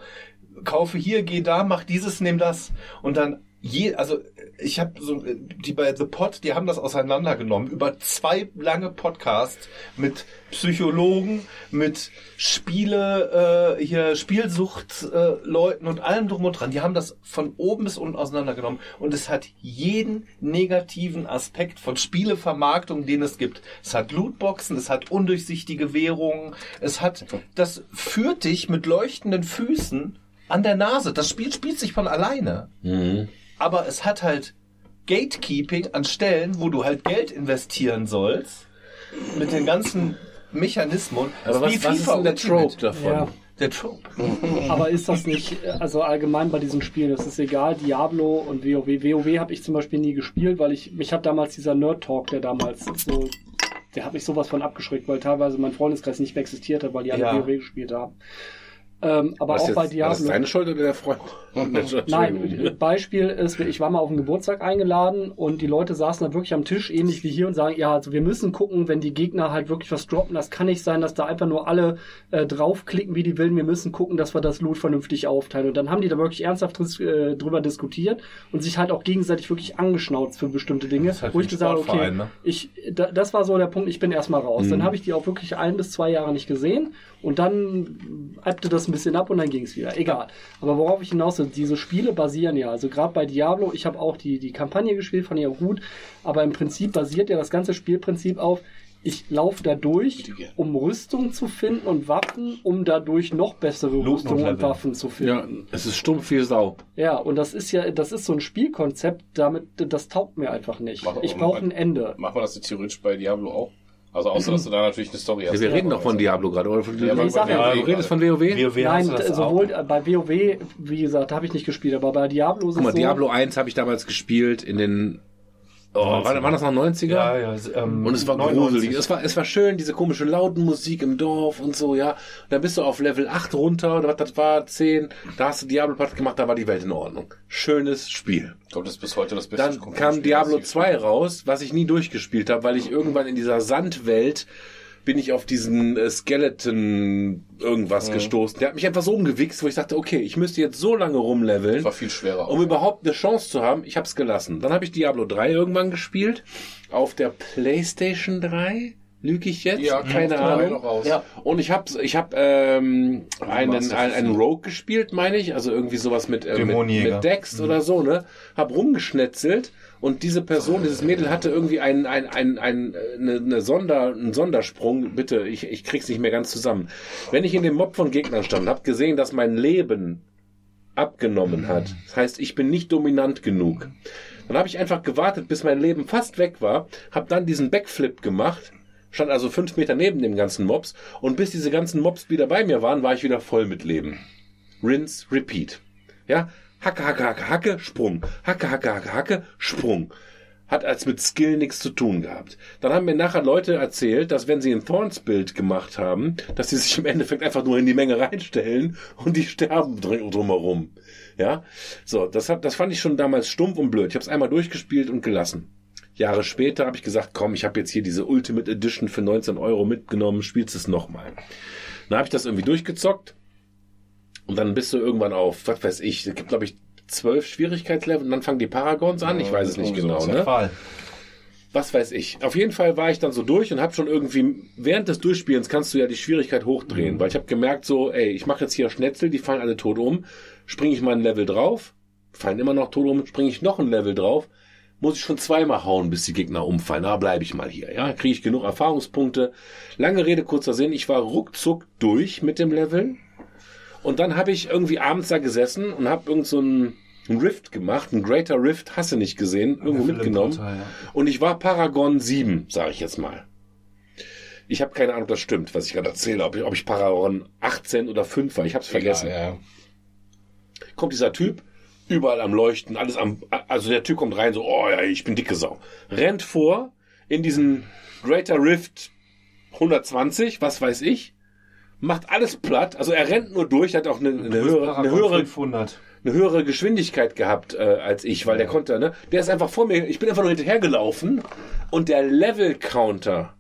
kaufe hier, geh da, mach dieses, nimm das und dann je, also ich habe so die bei The Pod, die haben das auseinandergenommen über zwei lange Podcasts mit Psychologen, mit Spiele äh, hier Spielsucht äh, und allem drum und dran. Die haben das von oben bis unten auseinandergenommen und es hat jeden negativen Aspekt von Spielevermarktung, den es gibt. Es hat Lootboxen, es hat undurchsichtige Währungen, es hat das führt dich mit leuchtenden Füßen an der Nase. Das Spiel spielt sich von alleine. Mhm. Aber es hat halt Gatekeeping an Stellen, wo du halt Geld investieren sollst. Mit den ganzen Mechanismen. Aber was, Wie was ist denn der. Trope davon? Ja. Der Trope. Aber ist das nicht, also allgemein bei diesen Spielen, es ist egal, Diablo und WoW. WoW habe ich zum Beispiel nie gespielt, weil ich, mich hat damals dieser Nerd-Talk, der damals so, der hat mich sowas von abgeschreckt, weil teilweise mein Freundeskreis nicht mehr existiert hat, weil die alle Ja. WoW gespielt haben. Ähm, aber Was auch jetzt, bei war das Diablo. deine Schuld oder der Freund? Nein, Beispiel ist, ich war mal auf einen Geburtstag eingeladen und die Leute saßen da wirklich am Tisch, ähnlich wie hier, und sagen, ja, also wir müssen gucken, wenn die Gegner halt wirklich was droppen, das kann nicht sein, dass da einfach nur alle äh, draufklicken, wie die willen, wir müssen gucken, dass wir das Loot vernünftig aufteilen. Und dann haben die da wirklich ernsthaft äh, drüber diskutiert und sich halt auch gegenseitig wirklich angeschnauzt für bestimmte Dinge, ist halt wo ich gesagt habe, okay, ne? ich, da, das war so der Punkt, ich bin erstmal raus. Dann habe ich die auch wirklich ein bis zwei Jahre nicht gesehen und dann ebbte das ein bisschen ab und dann ging es wieder. Egal. Aber worauf ich hinaus will, diese Spiele basieren ja, also gerade bei Diablo, ich habe auch die, die Kampagne gespielt, fand ich auch gut, aber im Prinzip basiert ja das ganze Spielprinzip auf, ich laufe da durch, um Rüstung zu finden und Waffen, um dadurch noch bessere Rüstung und. Waffen zu Ja, finden. es ist stumpf wie Sau. Ja, und das ist ja, das ist so ein Spielkonzept, damit, das taugt mir einfach nicht. Mach- Ich brauche ein Ende. Macht man das theoretisch bei Diablo auch? Also außer, dass du da natürlich eine Story hast. Ja, wir reden doch von Diablo gerade, oder? Von Ja, sag ja, du redest von WoW? WoW Nein, sowohl auch. bei WoW, wie gesagt, habe ich nicht gespielt, aber bei Diablo ist Guck mal, es so, Diablo 1 habe ich damals gespielt in den. Oh, war, waren das noch 90er? Ja, ja. Ähm, Und es war 99. gruselig. Es war, es war schön, diese komische lauten Musik im Dorf und so, ja. Und dann bist du auf Level 8 runter, oder was das war, 10. Da hast du Diablo platt gemacht, da war die Welt in Ordnung. Schönes Spiel. Ich glaube, das ist bis heute das beste Dann Spiel, kam das Diablo ich 2 raus, was ich nie durchgespielt habe, weil ich irgendwann in dieser Sandwelt bin ich auf diesen äh, Skeleton irgendwas Mhm. gestoßen. Der hat mich einfach so umgewichst, wo ich dachte, okay, ich müsste jetzt so lange rumleveln, Das war viel schwerer. um überhaupt eine Chance zu haben. Ich habe es gelassen. Dann habe ich Diablo 3 irgendwann gespielt auf der PlayStation 3. Lüge ich jetzt? ja, keine Ahnung. noch raus. Ja. Und ich habe ich hab, ähm, einen, einen, einen. Rogue gespielt, meine ich. Also irgendwie sowas mit, äh, mit, mit Dex oder so, ne? Hab rumgeschnetzelt und diese Person, dieses Mädel hatte irgendwie einen, ein, ein, ein, eine, eine Sonder, einen Sondersprung. Bitte, ich, ich krieg's nicht mehr ganz zusammen. Wenn ich in dem Mob von Gegnern stand, hab gesehen, dass mein Leben abgenommen hat. Das heißt, ich bin nicht dominant genug. Dann habe ich einfach gewartet, bis mein Leben fast weg war, habe dann diesen Backflip gemacht, stand also fünf Meter neben dem ganzen Mobs und bis diese ganzen Mobs wieder bei mir waren, war ich wieder voll mit Leben. Rinse, repeat. Ja, Hacke, Hacke, Hacke, Hacke, Sprung. Hacke, Hacke, Hacke, Hacke, Sprung. Hat als mit Skill nichts zu tun gehabt. Dann haben mir nachher Leute erzählt, dass wenn sie ein Thorns-Bild gemacht haben, dass sie sich im Endeffekt einfach nur in die Menge reinstellen und die sterben dr- drumherum. Ja, so, das, hat, das fand ich schon damals stumpf und blöd. Ich habe es einmal durchgespielt und gelassen. Jahre später habe ich gesagt, komm, ich habe jetzt hier diese Ultimate Edition für 19 Euro mitgenommen, spielst es nochmal. Dann habe ich das irgendwie durchgezockt und dann bist du irgendwann auf, was weiß ich, es gibt glaube ich zwölf Schwierigkeitslevel und dann fangen die Paragons an, ich weiß es nicht genau. Ne? Qual. Was weiß ich. Auf jeden Fall war ich dann so durch und habe schon irgendwie, während des Durchspielens kannst du ja die Schwierigkeit hochdrehen, weil ich habe gemerkt so, ey, ich mache jetzt hier Schnetzel, die fallen alle tot um, springe ich mal ein Level drauf, fallen immer noch tot um, springe ich noch ein Level drauf, muss ich schon zweimal hauen, bis die Gegner umfallen. Da bleibe ich mal hier. Ja, kriege ich genug Erfahrungspunkte. Lange Rede, kurzer Sinn. Ich war ruckzuck durch mit dem Level. Und dann habe ich irgendwie abends da gesessen und habe irgend so ein, ein Rift gemacht, ein Greater Rift, hasse nicht gesehen, irgendwo mitgenommen. Total, ja. Und ich war Paragon 7, sage ich jetzt mal. Ich habe keine Ahnung, ob das stimmt, was ich gerade erzähle, ob ich, ob ich Paragon 18 oder 5 war. Ich habe es vergessen. Ja, Kommt dieser Typ, überall am Leuchten, alles am, also der Typ kommt rein, so, oh ja, ich bin dicke Sau. Rennt vor in diesen Greater Rift 120, was weiß ich, macht alles platt, also er rennt nur durch, hat auch eine, eine höhere, eine höhere 500. eine höhere Geschwindigkeit gehabt äh, als ich, weil der konnte, ne? Der ist einfach vor mir, ich bin einfach nur hinterhergelaufen und der Level-Counter,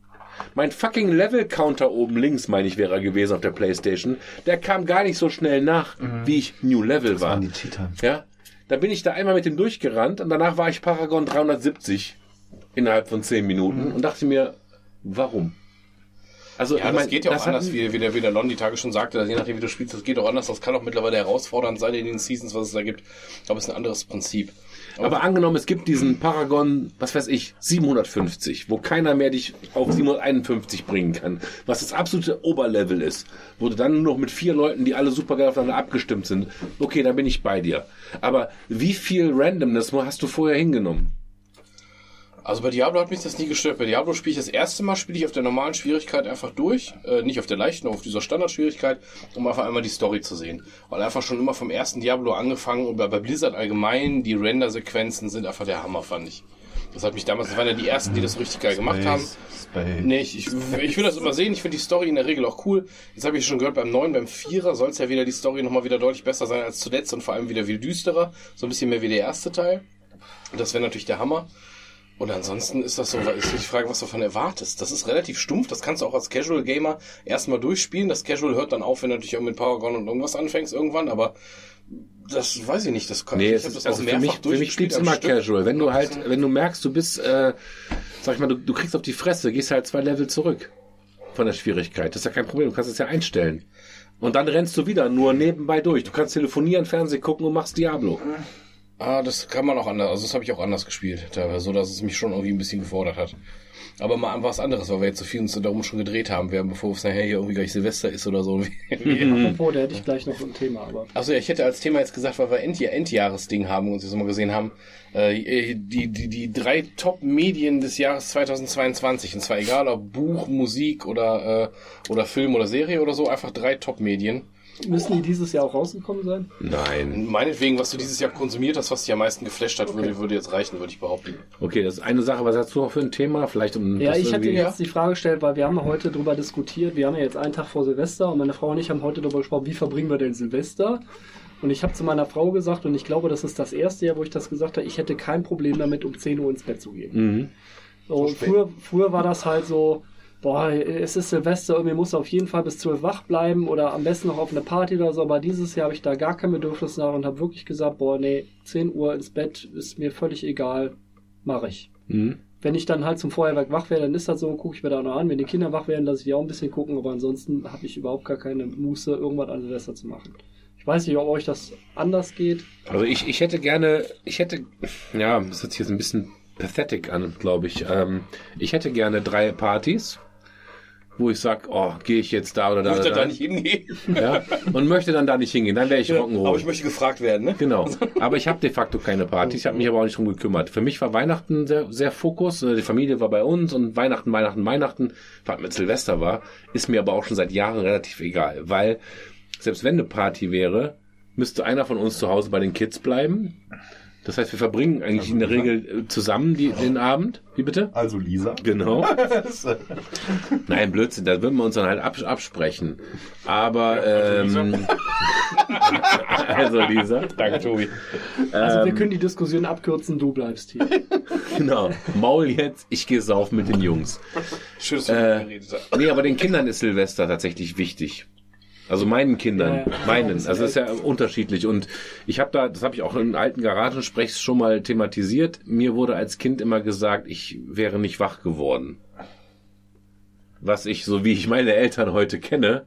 mein fucking Level-Counter oben links, meine ich, wäre er gewesen auf der Playstation, der kam gar nicht so schnell nach, wie ich New Level war. waren die Cheater. Ja? Dann bin ich da einmal mit dem durchgerannt und danach war ich Paragon 370 innerhalb von 10 Minuten und dachte mir, warum? Also, Ja, ich das mein, geht ja auch das anders, wie, wie, der, wie der Lon die Tage schon sagte, dass je nachdem, wie du spielst, das geht auch anders. Das kann auch mittlerweile herausfordernd sein in den Seasons, was es da gibt. Aber es ist ein anderes Prinzip. Aber angenommen, es gibt diesen Paragon, was weiß ich, 750, wo keiner mehr dich auf 751 bringen kann, was das absolute Oberlevel ist, wo du dann nur noch mit vier Leuten, die alle super geil aufeinander abgestimmt sind, okay, dann bin ich bei dir. Aber wie viel Randomness hast du vorher hingenommen? Also bei Diablo hat mich das nie gestört. Bei Diablo spiele ich das erste Mal, spiele ich auf der normalen Schwierigkeit einfach durch. Äh, nicht auf der leichten, auf dieser Standardschwierigkeit, um einfach einmal die Story zu sehen. Weil einfach schon immer vom ersten Diablo angefangen und bei bei Blizzard allgemein, die Render-Sequenzen sind einfach der Hammer, fand ich. Das hat mich damals, das waren ja die ersten, die das richtig geil gemacht haben. Space. Nee, ich, ich, ich will das immer sehen. Ich finde die Story in der Regel auch cool. Jetzt habe ich schon gehört, beim neuen, beim Vierer soll es ja wieder die Story nochmal wieder deutlich besser sein als zuletzt und vor allem wieder viel düsterer. So ein bisschen mehr wie der erste Teil. Und das wäre natürlich der Hammer. Und ansonsten ist das so, ist die Frage, was du davon erwartest. Das ist relativ stumpf, das kannst du auch als Casual Gamer erstmal durchspielen. Das Casual hört dann auf, wenn du natürlich auch mit Paragon und irgendwas anfängst irgendwann, aber das weiß ich nicht, das kann Nee, ich es hab ist, das also auch für mich, für mich am immer Stück. casual. Wenn du halt, das- wenn du merkst, du bist, äh, sag ich mal, du, du kriegst auf die Fresse, gehst halt zwei Level zurück von der Schwierigkeit. Das ist ja kein Problem, du kannst es ja einstellen. Und dann rennst du wieder nur nebenbei durch. Du kannst telefonieren, Fernsehen gucken und machst Diablo. Ah, das kann man auch anders, also das habe ich auch anders gespielt, teilweise, so dass es mich schon irgendwie ein bisschen gefordert hat. Aber mal was anderes, weil wir jetzt so viel uns darum schon gedreht haben, werden, bevor es nachher hier irgendwie gleich Silvester ist oder so. Apropos, da hätte ich gleich noch ein Thema, aber. Achso, ja, ich hätte als Thema jetzt gesagt, weil wir End Endjahresding haben und uns jetzt mal gesehen haben, äh, die, die, die drei Top-Medien des Jahres 2022, und zwar egal ob Buch, Musik oder, äh, oder Film oder Serie oder so, einfach drei Top-Medien. Müssen die dieses Jahr auch rausgekommen sein? Nein. Meinetwegen, was du dieses Jahr konsumiert hast, was dich am meisten geflasht hat, würde, würde jetzt reichen, würde ich behaupten. Okay, das ist eine Sache. Was hast du noch für ein Thema? Vielleicht um Ja, ich hatte jetzt die Frage gestellt, weil wir haben ja heute drüber diskutiert. Wir haben ja jetzt einen Tag vor Silvester und meine Frau und ich haben heute darüber gesprochen, wie verbringen wir denn Silvester? Und ich habe zu meiner Frau gesagt, und ich glaube, das ist das erste Jahr, wo ich das gesagt habe, ich hätte kein Problem damit, um 10 Uhr ins Bett zu gehen. Mhm. So, früher, früher war das halt so, boah, es ist Silvester, irgendwie muss auf jeden Fall bis 12 wach bleiben oder am besten noch auf eine Party oder so, aber dieses Jahr habe ich da gar kein Bedürfnis nach und habe wirklich gesagt, boah, nee, 10 Uhr ins Bett ist mir völlig egal, mache ich. Mhm. Wenn ich dann halt zum Feuerwerk wach werde, dann ist das so, gucke ich mir da noch an. Wenn die Kinder wach werden, lasse ich die auch ein bisschen gucken, aber ansonsten habe ich überhaupt gar keine Muße, irgendwas an Silvester zu machen. Ich weiß nicht, ob euch das anders geht. Also ich, ich hätte gerne, ich hätte, ja, das hört sich jetzt ein bisschen pathetic an, glaube ich. Ähm, ich hätte gerne drei Partys, wo ich sag, oh, gehe ich jetzt da oder da möchte da, da nicht hingehen. ja, und möchte dann da nicht hingehen, dann wäre ich Rock'n'Roll. Aber ich möchte gefragt werden, ne? Genau. Aber ich habe de facto keine Partys. Ich habe mich aber auch nicht drum gekümmert. Für mich war Weihnachten sehr, sehr Fokus. Äh, Die Familie war bei uns und Weihnachten, Weihnachten, Weihnachten, was mit Silvester war, ist mir aber auch schon seit Jahren relativ egal. Weil selbst wenn eine Party wäre, müsste einer von uns zu Hause bei den Kids bleiben. Das heißt, wir verbringen eigentlich in der Regel äh, zusammen die, den Abend. Wie bitte? Also Lisa. Genau. Nein, Blödsinn, da würden wir uns dann halt abs absprechen. Aber, ähm, also Lisa, danke Tobi. Also Ähm. wir können die Diskussion abkürzen, du bleibst hier. Genau, Maul jetzt, ich gehe sauf mit den Jungs. Schön, dass du Äh, geredet hast. Nee, aber den Kindern ist Silvester tatsächlich wichtig. Also meinen Kindern, Ja, meinen. Also das ist ja unterschiedlich. Und ich habe da, das habe ich auch in alten Garagensprechs schon mal thematisiert. Mir wurde als Kind immer gesagt, ich wäre nicht wach geworden. Was ich, so wie ich meine Eltern heute kenne,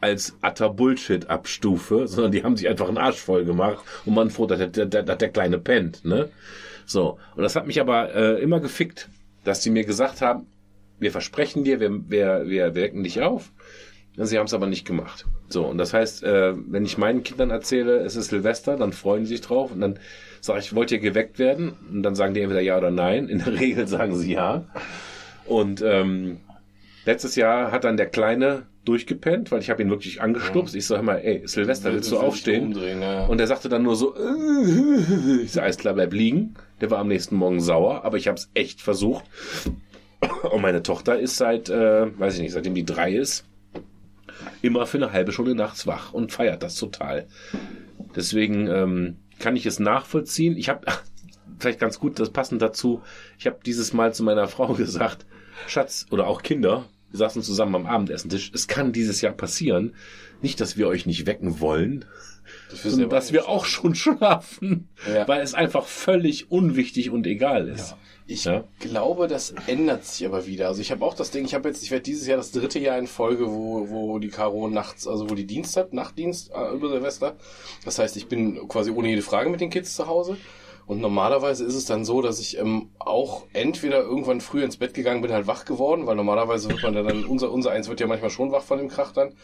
als utter Bullshit abstufe, sondern die haben sich einfach einen Arsch voll gemacht und man froh, dass der, der, der Kleine pennt, ne? So. Und das hat mich aber äh, immer gefickt, dass die mir gesagt haben, wir versprechen dir, wir, wir, wir wecken dich auf. Sie haben es aber nicht gemacht. So, und das heißt, äh, wenn ich meinen Kindern erzähle, es ist Silvester, dann freuen sie sich drauf und dann sage ich, wollt ihr geweckt werden? Und dann sagen die entweder ja oder nein. In der Regel sagen sie ja. Und ähm, letztes Jahr hat dann der Kleine durchgepennt, weil ich habe ihn wirklich angestupst. Ich sage mal, ey, Silvester, willst du aufstehen? ja. Und er sagte dann nur so, äh, ich sag, alles klar, bleib liegen. Der war am nächsten Morgen sauer, aber ich habe es echt versucht. Und meine Tochter ist seit, äh, weiß ich nicht, seitdem die drei ist, immer für eine halbe Stunde nachts wach und feiert das total. Deswegen ähm, kann ich es nachvollziehen. Ich habe vielleicht ganz gut das passend dazu. Ich habe dieses Mal zu meiner Frau gesagt, Schatz oder auch Kinder, wir saßen zusammen am Abendessentisch. Es kann dieses Jahr passieren, nicht, dass wir euch nicht wecken wollen, Dafür sondern dass wir auch schon schlafen, Ja. weil es einfach völlig unwichtig und egal ist. Ich Ja. glaube, das ändert sich aber wieder. Also ich habe auch das Ding, ich habe jetzt, ich werde dieses Jahr das dritte Jahr in Folge, wo, wo die Caro nachts, also wo die Dienst hat, Nachtdienst äh, über Silvester. Das heißt, ich bin quasi ohne jede Frage mit den Kids zu Hause. Und normalerweise ist es dann so, dass ich ähm, auch entweder irgendwann früh ins Bett gegangen bin, halt wach geworden, weil normalerweise wird man da dann, unser, unser eins wird ja manchmal schon wach von dem Krach dann.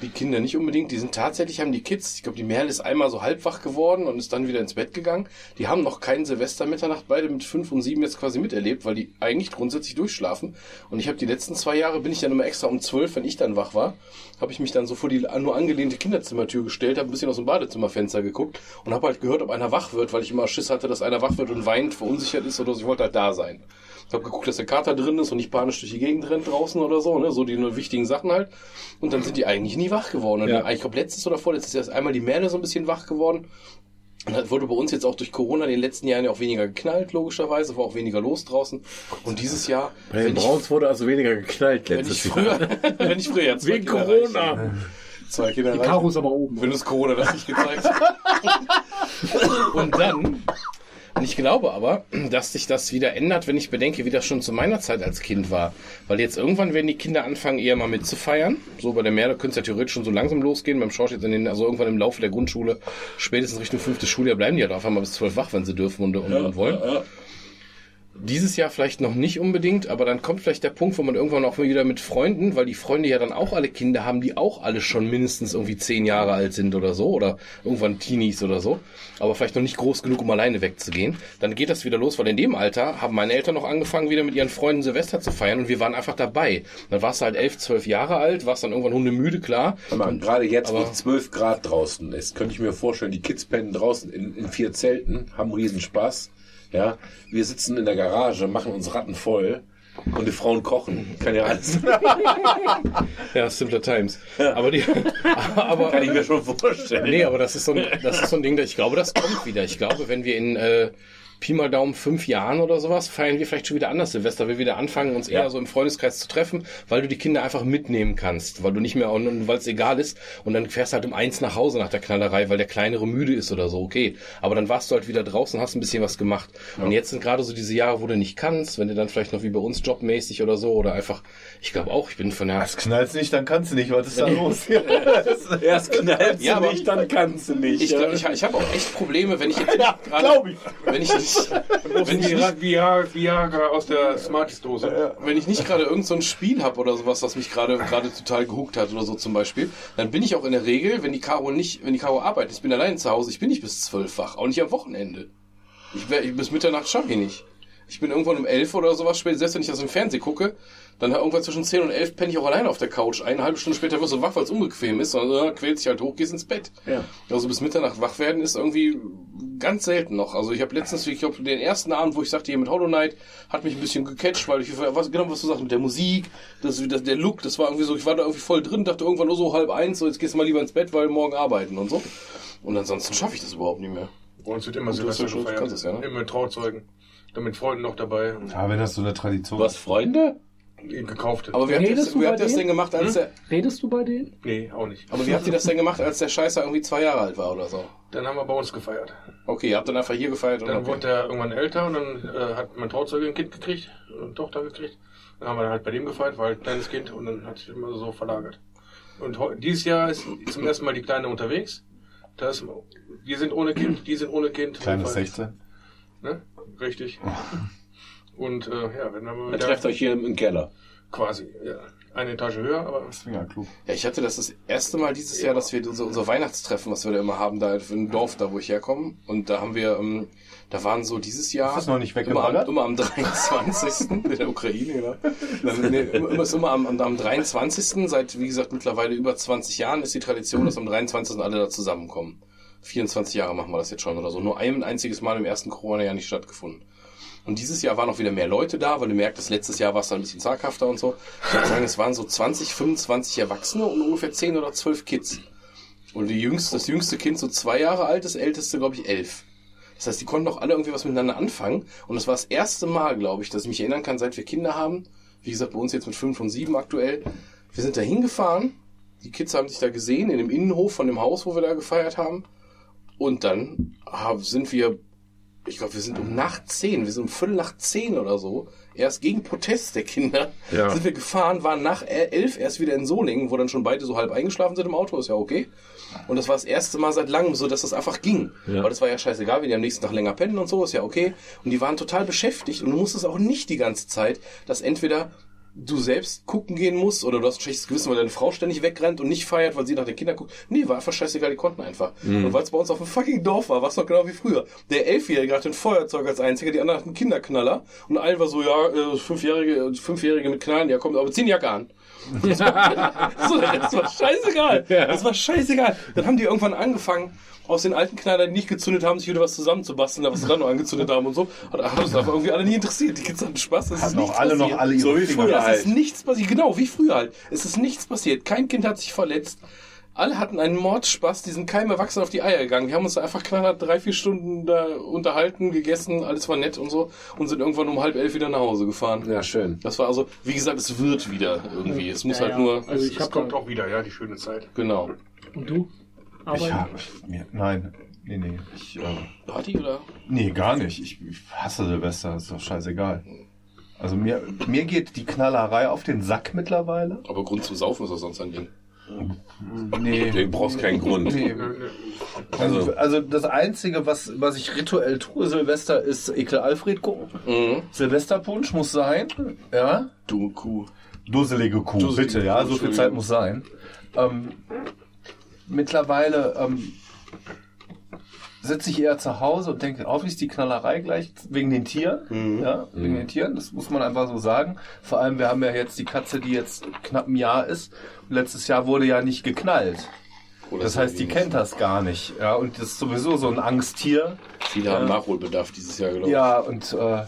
Die Kinder nicht unbedingt, die sind tatsächlich, haben die Kids, ich glaube, die Merle ist einmal so halb wach geworden und ist dann wieder ins Bett gegangen. Die haben noch keinen Silvestermitternacht beide mit fünf und sieben jetzt quasi miterlebt, weil die eigentlich grundsätzlich durchschlafen. Und ich habe die letzten zwei Jahre, bin ich dann immer extra um zwölf, wenn ich dann wach war, habe ich mich dann so vor die nur angelehnte Kinderzimmertür gestellt, habe ein bisschen aus dem Badezimmerfenster geguckt und habe halt gehört, ob einer wach wird, weil ich immer Schiss hatte, dass einer wach wird und weint, verunsichert ist oder so. Ich wollte halt da sein. Ich habe geguckt, dass der Kater drin ist und nicht panisch durch die Gegend rennt draußen oder so, ne? So die nur wichtigen Sachen halt. Und dann sind die eigentlich nie wach geworden. Und Ja. ich glaube, letztes oder vorletztes Jahr ist einmal die Mähne so ein bisschen wach geworden. Und das wurde bei uns jetzt auch durch Corona in den letzten Jahren ja auch weniger geknallt, logischerweise, war auch weniger los draußen. Und dieses Jahr, Bei den wenn ich, Browns wurde also weniger geknallt wenn ich letztes früher, Jahr. wenn ich früher zwei Wegen Kinder Corona. erreiche, zwei Kinder Die erreiche, Karo ist aber oben. wenn das Corona das nicht gezeigt hat. Und dann, und ich glaube aber, dass sich das wieder ändert, wenn ich bedenke, wie das schon zu meiner Zeit als Kind war. Weil jetzt irgendwann werden die Kinder anfangen, eher mal mitzufeiern. So bei der Meer, da könnte es ja theoretisch schon so langsam losgehen. Beim Schorsch jetzt in den, also irgendwann im Laufe der Grundschule, spätestens Richtung fünfte Schuljahr, bleiben die halt einfach mal bis zwölf wach, wenn sie dürfen und, und, und wollen. Dieses Jahr vielleicht noch nicht unbedingt, aber dann kommt vielleicht der Punkt, wo man irgendwann auch wieder mit Freunden, weil die Freunde ja dann auch alle Kinder haben, die auch alle schon mindestens irgendwie zehn Jahre alt sind oder so, oder irgendwann Teenies oder so, aber vielleicht noch nicht groß genug, um alleine wegzugehen. Dann geht das wieder los, weil in dem Alter haben meine Eltern noch angefangen, wieder mit ihren Freunden Silvester zu feiern und wir waren einfach dabei. Dann warst du halt elf, zwölf Jahre alt, warst dann irgendwann hundemüde, klar. Mal, gerade jetzt, wo aber- es 12 Grad draußen ist, könnte ich mir vorstellen, die Kids pennen draußen in, in vier Zelten, haben Riesenspaß. Ja, wir sitzen in der Garage, machen uns Ratten voll und die Frauen kochen. Kann ja alles. Ja, Simpler Times. Aber die, aber, Kann ich mir schon vorstellen. Nee, aber das ist so ein, das ist so ein Ding, ich glaube, das kommt wieder. Ich glaube, wenn wir in äh, Pi mal Daumen fünf Jahren oder sowas, feiern wir vielleicht schon wieder anders Silvester, wir wieder anfangen, uns eher so im Freundeskreis zu treffen, weil du die Kinder einfach mitnehmen kannst, weil du nicht mehr, und weil es egal ist, und dann fährst du halt um eins nach Hause nach der Knallerei, weil der Kleinere müde ist oder so, okay. Aber dann warst du halt wieder draußen, hast ein bisschen was gemacht. Und jetzt sind gerade so diese Jahre, wo du nicht kannst, wenn du dann vielleicht noch wie bei uns jobmäßig oder so, oder einfach, ich glaube auch, ich bin von der, Das knallst nicht, dann kannst du nicht. Was ist da los? Erst knallst Ja, nicht, dann kannst du nicht. ich, ja. ich, ich habe auch echt Probleme, wenn ich jetzt nicht gerade, Glaub ich. wenn ich wenn ich nicht, Viagra, Viagra aus der Smarties-Dose. wenn ich nicht gerade irgend so ein Spiel habe oder sowas, was mich gerade gerade total gehuckt hat oder so zum Beispiel, dann bin ich auch in der Regel, wenn die Caro nicht, wenn die Caro arbeitet, ich bin allein zu Hause, ich bin nicht bis zwölf wach, auch nicht am Wochenende. Ich, wär, ich bis Mitternacht schaffe ich nicht. Ich bin irgendwann um elf oder sowas spät, selbst wenn ich das im Fernsehen gucke, dann irgendwann zwischen zehn und elf penne ich auch alleine auf der Couch. Eine halbe Stunde später wirst du wach, weil es unbequem ist, und dann quält sich halt hoch, gehst ins Bett. Ja. Also bis Mitternacht wach werden ist irgendwie ganz selten noch. Also ich habe letztens, ich glaube, den ersten Abend, wo ich sagte, hier mit Hollow Knight, hat mich ein bisschen gecatcht, weil ich, was, genau was du sagst, mit der Musik, das, das, der Look, das war irgendwie so, ich war da irgendwie voll drin, dachte irgendwann nur so halb eins, so jetzt gehst du mal lieber ins Bett, weil morgen arbeiten und so. Und ansonsten schaffe ich das überhaupt nicht mehr. Bei uns wird immer Und Silvester gefeiert. es ja, ne? Immer mit Trauzeugen. Dann mit Freunden noch dabei. Ja, wenn das so eine Tradition Was, Freunde? Gekauft. Aber wie habt ihr das, du wie bei habt ihr das denen? denn gemacht, als der, Redest du bei denen? nee, auch nicht. aber wie habt ihr das denn gemacht, als der Scheißer irgendwie zwei Jahre alt war oder so? Dann haben wir bei uns gefeiert. Okay, ihr habt dann einfach hier gefeiert und Dann okay. wurde er irgendwann älter und dann äh, hat mein Trauzeuge ein Kind gekriegt, eine Tochter gekriegt. Dann haben wir halt bei dem gefeiert, war halt ein kleines Kind und dann hat sich immer so verlagert. Und dieses Jahr ist zum ersten Mal die Kleine unterwegs. Das, wir sind ohne Kind, die sind ohne Kind. Kleines Wir feiern- 16. Ne? Richtig. Und äh, ja, wenn wir Dann wieder trefft euch hier im Keller. quasi ja, eine Etage höher, aber Swingerclub. Ja, ich hatte das das erste Mal dieses Jahr, dass wir unser, unser Weihnachtstreffen, was wir da immer haben, da im Dorf, da wo ich herkomme. Und da haben wir, ähm, da waren so dieses Jahr. Ist das noch nicht immer am, immer am 23. in der Ukraine, genau. Dann, nee, immer, immer, ist immer am, am, am 23. Seit, wie gesagt, mittlerweile über 20 Jahren ist die Tradition, dass am 23. alle da zusammenkommen. 24 Jahre machen wir das jetzt schon oder so. Nur ein einziges Mal im ersten Corona-Jahr nicht stattgefunden. Und dieses Jahr waren auch wieder mehr Leute da, weil du merkst, letztes Jahr war es dann ein bisschen zaghafter und so. Ich würde sagen, es waren so 20, 25 Erwachsene und ungefähr 10 oder 12 Kids. Und die jüngste, das jüngste Kind so zwei Jahre alt, das älteste, glaube ich, elf. Das heißt, die konnten auch alle irgendwie was miteinander anfangen. Und es war das erste Mal, glaube ich, dass ich mich erinnern kann, seit wir Kinder haben. Wie gesagt, bei uns jetzt mit fünf und sieben aktuell. Wir sind da hingefahren. Die Kids haben sich da gesehen in dem Innenhof von dem Haus, wo wir da gefeiert haben. Und dann sind wir, ich glaube, wir sind um nach zehn, wir sind um Viertel nach zehn oder so, erst gegen Protest der Kinder, Ja. sind wir gefahren, waren nach elf erst wieder in Solingen, wo dann schon beide so halb eingeschlafen sind im Auto, ist ja okay. Und das war das erste Mal seit langem so, dass das einfach ging. Ja. Weil das war ja scheißegal, wenn die am nächsten Tag länger pennen und so, ist ja okay. Und die waren total beschäftigt und du musstest auch nicht die ganze Zeit das entweder du selbst gucken gehen musst oder du hast ein schlechtes Gewissen, weil deine Frau ständig wegrennt und nicht feiert, weil sie nach den Kindern guckt. Nee, war einfach scheißegal, die konnten einfach. Und weil es bei uns auf dem fucking Dorf war, war es noch genau wie früher. Der Elfjährige hatte ein Feuerzeug als einziger, die anderen hatten einen Kinderknaller und allen war so, ja, äh, Fünfjährige, Fünfjährige mit Knallen, ja kommt, aber zieh die Jacke an. So, das war scheißegal. Das war scheißegal. Dann haben die irgendwann angefangen, aus den alten Knallern, die nicht gezündet haben, sich wieder was zusammenzubasteln, was sie dann noch angezündet haben und so. Hat hat uns aber irgendwie alle nie interessiert. Die Kids hatten Spaß. Es ist Hatten auch nichts alle noch passiert. alle ihre So wie früher. Es halt. ist nichts passiert. Genau, wie früher halt. Es ist nichts passiert. Kein Kind hat sich verletzt. Alle hatten einen Mordspaß, die sind keinem Erwachsenen auf die Eier gegangen. Wir haben uns da einfach knallhart drei, vier Stunden da unterhalten, gegessen, alles war nett und so und sind irgendwann um halb elf wieder nach Hause gefahren. Ja, schön. Das war also, wie gesagt, es wird wieder irgendwie. Es muss Ja, halt ja. nur, Also ich Es habe kommt auch wieder, ja, die schöne Zeit. genau. Und du? Ich Aber habe, mir, nein, nee, nee, ich, äh, Party oder? nee, gar nicht. Ich, ich hasse Silvester, ist doch scheißegal. Also mir, mir geht die Knallerei auf den Sack mittlerweile. Aber Grund zum Saufen ist doch sonst ein Ding. Nee. Du brauchst keinen Grund. Nee. Also, also das Einzige, was, was ich rituell tue, Silvester, ist Ekel Alfred gucken. Mhm. Silvesterpunsch muss sein. Ja. Du Kuh. Dusselige Kuh, Dusselige bitte, ja, Kuh, so viel. Zeit muss sein. Ähm, mittlerweile ähm, sitze ich eher zu Hause und denke, auf ist die Knallerei gleich wegen den Tieren. Mhm. Ja, wegen den Tieren, das muss man einfach so sagen. Vor allem, wir haben ja jetzt die Katze, die jetzt knapp ein Jahr ist. Letztes Jahr wurde ja nicht geknallt. Oder Das heißt, die kennt das gar nicht. Ja, und das ist sowieso so ein Angsttier. Viele haben Nachholbedarf dieses Jahr, glaube ich. Ja, und äh,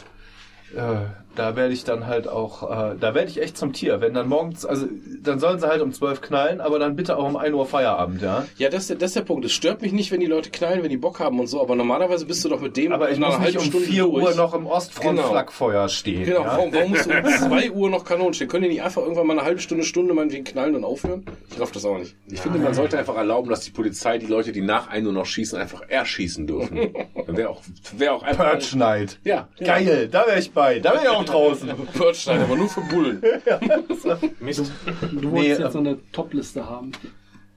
äh, da werde ich dann halt auch, äh, da werde ich echt zum Tier. Wenn dann morgens, also dann sollen sie halt um 12 knallen, aber dann bitte auch um 1 Uhr Feierabend, ja. Ja, das, ist der- das ist der Punkt. Es stört mich nicht, wenn die Leute knallen, wenn die Bock haben und so, aber normalerweise bist du doch mit dem Aber ich muss einer nicht um 4 durch. Uhr noch im Ostfront Genau. Stehen. Genau, ja? warum, warum musst du um 2 Uhr noch Kanonen stehen? Können die nicht einfach irgendwann mal eine halbe Stunde, Stunde meinetwegen knallen und aufhören? Ich raff das auch nicht. Ich finde, man sollte einfach erlauben, dass die Polizei die Leute, die nach 1 Uhr noch schießen, einfach erschießen dürfen. Dann wäre auch, wäre auch einfach. Purge Night. Ja, Geil, da wäre ich bei. Da wäre ich auch draußen. Purge-Stein, aber nur für Bullen. Mist. du wolltest Nee, jetzt ähm, so eine Top-Liste haben.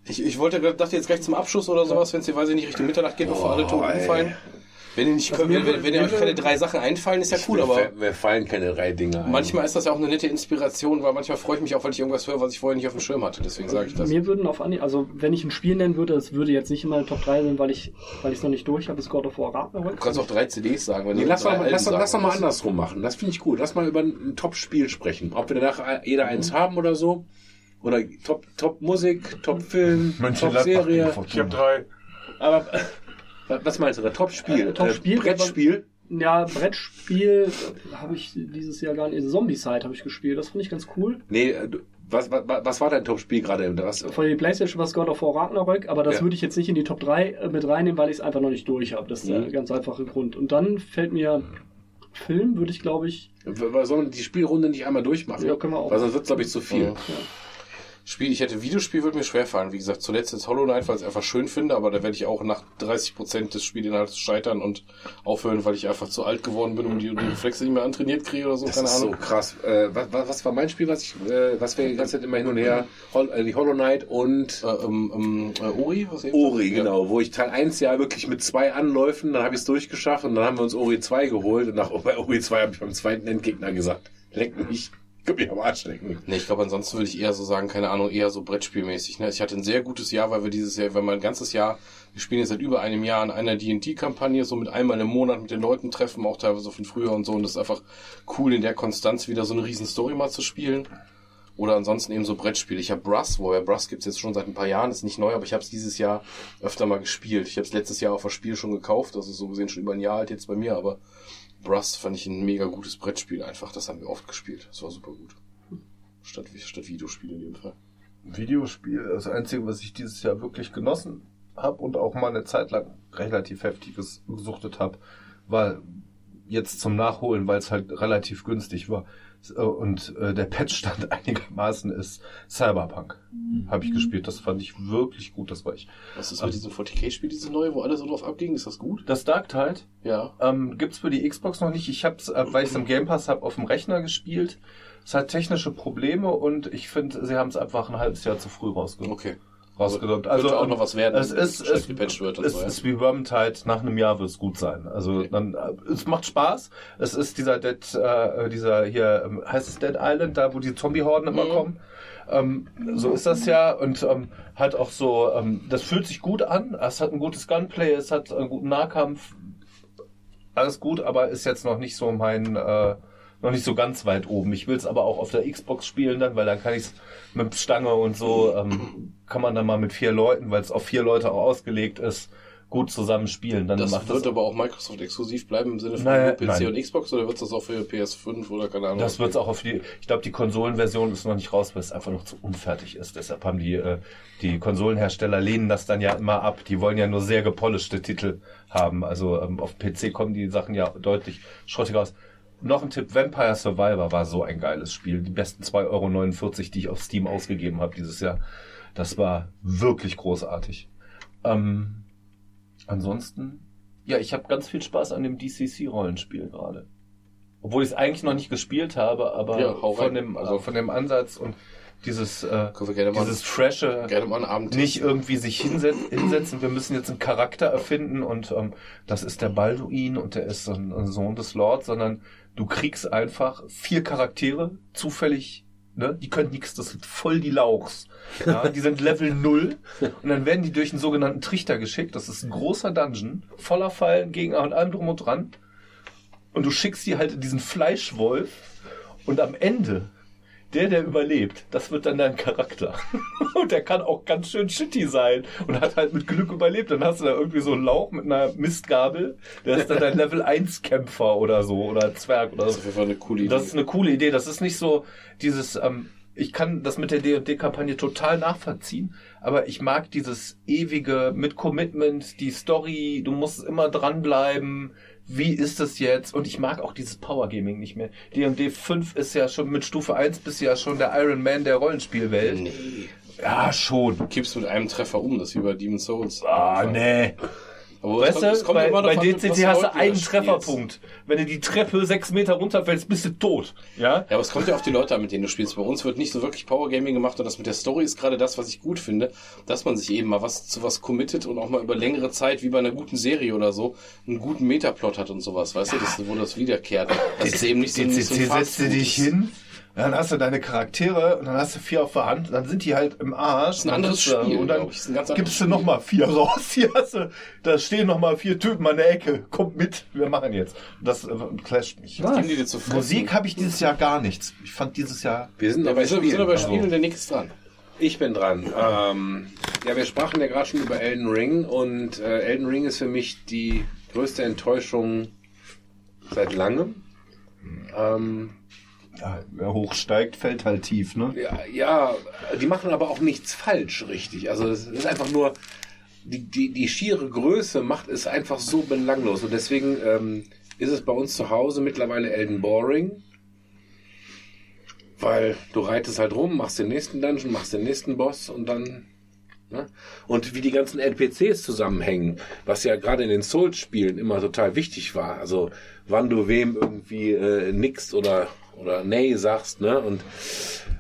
Ich, ich wollte, dachte jetzt gleich zum Abschluss oder sowas, wenn es hier, weiß ich nicht, Richtung Mitternacht geht, bevor alle tot umfallen. Wenn ihr nicht könnt, wenn, wenn, wenn ihr euch keine drei Sachen einfallen, ist ja cool, aber Mir, fallen keine drei Dinge ein. manchmal ist das ja auch eine nette Inspiration, weil manchmal freue ich mich auch, weil ich irgendwas höre, was ich vorher nicht auf dem Schirm hatte. Deswegen sage ich das. Mir würden auf Anhieb, also wenn ich ein Spiel nennen würde, es würde jetzt nicht in meine Top 3 sein, weil ich weil ich es noch nicht durch habe, ist God of War Ragnarok. Du kannst auch drei CDs sagen, wenn Nee, lass, drei mal, lass, sagen lass doch mal andersrum machen. Das finde ich gut. Lass mal über ein Top-Spiel sprechen. Ob wir danach jeder eins haben oder so. Oder Top, Top Musik, Top Film, Top Serie. Ich habe drei. Aber was meinst du? Top-Spiel? Äh, Top-Spiel, Brettspiel? Ja, Brettspiel habe ich dieses Jahr gar nicht. Zombie-Side habe ich gespielt, das finde ich ganz cool. Nee, äh, was, was, was war dein Top-Spiel gerade? Was, Von der Playstation war es God of War Ragnarok, aber das Ja. würde ich jetzt nicht in die Top 3 äh, mit reinnehmen, weil ich es einfach noch nicht durch habe. Das ist der Mhm. ganz einfache Grund. Und dann fällt mir Film, würde ich glaube ich. sollen wir die Spielrunde nicht einmal durchmachen? Ja, können wir auch. Weil sonst wird es, glaube ich, zu viel. Ja. Spiel, ich hätte Videospiel, würde mir schwerfallen. Wie gesagt, zuletzt ist Hollow Knight, weil ich es einfach schön finde, aber da werde ich auch nach 30% des Spielinhalts scheitern und aufhören, weil ich einfach zu alt geworden bin und die, die Reflexe nicht mehr antrainiert kriege oder so, Das keine ist Ahnung. so krass. Äh, was, was, war mein Spiel, was ich, äh, was wir die ganze Zeit immer hin und her, Hol äh, die Hollow Knight und Äh, ähm, ähm, äh, Ori, was? Ori, Ja. genau, wo ich Teil 1 ja wirklich mit zwei Anläufen, dann habe ich es durchgeschafft und dann haben wir uns Ori 2 geholt und nach bei Ori 2 habe ich beim zweiten Endgegner gesagt, leck mich, gib mich am Arsch lecken. Nee, ich glaube, ansonsten würde ich eher so sagen, keine Ahnung, eher so Brettspielmäßig. Ne? Ich hatte ein sehr gutes Jahr, weil wir dieses Jahr, weil mein ganzes Jahr, wir spielen jetzt seit über einem Jahr an einer D&D-Kampagne, so mit einmal im Monat mit den Leuten treffen, auch teilweise von früher und so. Und das ist einfach cool, in der Konstanz wieder so eine riesen Story mal zu spielen. Oder ansonsten eben so Brettspiele. Ich habe Brass, woher Brass gibt's jetzt schon seit ein paar Jahren, ist nicht neu, aber ich habe es dieses Jahr öfter mal gespielt. Ich habe es letztes Jahr auf das Spiel schon gekauft, das ist so gesehen schon über ein Jahr alt jetzt bei mir, aber Brass fand ich ein mega gutes Brettspiel einfach. Das haben wir oft gespielt. Das war super gut. Statt, statt Videospiele in dem Fall. Videospiel, das Einzige, was ich dieses Jahr wirklich genossen habe und auch mal eine Zeit lang relativ heftiges gesuchtet habe, war jetzt zum Nachholen, weil es halt relativ günstig war. Äh, Und äh, der Patchstand einigermaßen ist Cyberpunk. Habe ich gespielt. Das fand ich wirklich gut. Das war ich. Was ist mit diesem 40k-Spiel, dieses neue, wo alle so drauf abgingen? Ist das gut? Das Dark Tide Ja. ähm, gibt's für die Xbox noch nicht. Ich hab's, äh, weil ich es im Game Pass habe, auf dem Rechner gespielt. Es hat technische Probleme und ich finde, sie haben es einfach ein halbes Jahr zu früh rausge Okay. Rausgedrückt. Also, könnte auch noch was werden, Es ist, es, wird und es so, ja. ist wie Vermintide, nach einem Jahr wird es gut sein. Also dann, äh, es macht Spaß. Es ist dieser Dead, äh, dieser hier, ähm, heißt es Dead Island, da wo die Zombie-Horden immer Mhm. kommen. Ähm, so ist das ja und ähm, hat auch so, ähm, das fühlt sich gut an. Es hat ein gutes Gunplay, es hat einen guten Nahkampf. Alles gut, aber ist jetzt noch nicht so mein, äh, noch nicht so ganz weit oben. Ich will es aber auch auf der Xbox spielen dann, weil dann kann ich es mit Stange und so, ähm, kann man dann mal mit vier Leuten, weil es auf vier Leute auch ausgelegt ist, gut zusammen spielen. Dann Das macht wird das, aber auch Microsoft exklusiv bleiben im Sinne von nur PC nein. und Xbox oder wird es das auch für PS5 oder keine Ahnung? das wird's auch auf die, ich glaube, die Konsolenversion ist noch nicht raus, weil es einfach noch zu unfertig ist. Deshalb haben die, äh, die Konsolenhersteller lehnen das dann ja immer ab. Die wollen ja nur sehr gepolischte Titel haben. Also ähm, auf PC kommen die Sachen ja deutlich schrottiger raus. Noch ein Tipp, Vampire Survivor war so ein geiles Spiel. Die besten 2,49 Euro, die ich auf Steam ausgegeben habe dieses Jahr. Das war wirklich großartig. Ähm, ansonsten, ja, ich habe ganz viel Spaß an dem DCC-Rollenspiel gerade. Obwohl ich es eigentlich noch nicht gespielt habe, aber Ja, hau rein. von, dem, Also- von dem Ansatz und dieses, äh, dieses Abend nicht irgendwie sich hinset hinsetzen, wir müssen jetzt einen Charakter erfinden und ähm, das ist der Balduin und der ist ein, ein Sohn des Lords, sondern du kriegst einfach vier Charaktere, zufällig, ne, die können nichts, das sind voll die Lauchs. Ja, die sind Level 0 und dann werden die durch einen sogenannten Trichter geschickt. Das ist ein großer Dungeon, voller Fallen, Gegner und allem drum und dran. Und du schickst die halt in diesen Fleischwolf und am Ende der, der überlebt, das wird dann dein Charakter. Und der kann auch ganz schön shitty sein und hat halt mit Glück überlebt. Dann hast du da irgendwie so einen Lauch mit einer Mistgabel, der ist dann dein Level 1 Kämpfer oder so oder Zwerg oder Das ist so. auf jeden Fall eine coole Idee. Das ist eine coole Idee. Das ist nicht so dieses, ähm, ich kann das mit der D&D-Kampagne total nachvollziehen, aber ich mag dieses ewige mit Commitment, die Story, du musst immer dranbleiben, wie ist es jetzt? Und ich mag auch dieses Power Gaming nicht mehr. D&D 5 ist ja schon mit Stufe 1 bist du ja schon der Iron Man der Rollenspielwelt. nee. Ja, schon. Kippst mit einem Treffer um, das ist wie bei Demon's Souls. Ah, nee. Aber Weißt du, kommt bei, bei DCC hast du einen. Trefferpunkt. Wenn du die Treppe sechs Meter runterfällst, bist du tot. Ja? Ja, aber es kommt ja auf die Leute an, mit denen du spielst. Bei uns wird nicht so wirklich Power Gaming gemacht und das mit der Story ist gerade das, was ich gut finde, dass man sich eben mal was zu was committet und auch mal über längere Zeit, wie bei einer guten Serie oder so, einen guten Metaplot hat und sowas, weißt du, das, wo das wiederkehrt. Das ist eben nicht so, so DCC setzt du dich hin, dann hast du deine Charaktere und dann hast du vier auf der Hand, dann sind die halt im Arsch. ist ein anderes du- Spiel, Und dann gibst du nochmal vier raus. Hier hast du, da stehen nochmal vier Typen an der Ecke. Kommt mit, wir machen jetzt. Das äh, clasht mich. Was fressen? Musik habe ich dieses Jahr gar nichts. Ich fand dieses Jahr Wir sind Ja, aber wir sind aber bei Spielen und der Nick ist dran. Ich bin dran. Ähm, ja, wir sprachen ja gerade schon über Elden Ring und äh, Elden Ring ist für mich die größte Enttäuschung seit langem. Ähm, ja, wer hochsteigt, fällt halt tief, ne? ja, ja, die machen aber auch nichts falsch richtig. Also es ist einfach nur die, die, die schiere Größe macht es einfach so belanglos und deswegen ähm, ist es bei uns zu Hause mittlerweile Elden Boring. Weil du reitest halt rum, machst den nächsten Dungeon, machst den nächsten Boss und dann. Ne? Und wie die ganzen NPCs zusammenhängen, was ja gerade in den Souls-Spielen immer total wichtig war. Also wann du wem irgendwie äh, nix oder oder nee sagst, ne? Und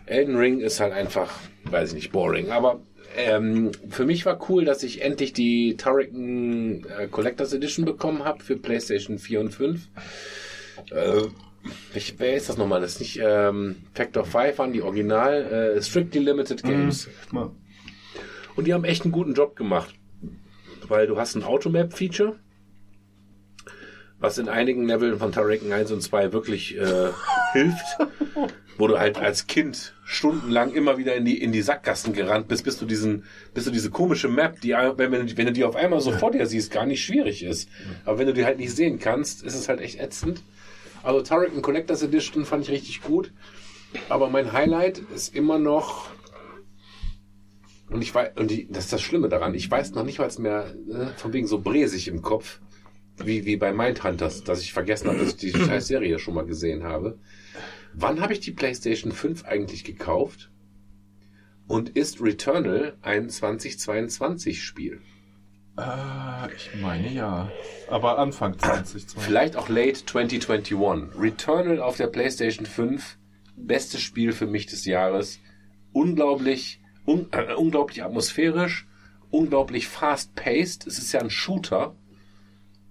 Elden Ring ist halt einfach, weiß ich nicht, boring. Aber ähm, für mich war cool, dass ich endlich die Turrican äh, Collectors Edition bekommen habe für PlayStation 4 und 5. Äh, ich, wer ist das nochmal? Das ist nicht ähm, Factor 5 waren die Original, äh, Strictly Limited Games. Und die haben echt einen guten Job gemacht. Weil du hast ein Automap-Feature, was in einigen Leveln von Turrican 1 und 2 wirklich äh, hilft. Wo du halt als Kind stundenlang immer wieder in die, in die Sackgassen gerannt bist, bis du diesen, bis du diese komische Map, die, wenn, wenn, du- wenn du die auf einmal so vor dir siehst, gar nicht schwierig ist. Aber wenn du die halt nicht sehen kannst, ist es halt echt ätzend. Also Turrican Collectors Edition fand ich richtig gut. Aber mein Highlight ist immer noch und ich weiß, und die, das ist das Schlimme daran, ich weiß noch nicht mal mehr, äh, von wegen so bresig im Kopf, wie, wie bei Mindhunters, dass ich vergessen habe, dass ich die scheiß Serie schon mal gesehen habe. Wann habe ich die PlayStation 5 eigentlich gekauft? Und ist Returnal ein 2022 Spiel? Ah, ich meine ja. Aber Anfang 2020. Vielleicht auch late 2021. Returnal auf der PlayStation 5, bestes Spiel für mich des Jahres. Unglaublich Un äh, unglaublich atmosphärisch, unglaublich fast-paced. Es ist ja ein Shooter,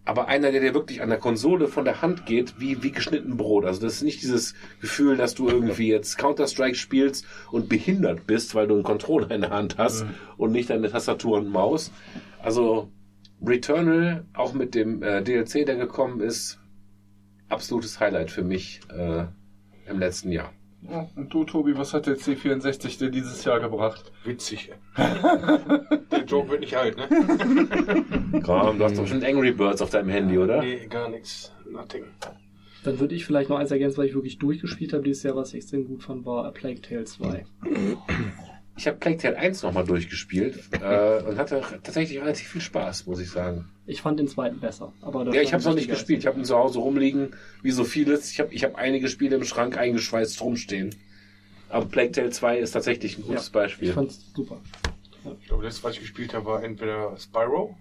aber einer, der dir wirklich an der Konsole von der Hand geht, wie, wie geschnitten Brot. Also das ist nicht dieses Gefühl, dass du irgendwie jetzt Counter-Strike spielst und behindert bist, weil du einen Controller in der Hand hast und nicht deine Tastatur und Maus. Also Returnal, auch mit dem äh, DLC, der gekommen ist, absolutes Highlight für mich äh, im letzten Jahr. Und du, Tobi, was hat der C64 dir dieses Jahr gebracht? Witzig. Der Joke wird nicht alt, ne? Komm, du hast doch bestimmt Angry Birds auf deinem Handy, oder? Nee, gar nichts. Nothing. Dann würde ich vielleicht noch eins ergänzen, weil ich wirklich durchgespielt habe dieses Jahr, was ich extrem gut fand, war A Plague Tale 2. Ich habe Plague Tale 1 nochmal durchgespielt äh, und hatte tatsächlich relativ viel Spaß, muss ich sagen. Ich fand den zweiten besser. Aber Ja, ich habe es noch nicht gespielt. Ich habe ihn zu Hause rumliegen, wie so vieles. Ich habe ich hab einige Spiele im Schrank eingeschweißt rumstehen. Aber Plague Tale 2 ist tatsächlich ein gutes Ich Beispiel. fand's super. Ich glaube, das, was ich gespielt habe, war entweder Spyro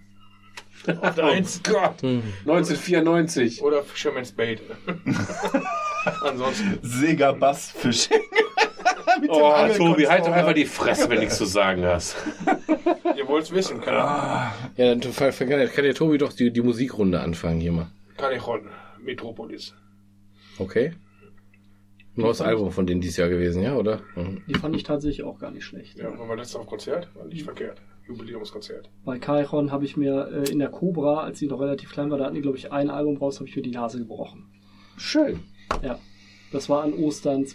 Auf der 1. Gott! 1994. oder Fisherman's Bait. Ansonsten, Sega Bassfishing. Mit dem Oh, Angelcontroller. Tobi, halt doch einfach die Fresse, wenn du nichts zu sagen hast. ihr wollt es wissen, kann, Ah. Ja, dann kann, der Tobi doch die, die Musikrunde anfangen hier mal. kann ich rollen. Metropolis. Okay? Neues Album von denen dieses Jahr gewesen, ja, oder? Mhm. Die fand ich tatsächlich auch gar nicht schlecht. Ja, waren wir letztes auf Konzert? War nicht verkehrt. Jubiläumskonzert. Bei Kairon habe ich mir äh, in der Cobra, als sie noch relativ klein war, da hatten die, glaube ich, ein Album raus, habe ich mir die Nase gebrochen. Schön. Ja. Das war an Ostern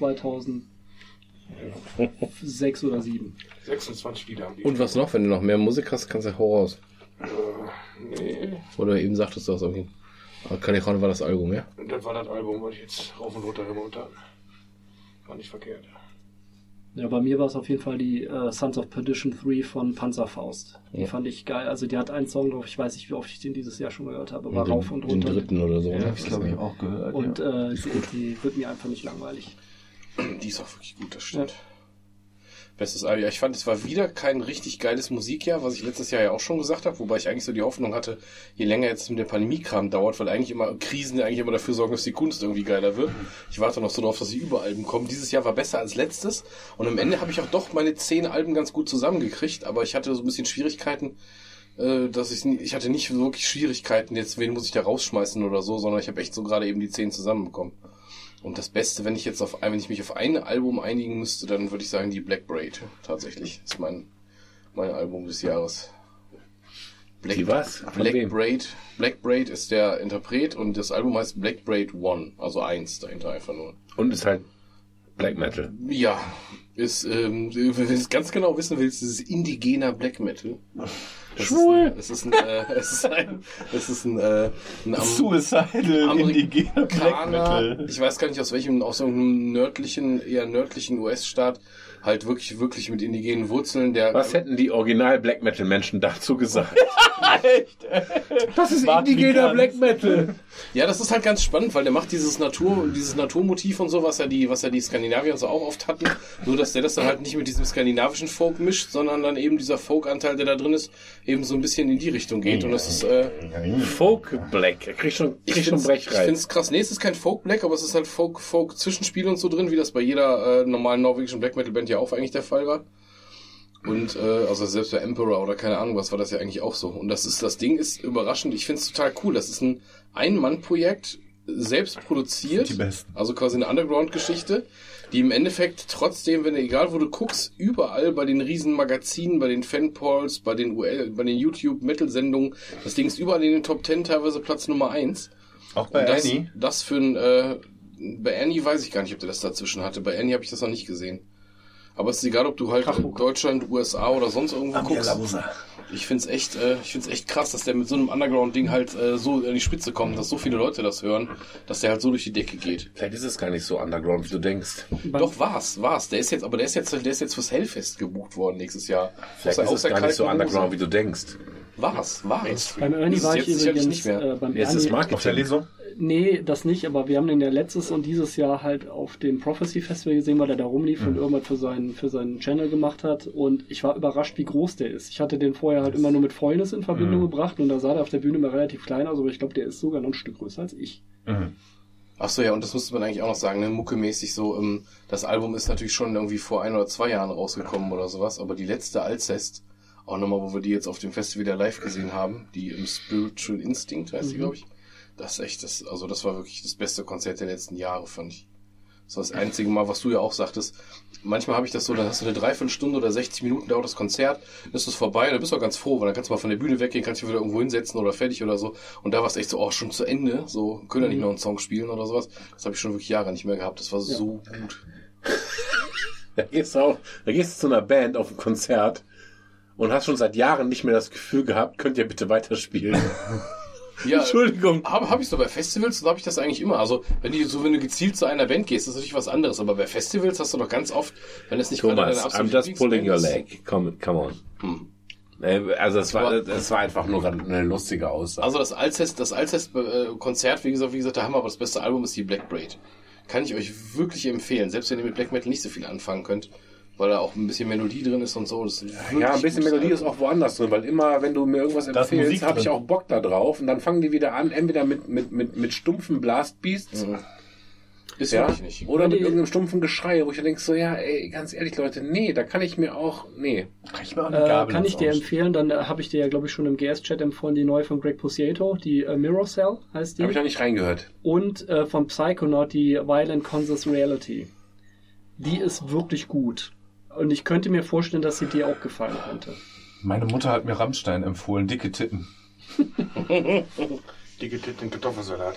2006 oder 7. 26 Spiele haben die. Und was noch? Wenn du noch mehr Musik hast, kannst du hau raus. Äh, nee, Oder eben sagtest du das irgendwie. Aber Callejon war das Album, ja? das war das Album, was ich jetzt rauf und runter remontan. War nicht verkehrt. Ja, bei mir war es auf jeden Fall die äh, Sons of Perdition 3 von Panzerfaust. Die Ja. fand ich geil. Also die hat einen Song drauf, ich weiß nicht, wie oft ich den dieses Jahr schon gehört habe, war den, rauf und den runter. dritten oder so. Ja, ne? Hab ich, glaube ich, auch gehört. Und ja. äh, die, die wird mir einfach nicht langweilig. Die ist auch wirklich gut, das stimmt. Bestes Album. Ja, ich fand, es war wieder kein richtig geiles Musikjahr, was ich letztes Jahr ja auch schon gesagt habe, wobei ich eigentlich so die Hoffnung hatte, je länger jetzt mit der Pandemie-Kram dauert, weil eigentlich immer Krisen eigentlich immer dafür sorgen, dass die Kunst irgendwie geiler wird. Ich warte noch so darauf, dass die Überalben kommen. Dieses Jahr war besser als letztes und am Ende habe ich auch doch meine zehn Alben ganz gut zusammengekriegt, aber ich hatte so ein bisschen Schwierigkeiten, äh, dass ich ich hatte nicht wirklich Schwierigkeiten, jetzt wen muss ich da rausschmeißen oder so, sondern ich habe echt so gerade eben die zehn zusammenbekommen. Und das Beste, wenn ich jetzt auf wenn ich mich auf ein Album einigen müsste, dann würde ich sagen die Black Braid. Tatsächlich ist mein mein Album des Jahres. Black, Die was? Von Black wem? Braid. Black Braid ist der Interpret und das Album heißt Black Braid One, also eins dahinter einfach nur. Und ist halt Black Metal. Ja, ist, ähm, wenn du es ganz genau wissen willst, ist es indigener Black Metal. Schwul. Ist es ist ein, äh, es ist ein, es ist ein, äh, ein Am- Suicidal Amerikaner, indigener Black Metal. ich weiß gar nicht aus welchem, aus irgendeinem nördlichen, eher nördlichen US-Staat, halt wirklich, wirklich mit indigenen Wurzeln, der, Was hätten die Original Black Metal Menschen dazu gesagt? Echt? Das ist Martin indigener. Black Metal. ja, das ist halt ganz spannend, weil der macht dieses Natur, dieses Naturmotiv und so, was ja die, was ja die Skandinavier so auch oft hatten, nur dass der das dann halt nicht mit diesem skandinavischen Folk mischt, sondern dann eben dieser Folk-Anteil, der da drin ist, eben so ein bisschen in die Richtung geht und das ist, äh, Folk Black. Er kriegt schon, Ich kriegt schon finde ich Brechreiz. find's krass. Nee, es ist kein Folk Black, aber es ist halt Folk, Folk Zwischenspiel und so drin, wie das bei jeder äh, normalen norwegischen Black Metal Band ja auch eigentlich der Fall war. Und äh, also selbst bei Emperor oder keine Ahnung was war das ja eigentlich auch so. Und das ist das Ding ist überraschend. Ich find's total cool. Das ist ein Ein-Mann-Projekt, selbst produziert. Die besten. Also quasi eine Underground-Geschichte, die im Endeffekt trotzdem, wenn du, egal wo du guckst, überall bei den riesen Magazinen, bei den Fanpolls, bei den UL, bei den YouTube-Metal-Sendungen, das Ding ist überall in den Top 10 teilweise Platz Nummer eins. Auch bei das, Annie. das für ein, äh, bei Annie weiß ich gar nicht, ob der das dazwischen hatte. Bei Annie habe ich das noch nicht gesehen. Aber es ist egal, ob du halt Krachmuck. Deutschland, USA oder sonst irgendwo guckst. Ich find's echt, äh, ich find's echt krass, dass der mit so einem Underground-Ding halt äh, so in die Spitze kommt, dass so viele Leute das hören, dass der halt so durch die Decke geht. Vielleicht ist es gar nicht so underground, wie du denkst. Doch war's, war's. Der ist jetzt, aber der ist jetzt, der ist jetzt fürs Hellfest gebucht worden nächstes Jahr. Vielleicht ist es außer gar nicht so underground, wie Hose. du denkst. War's, war's. Beim Ernie war jetzt ich sicherlich übrigens nicht mehr. äh, beim Jetzt ist Marketing. Der? Nee, das nicht, aber wir haben den ja letztes und dieses Jahr halt auf dem Prophecy Festival gesehen, weil er da rumlief und irgendwas für seinen, für seinen Channel gemacht hat. Und ich war überrascht, wie groß der ist. Ich hatte den vorher halt immer nur mit Fäulnis in Verbindung gebracht und da sah der auf der Bühne mal relativ klein aus, aber ich glaube, der ist sogar noch ein Stück größer als ich. Mhm. Ach so, ja, und das musste man eigentlich auch noch sagen, ne? muckemäßig so, ähm, das Album ist natürlich schon irgendwie vor ein oder zwei Jahren rausgekommen oder sowas, aber die letzte Alcest, auch nochmal, wo wir die jetzt auf dem Festival wieder live gesehen haben, die im Spiritual Instinct heißt die, glaube ich. Das ist echt, das, also das war wirklich das beste Konzert der letzten Jahre, fand ich. Das war das einzige Mal, was du ja auch sagtest. Manchmal habe ich das so, dann hast du eine Dreiviertelstunde oder 60 Minuten dauert das Konzert, dann ist es vorbei, dann bist du auch ganz froh, weil dann kannst du mal von der Bühne weggehen, kannst dich wieder irgendwo hinsetzen oder fertig oder so. Und da war es echt so, oh, schon zu Ende, so, können wir nicht noch einen Song spielen oder sowas. Das habe ich schon wirklich Jahre nicht mehr gehabt. Das war so gut. Da gehst du auch, da gehst du zu einer Band auf ein Konzert und hast schon seit Jahren nicht mehr das Gefühl gehabt, könnt ihr bitte weiterspielen. Ja, Entschuldigung. Habe hab ich so bei Festivals, so habe ich das eigentlich immer. Also, wenn du so, wenn du gezielt zu einer Band gehst, ist natürlich was anderes. Aber bei Festivals hast du doch ganz oft, wenn es nicht gerade Thomas, deine I'm just pulling your leg. Come, come on. Hm. Äh, Also es war, es war einfach nur eine lustige Aussage. Also das Alcest, das Alcest-Konzert, wie gesagt, wie gesagt, der Hammer, aber das beste Album ist die Black Braid. Kann ich euch wirklich empfehlen, selbst wenn ihr mit Black Metal nicht so viel anfangen könnt, weil da auch ein bisschen Melodie drin ist und so. Das ist ja, ein bisschen Melodie ist Album. auch woanders drin, weil immer, wenn du mir irgendwas Da ist empfehlst, habe ich auch Bock da drauf und dann fangen die wieder an, entweder mit, mit, mit, mit stumpfen Blastbeasts, Mhm. Ist ja, nicht. oder mit irgendeinem stumpfen Geschrei, wo ich dann denk so, ja, ey, ganz ehrlich, Leute, nee, da kann ich mir auch, nee. Kann ich mir auch eine Äh, Gabel kann ins ich dir empfehlen, dann äh, habe ich dir ja, glaube ich, schon im GS-Chat empfohlen, die neue von Greg Puciato, die äh, Mirror Cell heißt die. Habe ich noch nicht reingehört. und äh, von Psychonaut die Violent Conscious Reality. Die ist wirklich gut. Und ich könnte mir vorstellen, dass sie dir auch gefallen könnte. Meine Mutter hat mir Rammstein empfohlen, dicke Titten. Dicke Titten, Kartoffelsalat.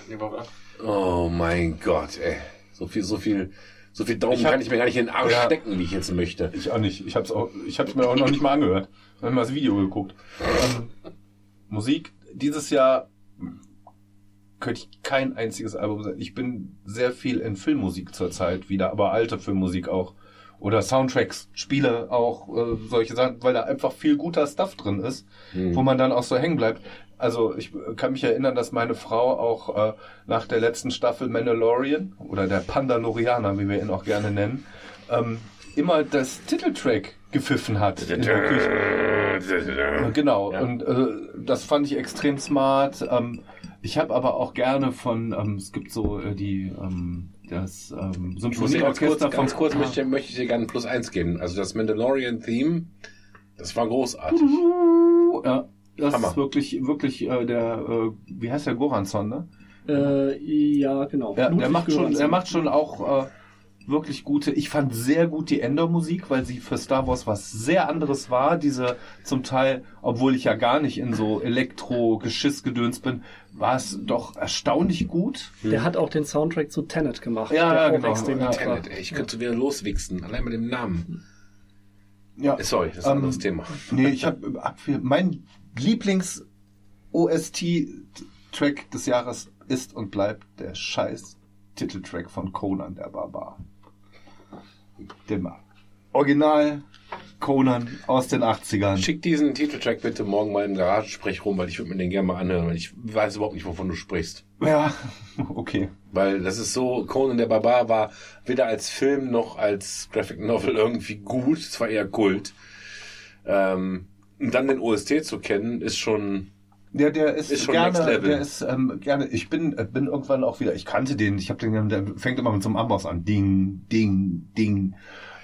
Oh mein Gott, ey. So viel, so viel, so viel Daumen Ich hab- kann ich mir gar nicht in den Arsch Ja. stecken, wie ich jetzt möchte. Ich auch nicht. Ich hab's auch, ich hab's mir auch noch nicht mal angehört. Ich habe mal das Video geguckt. Ähm, Musik dieses Jahr könnte ich kein einziges Album sagen. Ich bin sehr viel in Filmmusik zurzeit wieder, aber alte Filmmusik auch. Oder Soundtracks, Spiele auch, äh, solche Sachen, weil da einfach viel guter Stuff drin ist, wo man dann auch so hängen bleibt. Also ich kann mich erinnern, dass meine Frau auch äh, nach der letzten Staffel Mandalorian oder der Pandalorianer, wie wir ihn auch gerne nennen, ähm, immer das Titeltrack gepfiffen hat. in der Küche. Genau, Ja. und äh, das fand ich extrem smart. Ähm, ich habe aber auch gerne von, ähm, es gibt so äh, die, ähm, das ähm, Ich muss dir ganz kurz, Symphonieorchester von... möchte, möchte ich dir gerne ein Plus eins geben. Also das Mandalorian-Theme, das war großartig. Ja, das Hammer. ist wirklich, wirklich äh, der, äh, wie heißt der, Goranson, ne? Äh, ja, genau. Ja, der macht schon, er macht schon auch äh, wirklich gute. Ich fand sehr gut die Endor-Musik, weil sie für Star Wars was sehr anderes war. Diese zum Teil, obwohl ich ja gar nicht in so Elektro-Geschiss-Gedöns bin, war es doch erstaunlich gut. Der hat auch den Soundtrack zu Tenet gemacht. Ja, genau. Ja. war. Tenet, ey, ich könnte wieder loswichsen, allein mit dem Namen. Ja, Äh, Sorry, das ist ein Ähm, anderes Thema. Nee, ich habe mein Lieblings OST-Track des Jahres ist und bleibt der scheiß Titeltrack von Conan der Barbar. Dem Original Conan aus den 80ern. Schick diesen Titeltrack bitte morgen mal im Garagensprech rum, weil ich würde mir den gerne mal anhören, weil ich weiß überhaupt nicht, wovon du sprichst. Ja, okay. Weil das ist so, Conan der Barbar war weder als Film noch als Graphic Novel irgendwie gut, es war eher Kult. Ähm, und dann den OST zu kennen, ist schon, Der, der ist, Ist schon gerne, Next Level. der ist ähm, gerne. Ich bin, äh, bin irgendwann auch wieder. Ich kannte den. Ich habe den. Der fängt immer mit so einem Amboss an. Ding, Ding, Ding.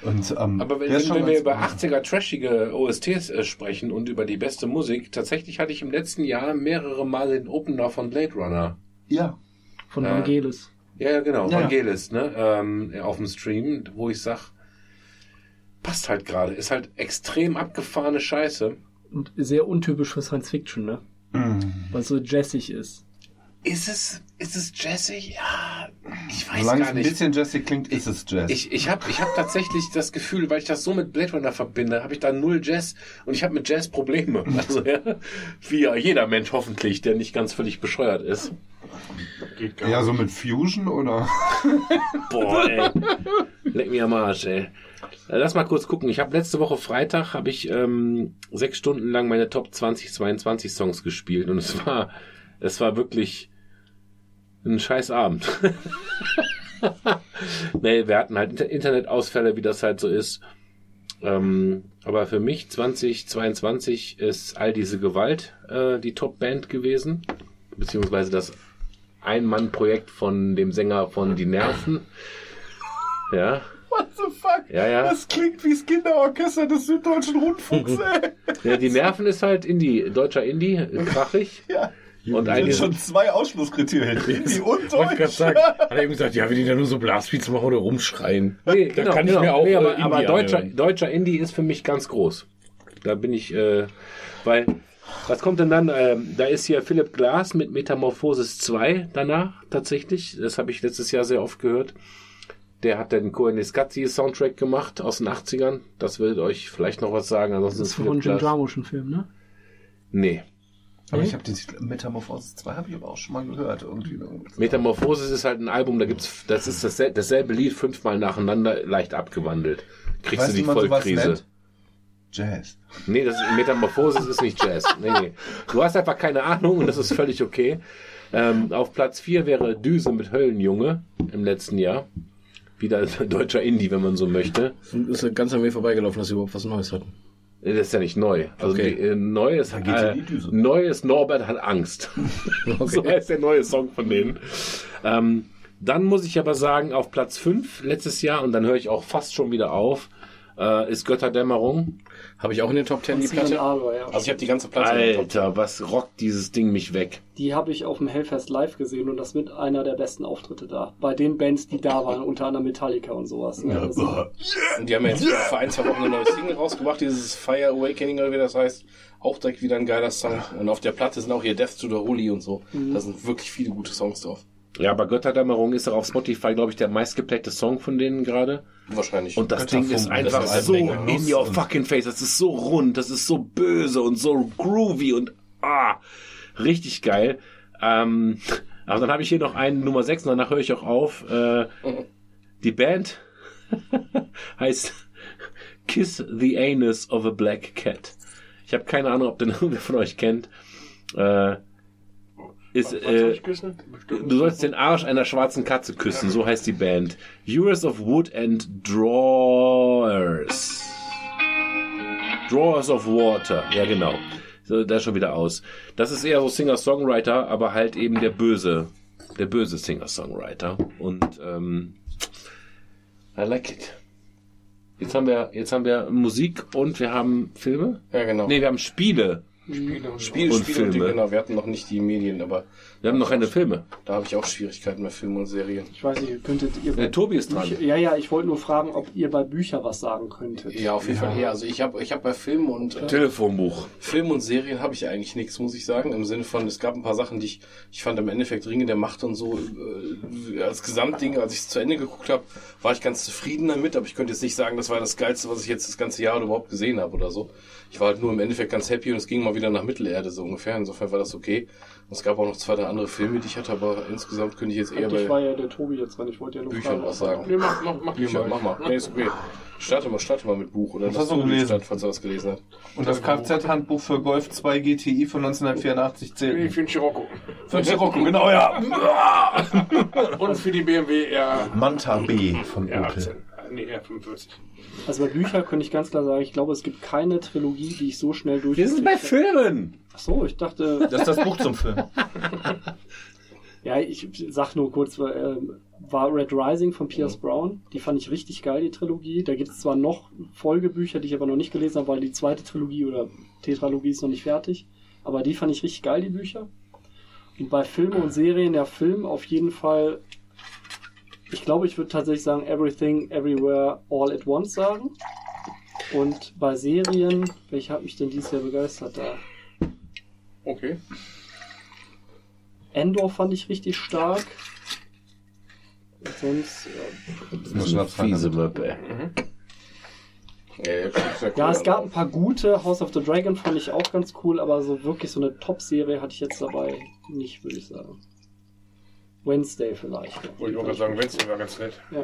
Und ähm, Aber wenn, wenn, wenn wir über ganz- 80er trashige OSTs äh, sprechen und über die beste Musik, tatsächlich hatte ich im letzten Jahr mehrere Male den Opener von Blade Runner. ja, Von. Vangelis. Ja, ja, genau, Ja. Vangelis, ne? Ähm, auf dem Stream, wo ich sag, passt halt gerade, ist halt extrem abgefahrene Scheiße. Und sehr untypisch für Science Fiction, ne? Weil es so jazzig ist. Ist es, ist es jazzig? Ja, ich weiß solange es gar ein nicht. bisschen Jazzy klingt, ist es Jazz. Ich, ich habe ich hab tatsächlich das Gefühl, weil ich das so mit Blade Runner verbinde, habe ich da null Jazz und ich habe mit Jazz Probleme. Also ja, wie ja jeder Mensch hoffentlich, der nicht ganz völlig bescheuert ist. Geht gar ja, so mit Fusion oder? Boah, ey. Leck mir am Arsch, ey. Lass mal kurz gucken. Ich habe letzte Woche Freitag habe ich ähm, sechs Stunden lang meine Top 2022 Songs gespielt und es war es war wirklich ein scheiß Abend. nee, wir hatten halt Inter Internetausfälle, wie das halt so ist. Ähm, aber für mich 2022 ist all diese Gewalt äh, die Top-Band gewesen, beziehungsweise das Ein-Mann-Projekt von dem Sänger von Die Nerven. Ja, What the fuck? ja, ja. Das klingt wie das Kinderorchester des Süddeutschen Rundfunks, ey. ja die Nerven ist halt Indie, deutscher Indie, krachig. Ja. Und Das sind schon zwei Ausschlusskriterien. Indie und Wollte ich gerade Deutsch. sagen, hat er eben gesagt, ja, wenn die da nur so Blasbeats machen oder rumschreien. Nee, Da genau, kann ich genau. mir auch, nee, aber, äh, aber deutscher, anhören. deutscher Indie ist für mich ganz groß. Da bin ich, äh, weil, was kommt denn dann? Ähm, da ist hier Philipp Glass mit Metamorphosis 2 danach tatsächlich. Das habe ich letztes Jahr sehr oft gehört. Der hat den Koeniskatsi Soundtrack gemacht aus den 80ern. Das wird euch vielleicht noch was sagen. Ansonsten Das ist ist von Jim Glass. Jarmuschen Film, ne? Nee. Aber ich habe die Metamorphose 2 habe ich aber auch schon mal gehört. Irgendwie. Metamorphosis ist halt ein Album, da gibt's, das ist dasselbe, dasselbe Lied fünfmal nacheinander, leicht abgewandelt. Kriegst Weißt du die Vollkrise. Jazz. Nee, das ist, Metamorphosis ist nicht Jazz. Nee, nee. Du hast einfach keine Ahnung und das ist völlig okay. Ähm, auf Platz 4 wäre Düse mit Höllenjunge im letzten Jahr. Wieder deutscher Indie, wenn man so möchte. Ist ja ganz an mir vorbeigelaufen, dass sie überhaupt was Neues hatten. Das ist ja nicht neu. Also Okay. äh, neu ist, äh, neu ist Norbert hat Angst. so heißt der neue Song von denen. Ähm, dann muss ich aber sagen, auf Platz 5 letztes Jahr, und dann höre ich auch fast schon wieder auf, äh, ist Götterdämmerung. Habe ich auch in den Top 10 die Platte? Adler, ja. Also ich habe die ganze Platte. Alter, was rockt dieses Ding mich weg. Die habe ich auf dem Hellfest live gesehen und das mit einer der besten Auftritte da. Bei den Bands, die da waren, unter anderem Metallica und sowas. ne? Das- Und die haben ja jetzt vor ein, zwei Wochen eine neue Single rausgebracht, dieses Fire Awakening oder wie das heißt. Auch direkt wieder ein geiler Song. Und auf der Platte sind auch hier Death to the Holy und so. Da sind wirklich viele gute Songs drauf. Ja, aber Götterdämmerung ist auch auf Spotify, glaube ich, der meistgeplayte Song von denen gerade. Wahrscheinlich. Und das Ding ist einfach ist so in your fucking face. Das ist so rund, das ist so böse und so groovy und ah, richtig geil. Ähm, aber dann habe ich hier noch einen Nummer 6 und danach höre ich auch auf. Äh, die Band heißt Kiss the Anus of a Black Cat. Ich habe keine Ahnung, ob den irgendwer von euch kennt. Äh, ist, äh. Du sollst den Arsch einer schwarzen Katze küssen, so heißt die Band. Years of Wood and Drawers. Drawers of Water, ja genau. So, da ist schon wieder aus. Das ist eher so Singer-Songwriter, aber halt eben der böse, der böse Singer-Songwriter. Und ähm, I like it. Jetzt haben wir, jetzt haben wir Musik und wir haben Filme. ja, genau. Nee, wir haben Spiele. Spiele und Spiel, und Spiel und Filme. genau. Wir hatten noch nicht die Medien, aber Wir haben noch keine Filme. da habe ich auch Schwierigkeiten bei Filmen und Serien. Ich weiß nicht, könntet ihr Äh, Tobi ist dran. Bücher, ja, ja, ich wollte nur fragen, ob ihr bei Büchern was sagen könntet. Ja, auf jeden Fall. Ja, also ich habe ich hab bei Filmen und äh, Telefonbuch. Film und Serien habe ich eigentlich nichts, muss ich sagen. Im Sinne von, es gab ein paar Sachen, die ich, ich fand im Endeffekt Ringe der Macht und so äh, als Gesamtding, als ich es zu Ende geguckt habe, war ich ganz zufrieden damit, aber ich könnte jetzt nicht sagen, das war das Geilste, was ich jetzt das ganze Jahr überhaupt gesehen habe oder so. Ich war halt nur im Endeffekt ganz happy und es ging mal wieder nach Mittelerde so ungefähr. Insofern war das okay. Und es gab auch noch zwei, drei andere Filme, die ich hatte, aber insgesamt könnte ich jetzt eher Eigentlich bei war ja der Tobi jetzt dran, ich wollte ja nur Büchern was sagen. Nee, mach, mach, mach Bücher, mach mal. Nee, ist okay. Starte mal, starte mal mit Buch oder Was hast du gelesen? falls er was gelesen hat. Und das Kfz-Handbuch für Golf 2 GTI von 1984 Ich zählt. finde Scirocco. Für Scirocco, genau, ja. Und für die BMW R, Manta B von Opel. R18. Nee, R45. Also bei Büchern könnte ich ganz klar sagen, ich glaube, es gibt keine Trilogie, die ich so schnell durch. Wir sind bei Filmen. Ach so, ich dachte, Das ist das Buch zum Film. ja, ich sag nur kurz, ähm, war Red Rising von Pierce Brown. Die fand ich richtig geil, die Trilogie. Da gibt es zwar noch Folgebücher, die ich aber noch nicht gelesen habe, weil die zweite Trilogie oder Tetralogie ist noch nicht fertig. Aber die fand ich richtig geil, die Bücher. Und bei Filmen und Serien, der Film auf jeden Fall. Ich glaube, ich würde tatsächlich sagen Everything, Everywhere, All at Once sagen. Und bei Serien, welche hat mich denn dieses Jahr begeistert da? Okay. Endor fand ich richtig stark. Und sonst, ja, Muss Schnaps rein. Fiese Möppe. Ja, ja, cool, ja, es gab ein paar gute. House of the Dragon fand ich auch ganz cool, aber so wirklich so eine Top-Serie hatte ich jetzt dabei nicht, würde ich sagen. Wednesday vielleicht. Wollte ich auch gerade sagen, Wednesday war ganz nett. Ja.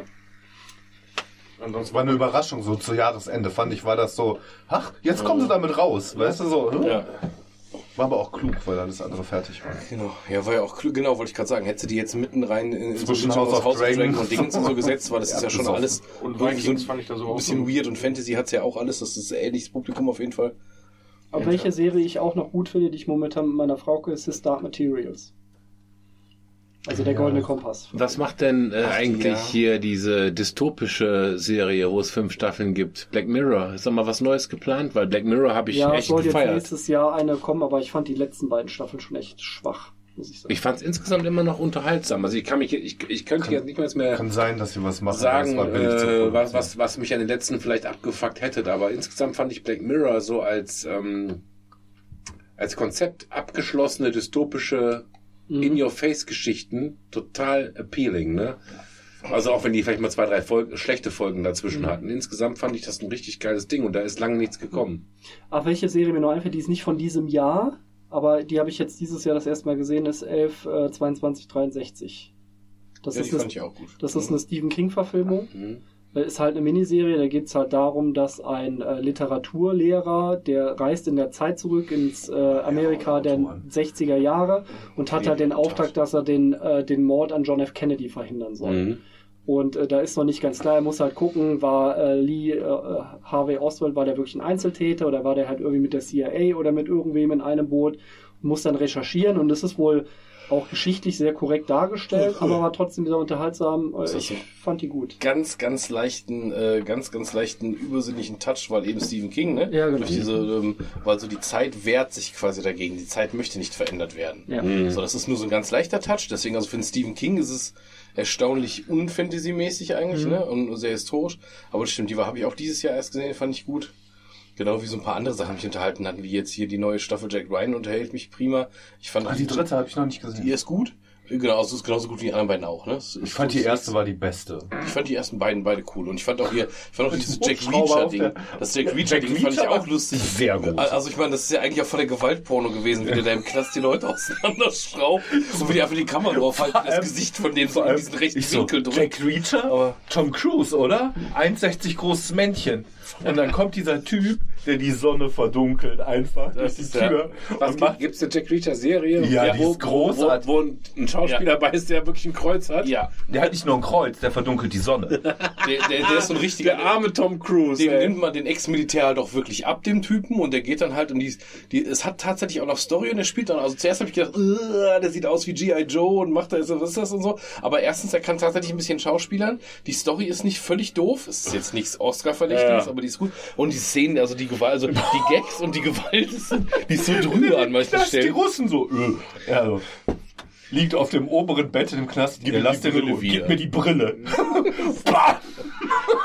Ansonsten war eine Überraschung, so zu Jahresende, fand ich, war das so, ach, jetzt kommen sie damit raus, weißt du, so. hm? Ja, War aber auch klug, weil alles andere fertig war. genau. Ja, war ja auch klug, genau, wollte ich gerade sagen. Hätte die jetzt mitten rein in, Zwischen House of Dragon. und Dingens und so gesetzt, weil das ist ja schon alles Und Vikings so fand ich da so ein bisschen so. weird und Fantasy hat's ja auch alles. Das ist ein ähnliches Publikum auf jeden Fall. Aber welche Serie ich auch noch gut finde, die ich momentan mit meiner Frau gucke, ist Dark Materials. Also der Goldene Kompass. Was macht denn äh, eigentlich ja. hier diese dystopische Serie, wo es fünf Staffeln gibt? Black Mirror. Ist doch mal was Neues geplant? Weil Black Mirror habe ich ja, echt soll jetzt gefeiert. nächstes Jahr eine kommen, aber ich fand die letzten beiden Staffeln schon echt schwach, muss ich sagen. Ich fand es insgesamt immer noch unterhaltsam. Also ich kann mich, ich, ich könnte jetzt nicht mehr Kann sein, dass wir was machen. sagen, äh, was, was, was mich an den letzten vielleicht abgefuckt hätte. Aber insgesamt fand ich Black Mirror so als, ähm, als Konzept abgeschlossene dystopische Mhm. In-Your-Face-Geschichten total appealing, ne? Also auch wenn die vielleicht mal zwei, drei Folgen, schlechte Folgen dazwischen hatten. Insgesamt fand ich das ein richtig geiles Ding und da ist lange nichts gekommen. Ach, welche Serie mir noch einfällt, die ist nicht von diesem Jahr, aber die habe ich jetzt dieses Jahr das erste Mal gesehen, ist 11, äh, 22, 63. Das Ja, ist die eine, fand ich auch gut. das ist eine Stephen King-Verfilmung. Mhm. Äh, Ist halt eine Miniserie, da geht's halt darum, dass ein äh, Literaturlehrer, der reist in der Zeit zurück ins äh, Amerika der 60er Jahre und hat halt den Auftrag, dass er den, äh, den Mord an John F. Kennedy verhindern soll. Mhm. Und äh, da ist noch nicht ganz klar, er muss halt gucken, war äh, Lee Harvey Oswald, war der wirklich ein Einzeltäter oder war der halt irgendwie mit der CIA oder mit irgendwem in einem Boot und muss dann recherchieren und das ist wohl auch geschichtlich sehr korrekt dargestellt, aber war trotzdem sehr unterhaltsam. Äh, das ich fand die gut. Ganz, ganz leichten, äh, ganz, ganz leichten übersinnlichen Touch, weil eben Stephen King, ne? Ja, genau. Durch diese, ähm, weil so die Zeit wehrt sich quasi dagegen. Die Zeit möchte nicht verändert werden. Ja. So, das ist nur so ein ganz leichter Touch. Deswegen, also für den Stephen King ist es erstaunlich unfantasy-mäßig eigentlich, Mhm. ne? Und sehr historisch. Aber das stimmt, die war habe ich auch dieses Jahr erst gesehen, fand ich gut. Genau wie so ein paar andere Sachen mich unterhalten hatten, wie jetzt hier die neue Staffel Jack Ryan unterhält mich prima. Ich fand Ah, die dritte habe ich noch nicht die gesehen. ist gut. Genau, also ist genauso gut wie die anderen beiden auch, ne? Ich fand die erste war die beste. ich fand die ersten beiden beide cool und ich fand auch hier, ich fand auch dieses Jack Hubschrauber Reacher auf Ding, der- das Jack Reacher Ding fand ich auch lustig. sehr gut. Also ich meine, das ist ja eigentlich auch von der Gewaltporno gewesen, wie der da im Knast die Leute auseinanderschraubt und wie die einfach die Kamera draufhalten, das Gesicht von denen so in diesen rechten so, Winkel drückt. Jack Reacher, Aber- Tom Cruise, oder? 1,60 großes Männchen. Und dann kommt dieser Typ, der die Sonne verdunkelt einfach durch die Tür. Was und macht, gibt es eine Jack Reacher Serie? Ja, die wo, ist großartig. Wo, wo ein Schauspieler dabei ist, der wirklich ein Kreuz hat? Ja, der hat nicht nur ein Kreuz, der verdunkelt die Sonne. der, der, der ist so ein richtiger, Der arme Tom Cruise. dem ey. nimmt man den Ex-Militär halt auch wirklich ab, dem Typen, und der geht dann halt und die, die es hat tatsächlich auch noch Story und der spielt dann, also zuerst habe ich gedacht, "Ugh, der sieht aus wie G.I. Joe und macht da so, was ist das und so, aber erstens, er kann tatsächlich ein bisschen schauspielern, die Story ist nicht völlig doof, es ist jetzt nichts Oscar-verdächtiges, aber die ist gut, und die Szenen, also die Gewalt, also die Gags und die Gewalt, ist, die ist so drüber an manchen Das die Stellen. Russen so. Äh, ja, so. Liegt auf dem oberen Bett im Knast. Gib mir lasst die Brille. Gib mir die Brille.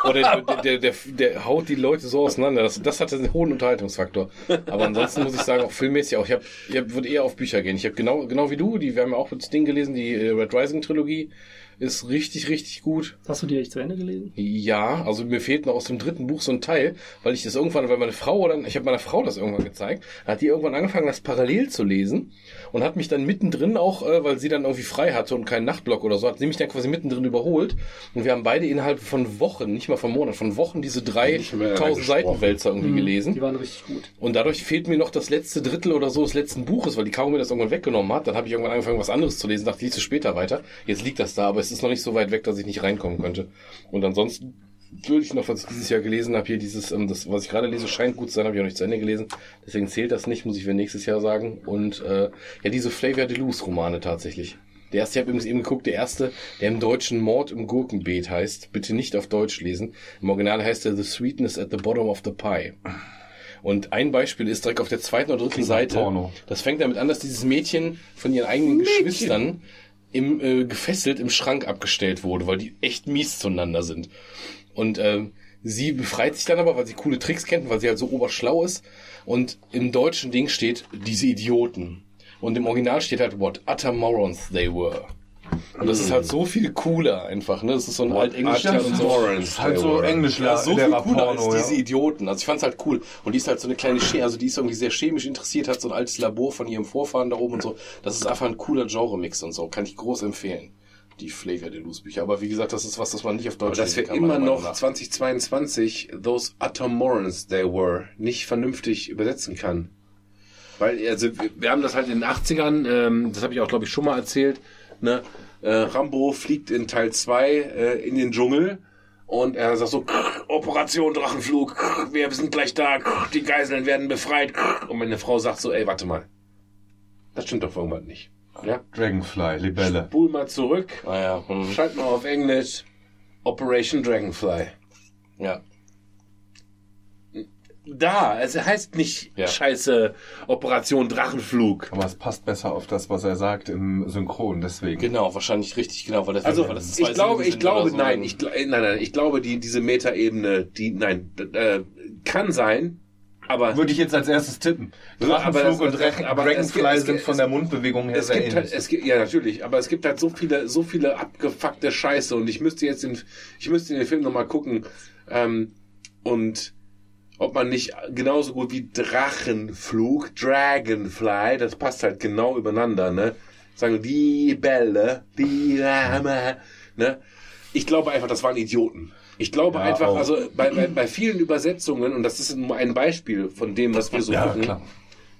Oder der, der, der, der haut die Leute so auseinander. Das, das hat einen hohen Unterhaltungsfaktor. Aber ansonsten muss ich sagen, auch filmmäßig auch. Ich, hab, ich hab, würde eher auf Bücher gehen. Ich habe genau, genau wie du, die, wir haben ja auch das Ding gelesen, die äh, Red Rising Trilogie ist richtig, richtig gut. Hast du die echt zu Ende gelesen? Ja, also mir fehlt noch aus dem dritten Buch so ein Teil, weil ich das irgendwann, weil meine Frau dann, ich habe meiner Frau das irgendwann gezeigt, hat die irgendwann angefangen, das parallel zu lesen und hat mich dann mittendrin auch, äh, weil sie dann irgendwie frei hatte und keinen Nachtblock oder so, hat sie mich dann quasi mittendrin überholt und wir haben beide innerhalb von Wochen, nicht mal von Monaten, von Wochen diese drei mehr tausend Seiten Wälzer irgendwie Die gelesen. waren richtig gut. Und dadurch fehlt mir noch das letzte Drittel oder so des letzten Buches, weil die Caro mir das irgendwann weggenommen hat. Dann habe ich irgendwann angefangen, was anderes zu lesen, dachte, ich lese später weiter. Jetzt liegt das da, aber es ist noch nicht so weit weg, dass ich nicht reinkommen könnte. Und ansonsten würde ich noch, was ich dieses Jahr gelesen habe, hier dieses, ähm, das, was ich gerade lese, scheint gut zu sein, habe ich auch nicht zu Ende gelesen. Deswegen zählt das nicht, muss ich für nächstes Jahr sagen. Und äh, ja, diese Flavor Deluxe Romane tatsächlich. Der erste, ich habe übrigens eben geguckt, der erste, der im Deutschen Mord im Gurkenbeet heißt. Bitte nicht auf Deutsch lesen. Im Original heißt er The Sweetness at the Bottom of the Pie. Und ein Beispiel ist direkt auf der zweiten oder dritten Seite. Porno. Das fängt damit an, dass dieses Mädchen von ihren eigenen Geschwistern im äh, gefesselt im Schrank abgestellt wurde, weil die echt mies zueinander sind. Und ähm, sie befreit sich dann aber, weil sie coole Tricks kennt, weil sie halt so oberschlau ist. Und im deutschen Ding steht diese Idioten. Und im Original steht halt what utter morons they were. Und das ist halt so viel cooler einfach, ne? Das ist so ein altenglischer und so. ist halt so Englisch Ja, so viel cooler als Porno, diese ja. Idioten. Also ich fand's halt cool. Und die ist halt so eine kleine Che also die ist irgendwie sehr chemisch interessiert, hat so ein altes Labor von ihrem Vorfahren da oben und so. Das ist einfach ein cooler Genre-Mix und so. Kann ich groß empfehlen. Die Flavor Deluxe Bücher. Aber wie gesagt, das ist was, das man nicht auf Deutsch Aber dass wir kann, immer noch nach. 2022 those utter morons they were nicht vernünftig übersetzen kann. Weil, also, wir, haben das halt in den 80ern, ähm, das habe ich auch, glaube ich, schon mal erzählt, ne? Äh, Rambo fliegt in Teil 2 äh, in den Dschungel und er sagt so, "Krr, Operation Drachenflug, krr, wir sind gleich da, krr, die Geiseln werden befreit. krr." Und meine Frau sagt so, ey, warte mal. Das stimmt doch irgendwann nicht. Ja. Dragonfly, Libelle. Spul mal zurück. Naja, hm, Schalt mal auf Englisch. Operation Dragonfly. ja. Da, es heißt nicht Ja. scheiße Operation Drachenflug. Aber es passt besser auf das, was er sagt im Synchron, deswegen. Genau, wahrscheinlich richtig, genau, weil das, Also weil das ich glaube, ich glaube, so. nein, ich, nein, nein, ich glaube, die diese Metaebene, die, nein, äh, kann sein, aber Würde ich jetzt als erstes tippen. Drachenflug und Drachen, aber Dragonfly sind von der Mundbewegung her es sehr gibt halt, ähnlich. es gibt, ja natürlich, aber es gibt halt so viele, so viele abgefuckte Scheiße und ich müsste jetzt den, ich müsste den Film nochmal gucken ähm, und ob man nicht genauso gut wie Drachenflug, Dragonfly, das passt halt genau übereinander, ne? Sagen die Bälle, die Lama, ne? Ich glaube einfach, das waren Idioten. Ich glaube Ja, einfach, auch. also bei, bei, bei vielen Übersetzungen, und das ist nur ein Beispiel von dem, was wir so ja, gucken, klar.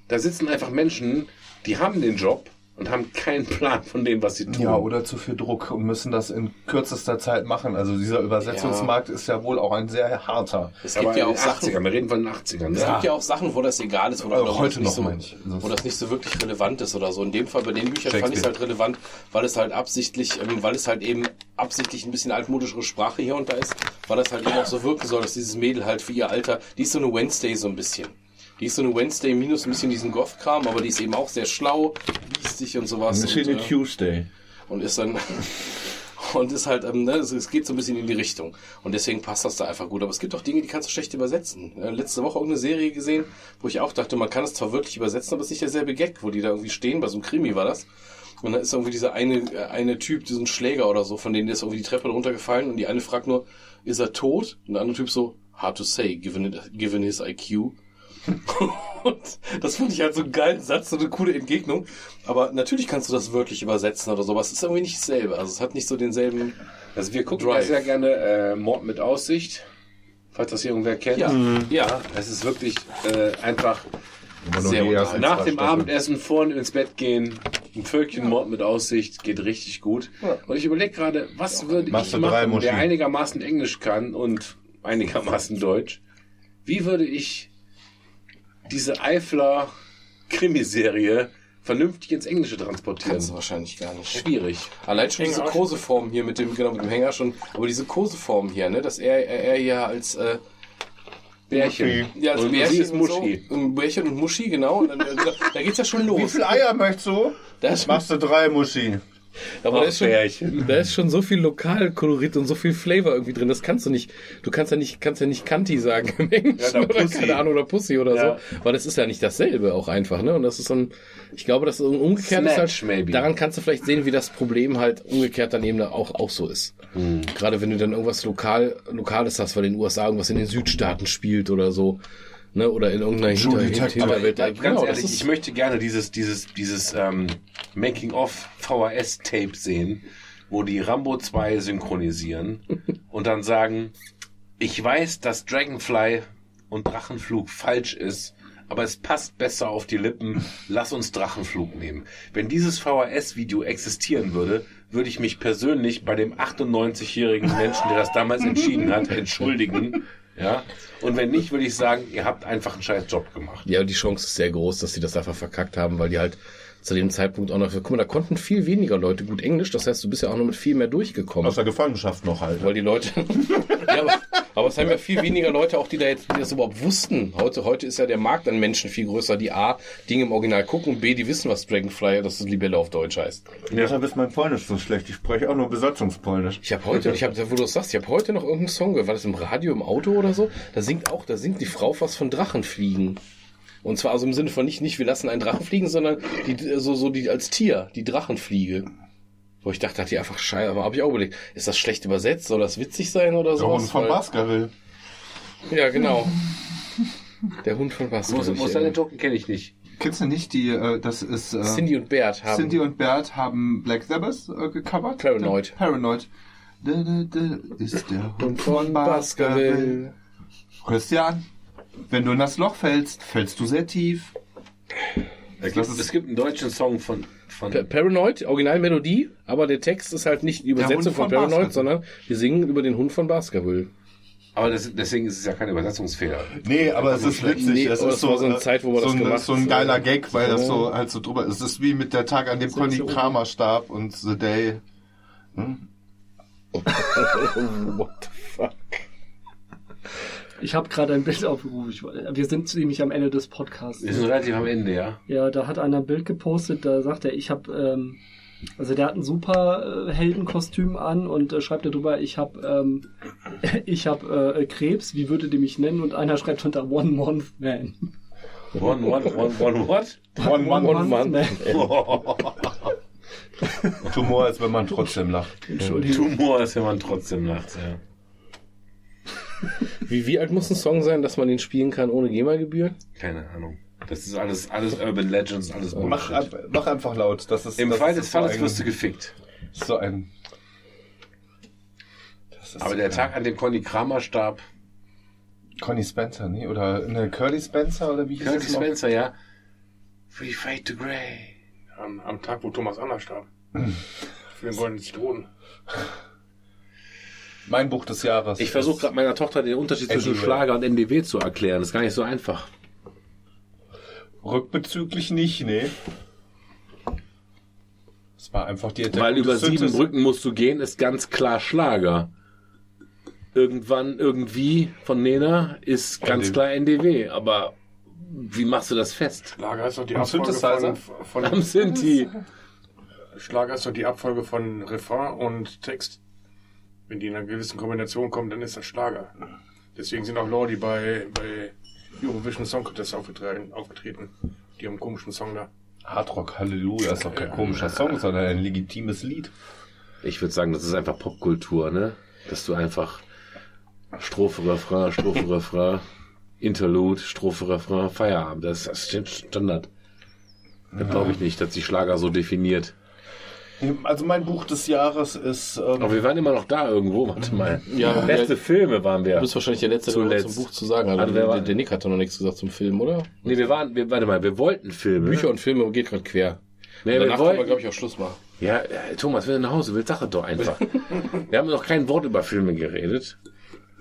da sitzen einfach Menschen, die haben den Job und haben keinen Plan von dem, was sie tun. Ja, oder zu viel Druck und müssen das in kürzester Zeit machen. Also dieser Übersetzungsmarkt ist ja wohl auch ein sehr harter. Es gibt Aber ja auch Sachen, 80ern, wir reden von den 80ern. Es Ne? gibt ja auch Sachen, wo das egal ist, wo, Also wo heute das nicht noch, so. Also wo das nicht so wirklich relevant ist oder so. In dem Fall bei den Büchern fand ich es halt relevant, weil es halt absichtlich, ähm, weil es halt eben absichtlich ein bisschen altmodischere Sprache hier und da ist, weil das halt eben auch so wirken soll, dass dieses Mädel halt für ihr Alter, die ist so eine Wednesday so ein bisschen. Die ist so eine Wednesday minus ein bisschen diesen Goth-Kram, aber die ist eben auch sehr schlau, biestig und sowas. Und, äh, Tuesday. und ist dann und ist halt, ähm, ne, es, geht so ein bisschen in die Richtung. Und deswegen passt das da einfach gut. Aber es gibt auch Dinge, die kannst du schlecht übersetzen. Äh, letzte Woche irgendeine Serie gesehen, wo ich auch dachte, man kann es zwar wirklich übersetzen, aber es ist nicht derselbe Gag, wo die da irgendwie stehen, bei so einem Krimi war das. Und dann ist irgendwie dieser eine, äh, eine Typ, diesen Schläger oder so, von denen der ist irgendwie die Treppe runtergefallen und die eine fragt nur, ist er tot? Und der andere Typ so, hard to say, given, it, given his IQ. Und das fand ich halt so einen geilen Satz, so eine coole Entgegnung. Aber natürlich kannst du das wörtlich übersetzen oder so, aber es ist irgendwie nicht dasselbe. Also es hat nicht so denselben. Also wir gucken Drive. ja sehr gerne äh, Mord mit Aussicht, falls das irgendwer kennt. Ja, ja. Es ist wirklich äh, einfach Sehr unterhaltsam. nach dem Staffeln. Abendessen vorne ins Bett gehen, ein Völkchen Mord mit Aussicht, geht richtig gut. Und ich überlege gerade, was würde Machst ich machen, der einigermaßen Englisch kann und einigermaßen Deutsch. Wie würde ich diese Eifler Krimiserie vernünftig ins Englische transportieren? Kannst du wahrscheinlich gar nicht. Schwierig. Allein schon diese. Koseform hier mit dem, genau, mit dem Hänger schon. Aber diese Koseform hier, ne, dass er, er, er ja als, äh, Bärchen. ja, als und Bärchen ist und Muschi. So, ein Bärchen und Muschi, genau. Und dann, da, da geht's ja schon los. Wie viele Eier möchtest du? Das, Machst du drei, Muschi. Aber da ist, schon, Bärchen. da ist schon so viel Lokalkolorit und so viel Flavor irgendwie drin. Das kannst du nicht. Du kannst ja nicht, kannst ja nicht Kanti sagen im Englischen Ja, oder Pussy. keine Ahnung oder Pussy oder Ja. so, weil das ist ja nicht dasselbe auch einfach, ne? Und das ist so ein, ich glaube, das ist ein umgekehrt ist Snatch, halt, maybe. daran kannst du vielleicht sehen, wie das Problem halt umgekehrt dann eben auch auch so ist. Hm. Gerade wenn du dann irgendwas lokal lokales hast, weil in den USA irgendwas in den Südstaaten spielt oder so. Ne, oder in irgendeiner Hinter Detective. Hinterwelt. Ganz Genau, ehrlich, ich möchte gerne dieses, dieses, dieses ähm, Making-of VHS-Tape sehen, wo die Rambo 2 synchronisieren und dann sagen, ich weiß, dass Dragonfly und Drachenflug falsch ist, aber es passt besser auf die Lippen. Lass uns Drachenflug nehmen. Wenn dieses VHS-Video existieren würde, würde ich mich persönlich bei dem 98-jährigen Menschen, der das damals entschieden hat, entschuldigen. Ja. Und wenn nicht, würde ich sagen, ihr habt einfach einen scheiß Job gemacht. Ja, die Chance ist sehr groß, dass sie das einfach verkackt haben, weil die halt zu dem Zeitpunkt auch noch, guck mal, da konnten viel weniger Leute gut Englisch, das heißt, du bist ja auch noch mit viel mehr durchgekommen. Aus der Gefangenschaft noch halt. weil die Leute, ja, aber, aber es haben ja viel weniger Leute auch, die da jetzt, die das überhaupt wussten. Heute, heute ist ja der Markt an Menschen viel größer, die A, Dinge im Original gucken, B, die wissen, was Dragonfly, das ist Libelle auf Deutsch heißt. Deshalb ist mein Polnisch so schlecht. Ich spreche auch nur Besatzungspolnisch. Ich habe heute, ich habe, wo du das sagst, ich habe heute noch irgendeinen Song gehört, war das im Radio, im Auto oder so? Da singt auch, da singt die Frau was von Drachenfliegen. Und zwar also im Sinne von nicht, nicht wir lassen einen Drachen fliegen, sondern die, so, so die als Tier, die Drachenfliege. Wo ich dachte, hat die einfach scheiße, aber habe ich auch überlegt, ist das schlecht übersetzt, soll das witzig sein oder Der so? Hund von Baskerville. Ja, genau. Der Hund von was? Wo ist, deine Token? Kenne ich nicht. Kennst du nicht die, äh, das ist, äh, Cindy und Bert haben. Cindy und Bert haben Black Sabbath äh, gecovert. Paranoid. Paranoid. Da, da, da ist der Hund von Baskerville. Christian, wenn du in das Loch fällst, fällst du sehr tief. Es gibt, es gibt einen deutschen Song von, von Pa- Paranoid, Originalmelodie, aber der Text ist halt nicht die Übersetzung von von Paranoid, Baskerville. sondern wir singen über den Hund von Baskerville. Aber das, deswegen ist es ja kein Übersetzungsfehler. Nee, aber es ist witzig. Nee, es ist so, so eine Zeit, wo man so, das ein, gemacht so ein hat. geiler Gag, weil das so halt so drüber ist. Es ist wie mit der Tag, an dem Conny so Kramer starb und The Day. Hm? What the fuck? Ich habe gerade ein Bild aufgerufen. Wir sind ziemlich am Ende des Podcasts. Wir sind relativ am Ende, ja. Ja, da hat einer ein Bild gepostet, da sagt er, ich habe, ähm, also der hat ein super äh, Heldenkostüm an und äh, schreibt darüber, ich habe, ähm, ich habe äh, Krebs, wie würdet ihr mich nennen? Und einer schreibt unter One Month Man. One, one, one, one, what? One, one, One Month. Tumor ist, wenn man trotzdem lacht. Entschuldigung. Tumor ist, wenn man trotzdem lacht, ja. Wie, wie alt muss ein Song sein, dass man ihn spielen kann ohne GEMA-Gebühr? Keine Ahnung. Das ist alles, alles Urban Legends, alles Mach, Bullshit. ein- mach einfach laut. Das ist, Im das Fall ist des so Falles ein- wirst du gefickt. So ein. Das ist Aber so der geil. Tag, an dem Conny Kramer starb, Conny Spencer, nee? Oder ne, Curly Spencer oder wie hieß Curly es noch? Spencer, ja. Free Fade to Grey. Am, am Tag, wo Thomas Anna starb. Für den goldenen Zitronen. Mein Buch des Jahres. Ich versuche gerade meiner Tochter den Unterschied zwischen NDW. Schlager und NDW zu erklären. Das ist gar nicht so einfach. Rückbezüglich nicht, nee. Es war einfach die Entdeckung Weil über sieben Synthes- Brücken musst du gehen, ist ganz klar Schlager. Irgendwann, irgendwie von Nena ist ganz NDW. klar NDW. Aber wie machst du das fest? Schlager ist doch die Am Abfolge Synthesizer? von, Am von Sinti. Schlager ist doch die Abfolge von Refrain und Text. Wenn die in einer gewissen Kombination kommen, dann ist das Schlager. Deswegen sind auch Lordi bei, bei Eurovision Song Contest aufgetreten, aufgetreten. Die haben einen komischen Song da. Hardrock Halleluja ist doch kein komischer Song, sondern ein legitimes Lied. Ich würde sagen, das ist einfach Popkultur, ne? Dass du einfach Strophe, Refrain, Strophe, Refrain, Interlude, Strophe, Refrain, Feierabend. Das ist Standard. Da glaube ich nicht, dass die Schlager so definiert. Also mein Buch des Jahres ist. Ähm, Aber wir waren immer noch da irgendwo. Warte mal. Ja, Beste ja, Filme waren wir. du bist wahrscheinlich der Letzte, der zum Buch zu sagen hat. Also der, war- der Nick hat doch noch nichts gesagt zum Film, oder? Nee, wir waren, wir, warte mal, wir wollten Filme. Bücher und Filme geht gerade quer. nee, wir Danach können wir, wollten, glaube ich, auch Schluss machen. ja, ja, Thomas, wenn du nach Hause willst, sag es doch einfach. wir haben noch kein Wort über Filme geredet.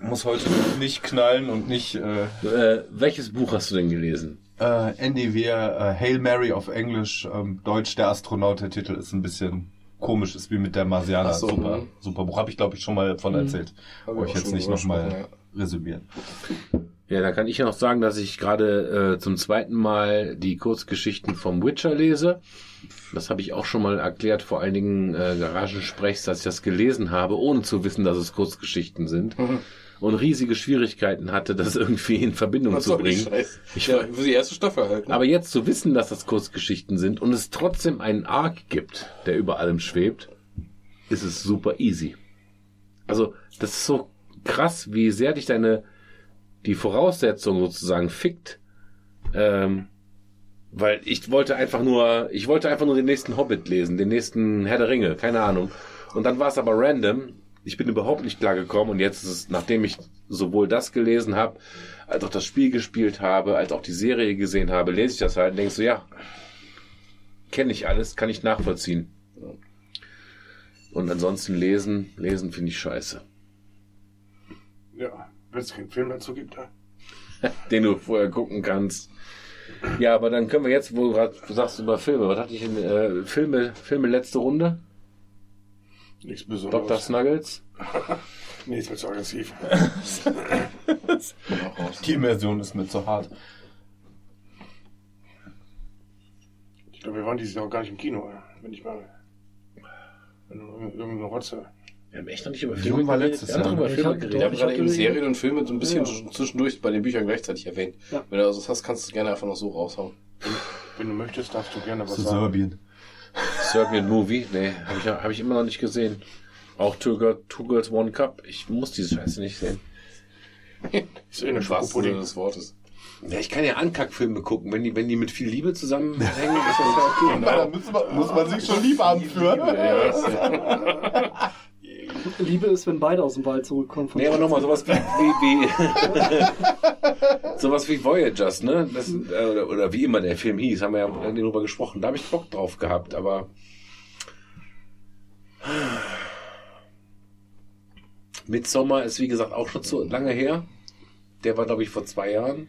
muss heute nicht knallen und nicht. Äh, Äh, welches Buch hast du denn gelesen? Äh, NDW, äh, Hail Mary auf Englisch, ähm, Deutsch der Astronaut. Der Titel ist ein bisschen komisch, ist wie mit der Marsianer. So, super, mhm. super Buch. Habe ich, glaube ich, schon mal von erzählt. Wir Brauche ich auch jetzt nicht nochmal gesprochen, resümieren. Ja, da kann ich ja noch sagen, dass ich gerade äh, zum zweiten Mal die Kurzgeschichten vom Witcher lese. Das habe ich auch schon mal erklärt vor einigen äh, Garagensprechs, dass ich das gelesen habe, ohne zu wissen, dass es Kurzgeschichten sind. Und riesige Schwierigkeiten hatte, das irgendwie in Verbindung zu bringen. Ich ja, für die erste Staffel halt. ne? Aber jetzt zu wissen, dass das Kurzgeschichten sind und es trotzdem einen Arc gibt, der über allem schwebt, ist es super easy. Also, das ist so krass, wie sehr dich deine, die Voraussetzung sozusagen fickt. Ähm, weil ich wollte einfach nur, ich wollte einfach nur den nächsten Hobbit lesen, den nächsten Herr der Ringe, keine Ahnung. Und dann war es aber random. Ich bin überhaupt nicht klar gekommen und jetzt ist es, nachdem ich sowohl das gelesen habe, als auch das Spiel gespielt habe, als auch die Serie gesehen habe, lese ich das halt und denkst so, ja, kenne ich alles, kann ich nachvollziehen. Und ansonsten lesen, lesen finde ich scheiße. Ja, wenn es keinen Film dazu gibt, ja. Den du vorher gucken kannst. Ja, aber dann können wir jetzt, wo du gerade sagst über Filme, was hatte ich in äh, Filme, Filme letzte Runde? Nichts Besonderes. Dr. Snuggles? Nee, ist mir zu aggressiv. Die Immersion ist mir zu hart. Ich glaube, wir waren dieses Jahr auch gar nicht im Kino, wenn ich mal. Wenn du irgend- irgendeine Rotze. Wir haben echt noch nicht über Filme Filme war geredet. letztes Wir haben Jahr, über? Filme geredet. Wir haben gerade eben. Serien und Filme so ein bisschen Ja. zwischendurch bei den Büchern gleichzeitig erwähnt. Ja. Wenn du also das hast, kannst du es gerne einfach noch so raushauen. Wenn du möchtest, darfst du gerne was Zu sagen. Serbien. Serbian Movie? Nee, habe ich, hab ich immer noch nicht gesehen. Auch Two, Girl, Two Girls One Cup. Ich muss diese Scheiße nicht sehen. Ist eh eine Im wahrsten Sinne Schokopudding. des Wortes. Ja, ich kann ja Ankackfilme gucken. Wenn die, wenn die mit viel Liebe zusammenhängen, ist das ja okay. Da muss man, muss man sich schon lieb haben für. Liebe ist, wenn beide aus dem Wald zurückkommen. Nee, aber nochmal, sowas wie, wie, wie sowas wie Voyagers, ne? Das, äh, oder, wie immer der Film hieß, haben wir ja darüber gesprochen. Da habe ich Bock drauf gehabt, aber Midsommar ist wie gesagt auch schon zu lange her. Der war, glaube ich, vor zwei Jahren.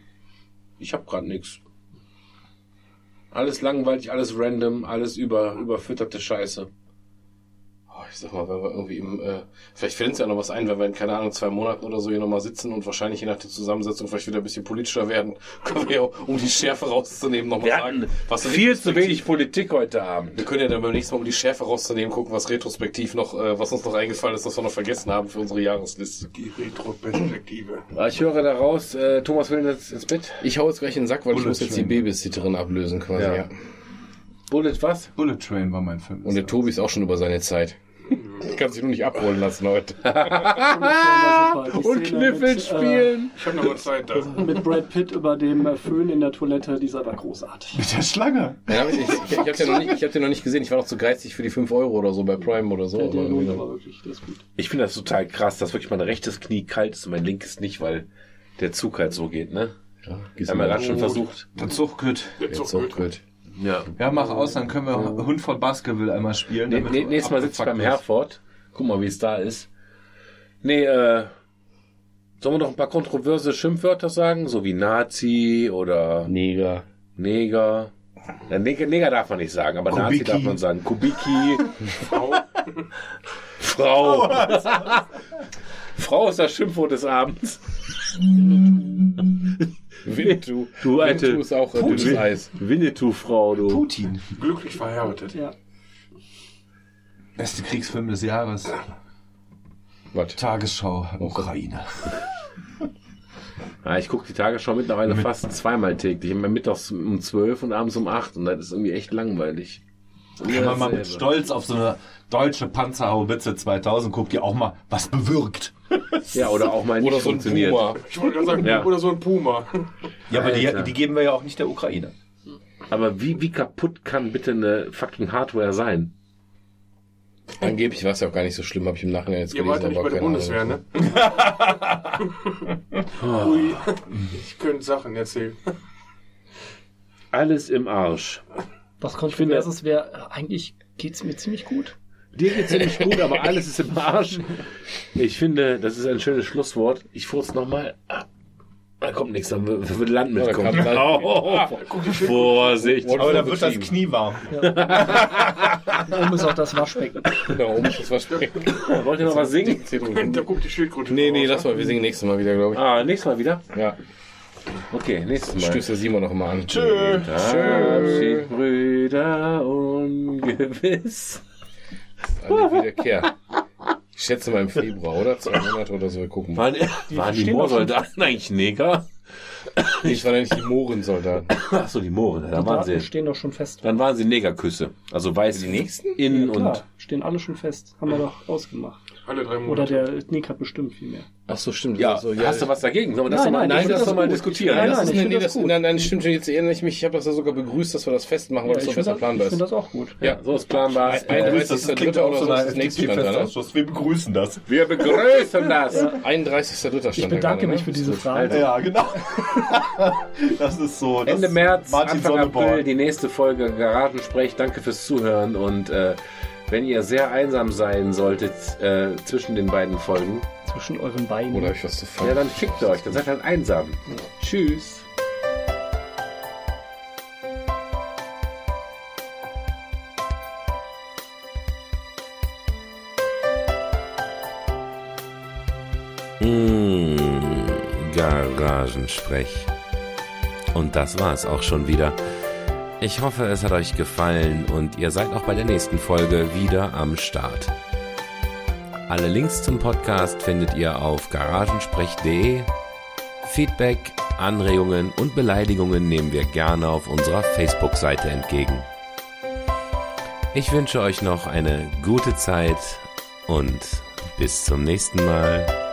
Ich habe gerade nichts. Alles langweilig, alles random, alles über, überfütterte Scheiße. Ich sag mal, wenn wir irgendwie im, äh, vielleicht fällt uns ja noch was ein, wenn wir in, keine Ahnung, zwei Monaten oder so hier nochmal sitzen und wahrscheinlich je nach der Zusammensetzung vielleicht wieder ein bisschen politischer werden, können wir ja, um die Schärfe rauszunehmen, nochmal sagen, was viel zu wenig Politik heute Abend. Wir können ja dann beim nächsten Mal, um die Schärfe rauszunehmen, gucken, was retrospektiv noch, äh, was uns noch eingefallen ist, was wir noch vergessen haben für unsere Jahresliste. Die Retroperspektive. Ich höre daraus, äh, Thomas will jetzt ins Bett. Ich hau jetzt gleich in den Sack, weil ich Bullet muss jetzt die Train. Babysitterin ablösen quasi. Ja. Ja. Bullet was? Bullet Train war mein Film. Und der Tobi ist auch schon über seine Zeit. Kann sich nur nicht abholen lassen heute. Und Kniffel spielen. Ich habe noch mal Zeit da. Äh, mit Brad Pitt über dem äh, Föhn in der Toilette, dieser war großartig. Mit der Schlange. Ja, ich ich, ich, ich habe den, noch nicht- ich hab den noch nicht gesehen. Ich war noch zu geizig für die 5 Euro oder so bei Prime oder so. Der, der aber wirklich, der ist gut. Ich finde das total krass, dass wirklich mein rechtes Knie kalt ist und mein linkes nicht, weil der Zug halt so geht, ne? ja, Wir haben ja gerade schon versucht. Der Zuchtgut. Jetzt Jetzt auch gut. Ja. Ja, mach aus, dann können wir Hund von Baskerville einmal spielen. Nee, nee, nächstes Mal sitze ich beim. Herford. Guck mal, wie es da ist. Nee, äh, sollen wir noch ein paar kontroverse Schimpfwörter sagen? So wie Nazi oder Neger. Neger. Ja, Neger, Neger darf man nicht sagen, aber Nazi Kubiki. darf man sagen. Kubiki. Frau. Frau ist das Schimpfwort des Abends. Winnetou. Du alte Winnetou ist auch äh, dünnes Eis. Winnetou-Frau, du. Putin. Glücklich verheiratet. Ja. Beste Kriegsfilm des Jahres. Was? Tagesschau, Ukraine. Ja, ich gucke die Tagesschau mittlerweile fast zweimal täglich. Immer mittags um 12 und abends um 8 und das ist irgendwie echt langweilig. Wenn man mal mit Stolz auf so eine deutsche Panzerhaubitze 2000 guckt, die auch mal was bewirkt. Ja, oder auch mal nicht Oder so ein funktioniert. Puma. Ich wollte gerade sagen, Ja. oder so ein Puma. Ja, aber die, die geben wir ja auch nicht der Ukraine. Aber wie, wie kaputt kann bitte eine fucking Hardware sein? Angeblich war es ja auch gar nicht so schlimm, habe ich im Nachhinein jetzt Ihr gelesen. wart ja nicht bei der Bundeswehr, Ahnung. ne? Ui. Ich könnte Sachen erzählen. Alles im Arsch. Was Kontroverses wäre, eigentlich geht's mir ziemlich gut. Dir geht's ziemlich gut, aber alles ist im Arsch. Ich finde, das ist ein schönes Schlusswort. Ich furz nochmal. Ah, Da kommt nichts, dann wird Land Ja, da mitkommen. kam Land. Oh, Vorsicht. Aber da the wird das? Knie warm. Oben ist auch das Waschbecken. Genau, oben ist das Versprechen. Wollt ihr noch was singen? Da guckt die Schildkröte Nee, nee, lass mal, wir singen nächstes Mal wieder, glaube Ah, nächstes Mal wieder? ich. Ja. Okay, nächstes Mal. Stößt der Simon noch mal an. Tschö. Abschied, Brüder, ungewiss. Alle wiederkehr. Ich schätze mal im Februar, oder? Zwei Monate oder so, wir gucken mal. Waren, waren die stehen doch Moorsoldaten eigentlich Neger? Nee, es waren ja nicht die Mohrensoldaten. Achso, die Moore, da Die waren Daten sie. stehen doch schon fest. Dann waren sie Negerküsse. Also weiß Die nächsten? innen Klar, und stehen alle schon fest. Haben wir doch ausgemacht. Alle drei Oder Monate. der Nick hat bestimmt viel mehr. Ach so, stimmt. Ja, also, hast du was dagegen? Sollen wir das Nein, nochmal nein, ich nein, das das noch mal gut. diskutieren? Nein, das nein, ist, ich nee, nee, das das, gut. nein, nein, stimmt. Jetzt erinnere ich mich, ich habe das ja sogar begrüßt, dass wir das festmachen, weil das ich so besser finde das, planbar ich find ist. das auch gut. Ja, so ist planbar. Ein- 31.3. oder so ist das nächste Stand da, ne? Festausschuss. Wir begrüßen das. wir begrüßen das. 31.3. stand Ich da bedanke mich ne? für diese Frage. Ja, genau. das ist so. Das Ende März, Martin Anfang. April, die nächste Folge Garagensprech. Danke fürs Zuhören und äh, wenn ihr sehr einsam sein solltet äh, zwischen den beiden Folgen, Zwischen euren Beinen. Oder ich was zu fangen? ja, dann fickt euch, dann seid halt einsam. Tschüss. Mmh, Garagensprech. Und das war es auch schon wieder. Ich hoffe, es hat euch gefallen und ihr seid auch bei der nächsten Folge wieder am Start. Alle Links zum Podcast findet ihr auf garagensprech.de. Feedback, Anregungen und Beleidigungen nehmen wir gerne auf unserer Facebook-Seite entgegen. Ich wünsche euch noch eine gute Zeit und bis zum nächsten Mal.